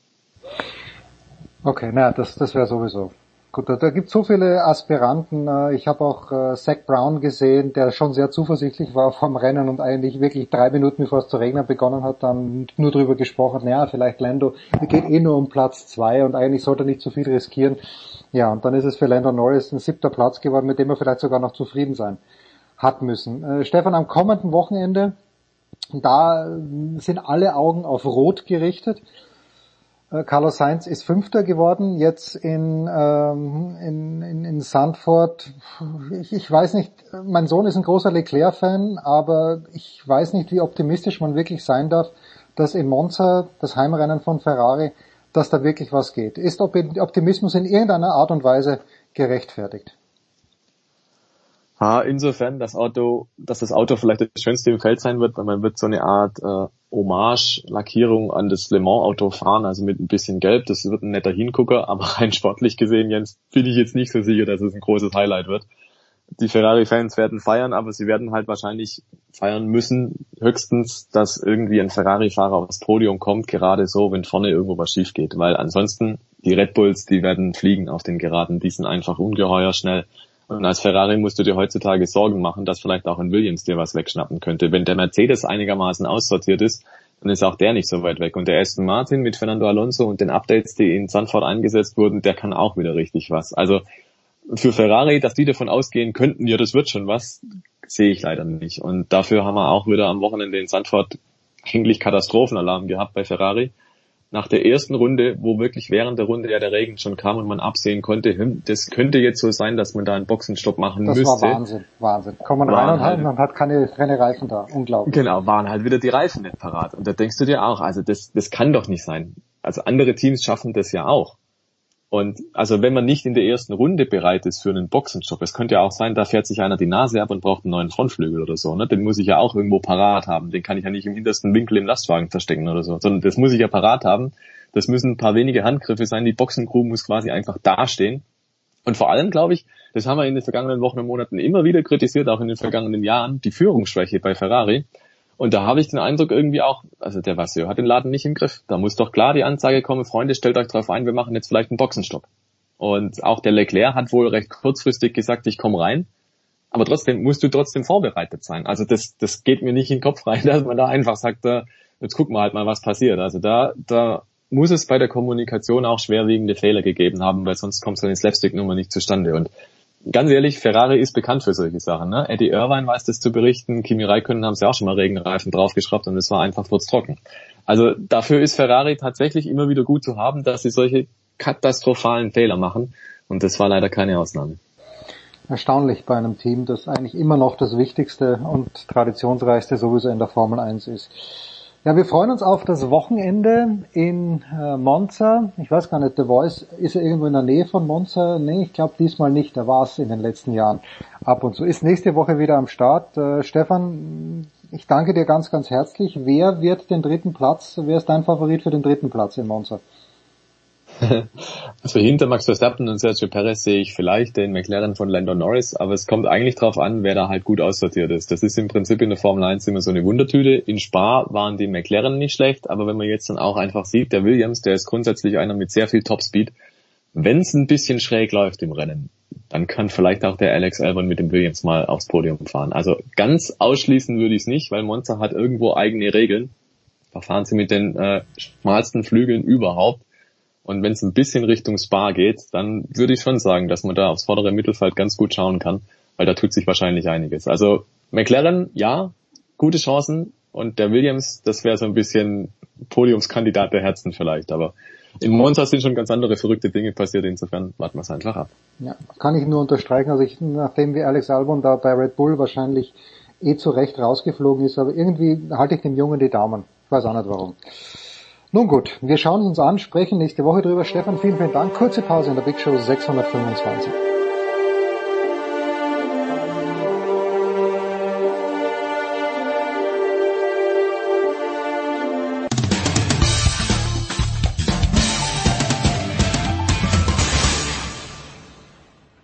Okay, na, das, das wäre sowieso. Gut, da, da gibt so viele Aspiranten. Äh, ich habe auch äh, Zach Brown gesehen, der schon sehr zuversichtlich war vom Rennen und eigentlich wirklich drei Minuten bevor es zu regnen begonnen hat, dann nur drüber gesprochen, naja, vielleicht Lando, geht eh nur um Platz zwei und eigentlich sollte er nicht zu viel riskieren. Ja, und dann ist es für Lando Norris ein siebter Platz geworden, mit dem er vielleicht sogar noch zufrieden sein hat müssen. Äh, Stefan, am kommenden Wochenende, da sind alle Augen auf Rot gerichtet. Äh, Carlos Sainz ist Fünfter geworden, jetzt in, ähm, in, in, in Sandford. Ich, ich weiß nicht, mein Sohn ist ein großer Leclerc-Fan, aber ich weiß nicht, wie optimistisch man wirklich sein darf, dass in Monza, das Heimrennen von Ferrari, dass da wirklich was geht. Ist Optimismus in irgendeiner Art und Weise gerechtfertigt? Ah, insofern, das Auto, dass das Auto vielleicht das schönste im Feld sein wird, weil man wird so eine Art äh, Hommage-Lackierung an das Le Mans-Auto fahren, also mit ein bisschen Gelb. Das wird ein netter Hingucker, aber rein sportlich gesehen, Jens, bin ich jetzt nicht so sicher, dass es ein großes Highlight wird. Die Ferrari-Fans werden feiern, aber sie werden halt wahrscheinlich feiern müssen, höchstens, dass irgendwie ein Ferrari-Fahrer aufs Podium kommt, gerade so, wenn vorne irgendwo was schief geht, weil ansonsten die Red Bulls, die werden fliegen auf den Geraden, die sind einfach ungeheuer schnell und als Ferrari musst du dir heutzutage Sorgen machen, dass vielleicht auch ein Williams dir was wegschnappen könnte. Wenn der Mercedes einigermaßen aussortiert ist, dann ist auch der nicht so weit weg. Und der Aston Martin mit Fernando Alonso und den Updates, die in Sanford eingesetzt wurden, der kann auch wieder richtig was. Also für Ferrari, dass die davon ausgehen könnten, ja, das wird schon was, sehe ich leider nicht. Und dafür haben wir auch wieder am Wochenende in Sanford eigentlich Katastrophenalarm gehabt bei Ferrari nach der ersten Runde, wo wirklich während der Runde ja der Regen schon kam und man absehen konnte, hm, das könnte jetzt so sein, dass man da einen Boxenstopp machen das müsste. Das war Wahnsinn, Wahnsinn. Kommt man rein und halt, man hat keine, keine Reifen da, unglaublich. Genau, waren halt wieder die Reifen nicht parat. Und da denkst du dir auch, also das, das kann doch nicht sein. Also andere Teams schaffen das ja auch. Und also wenn man nicht in der ersten Runde bereit ist für einen Boxenstopp, es könnte ja auch sein, da fährt sich einer die Nase ab und braucht einen neuen Frontflügel oder so, ne? Den muss ich ja auch irgendwo parat haben. Den kann ich ja nicht im hintersten Winkel im Lastwagen verstecken oder so, sondern das muss ich ja parat haben. Das müssen ein paar wenige Handgriffe sein. Die Boxencrew muss quasi einfach dastehen. Und vor allem, glaube ich, das haben wir in den vergangenen Wochen und Monaten immer wieder kritisiert, auch in den vergangenen Jahren, die Führungsschwäche bei Ferrari. Und da habe ich den Eindruck irgendwie auch, also der Vasseur hat den Laden nicht im Griff. Da muss doch klar die Ansage kommen, Freunde, stellt euch drauf ein, wir machen jetzt vielleicht einen Boxenstopp. Und auch der Leclerc hat wohl recht kurzfristig gesagt, ich komme rein. Aber trotzdem musst du trotzdem vorbereitet sein. Also das, das geht mir nicht in den Kopf rein, dass man da einfach sagt, da, jetzt gucken wir halt mal, was passiert. Also da, da muss es bei der Kommunikation auch schwerwiegende Fehler gegeben haben, weil sonst kommt so eine Slapstick-Nummer nicht zustande. Und ganz ehrlich, Ferrari ist bekannt für solche Sachen. Ne? Eddie Irvine weiß das zu berichten, Kimi Räikkönen haben sie auch schon mal Regenreifen draufgeschraubt und es war einfach trocken. Also dafür ist Ferrari tatsächlich immer wieder gut zu haben, dass sie solche katastrophalen Fehler machen und das war leider keine Ausnahme. Erstaunlich bei einem Team, das eigentlich immer noch das wichtigste und traditionsreichste sowieso in der Formel 1 ist. Ja, wir freuen uns auf das Wochenende in äh, Monza. Ich weiß gar nicht, The Voice, ist er irgendwo in der Nähe von Monza? Nee, ich glaube diesmal nicht. Da war es in den letzten Jahren ab und zu. Ist nächste Woche wieder am Start. Äh, Stefan, ich danke dir ganz, ganz herzlich. Wer wird den dritten Platz, wer ist dein Favorit für den dritten Platz in Monza? Also hinter Max Verstappen und Sergio Perez sehe ich vielleicht den McLaren von Lando Norris, aber es kommt eigentlich darauf an, wer da halt gut aussortiert ist. Das ist im Prinzip in der Formel 1 immer so eine Wundertüte. In Spa waren die McLaren nicht schlecht, aber wenn man jetzt dann auch einfach sieht, der Williams, der ist grundsätzlich einer mit sehr viel Topspeed. Wenn es ein bisschen schräg läuft im Rennen, dann kann vielleicht auch der Alex Albon mit dem Williams mal aufs Podium fahren. Also ganz ausschließen würde ich es nicht, weil Monza hat irgendwo eigene Regeln. Da fahren sie mit den äh, schmalsten Flügeln überhaupt. Und wenn es ein bisschen Richtung Spa geht, dann würde ich schon sagen, dass man da aufs vordere Mittelfeld ganz gut schauen kann, weil da tut sich wahrscheinlich einiges. Also McLaren, ja, gute Chancen. Und der Williams, das wäre so ein bisschen Podiumskandidat der Herzen vielleicht. Aber in Monza sind schon ganz andere verrückte Dinge passiert. Insofern warten wir es einfach ab. Ja, kann ich nur unterstreichen. Also ich, nachdem wie Alex Albon da bei Red Bull wahrscheinlich eh zu Recht rausgeflogen ist, aber irgendwie halte ich dem Jungen die Daumen. Ich weiß auch nicht warum. Nun gut, wir schauen uns an, sprechen nächste Woche drüber. Stefan, vielen, vielen Dank. Kurze Pause in der Big Show 625.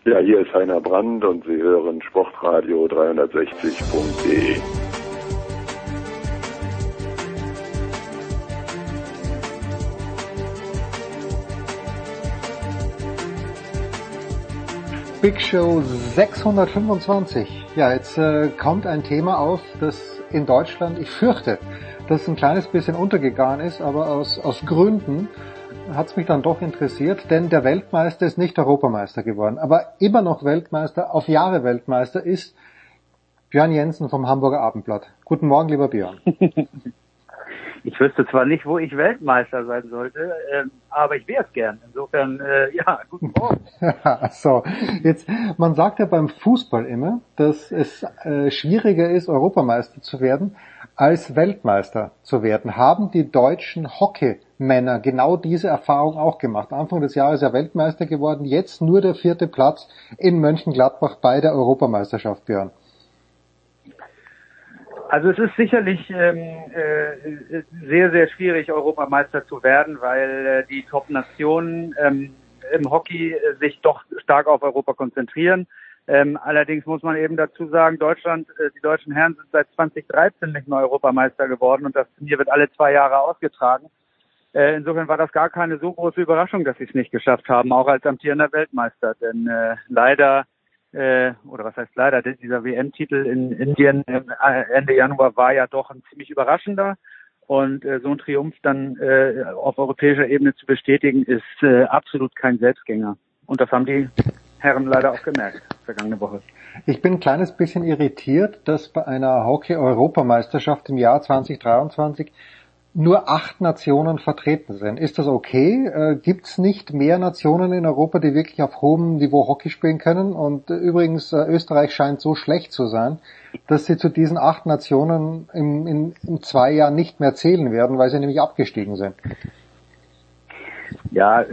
Ja, hier ist Heiner Brand und Sie hören Sportradio 360.de. Big Show 625. Ja, jetzt äh, kommt ein Thema auf, das in Deutschland, ich fürchte, das ein kleines bisschen untergegangen ist, aber aus, aus Gründen hat es mich dann doch interessiert, denn der Weltmeister ist nicht Europameister geworden, aber immer noch Weltmeister, auf Jahre Weltmeister ist Björn Jensen vom Hamburger Abendblatt. Guten Morgen, lieber Björn. Ich wüsste zwar nicht, wo ich Weltmeister sein sollte, äh, aber ich wäre es gern. Insofern, äh, ja, guten Morgen. so, jetzt, man sagt ja beim Fußball immer, dass es äh, schwieriger ist, Europameister zu werden, als Weltmeister zu werden. Haben die deutschen Hockeymänner genau diese Erfahrung auch gemacht? Anfang des Jahres ja Weltmeister geworden, jetzt nur der vierte Platz in Mönchengladbach bei der Europameisterschaft, Björn. Also es ist sicherlich ähm, äh, sehr, sehr schwierig, Europameister zu werden, weil äh, die Top-Nationen ähm, im Hockey äh, sich doch stark auf Europa konzentrieren. Ähm, allerdings muss man eben dazu sagen, Deutschland, äh, die deutschen Herren sind seit 2013 nicht mehr Europameister geworden und das Turnier wird alle zwei Jahre ausgetragen. Äh, insofern war das gar keine so große Überraschung, dass sie es nicht geschafft haben, auch als amtierender Weltmeister. Denn äh, leider äh, oder was heißt leider, dieser WM-Titel in Indien äh, Ende Januar war ja doch ein ziemlich überraschender. Und äh, so ein Triumph dann äh, auf europäischer Ebene zu bestätigen, ist äh, absolut kein Selbstgänger. Und das haben die Herren leider auch gemerkt, vergangene Woche. Ich bin ein kleines bisschen irritiert, dass bei einer Hockey-Europameisterschaft im Jahr 2023 nur acht Nationen vertreten sind. Ist das okay? Äh, Gibt es nicht mehr Nationen in Europa, die wirklich auf hohem Niveau Hockey spielen können? Und äh, übrigens, äh, Österreich scheint so schlecht zu sein, dass sie zu diesen acht Nationen im, in, in zwei Jahren nicht mehr zählen werden, weil sie nämlich abgestiegen sind. Ja,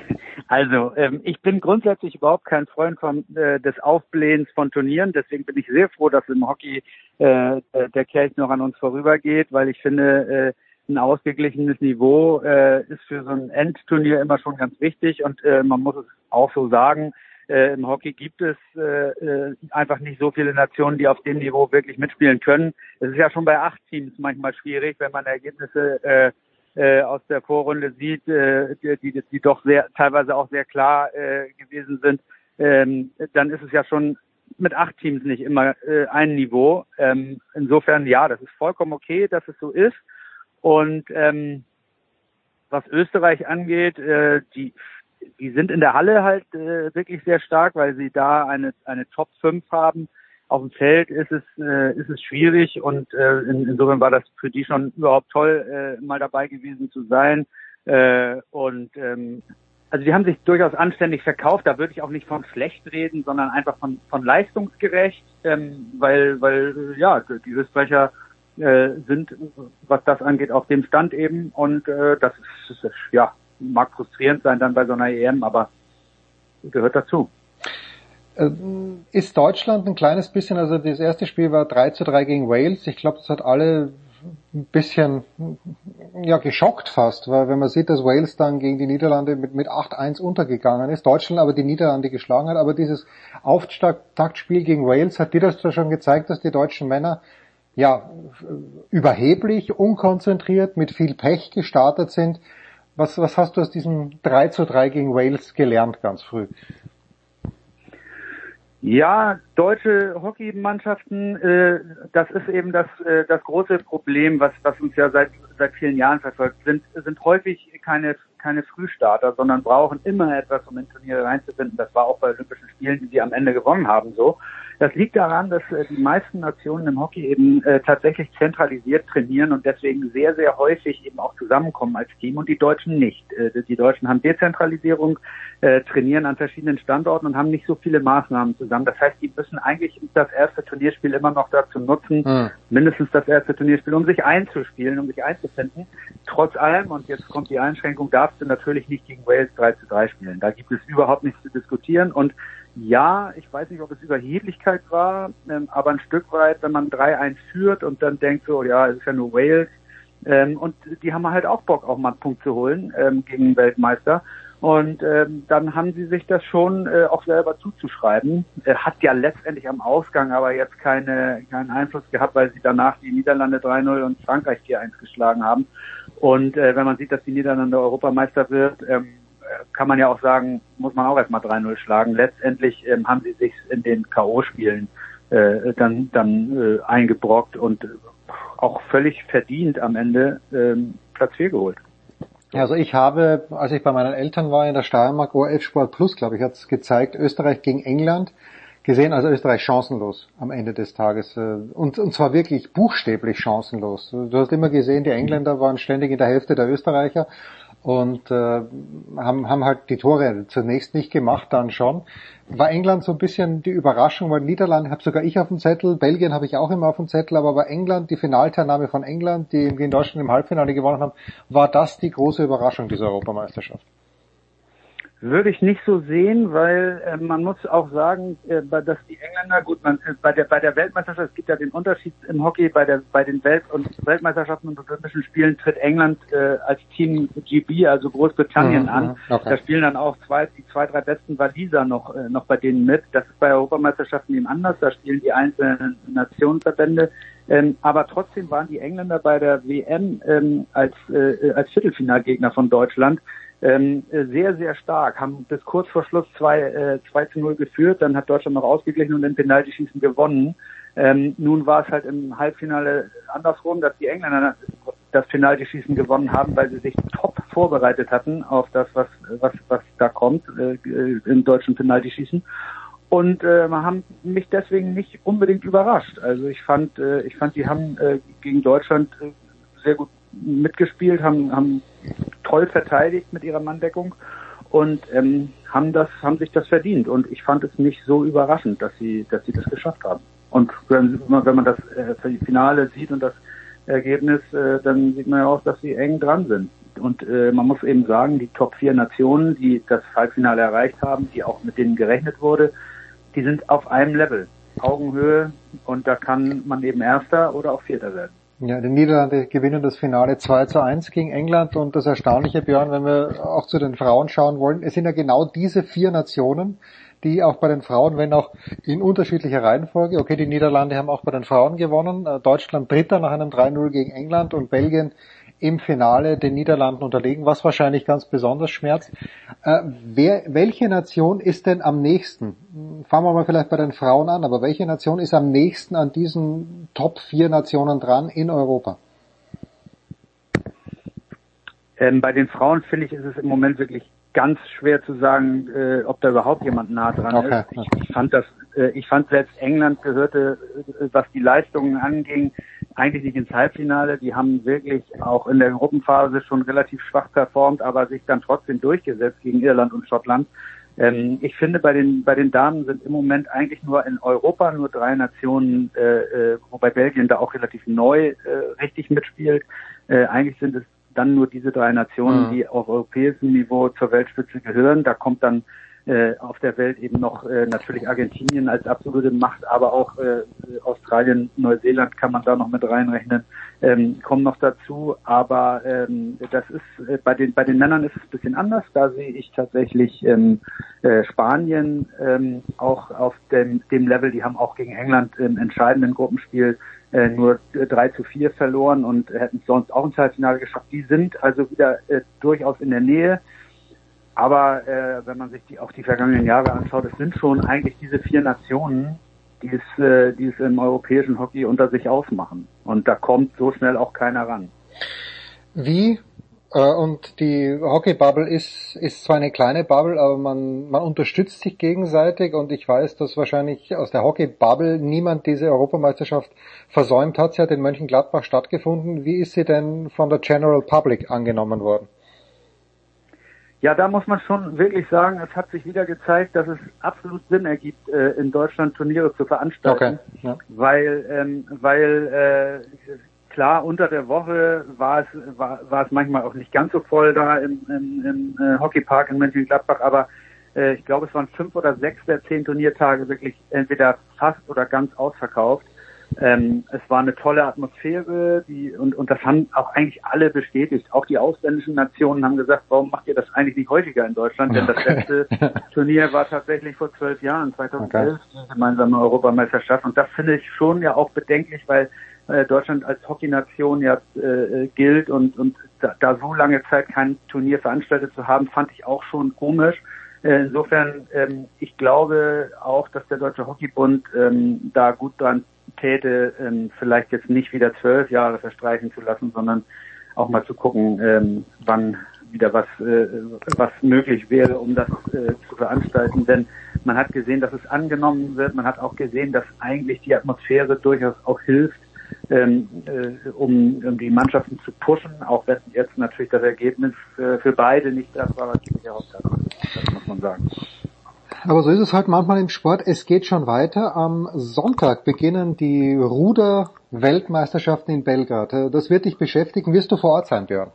also ähm, ich bin grundsätzlich überhaupt kein Freund von, äh, des Aufblähens von Turnieren. Deswegen bin ich sehr froh, dass im Hockey äh, der Kelch noch an uns vorübergeht, weil ich finde, äh, ein ausgeglichenes Niveau äh, ist für so ein Endturnier immer schon ganz wichtig und äh, man muss es auch so sagen, äh, im Hockey gibt es äh, äh, einfach nicht so viele Nationen, die auf dem Niveau wirklich mitspielen können. Es ist ja schon bei acht Teams manchmal schwierig, wenn man Ergebnisse äh, äh, aus der Vorrunde sieht, äh, die, die, die doch sehr teilweise auch sehr klar äh, gewesen sind. Ähm, dann ist es ja schon mit acht Teams nicht immer äh, ein Niveau. Ähm, insofern ja, das ist vollkommen okay, dass es so ist. Und ähm, was Österreich angeht, äh, die, die sind in der Halle halt äh, wirklich sehr stark, weil sie da eine, eine Top 5 haben. Auf dem Feld ist es, äh, ist es schwierig und äh, in, insofern war das für die schon überhaupt toll, äh, mal dabei gewesen zu sein. Äh, und ähm, also die haben sich durchaus anständig verkauft. Da würde ich auch nicht von schlecht reden, sondern einfach von, von leistungsgerecht, ähm, weil, weil ja die Österreicher äh, sind, was das angeht, auf dem Stand eben. Und äh, das ist, ist ja mag frustrierend sein dann bei so einer EM, aber gehört dazu. Äh, ist Deutschland ein kleines bisschen, also das erste Spiel war 3 zu 3 gegen Wales. Ich glaube, das hat alle ein bisschen ja geschockt fast, weil wenn man sieht, dass Wales dann gegen die Niederlande mit, mit 8-1 untergegangen ist, Deutschland aber die Niederlande geschlagen hat, aber dieses Auftaktspiel gegen Wales hat dir das da schon gezeigt, dass die deutschen Männer ja überheblich, unkonzentriert, mit viel Pech gestartet sind. Was, was hast du aus diesem 3 zu 3 gegen Wales gelernt ganz früh? Ja, deutsche Hockeymannschaften, äh, das ist eben das, äh, das große Problem, was, was uns ja seit, seit vielen Jahren verfolgt, sind, sind häufig keine, keine Frühstarter, sondern brauchen immer etwas, um in Turniere reinzufinden. Das war auch bei Olympischen Spielen, die sie am Ende gewonnen haben, so. Das liegt daran, dass äh, die meisten Nationen im Hockey eben äh, tatsächlich zentralisiert trainieren und deswegen sehr, sehr häufig eben auch zusammenkommen als Team und die Deutschen nicht. Äh, die Deutschen haben Dezentralisierung, äh, trainieren an verschiedenen Standorten und haben nicht so viele Maßnahmen zusammen. Das heißt, die müssen eigentlich das erste Turnierspiel immer noch dazu nutzen, mhm. mindestens das erste Turnierspiel, um sich einzuspielen, um sich einzufinden. Trotz allem, und jetzt kommt die Einschränkung, darfst du natürlich nicht gegen Wales 3 zu 3 spielen. Da gibt es überhaupt nichts zu diskutieren und ja, ich weiß nicht, ob es Überheblichkeit war, ähm, aber ein Stück weit, wenn man 3-1 führt und dann denkt so, ja, es ist ja nur Wales. Ähm, und die haben halt auch Bock, auch mal einen Punkt zu holen ähm, gegen den Weltmeister. Und ähm, dann haben sie sich das schon äh, auch selber zuzuschreiben. Äh, hat ja letztendlich am Ausgang aber jetzt keine, keinen Einfluss gehabt, weil sie danach die Niederlande 3-0 und Frankreich 4-1 geschlagen haben. Und äh, wenn man sieht, dass die Niederlande Europameister wird, ähm, kann man ja auch sagen, muss man auch erstmal 3-0 schlagen. Letztendlich ähm, haben sie sich in den K.O.-Spielen äh, dann, dann äh, eingebrockt und auch völlig verdient am Ende ähm, Platz 4 geholt. Also ich habe, als ich bei meinen Eltern war in der Steiermark, ORF Sport Plus, glaube ich, hat es gezeigt, Österreich gegen England gesehen, also Österreich chancenlos am Ende des Tages. Äh, und, und zwar wirklich buchstäblich chancenlos. Du hast immer gesehen, die Engländer waren ständig in der Hälfte der Österreicher und äh, haben, haben halt die Tore zunächst nicht gemacht, dann schon. War England so ein bisschen die Überraschung, weil Niederlande habe sogar ich auf dem Zettel, Belgien habe ich auch immer auf dem Zettel, aber bei England, die Finalteilnahme von England, die in Deutschland im Halbfinale gewonnen haben, war das die große Überraschung dieser Europameisterschaft. Würde ich nicht so sehen, weil äh, man muss auch sagen, äh, dass die Engländer, gut, man, äh, bei der bei der Weltmeisterschaft, es gibt ja den Unterschied im Hockey, bei der bei den Welt- und Weltmeisterschaften und Olympischen Spielen tritt England äh, als Team GB, also Großbritannien, mhm, an. Okay. Da spielen dann auch zwei, die zwei, drei besten Waliser noch äh, noch bei denen mit. Das ist bei Europameisterschaften eben anders, da spielen die einzelnen Nationsverbände. Ähm, aber trotzdem waren die Engländer bei der WM ähm, als, äh, als Viertelfinalgegner von Deutschland ähm, sehr, sehr stark, haben bis kurz vor Schluss 2 äh, 2 zu 0 geführt, dann hat Deutschland noch ausgeglichen und den Penaltyschießen gewonnen. Ähm, nun war es halt im Halbfinale andersrum, dass die Engländer das Penaltyschießen gewonnen haben, weil sie sich top vorbereitet hatten auf das, was, was, was da kommt äh, im deutschen Penaltyschießen. Und äh, haben mich deswegen nicht unbedingt überrascht. Also ich fand, äh, ich fand, die haben äh, gegen Deutschland äh, sehr gut mitgespielt, haben, haben toll verteidigt mit ihrer Manndeckung und ähm, haben das, haben sich das verdient. Und ich fand es nicht so überraschend, dass sie, dass sie das geschafft haben. Und wenn, wenn man das äh, Finale sieht und das Ergebnis, äh, dann sieht man ja auch, dass sie eng dran sind. Und äh, man muss eben sagen, die Top 4 Nationen, die das Halbfinale erreicht haben, die auch mit denen gerechnet wurde, die sind auf einem Level, Augenhöhe und da kann man eben Erster oder auch Vierter werden. Ja, die Niederlande gewinnen das Finale 2 zu 1 gegen England und das Erstaunliche, Björn, wenn wir auch zu den Frauen schauen wollen, es sind ja genau diese vier Nationen, die auch bei den Frauen, wenn auch in unterschiedlicher Reihenfolge, okay, die Niederlande haben auch bei den Frauen gewonnen, äh, Deutschland Dritter nach einem 3-0 gegen England und Belgien im Finale den Niederlanden unterlegen, was wahrscheinlich ganz besonders schmerzt. Äh, wer, welche Nation ist denn am nächsten? Fangen wir mal vielleicht bei den Frauen an, aber welche Nation ist am nächsten an diesen Top 4 Nationen dran in Europa? Ähm, bei den Frauen finde ich, ist es im Moment wirklich ganz schwer zu sagen, äh, ob da überhaupt jemand nah dran Okay. ist. Ich, ich fand das, äh, ich fand selbst England gehörte, äh, was die Leistungen anging, eigentlich nicht ins Halbfinale. Die haben wirklich auch in der Gruppenphase schon relativ schwach performt, aber sich dann trotzdem durchgesetzt gegen Irland und Schottland. Ähm, ich finde, bei den, bei den Damen sind im Moment eigentlich nur in Europa nur drei Nationen, äh, äh, wobei Belgien da auch relativ neu äh, richtig mitspielt. Äh, eigentlich sind es dann nur diese drei Nationen, Mhm. die auf europäischem Niveau zur Weltspitze gehören. Da kommt dann äh, auf der Welt eben noch äh, natürlich Argentinien als absolute Macht, aber auch äh, Australien, Neuseeland kann man da noch mit reinrechnen, ähm, kommen noch dazu. Aber ähm, das ist äh, bei den bei den Männern ist es ein bisschen anders. Da sehe ich tatsächlich ähm, äh, Spanien ähm, auch auf dem, dem Level. Die haben auch gegen England im entscheidenden Gruppenspiel äh, nur äh, 3 zu 4 verloren und hätten sonst auch ins Halbfinale geschafft. Die sind also wieder äh, durchaus in der Nähe. Aber äh, wenn man sich die, auch die vergangenen Jahre anschaut, es sind schon eigentlich diese vier Nationen, die es, äh, die es im europäischen Hockey unter sich ausmachen. Und da kommt so schnell auch keiner ran. Wie und die Hockey-Bubble ist, ist zwar eine kleine Bubble, aber man, man unterstützt sich gegenseitig und ich weiß, dass wahrscheinlich aus der Hockey-Bubble niemand diese Europameisterschaft versäumt hat. Sie hat in Mönchengladbach stattgefunden. Wie ist sie denn von der General Public angenommen worden? Ja, da muss man schon wirklich sagen, es hat sich wieder gezeigt, dass es absolut Sinn ergibt, äh, in Deutschland Turniere zu veranstalten. Okay. Ja. weil ähm, weil äh, klar unter der Woche war es war, war es manchmal auch nicht ganz so voll da im, im, im äh, Hockeypark in Mönchengladbach, aber äh, ich glaube es waren fünf oder sechs der zehn Turniertage wirklich entweder fast oder ganz ausverkauft. Ähm, es war eine tolle Atmosphäre, die und, und das haben auch eigentlich alle bestätigt. Auch die ausländischen Nationen haben gesagt, warum macht ihr das eigentlich nicht häufiger in Deutschland? Denn das letzte Turnier war tatsächlich vor zwölf Jahren, 2011, die gemeinsame Europameisterschaft. Und das finde ich schon ja auch bedenklich, weil Deutschland als Hockeynation ja äh, gilt und, und da, da so lange Zeit kein Turnier veranstaltet zu haben, fand ich auch schon komisch. Äh, Insofern, ähm, ich glaube auch, dass der Deutsche Hockeybund ähm, da gut dran täte, ähm, vielleicht jetzt nicht wieder zwölf Jahre verstreichen zu lassen, sondern auch mal zu gucken, ähm, wann wieder was, äh, was möglich wäre, um das äh, zu veranstalten. Denn man hat gesehen, dass es angenommen wird. Man hat auch gesehen, dass eigentlich die Atmosphäre durchaus auch hilft, ähm, äh, um, um die Mannschaften zu pushen, auch wenn jetzt natürlich das Ergebnis äh, für beide nicht das war, was sie erhofft hatten. Das muss man sagen. Aber so ist es halt manchmal im Sport. Es geht schon weiter. Am Sonntag beginnen die Ruder-Weltmeisterschaften in Belgrad. Das wird dich beschäftigen. Wirst du vor Ort sein, Björn?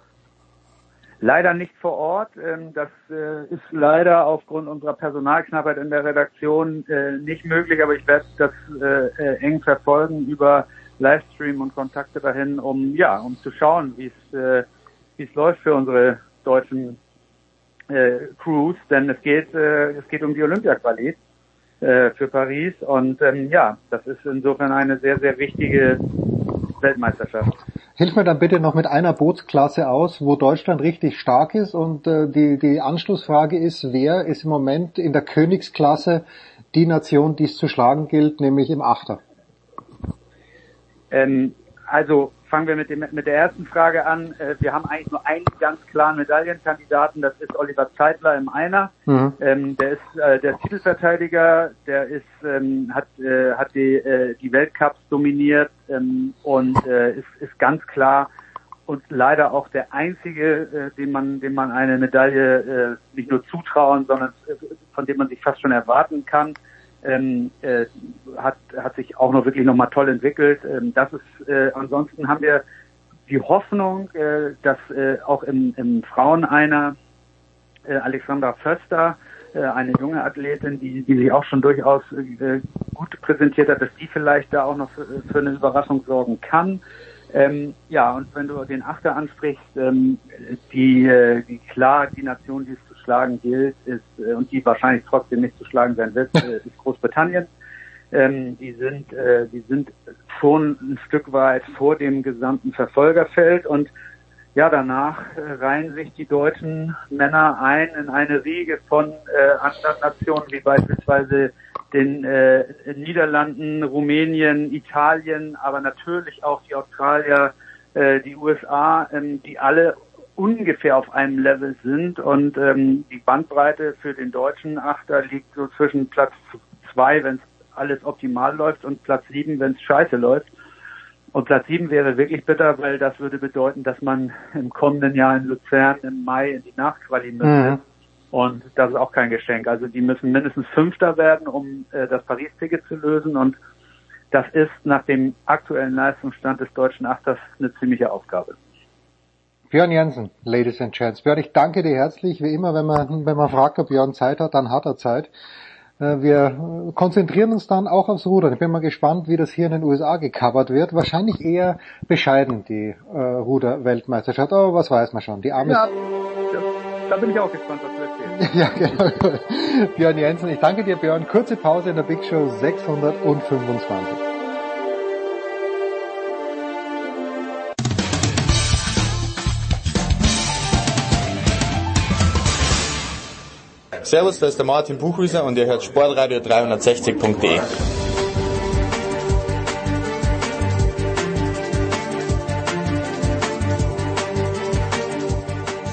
Leider nicht vor Ort. Ähm, Das äh, ist leider aufgrund unserer Personalknappheit in der Redaktion äh, nicht möglich, aber ich werde das äh, äh, eng verfolgen über Livestream und Kontakte dahin, um ja, um zu schauen, wie es äh, wie es läuft für unsere deutschen äh, Crews, denn es geht äh, es geht um die Olympiaqualität äh, für Paris und ähm, ja, das ist insofern eine sehr sehr wichtige Weltmeisterschaft. Hilf mir dann bitte noch mit einer Bootsklasse aus, wo Deutschland richtig stark ist. Und äh, die, die Anschlussfrage ist, wer ist im Moment in der Königsklasse die Nation, die es zu schlagen gilt, nämlich im Achter? Ähm, also fangen wir mit, dem, mit der ersten Frage an. Äh, wir haben eigentlich nur einen ganz klaren Medaillenkandidaten, das ist Oliver Zeitler im Einer. Mhm. Ähm, der ist äh, der Titelverteidiger, der ist ähm, hat äh, hat die äh, die Weltcups dominiert ähm, und äh, ist ist ganz klar und leider auch der einzige, äh, dem man dem man eine Medaille nicht nur zutrauen, sondern von dem man sich fast schon erwarten kann. Ähm, äh, hat hat sich auch noch wirklich noch mal toll entwickelt. Ähm, das ist äh, ansonsten haben wir die Hoffnung, äh, dass äh, auch im, im Frauen einer äh, Alexandra Förster, äh, eine junge Athletin, die, die sich auch schon durchaus äh, gut präsentiert hat, dass die vielleicht da auch noch für, für eine Überraschung sorgen kann. Ähm, ja, und wenn du den Achter ansprichst, ähm, die, äh, die klar die Nation, die es schlagen gilt, ist äh, und die wahrscheinlich trotzdem nicht zu schlagen sein wird, äh, ist Großbritannien. Ähm, die sind, äh, die sind schon ein Stück weit vor dem gesamten Verfolgerfeld und ja, danach äh, reihen sich die deutschen Männer ein in eine Riege von äh, anderen Nationen, wie beispielsweise den äh, Niederlanden, Rumänien, Italien, aber natürlich auch die Australier, äh, die USA, ähm, die alle ungefähr auf einem Level sind und ähm, die Bandbreite für den deutschen Achter liegt so zwischen Platz zwei, wenn es alles optimal läuft, und Platz sieben, wenn es scheiße läuft. Und Platz sieben wäre wirklich bitter, weil das würde bedeuten, dass man im kommenden Jahr in Luzern im Mai in die Nachquali müsste. Mhm. Und das ist auch kein Geschenk. Also die müssen mindestens Fünfter werden, um äh, das Paris-Ticket zu lösen. Und das ist nach dem aktuellen Leistungsstand des deutschen Achters eine ziemliche Aufgabe. Björn Jensen, Ladies and Gents. Björn, ich danke dir herzlich. Wie immer, wenn man, wenn man fragt, ob Björn Zeit hat, dann hat er Zeit. Äh, Wir konzentrieren uns dann auch aufs Rudern. Ich bin mal gespannt, wie das hier in den USA gecovert wird. Wahrscheinlich eher bescheiden, die äh, Ruder-Weltmeisterschaft. Aber was weiß man schon. Die arme Ja, da bin ich auch gespannt, was du erzählst. Ja, genau. Björn Jensen, ich danke dir, Björn. Kurze Pause in der Big Show 625. Servus, da ist der Martin Buchwieser und ihr hört Sportradio 360.de.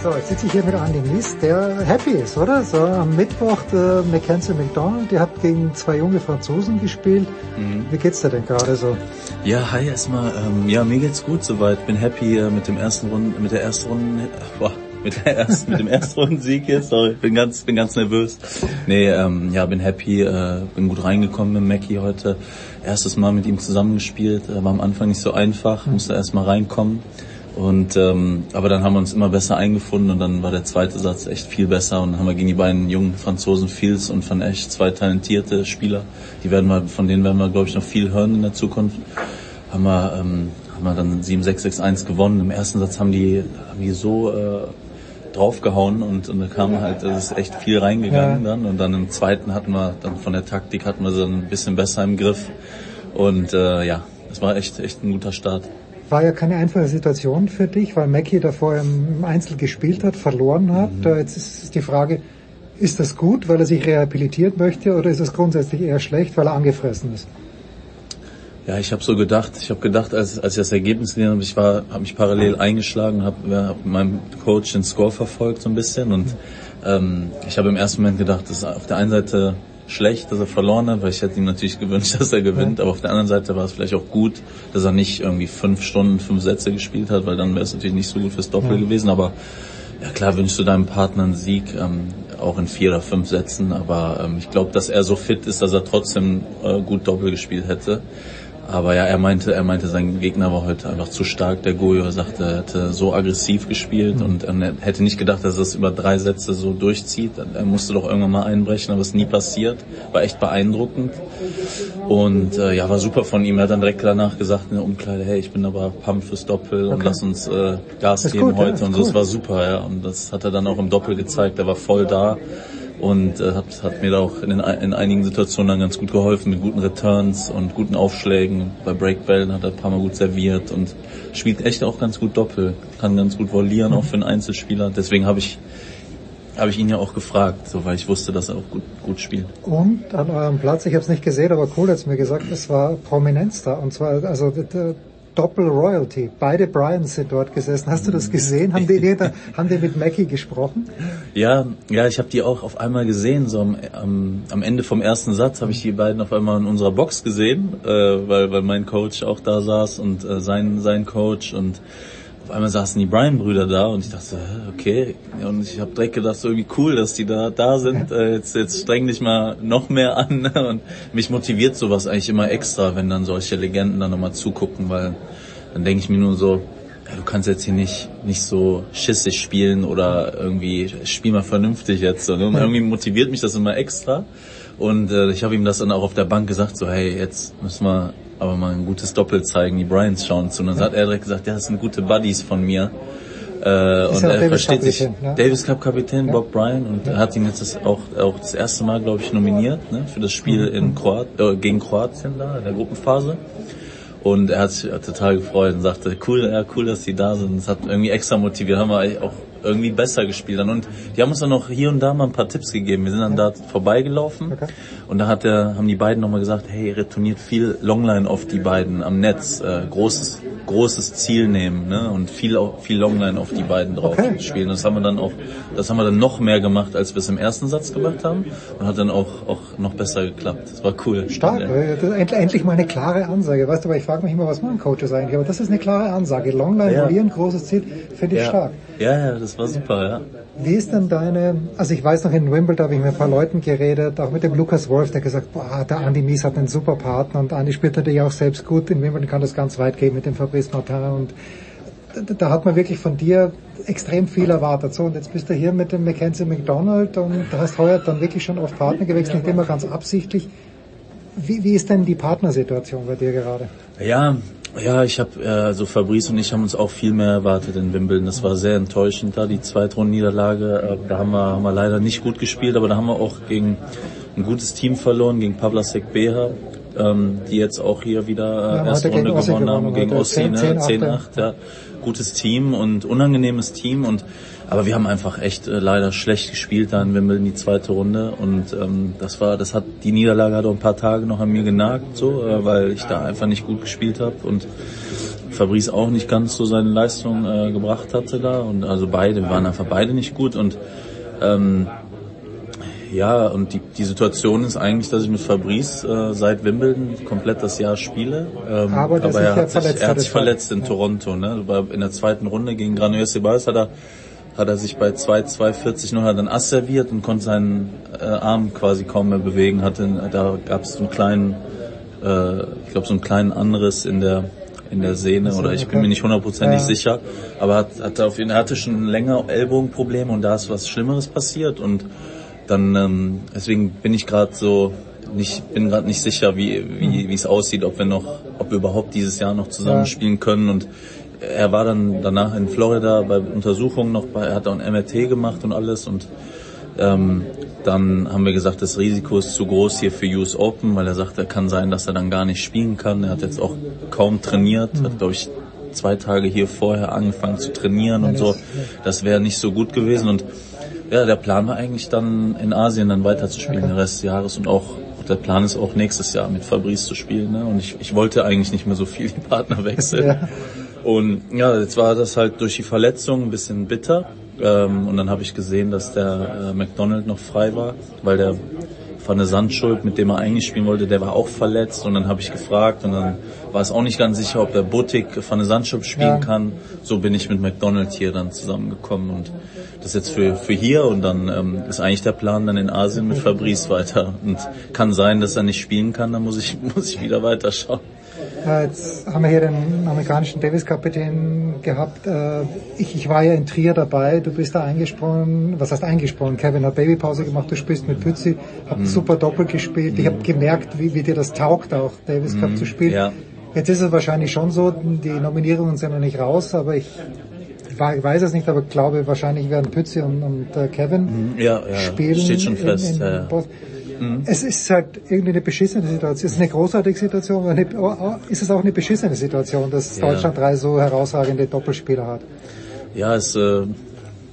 So, jetzt sitze ich hier mit Andy Mies, der happy ist, oder? So, am Mittwoch der Mackenzie McDonald, ihr habt gegen zwei junge Franzosen gespielt. Mhm. Wie geht's dir denn gerade so? Ja, hi erstmal. Ähm, ja, mir geht's gut soweit. Bin happy äh, mit dem ersten Runden, mit der ersten Runde, boah, mit der ersten, mit dem ersten Rundensieg jetzt. Sorry, bin ganz, bin ganz nervös. Nee, ähm, ja, bin happy, äh, bin gut reingekommen mit Mackie heute. Erstes Mal mit ihm zusammengespielt, äh, war am Anfang nicht so einfach, musste erst mal reinkommen. Und ähm, aber dann haben wir uns immer besser eingefunden und dann war der zweite Satz echt viel besser und dann haben wir gegen die beiden jungen Franzosen Fields und Van Echt zwei talentierte Spieler, die werden wir, von denen werden wir glaube ich noch viel hören in der Zukunft. Haben wir, ähm, haben wir dann 7-6-6-1 gewonnen. Im ersten Satz haben die, haben die so äh, draufgehauen und, und da kam halt, das ist echt viel reingegangen Ja. dann und dann im zweiten hatten wir dann von der Taktik hatten wir dann ein bisschen besser im Griff und äh, ja, das war echt echt ein guter Start. War ja keine einfache Situation für dich, weil Mackie davor im Einzel gespielt hat, verloren hat. Mhm. Jetzt ist die Frage, ist das gut, weil er sich rehabilitieren möchte, oder ist es grundsätzlich eher schlecht, weil er angefressen ist? Ja, ich habe so gedacht. Ich habe gedacht, als, als ich das Ergebnis gesehen habe, ich war, habe mich parallel eingeschlagen, habe ja, hab meinem Coach den Score verfolgt so ein bisschen und ähm, ich habe im ersten Moment gedacht, das ist auf der einen Seite schlecht, dass er verloren hat, weil ich hätte ihm natürlich gewünscht, dass er gewinnt, aber auf der anderen Seite war es vielleicht auch gut, dass er nicht irgendwie fünf Stunden, fünf Sätze gespielt hat, weil dann wäre es natürlich nicht so gut fürs Doppel Ja. gewesen, aber ja klar wünschst du deinem Partner einen Sieg, ähm, auch in vier oder fünf Sätzen, aber ähm, ich glaube, dass er so fit ist, dass er trotzdem äh, gut Doppel gespielt hätte. Aber ja, er meinte, er meinte, sein Gegner war heute einfach zu stark. Der Goyo sagte, er hätte so aggressiv gespielt und er hätte nicht gedacht, dass er es über drei Sätze so durchzieht. Er musste doch irgendwann mal einbrechen, aber es ist nie passiert. War echt beeindruckend. Und äh, ja, war super von ihm. Er hat dann direkt danach gesagt in der Umkleide, hey, ich bin aber pump fürs Doppel und Okay. lass uns äh, Gas geben gut, ja, heute. ist und so, es war super, ja. Und das hat er dann auch im Doppel gezeigt. Er war voll da und äh, hat, hat mir da auch in, in einigen Situationen dann ganz gut geholfen mit guten Returns und guten Aufschlägen. Bei Breakbällen hat er ein paar Mal gut serviert und spielt echt auch ganz gut Doppel, kann ganz gut volieren, auch für einen Einzelspieler. Deswegen habe ich habe ich ihn ja auch gefragt, so weil ich wusste, dass er auch gut gut spielt. Und an eurem Platz, ich habe es nicht gesehen, aber Kohl hat es mir gesagt, es war Prominenz da. Und zwar also der, der Doppel Royalty. Beide Bryans sind dort gesessen. Hast du das gesehen? Haben die, haben die mit Mackie gesprochen? Ja, ja, ich habe die auch auf einmal gesehen. So am, am, am Ende vom ersten Satz habe ich die beiden auf einmal in unserer Box gesehen, äh, weil, weil mein Coach auch da saß und äh, sein, sein Coach und auf einmal saßen die Bryan-Brüder da und ich dachte, okay. Und ich habe direkt gedacht, so irgendwie cool, dass die da da sind. Äh, jetzt, jetzt streng dich mal noch mehr an. Und mich motiviert sowas eigentlich immer extra, wenn dann solche Legenden dann nochmal zugucken, weil dann denke ich mir nur so, ja, du kannst jetzt hier nicht, nicht so schissig spielen oder irgendwie spiel mal vernünftig jetzt. Und irgendwie motiviert mich das immer extra. Und äh, ich habe ihm das dann auch auf der Bank gesagt, so hey, jetzt müssen wir aber mal ein gutes Doppel zeigen, die Bryans schauen zu. Und dann hat er direkt gesagt, ja, das sind gute Buddies von mir. Äh, und ja er Davis versteht sich, ne? Davis Cup Kapitän Bob Bryan und er hat ihn jetzt das auch, auch das erste Mal, glaube ich, nominiert ne, für das Spiel Mhm. in Kroat äh, gegen Kroatien da in der Gruppenphase. Und er hat sich total gefreut und sagte, cool, ja, cool, dass die da sind. Das hat irgendwie extra motiviert, haben wir eigentlich auch irgendwie besser gespielt dann. Und die haben uns dann noch hier und da mal ein paar Tipps gegeben. Wir sind dann da vorbeigelaufen und da hat der, haben die beiden nochmal gesagt, hey, retourniert viel Longline auf die beiden am Netz. Äh, großes, großes Ziel nehmen ne? und viel viel Longline auf die beiden drauf okay. spielen. Das haben wir dann auch, das haben wir dann noch mehr gemacht, als wir es im ersten Satz gemacht haben und hat dann auch auch noch besser geklappt. Das war cool. Stark. Ja. Endlich mal eine klare Ansage. Weißt du, aber ich frage mich immer, was machen Coaches eigentlich? Aber das ist eine klare Ansage. Longline, ja. verlieren, großes Ziel, finde ich ja. stark. Ja, ja, das war super. Ja. Wie ist denn deine, also ich weiß noch in Wimbledon habe ich mit ein paar Leuten geredet, auch mit dem Lukas Wolf, der gesagt, boah, der Andy Mies hat einen super Partner und Andy spielt natürlich auch selbst gut. In Wimbledon kann das ganz weit gehen mit dem Fabrice Martin und da, hat man wirklich von dir extrem viel erwartet. So, und jetzt bist du hier mit dem Mackenzie McDonald und du hast heuer dann wirklich schon oft Partner gewechselt, nicht immer ganz absichtlich. Wie, wie ist denn die Partnersituation bei dir gerade? Ja, ja, ich habe, äh, also Fabrice und ich haben uns auch viel mehr erwartet in Wimbledon. Das war sehr enttäuschend da, die Zweitrunden-Niederlage. Äh, da haben wir, haben wir leider nicht gut gespielt, aber da haben wir auch gegen ein gutes Team verloren, gegen Pavlasek Beha, ähm, die jetzt auch hier wieder äh, ja, erste Runde gewonnen haben, gegen Ossi, ne? 10-8, ja. Gutes Team und unangenehmes Team und aber wir haben einfach echt äh, leider schlecht gespielt da in Wimbledon die zweite Runde und ähm, das war, das hat die Niederlage hat auch ein paar Tage noch an mir genagt, so, äh, weil ich da einfach nicht gut gespielt habe und Fabrice auch nicht ganz so seine Leistung äh, gebracht hatte da und also beide waren einfach beide nicht gut und ähm, ja, und die, die Situation ist eigentlich, dass ich mit Fabrice äh, seit Wimbledon komplett das Jahr spiele. Ähm, aber, aber er, hat sich, er hat sich verletzt in ja. Toronto. Ne? In der zweiten Runde gegen Granollers Sebas hat er hat er sich bei 2,240 noch dann Ass serviert und konnte seinen äh, Arm quasi kaum mehr bewegen. Hatte, da gab es so einen kleinen, äh, ich glaube so einen kleinen Anriss in der in der Sehne oder ich bin mir nicht hundertprozentig ja. sicher, aber hat, hat auf jeden, er hatte schon länger Ellbogenprobleme und da ist was Schlimmeres passiert und dann ähm, deswegen bin ich gerade so nicht bin gerade nicht sicher, wie wie wie es aussieht, ob wir noch, ob wir überhaupt dieses Jahr noch zusammenspielen können und er war dann danach in Florida bei Untersuchungen noch, bei, er hat auch ein MRT gemacht und alles und ähm, dann haben wir gesagt, das Risiko ist zu groß hier für US Open, weil er sagt, er kann sein, dass er dann gar nicht spielen kann. Er hat jetzt auch kaum trainiert, hat glaube ich zwei Tage hier vorher angefangen zu trainieren und so. Das wäre nicht so gut gewesen und ja, der Plan war eigentlich dann in Asien dann weiterzuspielen okay. den Rest des Jahres und auch der Plan ist auch nächstes Jahr mit Fabrice zu spielen. Ne? Und ich, ich wollte eigentlich nicht mehr so viel die Partner wechseln. Ja. Und ja, jetzt war das halt durch die Verletzung ein bisschen bitter. Ähm, und dann habe ich gesehen, dass der äh, McDonald noch frei war, weil der Van der Sandschuld, mit dem er eigentlich spielen wollte, der war auch verletzt. Und dann habe ich gefragt und dann war es auch nicht ganz sicher, ob der Buttig Van der Sandschuld spielen ja. kann. So bin ich mit McDonald hier dann zusammengekommen und das jetzt für, für hier und dann ähm, ist eigentlich der Plan dann in Asien mit Fabrice weiter. Und kann sein, dass er nicht spielen kann, dann muss ich, muss ich wieder weiterschauen. Äh, jetzt haben wir hier den amerikanischen Davis-Kapitän gehabt. Äh, ich, ich war ja in Trier dabei, du bist da eingesprungen. Was heißt eingesprungen? Kevin hat Babypause gemacht, du spielst mit Pützi, habt mhm. super Doppel gespielt. Mhm. Ich habe gemerkt, wie, wie dir das taugt, auch Davis Cup mhm. zu spielen. Ja. Jetzt ist es wahrscheinlich schon so, die Nominierungen sind noch nicht raus, aber ich ich weiß es nicht, aber glaube wahrscheinlich werden Pützi und, und äh, Kevin mhm. ja, ja, spielen. Steht schon fest. In, in ja, ja. Mhm. Es ist halt irgendwie eine beschissene Situation. Es ist eine großartige Situation, aber eine, ist es auch eine beschissene Situation, dass ja. Deutschland drei so herausragende Doppelspieler hat. Ja, es äh,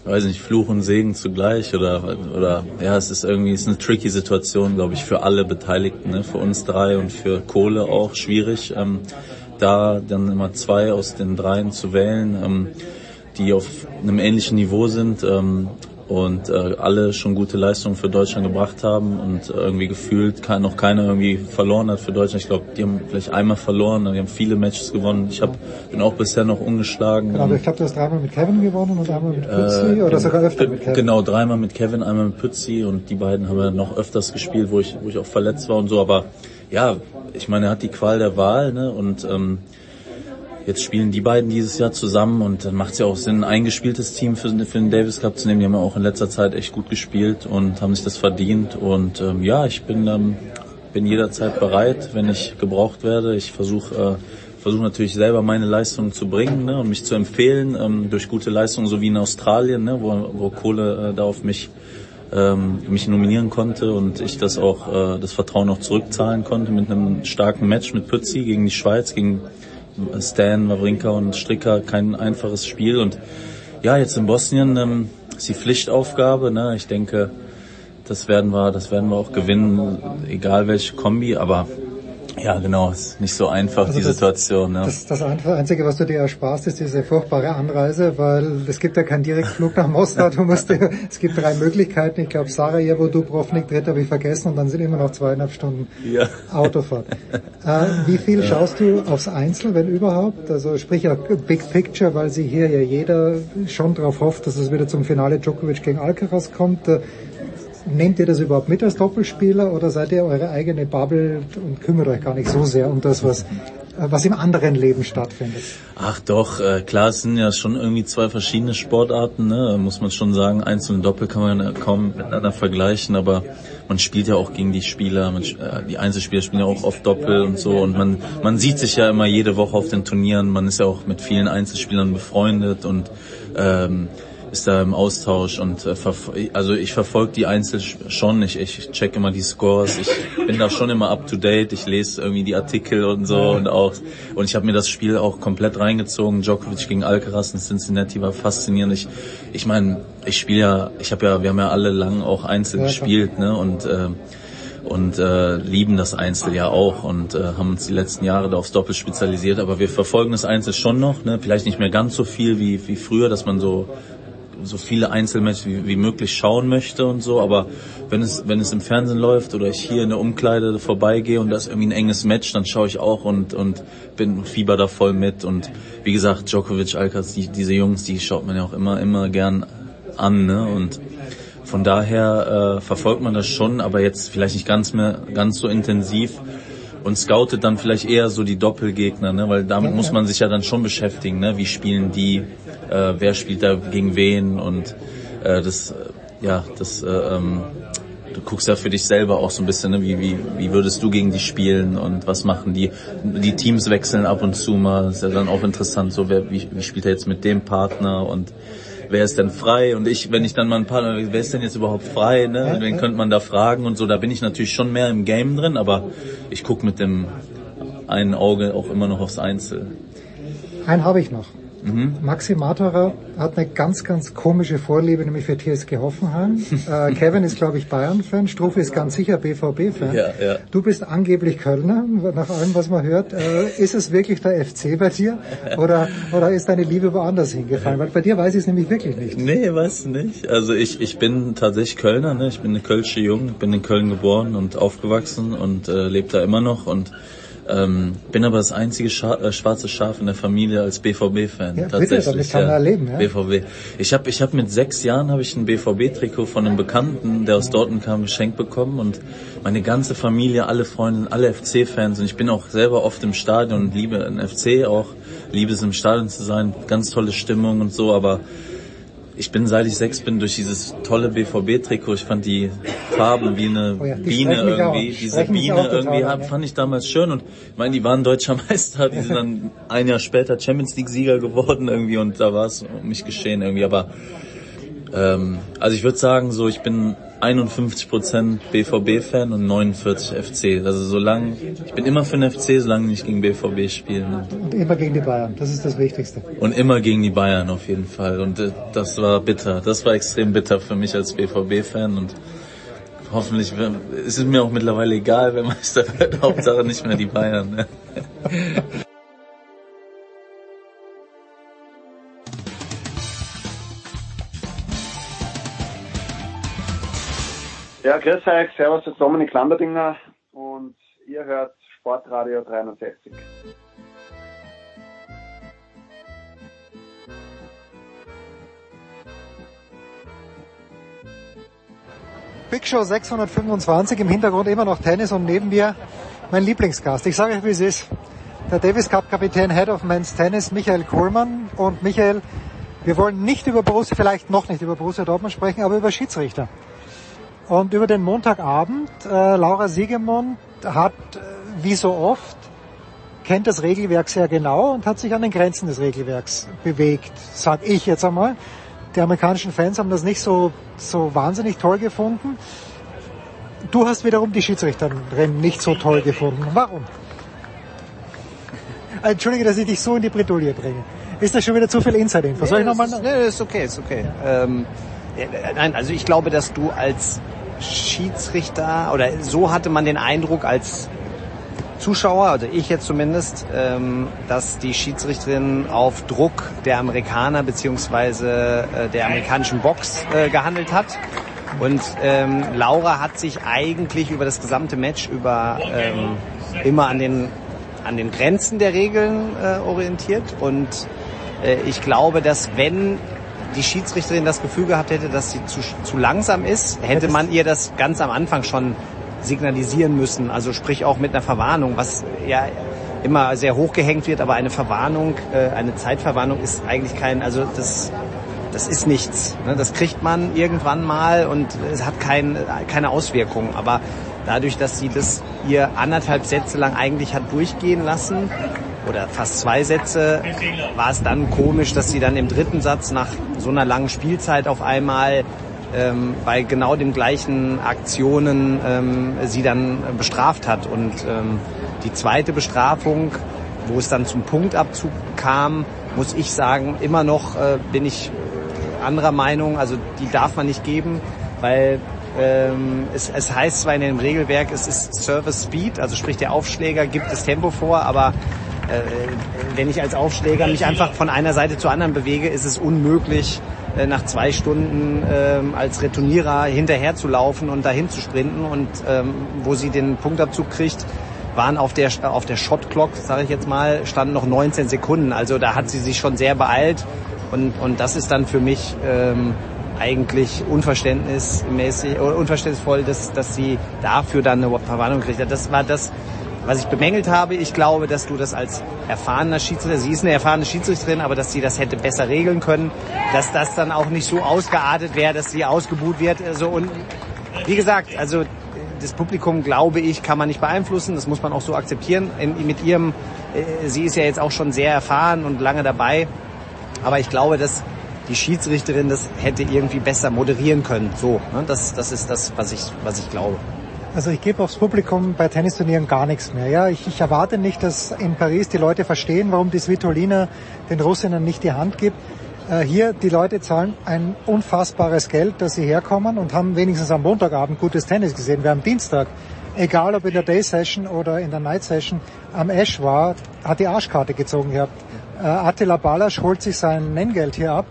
weiß nicht, Fluch und Segen zugleich oder oder ja, es ist irgendwie es ist eine tricky Situation, glaube ich, für alle Beteiligten, ne? für uns drei und für Kohle auch schwierig, ähm, da dann immer zwei aus den dreien zu wählen, ähm, die auf einem ähnlichen Niveau sind. Ähm, und äh, alle schon gute Leistungen für Deutschland gebracht haben und irgendwie gefühlt kein, noch keiner irgendwie verloren hat für Deutschland. Ich glaube, die haben vielleicht einmal verloren, die haben viele Matches gewonnen. Ich hab, bin auch bisher noch ungeschlagen. Genau, aber ich glaube, du hast dreimal mit Kevin gewonnen und einmal mit Pützi äh, oder sogar öfter mit Kevin. Genau, dreimal mit Kevin, einmal mit Pützi und die beiden haben ja noch öfters gespielt, wo ich, wo ich auch verletzt war und so. Aber ja, ich meine, er hat die Qual der Wahl ne? und ähm, Jetzt spielen die beiden dieses Jahr zusammen und dann macht es ja auch Sinn, ein eingespieltes Team für, für den Davis Cup zu nehmen. Die haben ja auch in letzter Zeit echt gut gespielt und haben sich das verdient. Und ähm, ja, ich bin, ähm, bin jederzeit bereit, wenn ich gebraucht werde. Ich versuche äh, versuche natürlich selber meine Leistungen zu bringen ne, und mich zu empfehlen ähm, durch gute Leistungen, so wie in Australien, ne, wo, wo Kohle äh, da auf mich ähm, mich nominieren konnte und ich das auch äh, das Vertrauen auch zurückzahlen konnte mit einem starken Match mit Pützi gegen die Schweiz, gegen Stan, Wawrinka und Stricker kein einfaches Spiel. Und ja, jetzt in Bosnien ähm, ist die Pflichtaufgabe. Ne? Ich denke, das werden wir, das werden wir auch gewinnen, egal welche Kombi. Aber Ja, genau, ist nicht so einfach, Also die das- Situation. Ja. Das, das Einzige, was du dir ersparst, ist diese furchtbare Anreise, weil es gibt ja keinen Direktflug nach Moskau. Du musst, dir- es gibt drei Möglichkeiten. Ich glaube, Sarajevo, Dubrovnik, dritte habe ich vergessen und dann sind immer noch zweieinhalb Stunden Ja. Autofahrt. Äh, wie viel schaust du aufs Einzel, wenn überhaupt? Also sprich auch Big Picture, weil sie hier ja jeder schon darauf hofft, dass es wieder zum Finale Djokovic gegen Alcaraz kommt. Nehmt ihr das überhaupt mit als Doppelspieler oder seid ihr eure eigene Bubble und kümmert euch gar nicht so sehr um das, was, was im anderen Leben stattfindet? Ach doch, äh, klar, es sind ja schon irgendwie zwei verschiedene Sportarten, ne? muss man schon sagen. Einzel und Doppel kann man kaum miteinander vergleichen, aber man spielt ja auch gegen die Spieler, man, äh, die Einzelspieler spielen ja auch oft Doppel und so und man, man sieht sich ja immer jede Woche auf den Turnieren, man ist ja auch mit vielen Einzelspielern befreundet und ähm, ist da im Austausch und äh, also ich verfolge die Einzel schon, ich, ich check immer die Scores, ich bin da schon immer up to date, ich lese irgendwie die Artikel und so und auch und ich habe mir das Spiel auch komplett reingezogen. Djokovic gegen Alcaraz in Cincinnati war faszinierend. Ich ich meine, ich spiele ja, ich habe ja, wir haben ja alle lang auch Einzel Ja, gespielt, ne und äh, und äh, lieben das Einzel ja auch und äh, haben uns die letzten Jahre da aufs Doppel spezialisiert, aber wir verfolgen das Einzel schon noch, ne? vielleicht nicht mehr ganz so viel wie, wie früher, dass man so so viele Einzelmatches wie, wie möglich schauen möchte und so, aber wenn es wenn es im Fernsehen läuft oder ich hier in der Umkleide vorbeigehe und da ist irgendwie ein enges Match, dann schaue ich auch und und bin fieber da voll mit und wie gesagt Djokovic, Alcaraz, die, diese Jungs, die schaut man ja auch immer immer gern an, ne? Und von daher äh, verfolgt man das schon, aber jetzt vielleicht nicht ganz mehr ganz so intensiv und scoutet dann vielleicht eher so die Doppelgegner, ne? weil damit muss man sich ja dann schon beschäftigen, ne? wie spielen die, äh, wer spielt da gegen wen und äh, das, äh, ja, das, äh, ähm, du guckst ja für dich selber auch so ein bisschen, ne? wie, wie, wie würdest du gegen die spielen und was machen die, die Teams wechseln ab und zu mal, ist ja dann auch interessant, so wer, wie, wie spielt er jetzt mit dem Partner und wer ist denn frei? Und ich, wenn ich dann mal einen Partner, wer ist denn jetzt überhaupt frei? Ne? Wen könnte man da fragen und so? Da bin ich natürlich schon mehr im Game drin, aber ich gucke mit dem einen Auge auch immer noch aufs Einzel. Einen habe ich noch. Mhm. Maxi Maturer hat eine ganz, ganz komische Vorliebe, nämlich für TSG Hoffenheim. äh, Kevin ist, glaube ich, Bayern-Fan. Strufe ist ganz sicher BVB-Fan. Ja, ja. Du bist angeblich Kölner, nach allem, was man hört. Äh, ist es wirklich der FC bei dir? Oder, oder ist deine Liebe woanders hingefallen? Weil bei dir weiß ich es nämlich wirklich nicht. Nee, weiß nicht. Also ich, ich bin tatsächlich Kölner, ne? ich bin eine Kölsche Jung, bin in Köln geboren und aufgewachsen und äh, lebe da immer noch und ähm, bin aber das einzige Scha äh, schwarze Schaf in der Familie als BVB-Fan. Ja, bitte, tatsächlich. damit kann man erleben, ja. BVB. Ich habe ich hab mit sechs Jahren habe ich ein BVB-Trikot von einem Bekannten, der aus Dortmund kam, geschenkt bekommen und meine ganze Familie, alle Freunde, alle FC-Fans und ich bin auch selber oft im Stadion und liebe den FC auch, liebe es im Stadion zu sein, ganz tolle Stimmung und so, aber ich bin seit ich sechs bin durch dieses tolle BVB-Trikot, ich fand die Farben wie eine Oh ja, die Biene mich auch- irgendwie, diese Biene total irgendwie, ja. fand ich damals schön. Und ich meine, die waren deutscher Meister, die sind dann ein Jahr später Champions League Sieger geworden irgendwie. Und da war es um mich geschehen irgendwie, aber ähm, also ich würde sagen so, ich bin 51% BVB-Fan und 49 FC. Also solange, ich bin immer für den FC, solange ich gegen BVB spiele. Ne? Und immer gegen die Bayern. Das ist das Wichtigste. Und immer gegen die Bayern auf jeden Fall. Und äh, das war bitter. Das war extrem bitter für mich als BVB-Fan und hoffentlich ist es mir auch mittlerweile egal, wer Meister wird. Hauptsache nicht mehr die Bayern. Ne? Ja, grüß euch, servus, das ist Dominik Lamberdinger und ihr hört Sportradio 360. Big Show 625, im Hintergrund immer noch Tennis und neben mir mein Lieblingsgast. Ich sage euch, wie es ist. Der Davis Cup Kapitän Head of Men's Tennis, Michael Kohlmann. Und Michael, wir wollen nicht über Borussia, vielleicht noch nicht über Borussia Dortmund sprechen, aber über Schiedsrichter. Und über den Montagabend, äh, Laura Siegemund hat, äh, wie so oft, kennt das Regelwerk sehr genau und hat sich an den Grenzen des Regelwerks bewegt, sag ich jetzt einmal. Die amerikanischen Fans haben das nicht so, so wahnsinnig toll gefunden. Du hast wiederum die Schiedsrichterin nicht so toll gefunden. Warum? Entschuldige, dass ich dich so in die Bredouille bringe. Ist das schon wieder zu viel Insider-Info? Soll ich Nee, nochmal? nee, ist okay, ist okay. Ähm, äh, nein, also ich glaube, dass du als Schiedsrichter oder so hatte man den Eindruck als Zuschauer, also ich jetzt zumindest, ähm, dass die Schiedsrichterin auf Druck der Amerikaner beziehungsweise äh, der amerikanischen Box äh, gehandelt hat. Und ähm, Laura hat sich eigentlich über das gesamte Match über ähm, immer an den an den Grenzen der Regeln äh, orientiert und äh, ich glaube, dass wenn die Schiedsrichterin das Gefühl gehabt hätte, dass sie zu, zu langsam ist, hätte man ihr das ganz am Anfang schon signalisieren müssen. Also sprich auch mit einer Verwarnung, was ja immer sehr hochgehängt wird, aber eine Verwarnung, äh, eine Zeitverwarnung ist eigentlich kein, also das das ist nichts. Ne? Das kriegt man irgendwann mal und es hat kein, keine Auswirkungen. Aber dadurch, dass sie das ihr anderthalb Sätze lang eigentlich hat durchgehen lassen, oder fast zwei Sätze, war es dann komisch, dass sie dann im dritten Satz nach so einer langen Spielzeit auf einmal ähm, bei genau den gleichen Aktionen ähm, sie dann bestraft hat. Und ähm, die zweite Bestrafung, wo es dann zum Punktabzug kam, muss ich sagen, immer noch äh, bin ich anderer Meinung. Also die darf man nicht geben, weil ähm, es, es heißt zwar in dem Regelwerk, es ist Service Speed, also sprich der Aufschläger gibt das Tempo vor, aber wenn ich als Aufschläger mich einfach von einer Seite zur anderen bewege, ist es unmöglich, äh, nach zwei Stunden ähm, als Retournierer hinterher zu laufen und dahin zu sprinten. Und ähm, wo sie den Punktabzug kriegt, waren auf der auf der Shot Clock, sage ich jetzt mal, standen noch 19 Sekunden. Also da hat sie sich schon sehr beeilt und und das ist dann für mich ähm, eigentlich unverständnismäßig unverständnisvoll, dass dass sie dafür dann eine Verwarnung kriegt. Das war das was ich bemängelt habe, ich glaube, dass du das als erfahrener Schiedsrichter, sie ist eine erfahrene Schiedsrichterin, aber dass sie das hätte besser regeln können, dass das dann auch nicht so ausgeartet wäre, dass sie ausgebuht wird. Also und wie gesagt, also das Publikum, glaube ich, kann man nicht beeinflussen. Das muss man auch so akzeptieren. In, mit ihrem, äh, sie ist ja jetzt auch schon sehr erfahren und lange dabei. Aber ich glaube, dass die Schiedsrichterin das hätte irgendwie besser moderieren können. So, ne? das, das ist das, was ich, was ich glaube. Also ich gebe aufs Publikum bei Tennisturnieren gar nichts mehr. Ja, ich, ich erwarte nicht, dass in Paris die Leute verstehen, warum die Svitolina den Russinnen nicht die Hand gibt. Äh, hier, die Leute zahlen ein unfassbares Geld, dass sie herkommen und haben wenigstens am Montagabend gutes Tennis gesehen. Wer am Dienstag, egal ob in der Day Session oder in der Night Session, am Ash war, hat die Arschkarte gezogen gehabt. Äh, Attila Balasch holt sich sein Nenngeld hier ab,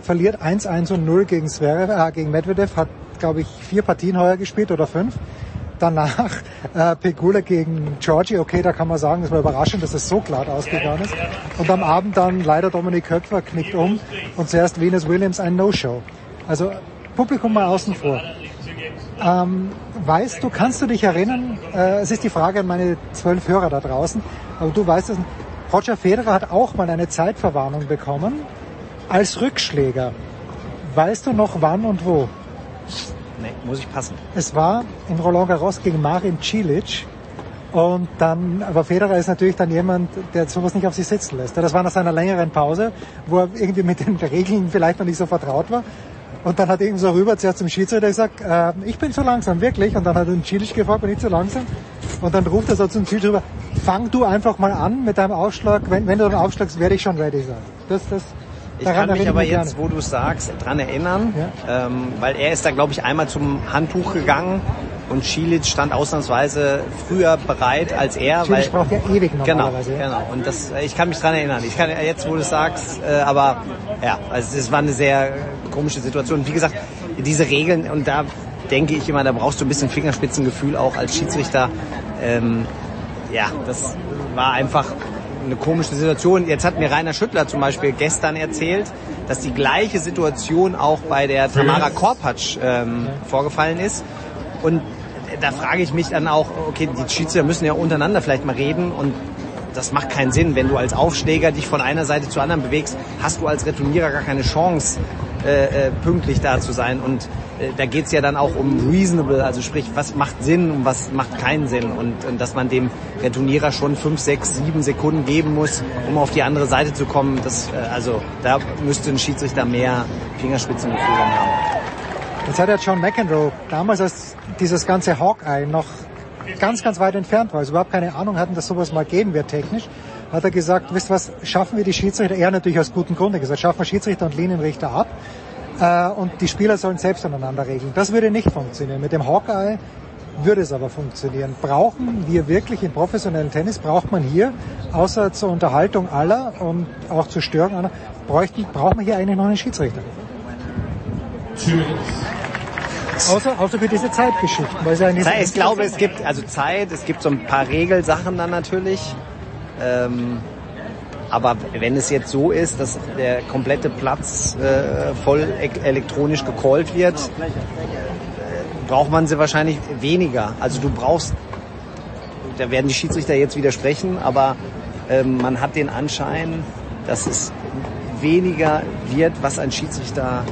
verliert 1-1 und 0 gegen, Zverev, äh, gegen Medvedev, hat, glaube ich, vier Partien heuer gespielt oder fünf danach äh, Pegula gegen Georgie, okay, da kann man sagen, das war überraschend, dass es so klar ausgegangen ist. Und am Abend dann leider Dominik Köpfer knickt um und zuerst Venus Williams ein No-Show. Also Publikum mal außen vor. Ähm, weißt du, kannst du dich erinnern, äh, es ist die Frage an meine zwölf Hörer da draußen, aber du weißt es, Roger Federer hat auch mal eine Zeitverwarnung bekommen als Rückschläger. Weißt du noch wann und wo? Nee, muss ich passen. Es war in Roland Garros gegen Marin Cilic. Und dann, aber Federer ist natürlich dann jemand, der sowas nicht auf sich sitzen lässt. Das war nach seiner längeren Pause, wo er irgendwie mit den Regeln vielleicht noch nicht so vertraut war. Und dann hat er irgendwie so rüber zuerst zum Schiedsrichter gesagt, äh, ich bin zu langsam, wirklich. Und dann hat er den Cilic gefragt, bin ich zu langsam? Und dann ruft er so zum Cilic rüber, fang du einfach mal an mit deinem Aufschlag. Wenn, wenn du dann aufschlagst, werde ich schon ready sein. Das, das, ich kann mich aber jetzt, wo du sagst, dran erinnern, ja. ähm, weil er ist da, glaube ich, einmal zum Handtuch gegangen und Schielic stand ausnahmsweise früher bereit als er. Schielic braucht ja ewig normalerweise. Genau, genau. Und das, ich kann mich dran erinnern. Ich kann jetzt, wo du es sagst, äh, aber ja, also es war eine sehr komische Situation. Wie gesagt, diese Regeln und da denke ich immer, da brauchst du ein bisschen Fingerspitzengefühl auch als Schiedsrichter. Ähm, ja, das war einfach eine komische Situation. Jetzt hat mir Rainer Schüttler zum Beispiel gestern erzählt, dass die gleiche Situation auch bei der Tamara Korpatsch ähm, vorgefallen ist. Und da frage ich mich dann auch, okay, die Schiedsrichter müssen ja untereinander vielleicht mal reden und das macht keinen Sinn. Wenn du als Aufschläger dich von einer Seite zur anderen bewegst, hast du als Returnierer gar keine Chance, äh, äh, pünktlich da zu sein. Und äh, da geht's ja dann auch um reasonable, also sprich, was macht Sinn und was macht keinen Sinn. Und, und dass man dem Returnierer schon fünf, sechs, sieben Sekunden geben muss, um auf die andere Seite zu kommen, das, äh, also da müsste ein Schiedsrichter mehr Fingerspitzengefühl haben. Jetzt hat ja John McEnroe damals, als dieses ganze Hawkeye noch ganz, ganz weit entfernt war, also überhaupt keine Ahnung hatten, dass sowas mal geben wird technisch, hat er gesagt, wisst was, schaffen wir die Schiedsrichter, er natürlich aus gutem Grunde gesagt, schaffen wir Schiedsrichter und Linienrichter ab äh, und die Spieler sollen selbst aneinander regeln. Das würde nicht funktionieren. Mit dem Hawkeye würde es aber funktionieren. Brauchen wir wirklich im professionellen Tennis, braucht man hier, außer zur Unterhaltung aller und auch zur Störung aller, bräuchten, braucht man hier eigentlich noch einen Schiedsrichter? Außer, außer für diese Zeitgeschichten. Weil ja Zeit, ich glaube, es gibt also Zeit, es gibt so ein paar Regelsachen dann natürlich. Ähm, aber wenn es jetzt so ist, dass der komplette Platz äh, voll elektronisch gecallt wird, äh, braucht man sie wahrscheinlich weniger. Also du brauchst, da werden die Schiedsrichter jetzt widersprechen, aber ähm, man hat den Anschein, dass es weniger wird, was ein Schiedsrichter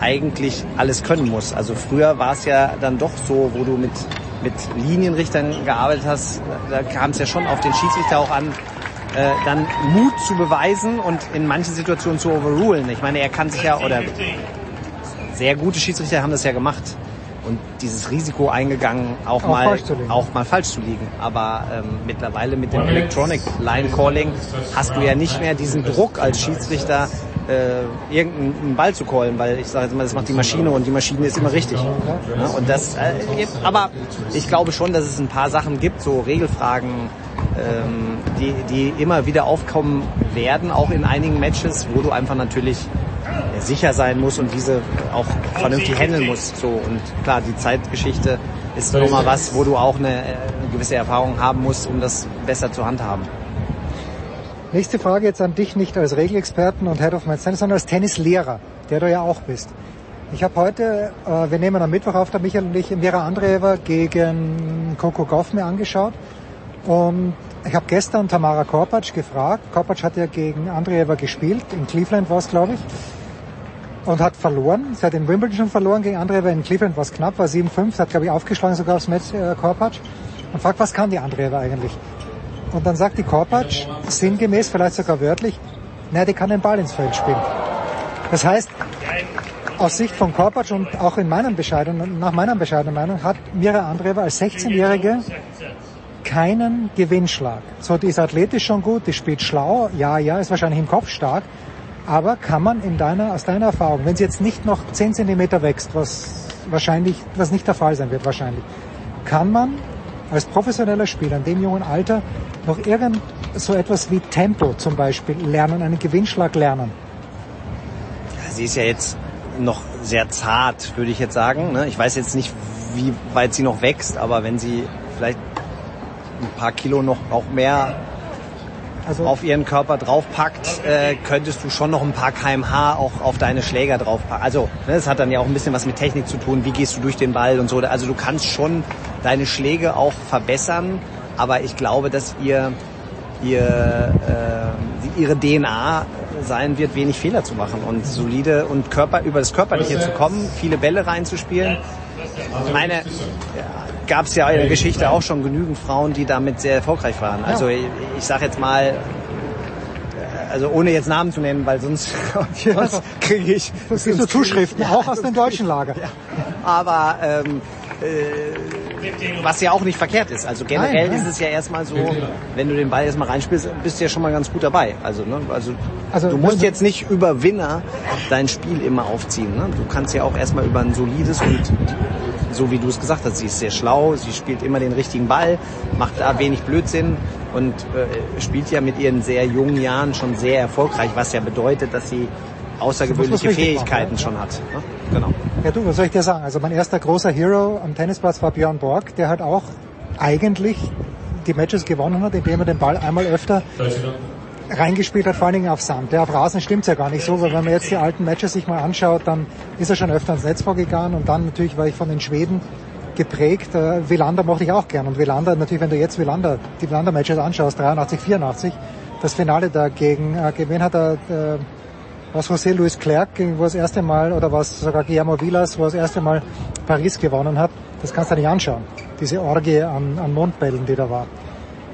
eigentlich alles können muss. Also früher war es ja dann doch so, wo du mit, mit Linienrichtern gearbeitet hast, da kam es ja schon auf den Schiedsrichter auch an, äh, dann Mut zu beweisen und in manchen Situationen zu overrulen. Ich meine, er kann sich ja, oder sehr gute Schiedsrichter haben das ja gemacht und dieses Risiko eingegangen, auch, auch mal auch mal falsch zu liegen. Aber ähm, mittlerweile mit dem Electronic Line Calling hast du ja nicht mehr diesen Druck als Schiedsrichter, äh, irgendeinen Ball zu callen, weil ich sage jetzt mal, das macht die Maschine und die Maschine ist immer richtig. Ja, und das, äh, aber ich glaube schon, dass es ein paar Sachen gibt, so Regelfragen, ähm, die, die immer wieder aufkommen werden, auch in einigen Matches, wo du einfach natürlich sicher sein musst und diese auch vernünftig handeln musst. So und klar, die Zeitgeschichte ist nochmal was, wo du auch eine, eine gewisse Erfahrung haben musst, um das besser zu handhaben. Nächste Frage jetzt an dich, nicht als Regelexperten und Head of My Tennis, sondern als Tennislehrer, der du ja auch bist. Ich habe heute, äh, wir nehmen am Mittwoch auf, der Michael und ich, Vera Andreeva gegen Coco Goff mir angeschaut. Und ich habe gestern Tamara Korpatsch gefragt. Korpatsch hat ja gegen Andreeva gespielt, in Cleveland war es, glaube ich. Und hat verloren. Sie hat in Wimbledon schon verloren gegen Andreeva. In Cleveland war es knapp, war 7-5. Hat, glaube ich, aufgeschlagen sogar aufs Match äh, Korpatsch. Und fragt, was kann die Andreeva eigentlich? Und dann sagt die Korpatsch, sinngemäß, vielleicht sogar wörtlich, naja, die kann den Ball ins Feld spielen. Das heißt, aus Sicht von Korpatsch und auch in meinem bescheidenen, nach meiner bescheidenen Meinung hat Mira Andreeva als 16-Jährige keinen Gewinnschlag. So, die ist athletisch schon gut, die spielt schlau, ja, ja, ist wahrscheinlich im Kopf stark, aber kann man in deiner, aus deiner Erfahrung, wenn sie jetzt nicht noch 10 Zentimeter wächst, was wahrscheinlich, was nicht der Fall sein wird wahrscheinlich, kann man als professioneller Spieler in dem jungen Alter noch irgend so etwas wie Tempo zum Beispiel lernen, einen Gewinnschlag lernen? Sie ist ja jetzt noch sehr zart, würde ich jetzt sagen. Ne? Ich weiß jetzt nicht, wie weit sie noch wächst, aber wenn sie vielleicht ein paar Kilo noch auch mehr also auf ihren Körper draufpackt, äh, könntest du schon noch ein paar kmh auch auf deine Schläger draufpacken. Also ne, das hat dann ja auch ein bisschen was mit Technik zu tun. Wie gehst du durch den Ball und so. Also du kannst schon deine Schläge auch verbessern, aber ich glaube, dass ihr, ihr äh, ihre DNA sein wird, wenig Fehler zu machen und solide und Körper über das Körperliche zu kommen, viele Bälle reinzuspielen. Ich meine, ja, gab es ja in der Geschichte auch schon genügend Frauen, die damit sehr erfolgreich waren. Also ich, ich sage jetzt mal, also ohne jetzt Namen zu nennen, weil sonst, sonst kriege ich das sind so Zuschriften, ja, auch aus dem deutschen Lager. Ja. Aber ähm, äh, was ja auch nicht verkehrt ist. Also generell nein, nein. ist es ja erstmal so, wenn du den Ball erstmal reinspielst, bist du ja schon mal ganz gut dabei. Also, ne, also, also du musst jetzt nicht über Winner dein Spiel immer aufziehen. Ne? Du kannst ja auch erstmal über ein solides und so wie du es gesagt hast, sie ist sehr schlau, sie spielt immer den richtigen Ball, macht da wenig Blödsinn und äh, spielt ja mit ihren sehr jungen Jahren schon sehr erfolgreich, was ja bedeutet, dass sie außergewöhnliche Fähigkeiten machen, ja? schon hat. Ne? Genau. Ja, du, was soll ich dir sagen? Also mein erster großer Hero am Tennisplatz war Björn Borg, der halt auch eigentlich die Matches gewonnen hat, indem er den Ball einmal öfter reingespielt hat, vor allen Dingen auf Sand. Der auf Rasen stimmt's ja gar nicht so, weil wenn man jetzt die alten Matches sich mal anschaut, dann ist er schon öfter ins Netz vorgegangen und dann natürlich war ich von den Schweden geprägt. Äh, mochte ich auch gern und Wilander, natürlich wenn du jetzt Wilander, die Wilander-Matches anschaust, 83, 84, das Finale da gegen, äh, wen hat er, äh, was José Luis Clerc, wo das erste Mal, oder was sogar Guillermo Villas, wo das erste Mal Paris gewonnen hat, das kannst du nicht anschauen. Diese Orgie an, an Mondbällen, die da war.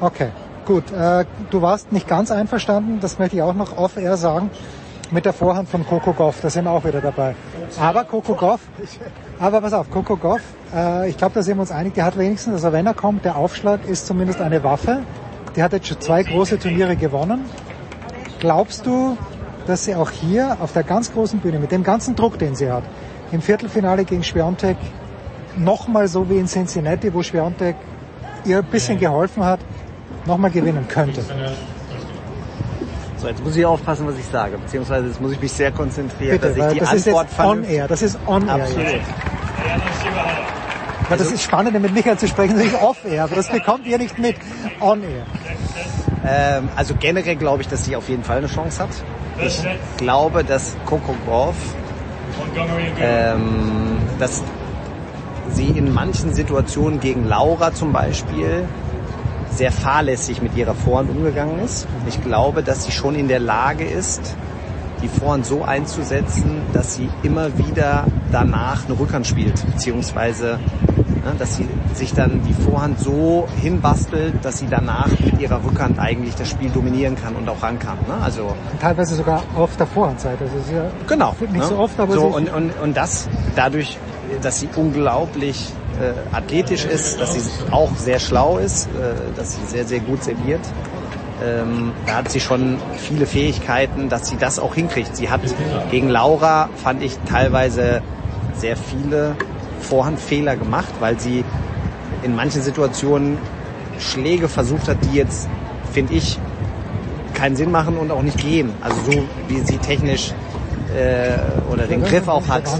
Okay. Gut, äh, du warst nicht ganz einverstanden, das möchte ich auch noch off-air sagen, mit der Vorhand von Coco Goff, da sind wir auch wieder dabei. Aber Coco Goff, aber pass auf, Coco Goff, äh, ich glaube, da sind wir uns einig, der hat wenigstens, also wenn er kommt, der Aufschlag ist zumindest eine Waffe. Die hat jetzt schon zwei große Turniere gewonnen. Glaubst du, dass sie auch hier auf der ganz großen Bühne, mit dem ganzen Druck, den sie hat, im Viertelfinale gegen Spiontek nochmal so wie in Cincinnati, wo Schwerontek ihr ein bisschen geholfen hat, nochmal gewinnen könnte? So, jetzt muss ich aufpassen, was ich sage, beziehungsweise jetzt muss ich mich sehr konzentrieren, Bitte, dass ich die das ist Antwort jetzt on air, das ist on air Absolut. jetzt. Weil das ist spannend, mit Michael zu sprechen, das ist off air, aber das bekommt ihr nicht mit. On air. Ähm, also generell glaube ich, dass sie auf jeden Fall eine Chance hat. Ich glaube, dass Coco Golf, ähm, dass sie in manchen Situationen gegen Laura zum Beispiel sehr fahrlässig mit ihrer Vorhand umgegangen ist. Ich glaube, dass sie schon in der Lage ist, die Vorhand so einzusetzen, dass sie immer wieder danach eine Rückhand spielt, beziehungsweise ne, dass sie sich dann die Vorhand so hinbastelt, dass sie danach mit ihrer Rückhand eigentlich das Spiel dominieren kann und auch ran kann. Ne? Also teilweise sogar auf der Vorhandseite. Ist ja Genau. nicht ne? so oft, aber so, und, und, und das dadurch, dass sie unglaublich äh, athletisch ist, dass sie auch sehr schlau ist, äh, dass sie sehr, sehr gut serviert. Ähm, da hat sie schon viele Fähigkeiten, dass sie das auch hinkriegt. Sie hat gegen Laura, fand ich, teilweise sehr viele Vorhandfehler gemacht, weil sie in manchen Situationen Schläge versucht hat, die jetzt, finde ich, keinen Sinn machen und auch nicht gehen. Also so wie sie technisch äh, oder den Griff auch hat. Ne?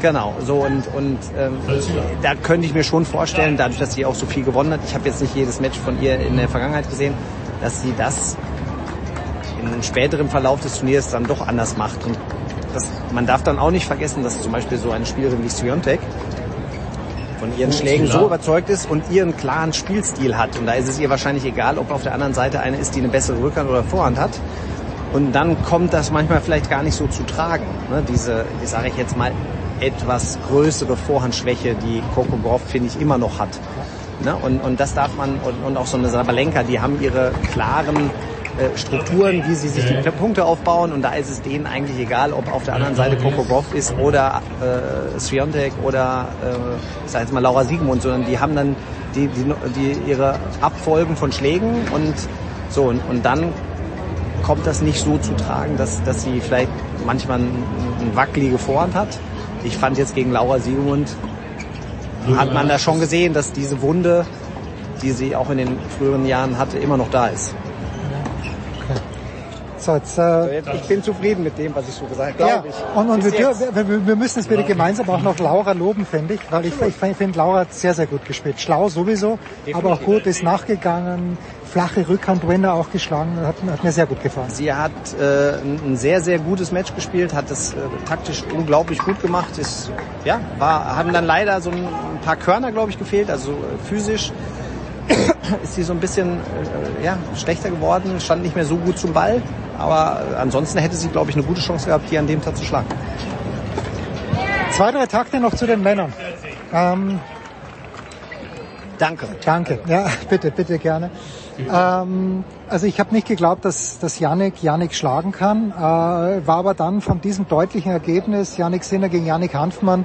Genau, so und, und ähm, da könnte ich mir schon vorstellen, dadurch, dass sie auch so viel gewonnen hat, ich habe jetzt nicht jedes Match von ihr in der Vergangenheit gesehen, dass sie das in einem späteren Verlauf des Turniers dann doch anders macht. Und das, man darf dann auch nicht vergessen, dass zum Beispiel so eine Spielerin wie Sviontek von ihren Schlägen so überzeugt ist und ihren klaren Spielstil hat. Und da ist es ihr wahrscheinlich egal, ob auf der anderen Seite eine ist, die eine bessere Rückhand oder Vorhand hat. Und dann kommt das manchmal vielleicht gar nicht so zu tragen. Ne? Diese, ich sage ich jetzt mal, etwas größere Vorhandschwäche, die Coco Gauff, finde ich, immer noch hat. Ne? Und, und das darf man, und, und auch so eine Sabalenka, die haben ihre klaren äh, Strukturen, wie sie sich die Punkte aufbauen. Und da ist es denen eigentlich egal, ob auf der anderen Seite Coco Gauff ist oder äh, Sviontek oder, äh, ich sag jetzt mal, Laura Siegmund, sondern die haben dann die, die, die ihre Abfolgen von Schlägen und so. Und, und dann kommt das nicht so zu tragen, dass, dass sie vielleicht manchmal eine wackelige Vorhand hat. Ich fand jetzt gegen Laura Siegmund hat man da schon gesehen, dass diese Wunde, die sie auch in den früheren Jahren hatte, immer noch da ist. So, jetzt, äh, Ich bin zufrieden mit dem, was ich so gesagt habe, ja, ich. und, und wir, wir, wir müssen es wieder gemeinsam auch noch Laura loben, finde ich, weil ich, ich finde, Laura hat sehr, sehr gut gespielt. Schlau sowieso, aber auch gut, ist nachgegangen, flache Rückhandwinner auch geschlagen, hat, hat mir sehr gut gefallen. Sie hat äh, ein sehr, sehr gutes Match gespielt, hat es äh, taktisch unglaublich gut gemacht. Ist, ja, war, haben dann leider so ein, ein paar Körner, glaube ich, gefehlt. Also äh, physisch ist sie so ein bisschen äh, ja, schlechter geworden, stand nicht mehr so gut zum Ball. Aber äh, ansonsten hätte sie, glaube ich, eine gute Chance gehabt, hier an dem Tag zu schlagen. Zwei, drei Takte noch zu den Männern. Ähm, Danke. Danke. Ja, bitte, bitte gerne. Ähm, also ich habe nicht geglaubt, dass, dass Yannick Yannick schlagen kann, äh, war aber dann von diesem deutlichen Ergebnis, Yannick Sinner gegen Yannick Hanfmann,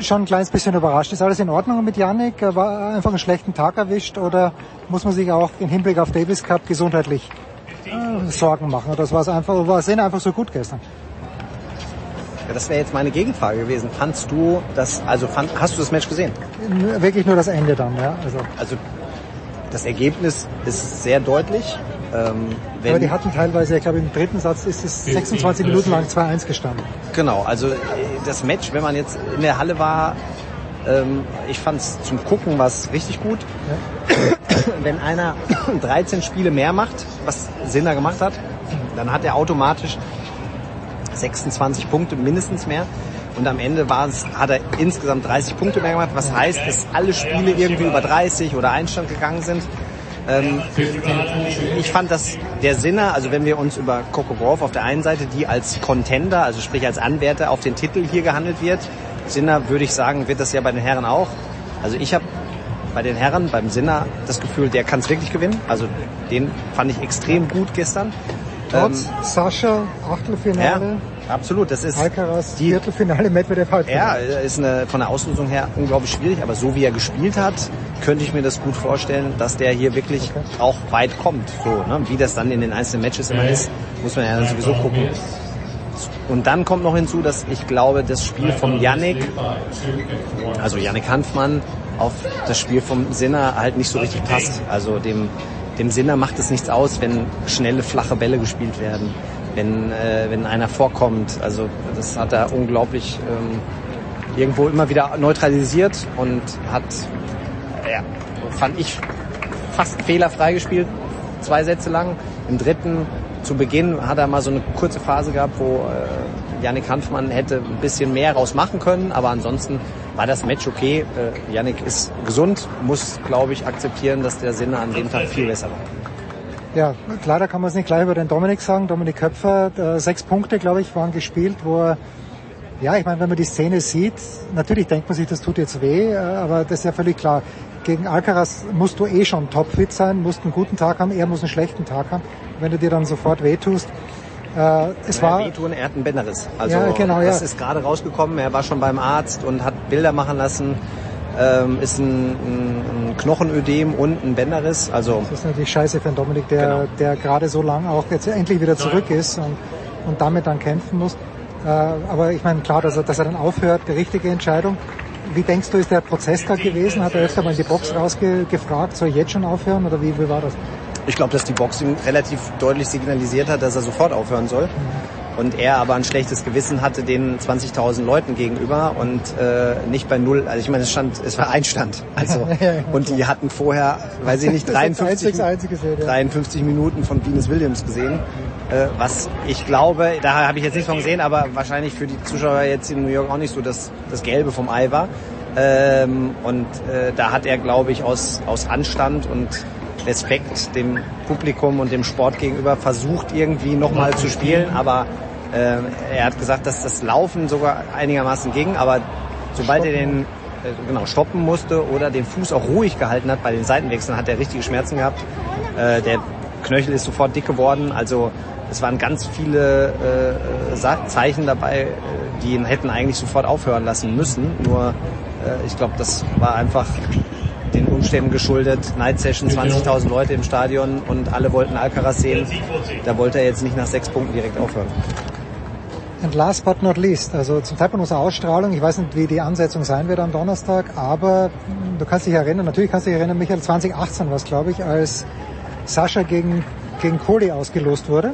schon ein kleines bisschen überrascht. Ist alles in Ordnung mit? Er War einfach einen schlechten Tag erwischt oder muss man sich auch im Hinblick auf Davis Cup gesundheitlich äh, Sorgen machen? Oder das war es einfach, war Sinner einfach so gut gestern? Ja, das wäre jetzt meine Gegenfrage gewesen. Fandst du das, also fand, hast du das Match gesehen? Wirklich nur das Ende dann, ja. Also, Also das Ergebnis ist sehr deutlich. Ähm, wenn, aber die hatten teilweise, ich glaube im dritten Satz ist es 26 Minuten lang 2-1 gestanden. Genau, also äh, das Match, wenn man jetzt in der Halle war, ähm, ich fand es zum Gucken was richtig gut. wenn einer 13 Spiele mehr macht, was Sinner gemacht hat, dann hat er automatisch 26 Punkte mindestens mehr. Und am Ende war es, hat er insgesamt 30 Punkte mehr gemacht, was heißt, dass alle Spiele irgendwie über 30 oder Einstand gegangen sind. Ähm, ich fand, dass der Sinner, also wenn wir uns über Coco Gauff auf der einen Seite, die als Contender, also sprich als Anwärter auf den Titel hier gehandelt wird, Sinner würde ich sagen, wird das ja bei den Herren auch. Also ich habe bei den Herren, beim Sinner, das Gefühl, der kann es wirklich gewinnen. Also den fand ich extrem gut gestern. Trotz Sascha, Achtelfinale, Ähm, ja, absolut. Das ist Alcaraz, Viertelfinale, Medvedev, ja, Halbfinale. ist eine, von der Auslosung her unglaublich schwierig, aber so wie er gespielt hat, könnte ich mir das gut vorstellen, dass der hier wirklich auch weit kommt. So, ne? Wie das dann in den einzelnen Matches immer ist, muss man ja dann sowieso gucken. Und dann kommt noch hinzu, dass ich glaube, das Spiel vom Yannick, also Yannick Hanfmann, auf das Spiel vom Sinner halt nicht so richtig passt. Also dem, dem Sinner macht es nichts aus, wenn schnelle, flache Bälle gespielt werden, wenn, äh, wenn einer vorkommt. Also das hat er unglaublich ähm, irgendwo immer wieder neutralisiert und hat, ja, fand ich, fast fehlerfrei gespielt, zwei Sätze lang. Im dritten zu Beginn hat er mal so eine kurze Phase gehabt, wo äh, Yannick Hanfmann hätte ein bisschen mehr raus machen können, aber ansonsten war das Match okay. Äh, Yannick ist gesund, muss, glaube ich, akzeptieren, dass der Sinne an dem Tag viel besser war. Ja, klar, da kann man es nicht gleich über den Dominik sagen. Dominik Köpfer, äh, sechs Punkte, glaube ich, waren gespielt, wo er ja, ich meine, wenn man die Szene sieht, natürlich denkt man sich, das tut jetzt weh, äh, aber das ist ja völlig klar. Gegen Alcaraz musst du eh schon topfit sein, musst einen guten Tag haben, er muss einen schlechten Tag haben. Wenn du dir dann sofort wehtust, äh, es war wehtun, er hat einen Bänderriss. Also ja, genau, das ja. ist gerade rausgekommen. Er war schon beim Arzt und hat Bilder machen lassen. Ähm, ist ein, ein, ein Knochenödem und ein Bänderriss. Also das ist natürlich scheiße für den Dominik, der, Genau. der gerade so lang auch jetzt endlich wieder zurück ist und, und damit dann kämpfen muss. Äh, aber ich meine, klar, dass er, dass er dann aufhört, die richtige Entscheidung. Wie denkst du, ist der Prozess da gewesen? Hat er öfter mal in die Box rausgefragt, soll ich jetzt schon aufhören oder wie, wie war das? ich glaube, dass die Box ihm relativ deutlich signalisiert hat, dass er sofort aufhören soll. Und er aber ein schlechtes Gewissen hatte den 20.000 Leuten gegenüber und äh, nicht bei null. Also ich meine, es stand, es war Einstand. Also und die hatten vorher, weiß ich nicht, Das ist das 53, einzige, einzige gesehen, ja. 53 Minuten von Venus Williams gesehen. Äh, was ich glaube, da habe ich jetzt nichts von gesehen, aber wahrscheinlich für die Zuschauer jetzt in New York auch nicht so das, das Gelbe vom Ei war. Ähm, und äh, da hat er, glaube ich, aus, aus Anstand und Respekt dem Publikum und dem Sport gegenüber versucht, irgendwie nochmal zu spielen. Aber äh, er hat gesagt, dass das Laufen sogar einigermaßen ging. Aber sobald er den äh, genau stoppen musste oder den Fuß auch ruhig gehalten hat bei den Seitenwechseln, hat er richtige Schmerzen gehabt. Äh, der Knöchel ist sofort dick geworden. Also es waren ganz viele äh, Zeichen dabei, äh, die ihn hätten eigentlich sofort aufhören lassen müssen. Nur äh, ich glaube, das war einfach den Umständen geschuldet. Night Session, 20.000 Leute im Stadion und alle wollten Alcaraz sehen. Da wollte er jetzt nicht nach sechs Punkten direkt aufhören. And last but not least, also zum Zeitpunkt unserer Ausstrahlung, ich weiß nicht, wie die Ansetzung sein wird am Donnerstag, aber du kannst dich erinnern, natürlich kannst du dich erinnern, Michael, 2018 war es, glaube ich, als Sascha gegen, gegen Kohli ausgelost wurde.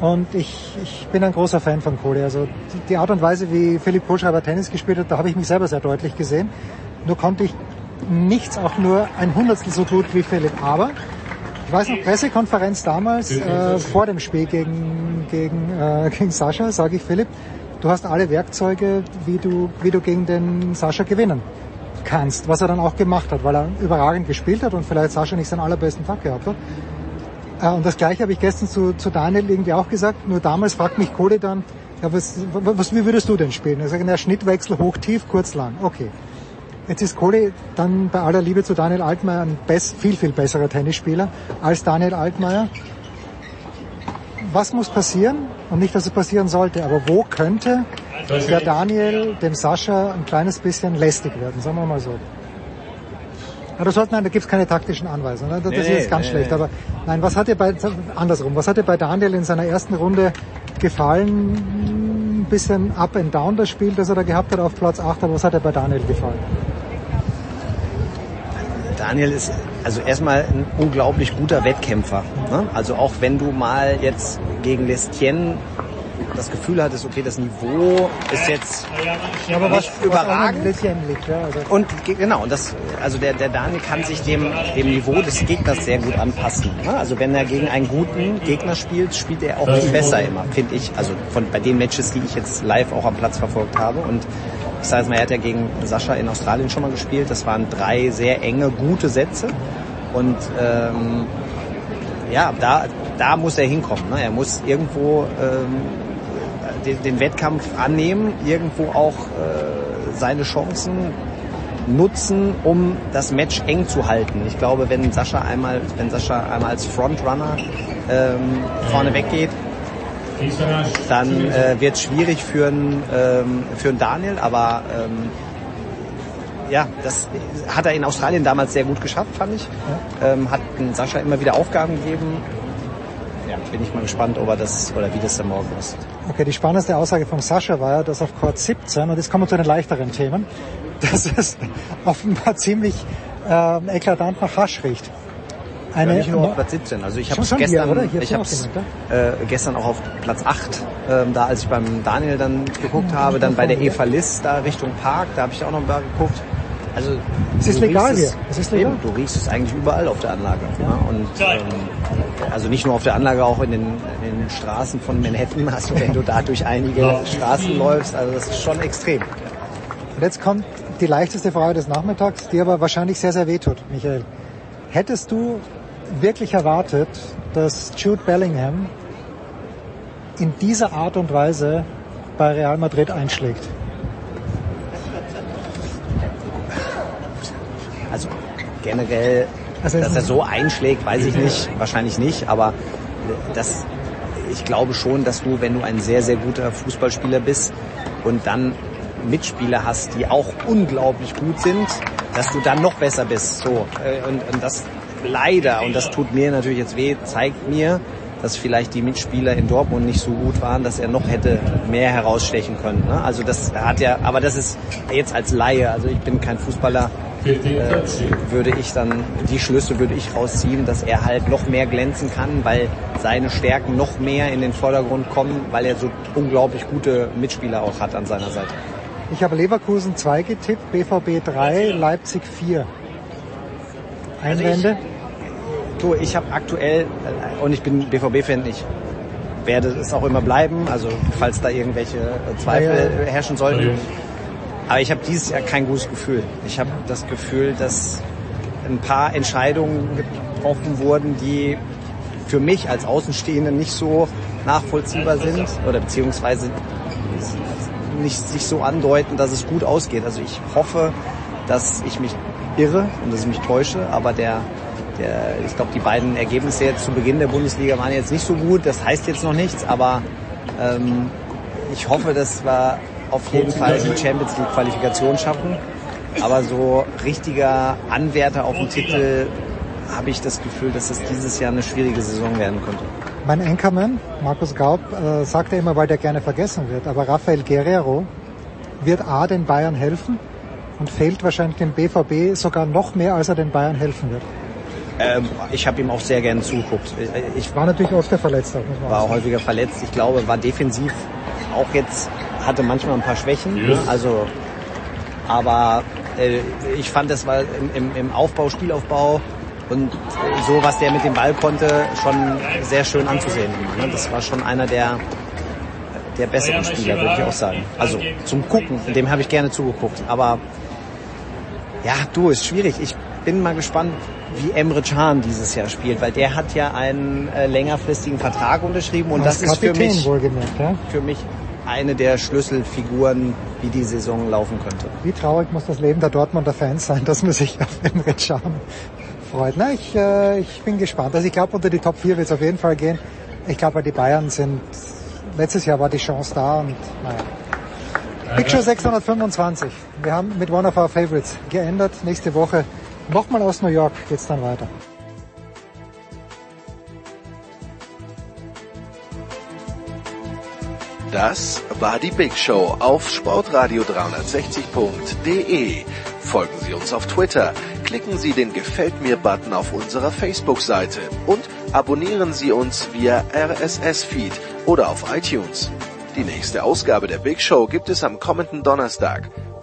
Und ich, ich bin ein großer Fan von Kohli. Also die, die Art und Weise, wie Philipp Kohlschreiber Tennis gespielt hat, da habe ich mich selber sehr deutlich gesehen. Nur konnte ich nichts auch nur ein Hundertstel so gut wie Philipp. Aber ich weiß noch, Pressekonferenz damals, äh, vor dem Spiel gegen, gegen, äh, gegen Sascha, sage ich Philipp, du hast alle Werkzeuge, wie du, wie du gegen den Sascha gewinnen kannst. Was er dann auch gemacht hat, weil er überragend gespielt hat und vielleicht Sascha nicht seinen allerbesten Tag gehabt hat. Äh, und das gleiche habe ich gestern zu, zu Daniel irgendwie auch gesagt. Nur damals fragt mich Kohli dann, ja, was, was, wie würdest du denn spielen? Er sagt, na, Schnittwechsel hoch, tief, kurz, lang. Okay. Jetzt ist Kohli dann bei aller Liebe zu Daniel Altmaier ein viel, viel besserer Tennisspieler als Daniel Altmaier. Was muss passieren? Und nicht, dass es passieren sollte, aber wo könnte der Daniel dem Sascha ein kleines bisschen lästig werden, sagen wir mal so. Das sollte, nein, da gibt's keine taktischen Anweisungen. ne? Das Nee, ist jetzt ganz nee, schlecht. nee. Aber nein, was hat dir bei andersrum? Was hat dir bei Daniel in seiner ersten Runde gefallen? Ein bisschen up and down das Spiel, das er da gehabt hat auf Platz 8, aber was hat dir bei Daniel gefallen? Daniel ist also erstmal ein unglaublich guter Wettkämpfer. Ne? Also auch wenn du mal jetzt gegen Lestien das Gefühl hattest, okay, das Niveau ist jetzt Ja, aber was, überragend. Was liegt, ja, also. Und ge- genau, und das, also der, der Daniel kann sich dem, dem Niveau des Gegners sehr gut anpassen. Ne? Also wenn er gegen einen guten Gegner spielt, spielt er auch viel besser immer, finde ich. Also von bei den Matches, die ich jetzt live auch am Platz verfolgt habe. Und jetzt mal, er hat ja gegen Sascha in Australien schon mal gespielt. Das waren drei sehr enge, gute Sätze. Und ähm, ja, da, da muss er hinkommen. Ne? Er muss irgendwo ähm, den, den Wettkampf annehmen, irgendwo auch äh, seine Chancen nutzen, um das Match eng zu halten. Ich glaube, wenn Sascha einmal, wenn Sascha einmal als Frontrunner ähm, vorne weggeht, dann äh, wird es schwierig für einen ähm, für einen Daniel, aber ähm, ja, das hat er in Australien damals sehr gut geschafft, fand ich. Ähm, hat Sascha immer wieder Aufgaben gegeben. ja, bin ich mal gespannt, ob er das oder wie das dann morgen ist. Okay, die spannendste Aussage von Sascha war ja, dass auf Court 17, und jetzt kommen wir zu den leichteren Themen, dass es offenbar ziemlich äh, eklatant nach Hasch riecht. Eine, ja, nicht nur auf Platz 17. Also ich habe es gestern, hier, ich hab's, äh, gestern auch auf Platz 8, ähm, da als ich beim Daniel dann geguckt habe, dann bei der Eva Liss da Richtung Park, da habe ich auch noch mal geguckt. Also es ist legal hier. Es ist legal. Eben, du riechst es eigentlich überall auf der Anlage. Ja. Und ähm, also nicht nur auf der Anlage, auch in den, in den Straßen von Manhattan hast du, wenn du da durch einige Straßen läufst. Also das ist schon extrem. Und jetzt kommt die leichteste Frage des Nachmittags, die aber wahrscheinlich sehr, sehr wehtut, Michael. Hättest du wirklich erwartet, dass Jude Bellingham in dieser Art und Weise bei Real Madrid einschlägt? Also generell, also dass er so einschlägt, weiß ich nicht, wahrscheinlich nicht, aber das, ich glaube schon, dass du, wenn du ein sehr, sehr guter Fußballspieler bist und dann Mitspieler hast, die auch unglaublich gut sind, dass du dann noch besser bist. So äh, und, und das leider, und das tut mir natürlich jetzt weh, zeigt mir, dass vielleicht die Mitspieler in Dortmund nicht so gut waren, dass er noch hätte mehr herausstechen können. Ne? Also das hat ja, aber das ist jetzt als Laie, also ich bin kein Fußballer, äh, würde ich dann, die Schlüsse würde ich rausziehen, dass er halt noch mehr glänzen kann, weil seine Stärken noch mehr in den Vordergrund kommen, weil er so unglaublich gute Mitspieler auch hat an seiner Seite. Ich habe Leverkusen 2 getippt, BVB 3, Leipzig 4. Einwände? Also du, ich habe aktuell, äh, und ich bin BVB-Fan, ich werde es auch immer bleiben, also falls da irgendwelche Zweifel ja, ja. herrschen sollten. Aber ich habe dieses Jahr kein gutes Gefühl. Ich habe das Gefühl, dass ein paar Entscheidungen getroffen wurden, die für mich als Außenstehende nicht so nachvollziehbar sind oder beziehungsweise nicht sich so andeuten, dass es gut ausgeht. Also ich hoffe, dass ich mich irre und dass ich mich täusche, aber der, der ich glaube, die beiden Ergebnisse jetzt zu Beginn der Bundesliga waren jetzt nicht so gut. Das heißt jetzt noch nichts, aber ähm, ich hoffe, dass wir auf jeden Fall die Champions League Qualifikation schaffen. Aber so richtiger Anwärter auf den Titel habe ich das Gefühl, dass es dieses Jahr eine schwierige Saison werden könnte. Mein Anchorman, Markus Gaub, äh, sagt ja immer, weil der gerne vergessen wird, aber Rafael Guerrero wird A den Bayern helfen und fehlt wahrscheinlich dem BVB sogar noch mehr, als er den Bayern helfen wird. Ähm, ich habe ihm auch sehr gerne zugeguckt. Ich war natürlich öfter verletzt. Muss man war auch häufiger verletzt. Ich glaube, war defensiv auch jetzt, hatte manchmal ein paar Schwächen. Yes. Also, aber äh, ich fand, das war im, im, im Aufbau, Spielaufbau und so, was der mit dem Ball konnte, schon sehr schön anzusehen. Das war schon einer der der besseren Spieler, würde ich auch sagen. Also zum Gucken, dem habe ich gerne zugeguckt. Aber ja, du, ist schwierig. Ich bin mal gespannt, wie Emre Can dieses Jahr spielt, weil der hat ja einen äh, längerfristigen Vertrag unterschrieben und Als das ist für mich, ja? für mich eine der Schlüsselfiguren, wie die Saison laufen könnte. Wie traurig muss das Leben der Dortmunder Fans sein, dass man sich auf Emre Can freut. Na, ich, äh, ich bin gespannt. Also ich glaube, unter die Top 4 wird es auf jeden Fall gehen. Ich glaube, die Bayern sind, letztes Jahr war die Chance da und naja. Show 625. Wir haben mit One of Our Favorites geändert. Nächste Woche nochmal aus New York geht's dann weiter. Das war die Big Show auf sportradio360.de. Folgen Sie uns auf Twitter, klicken Sie den Gefällt mir-Button auf unserer Facebook-Seite und abonnieren Sie uns via RSS-Feed oder auf iTunes. Die nächste Ausgabe der Big Show gibt es am kommenden Donnerstag.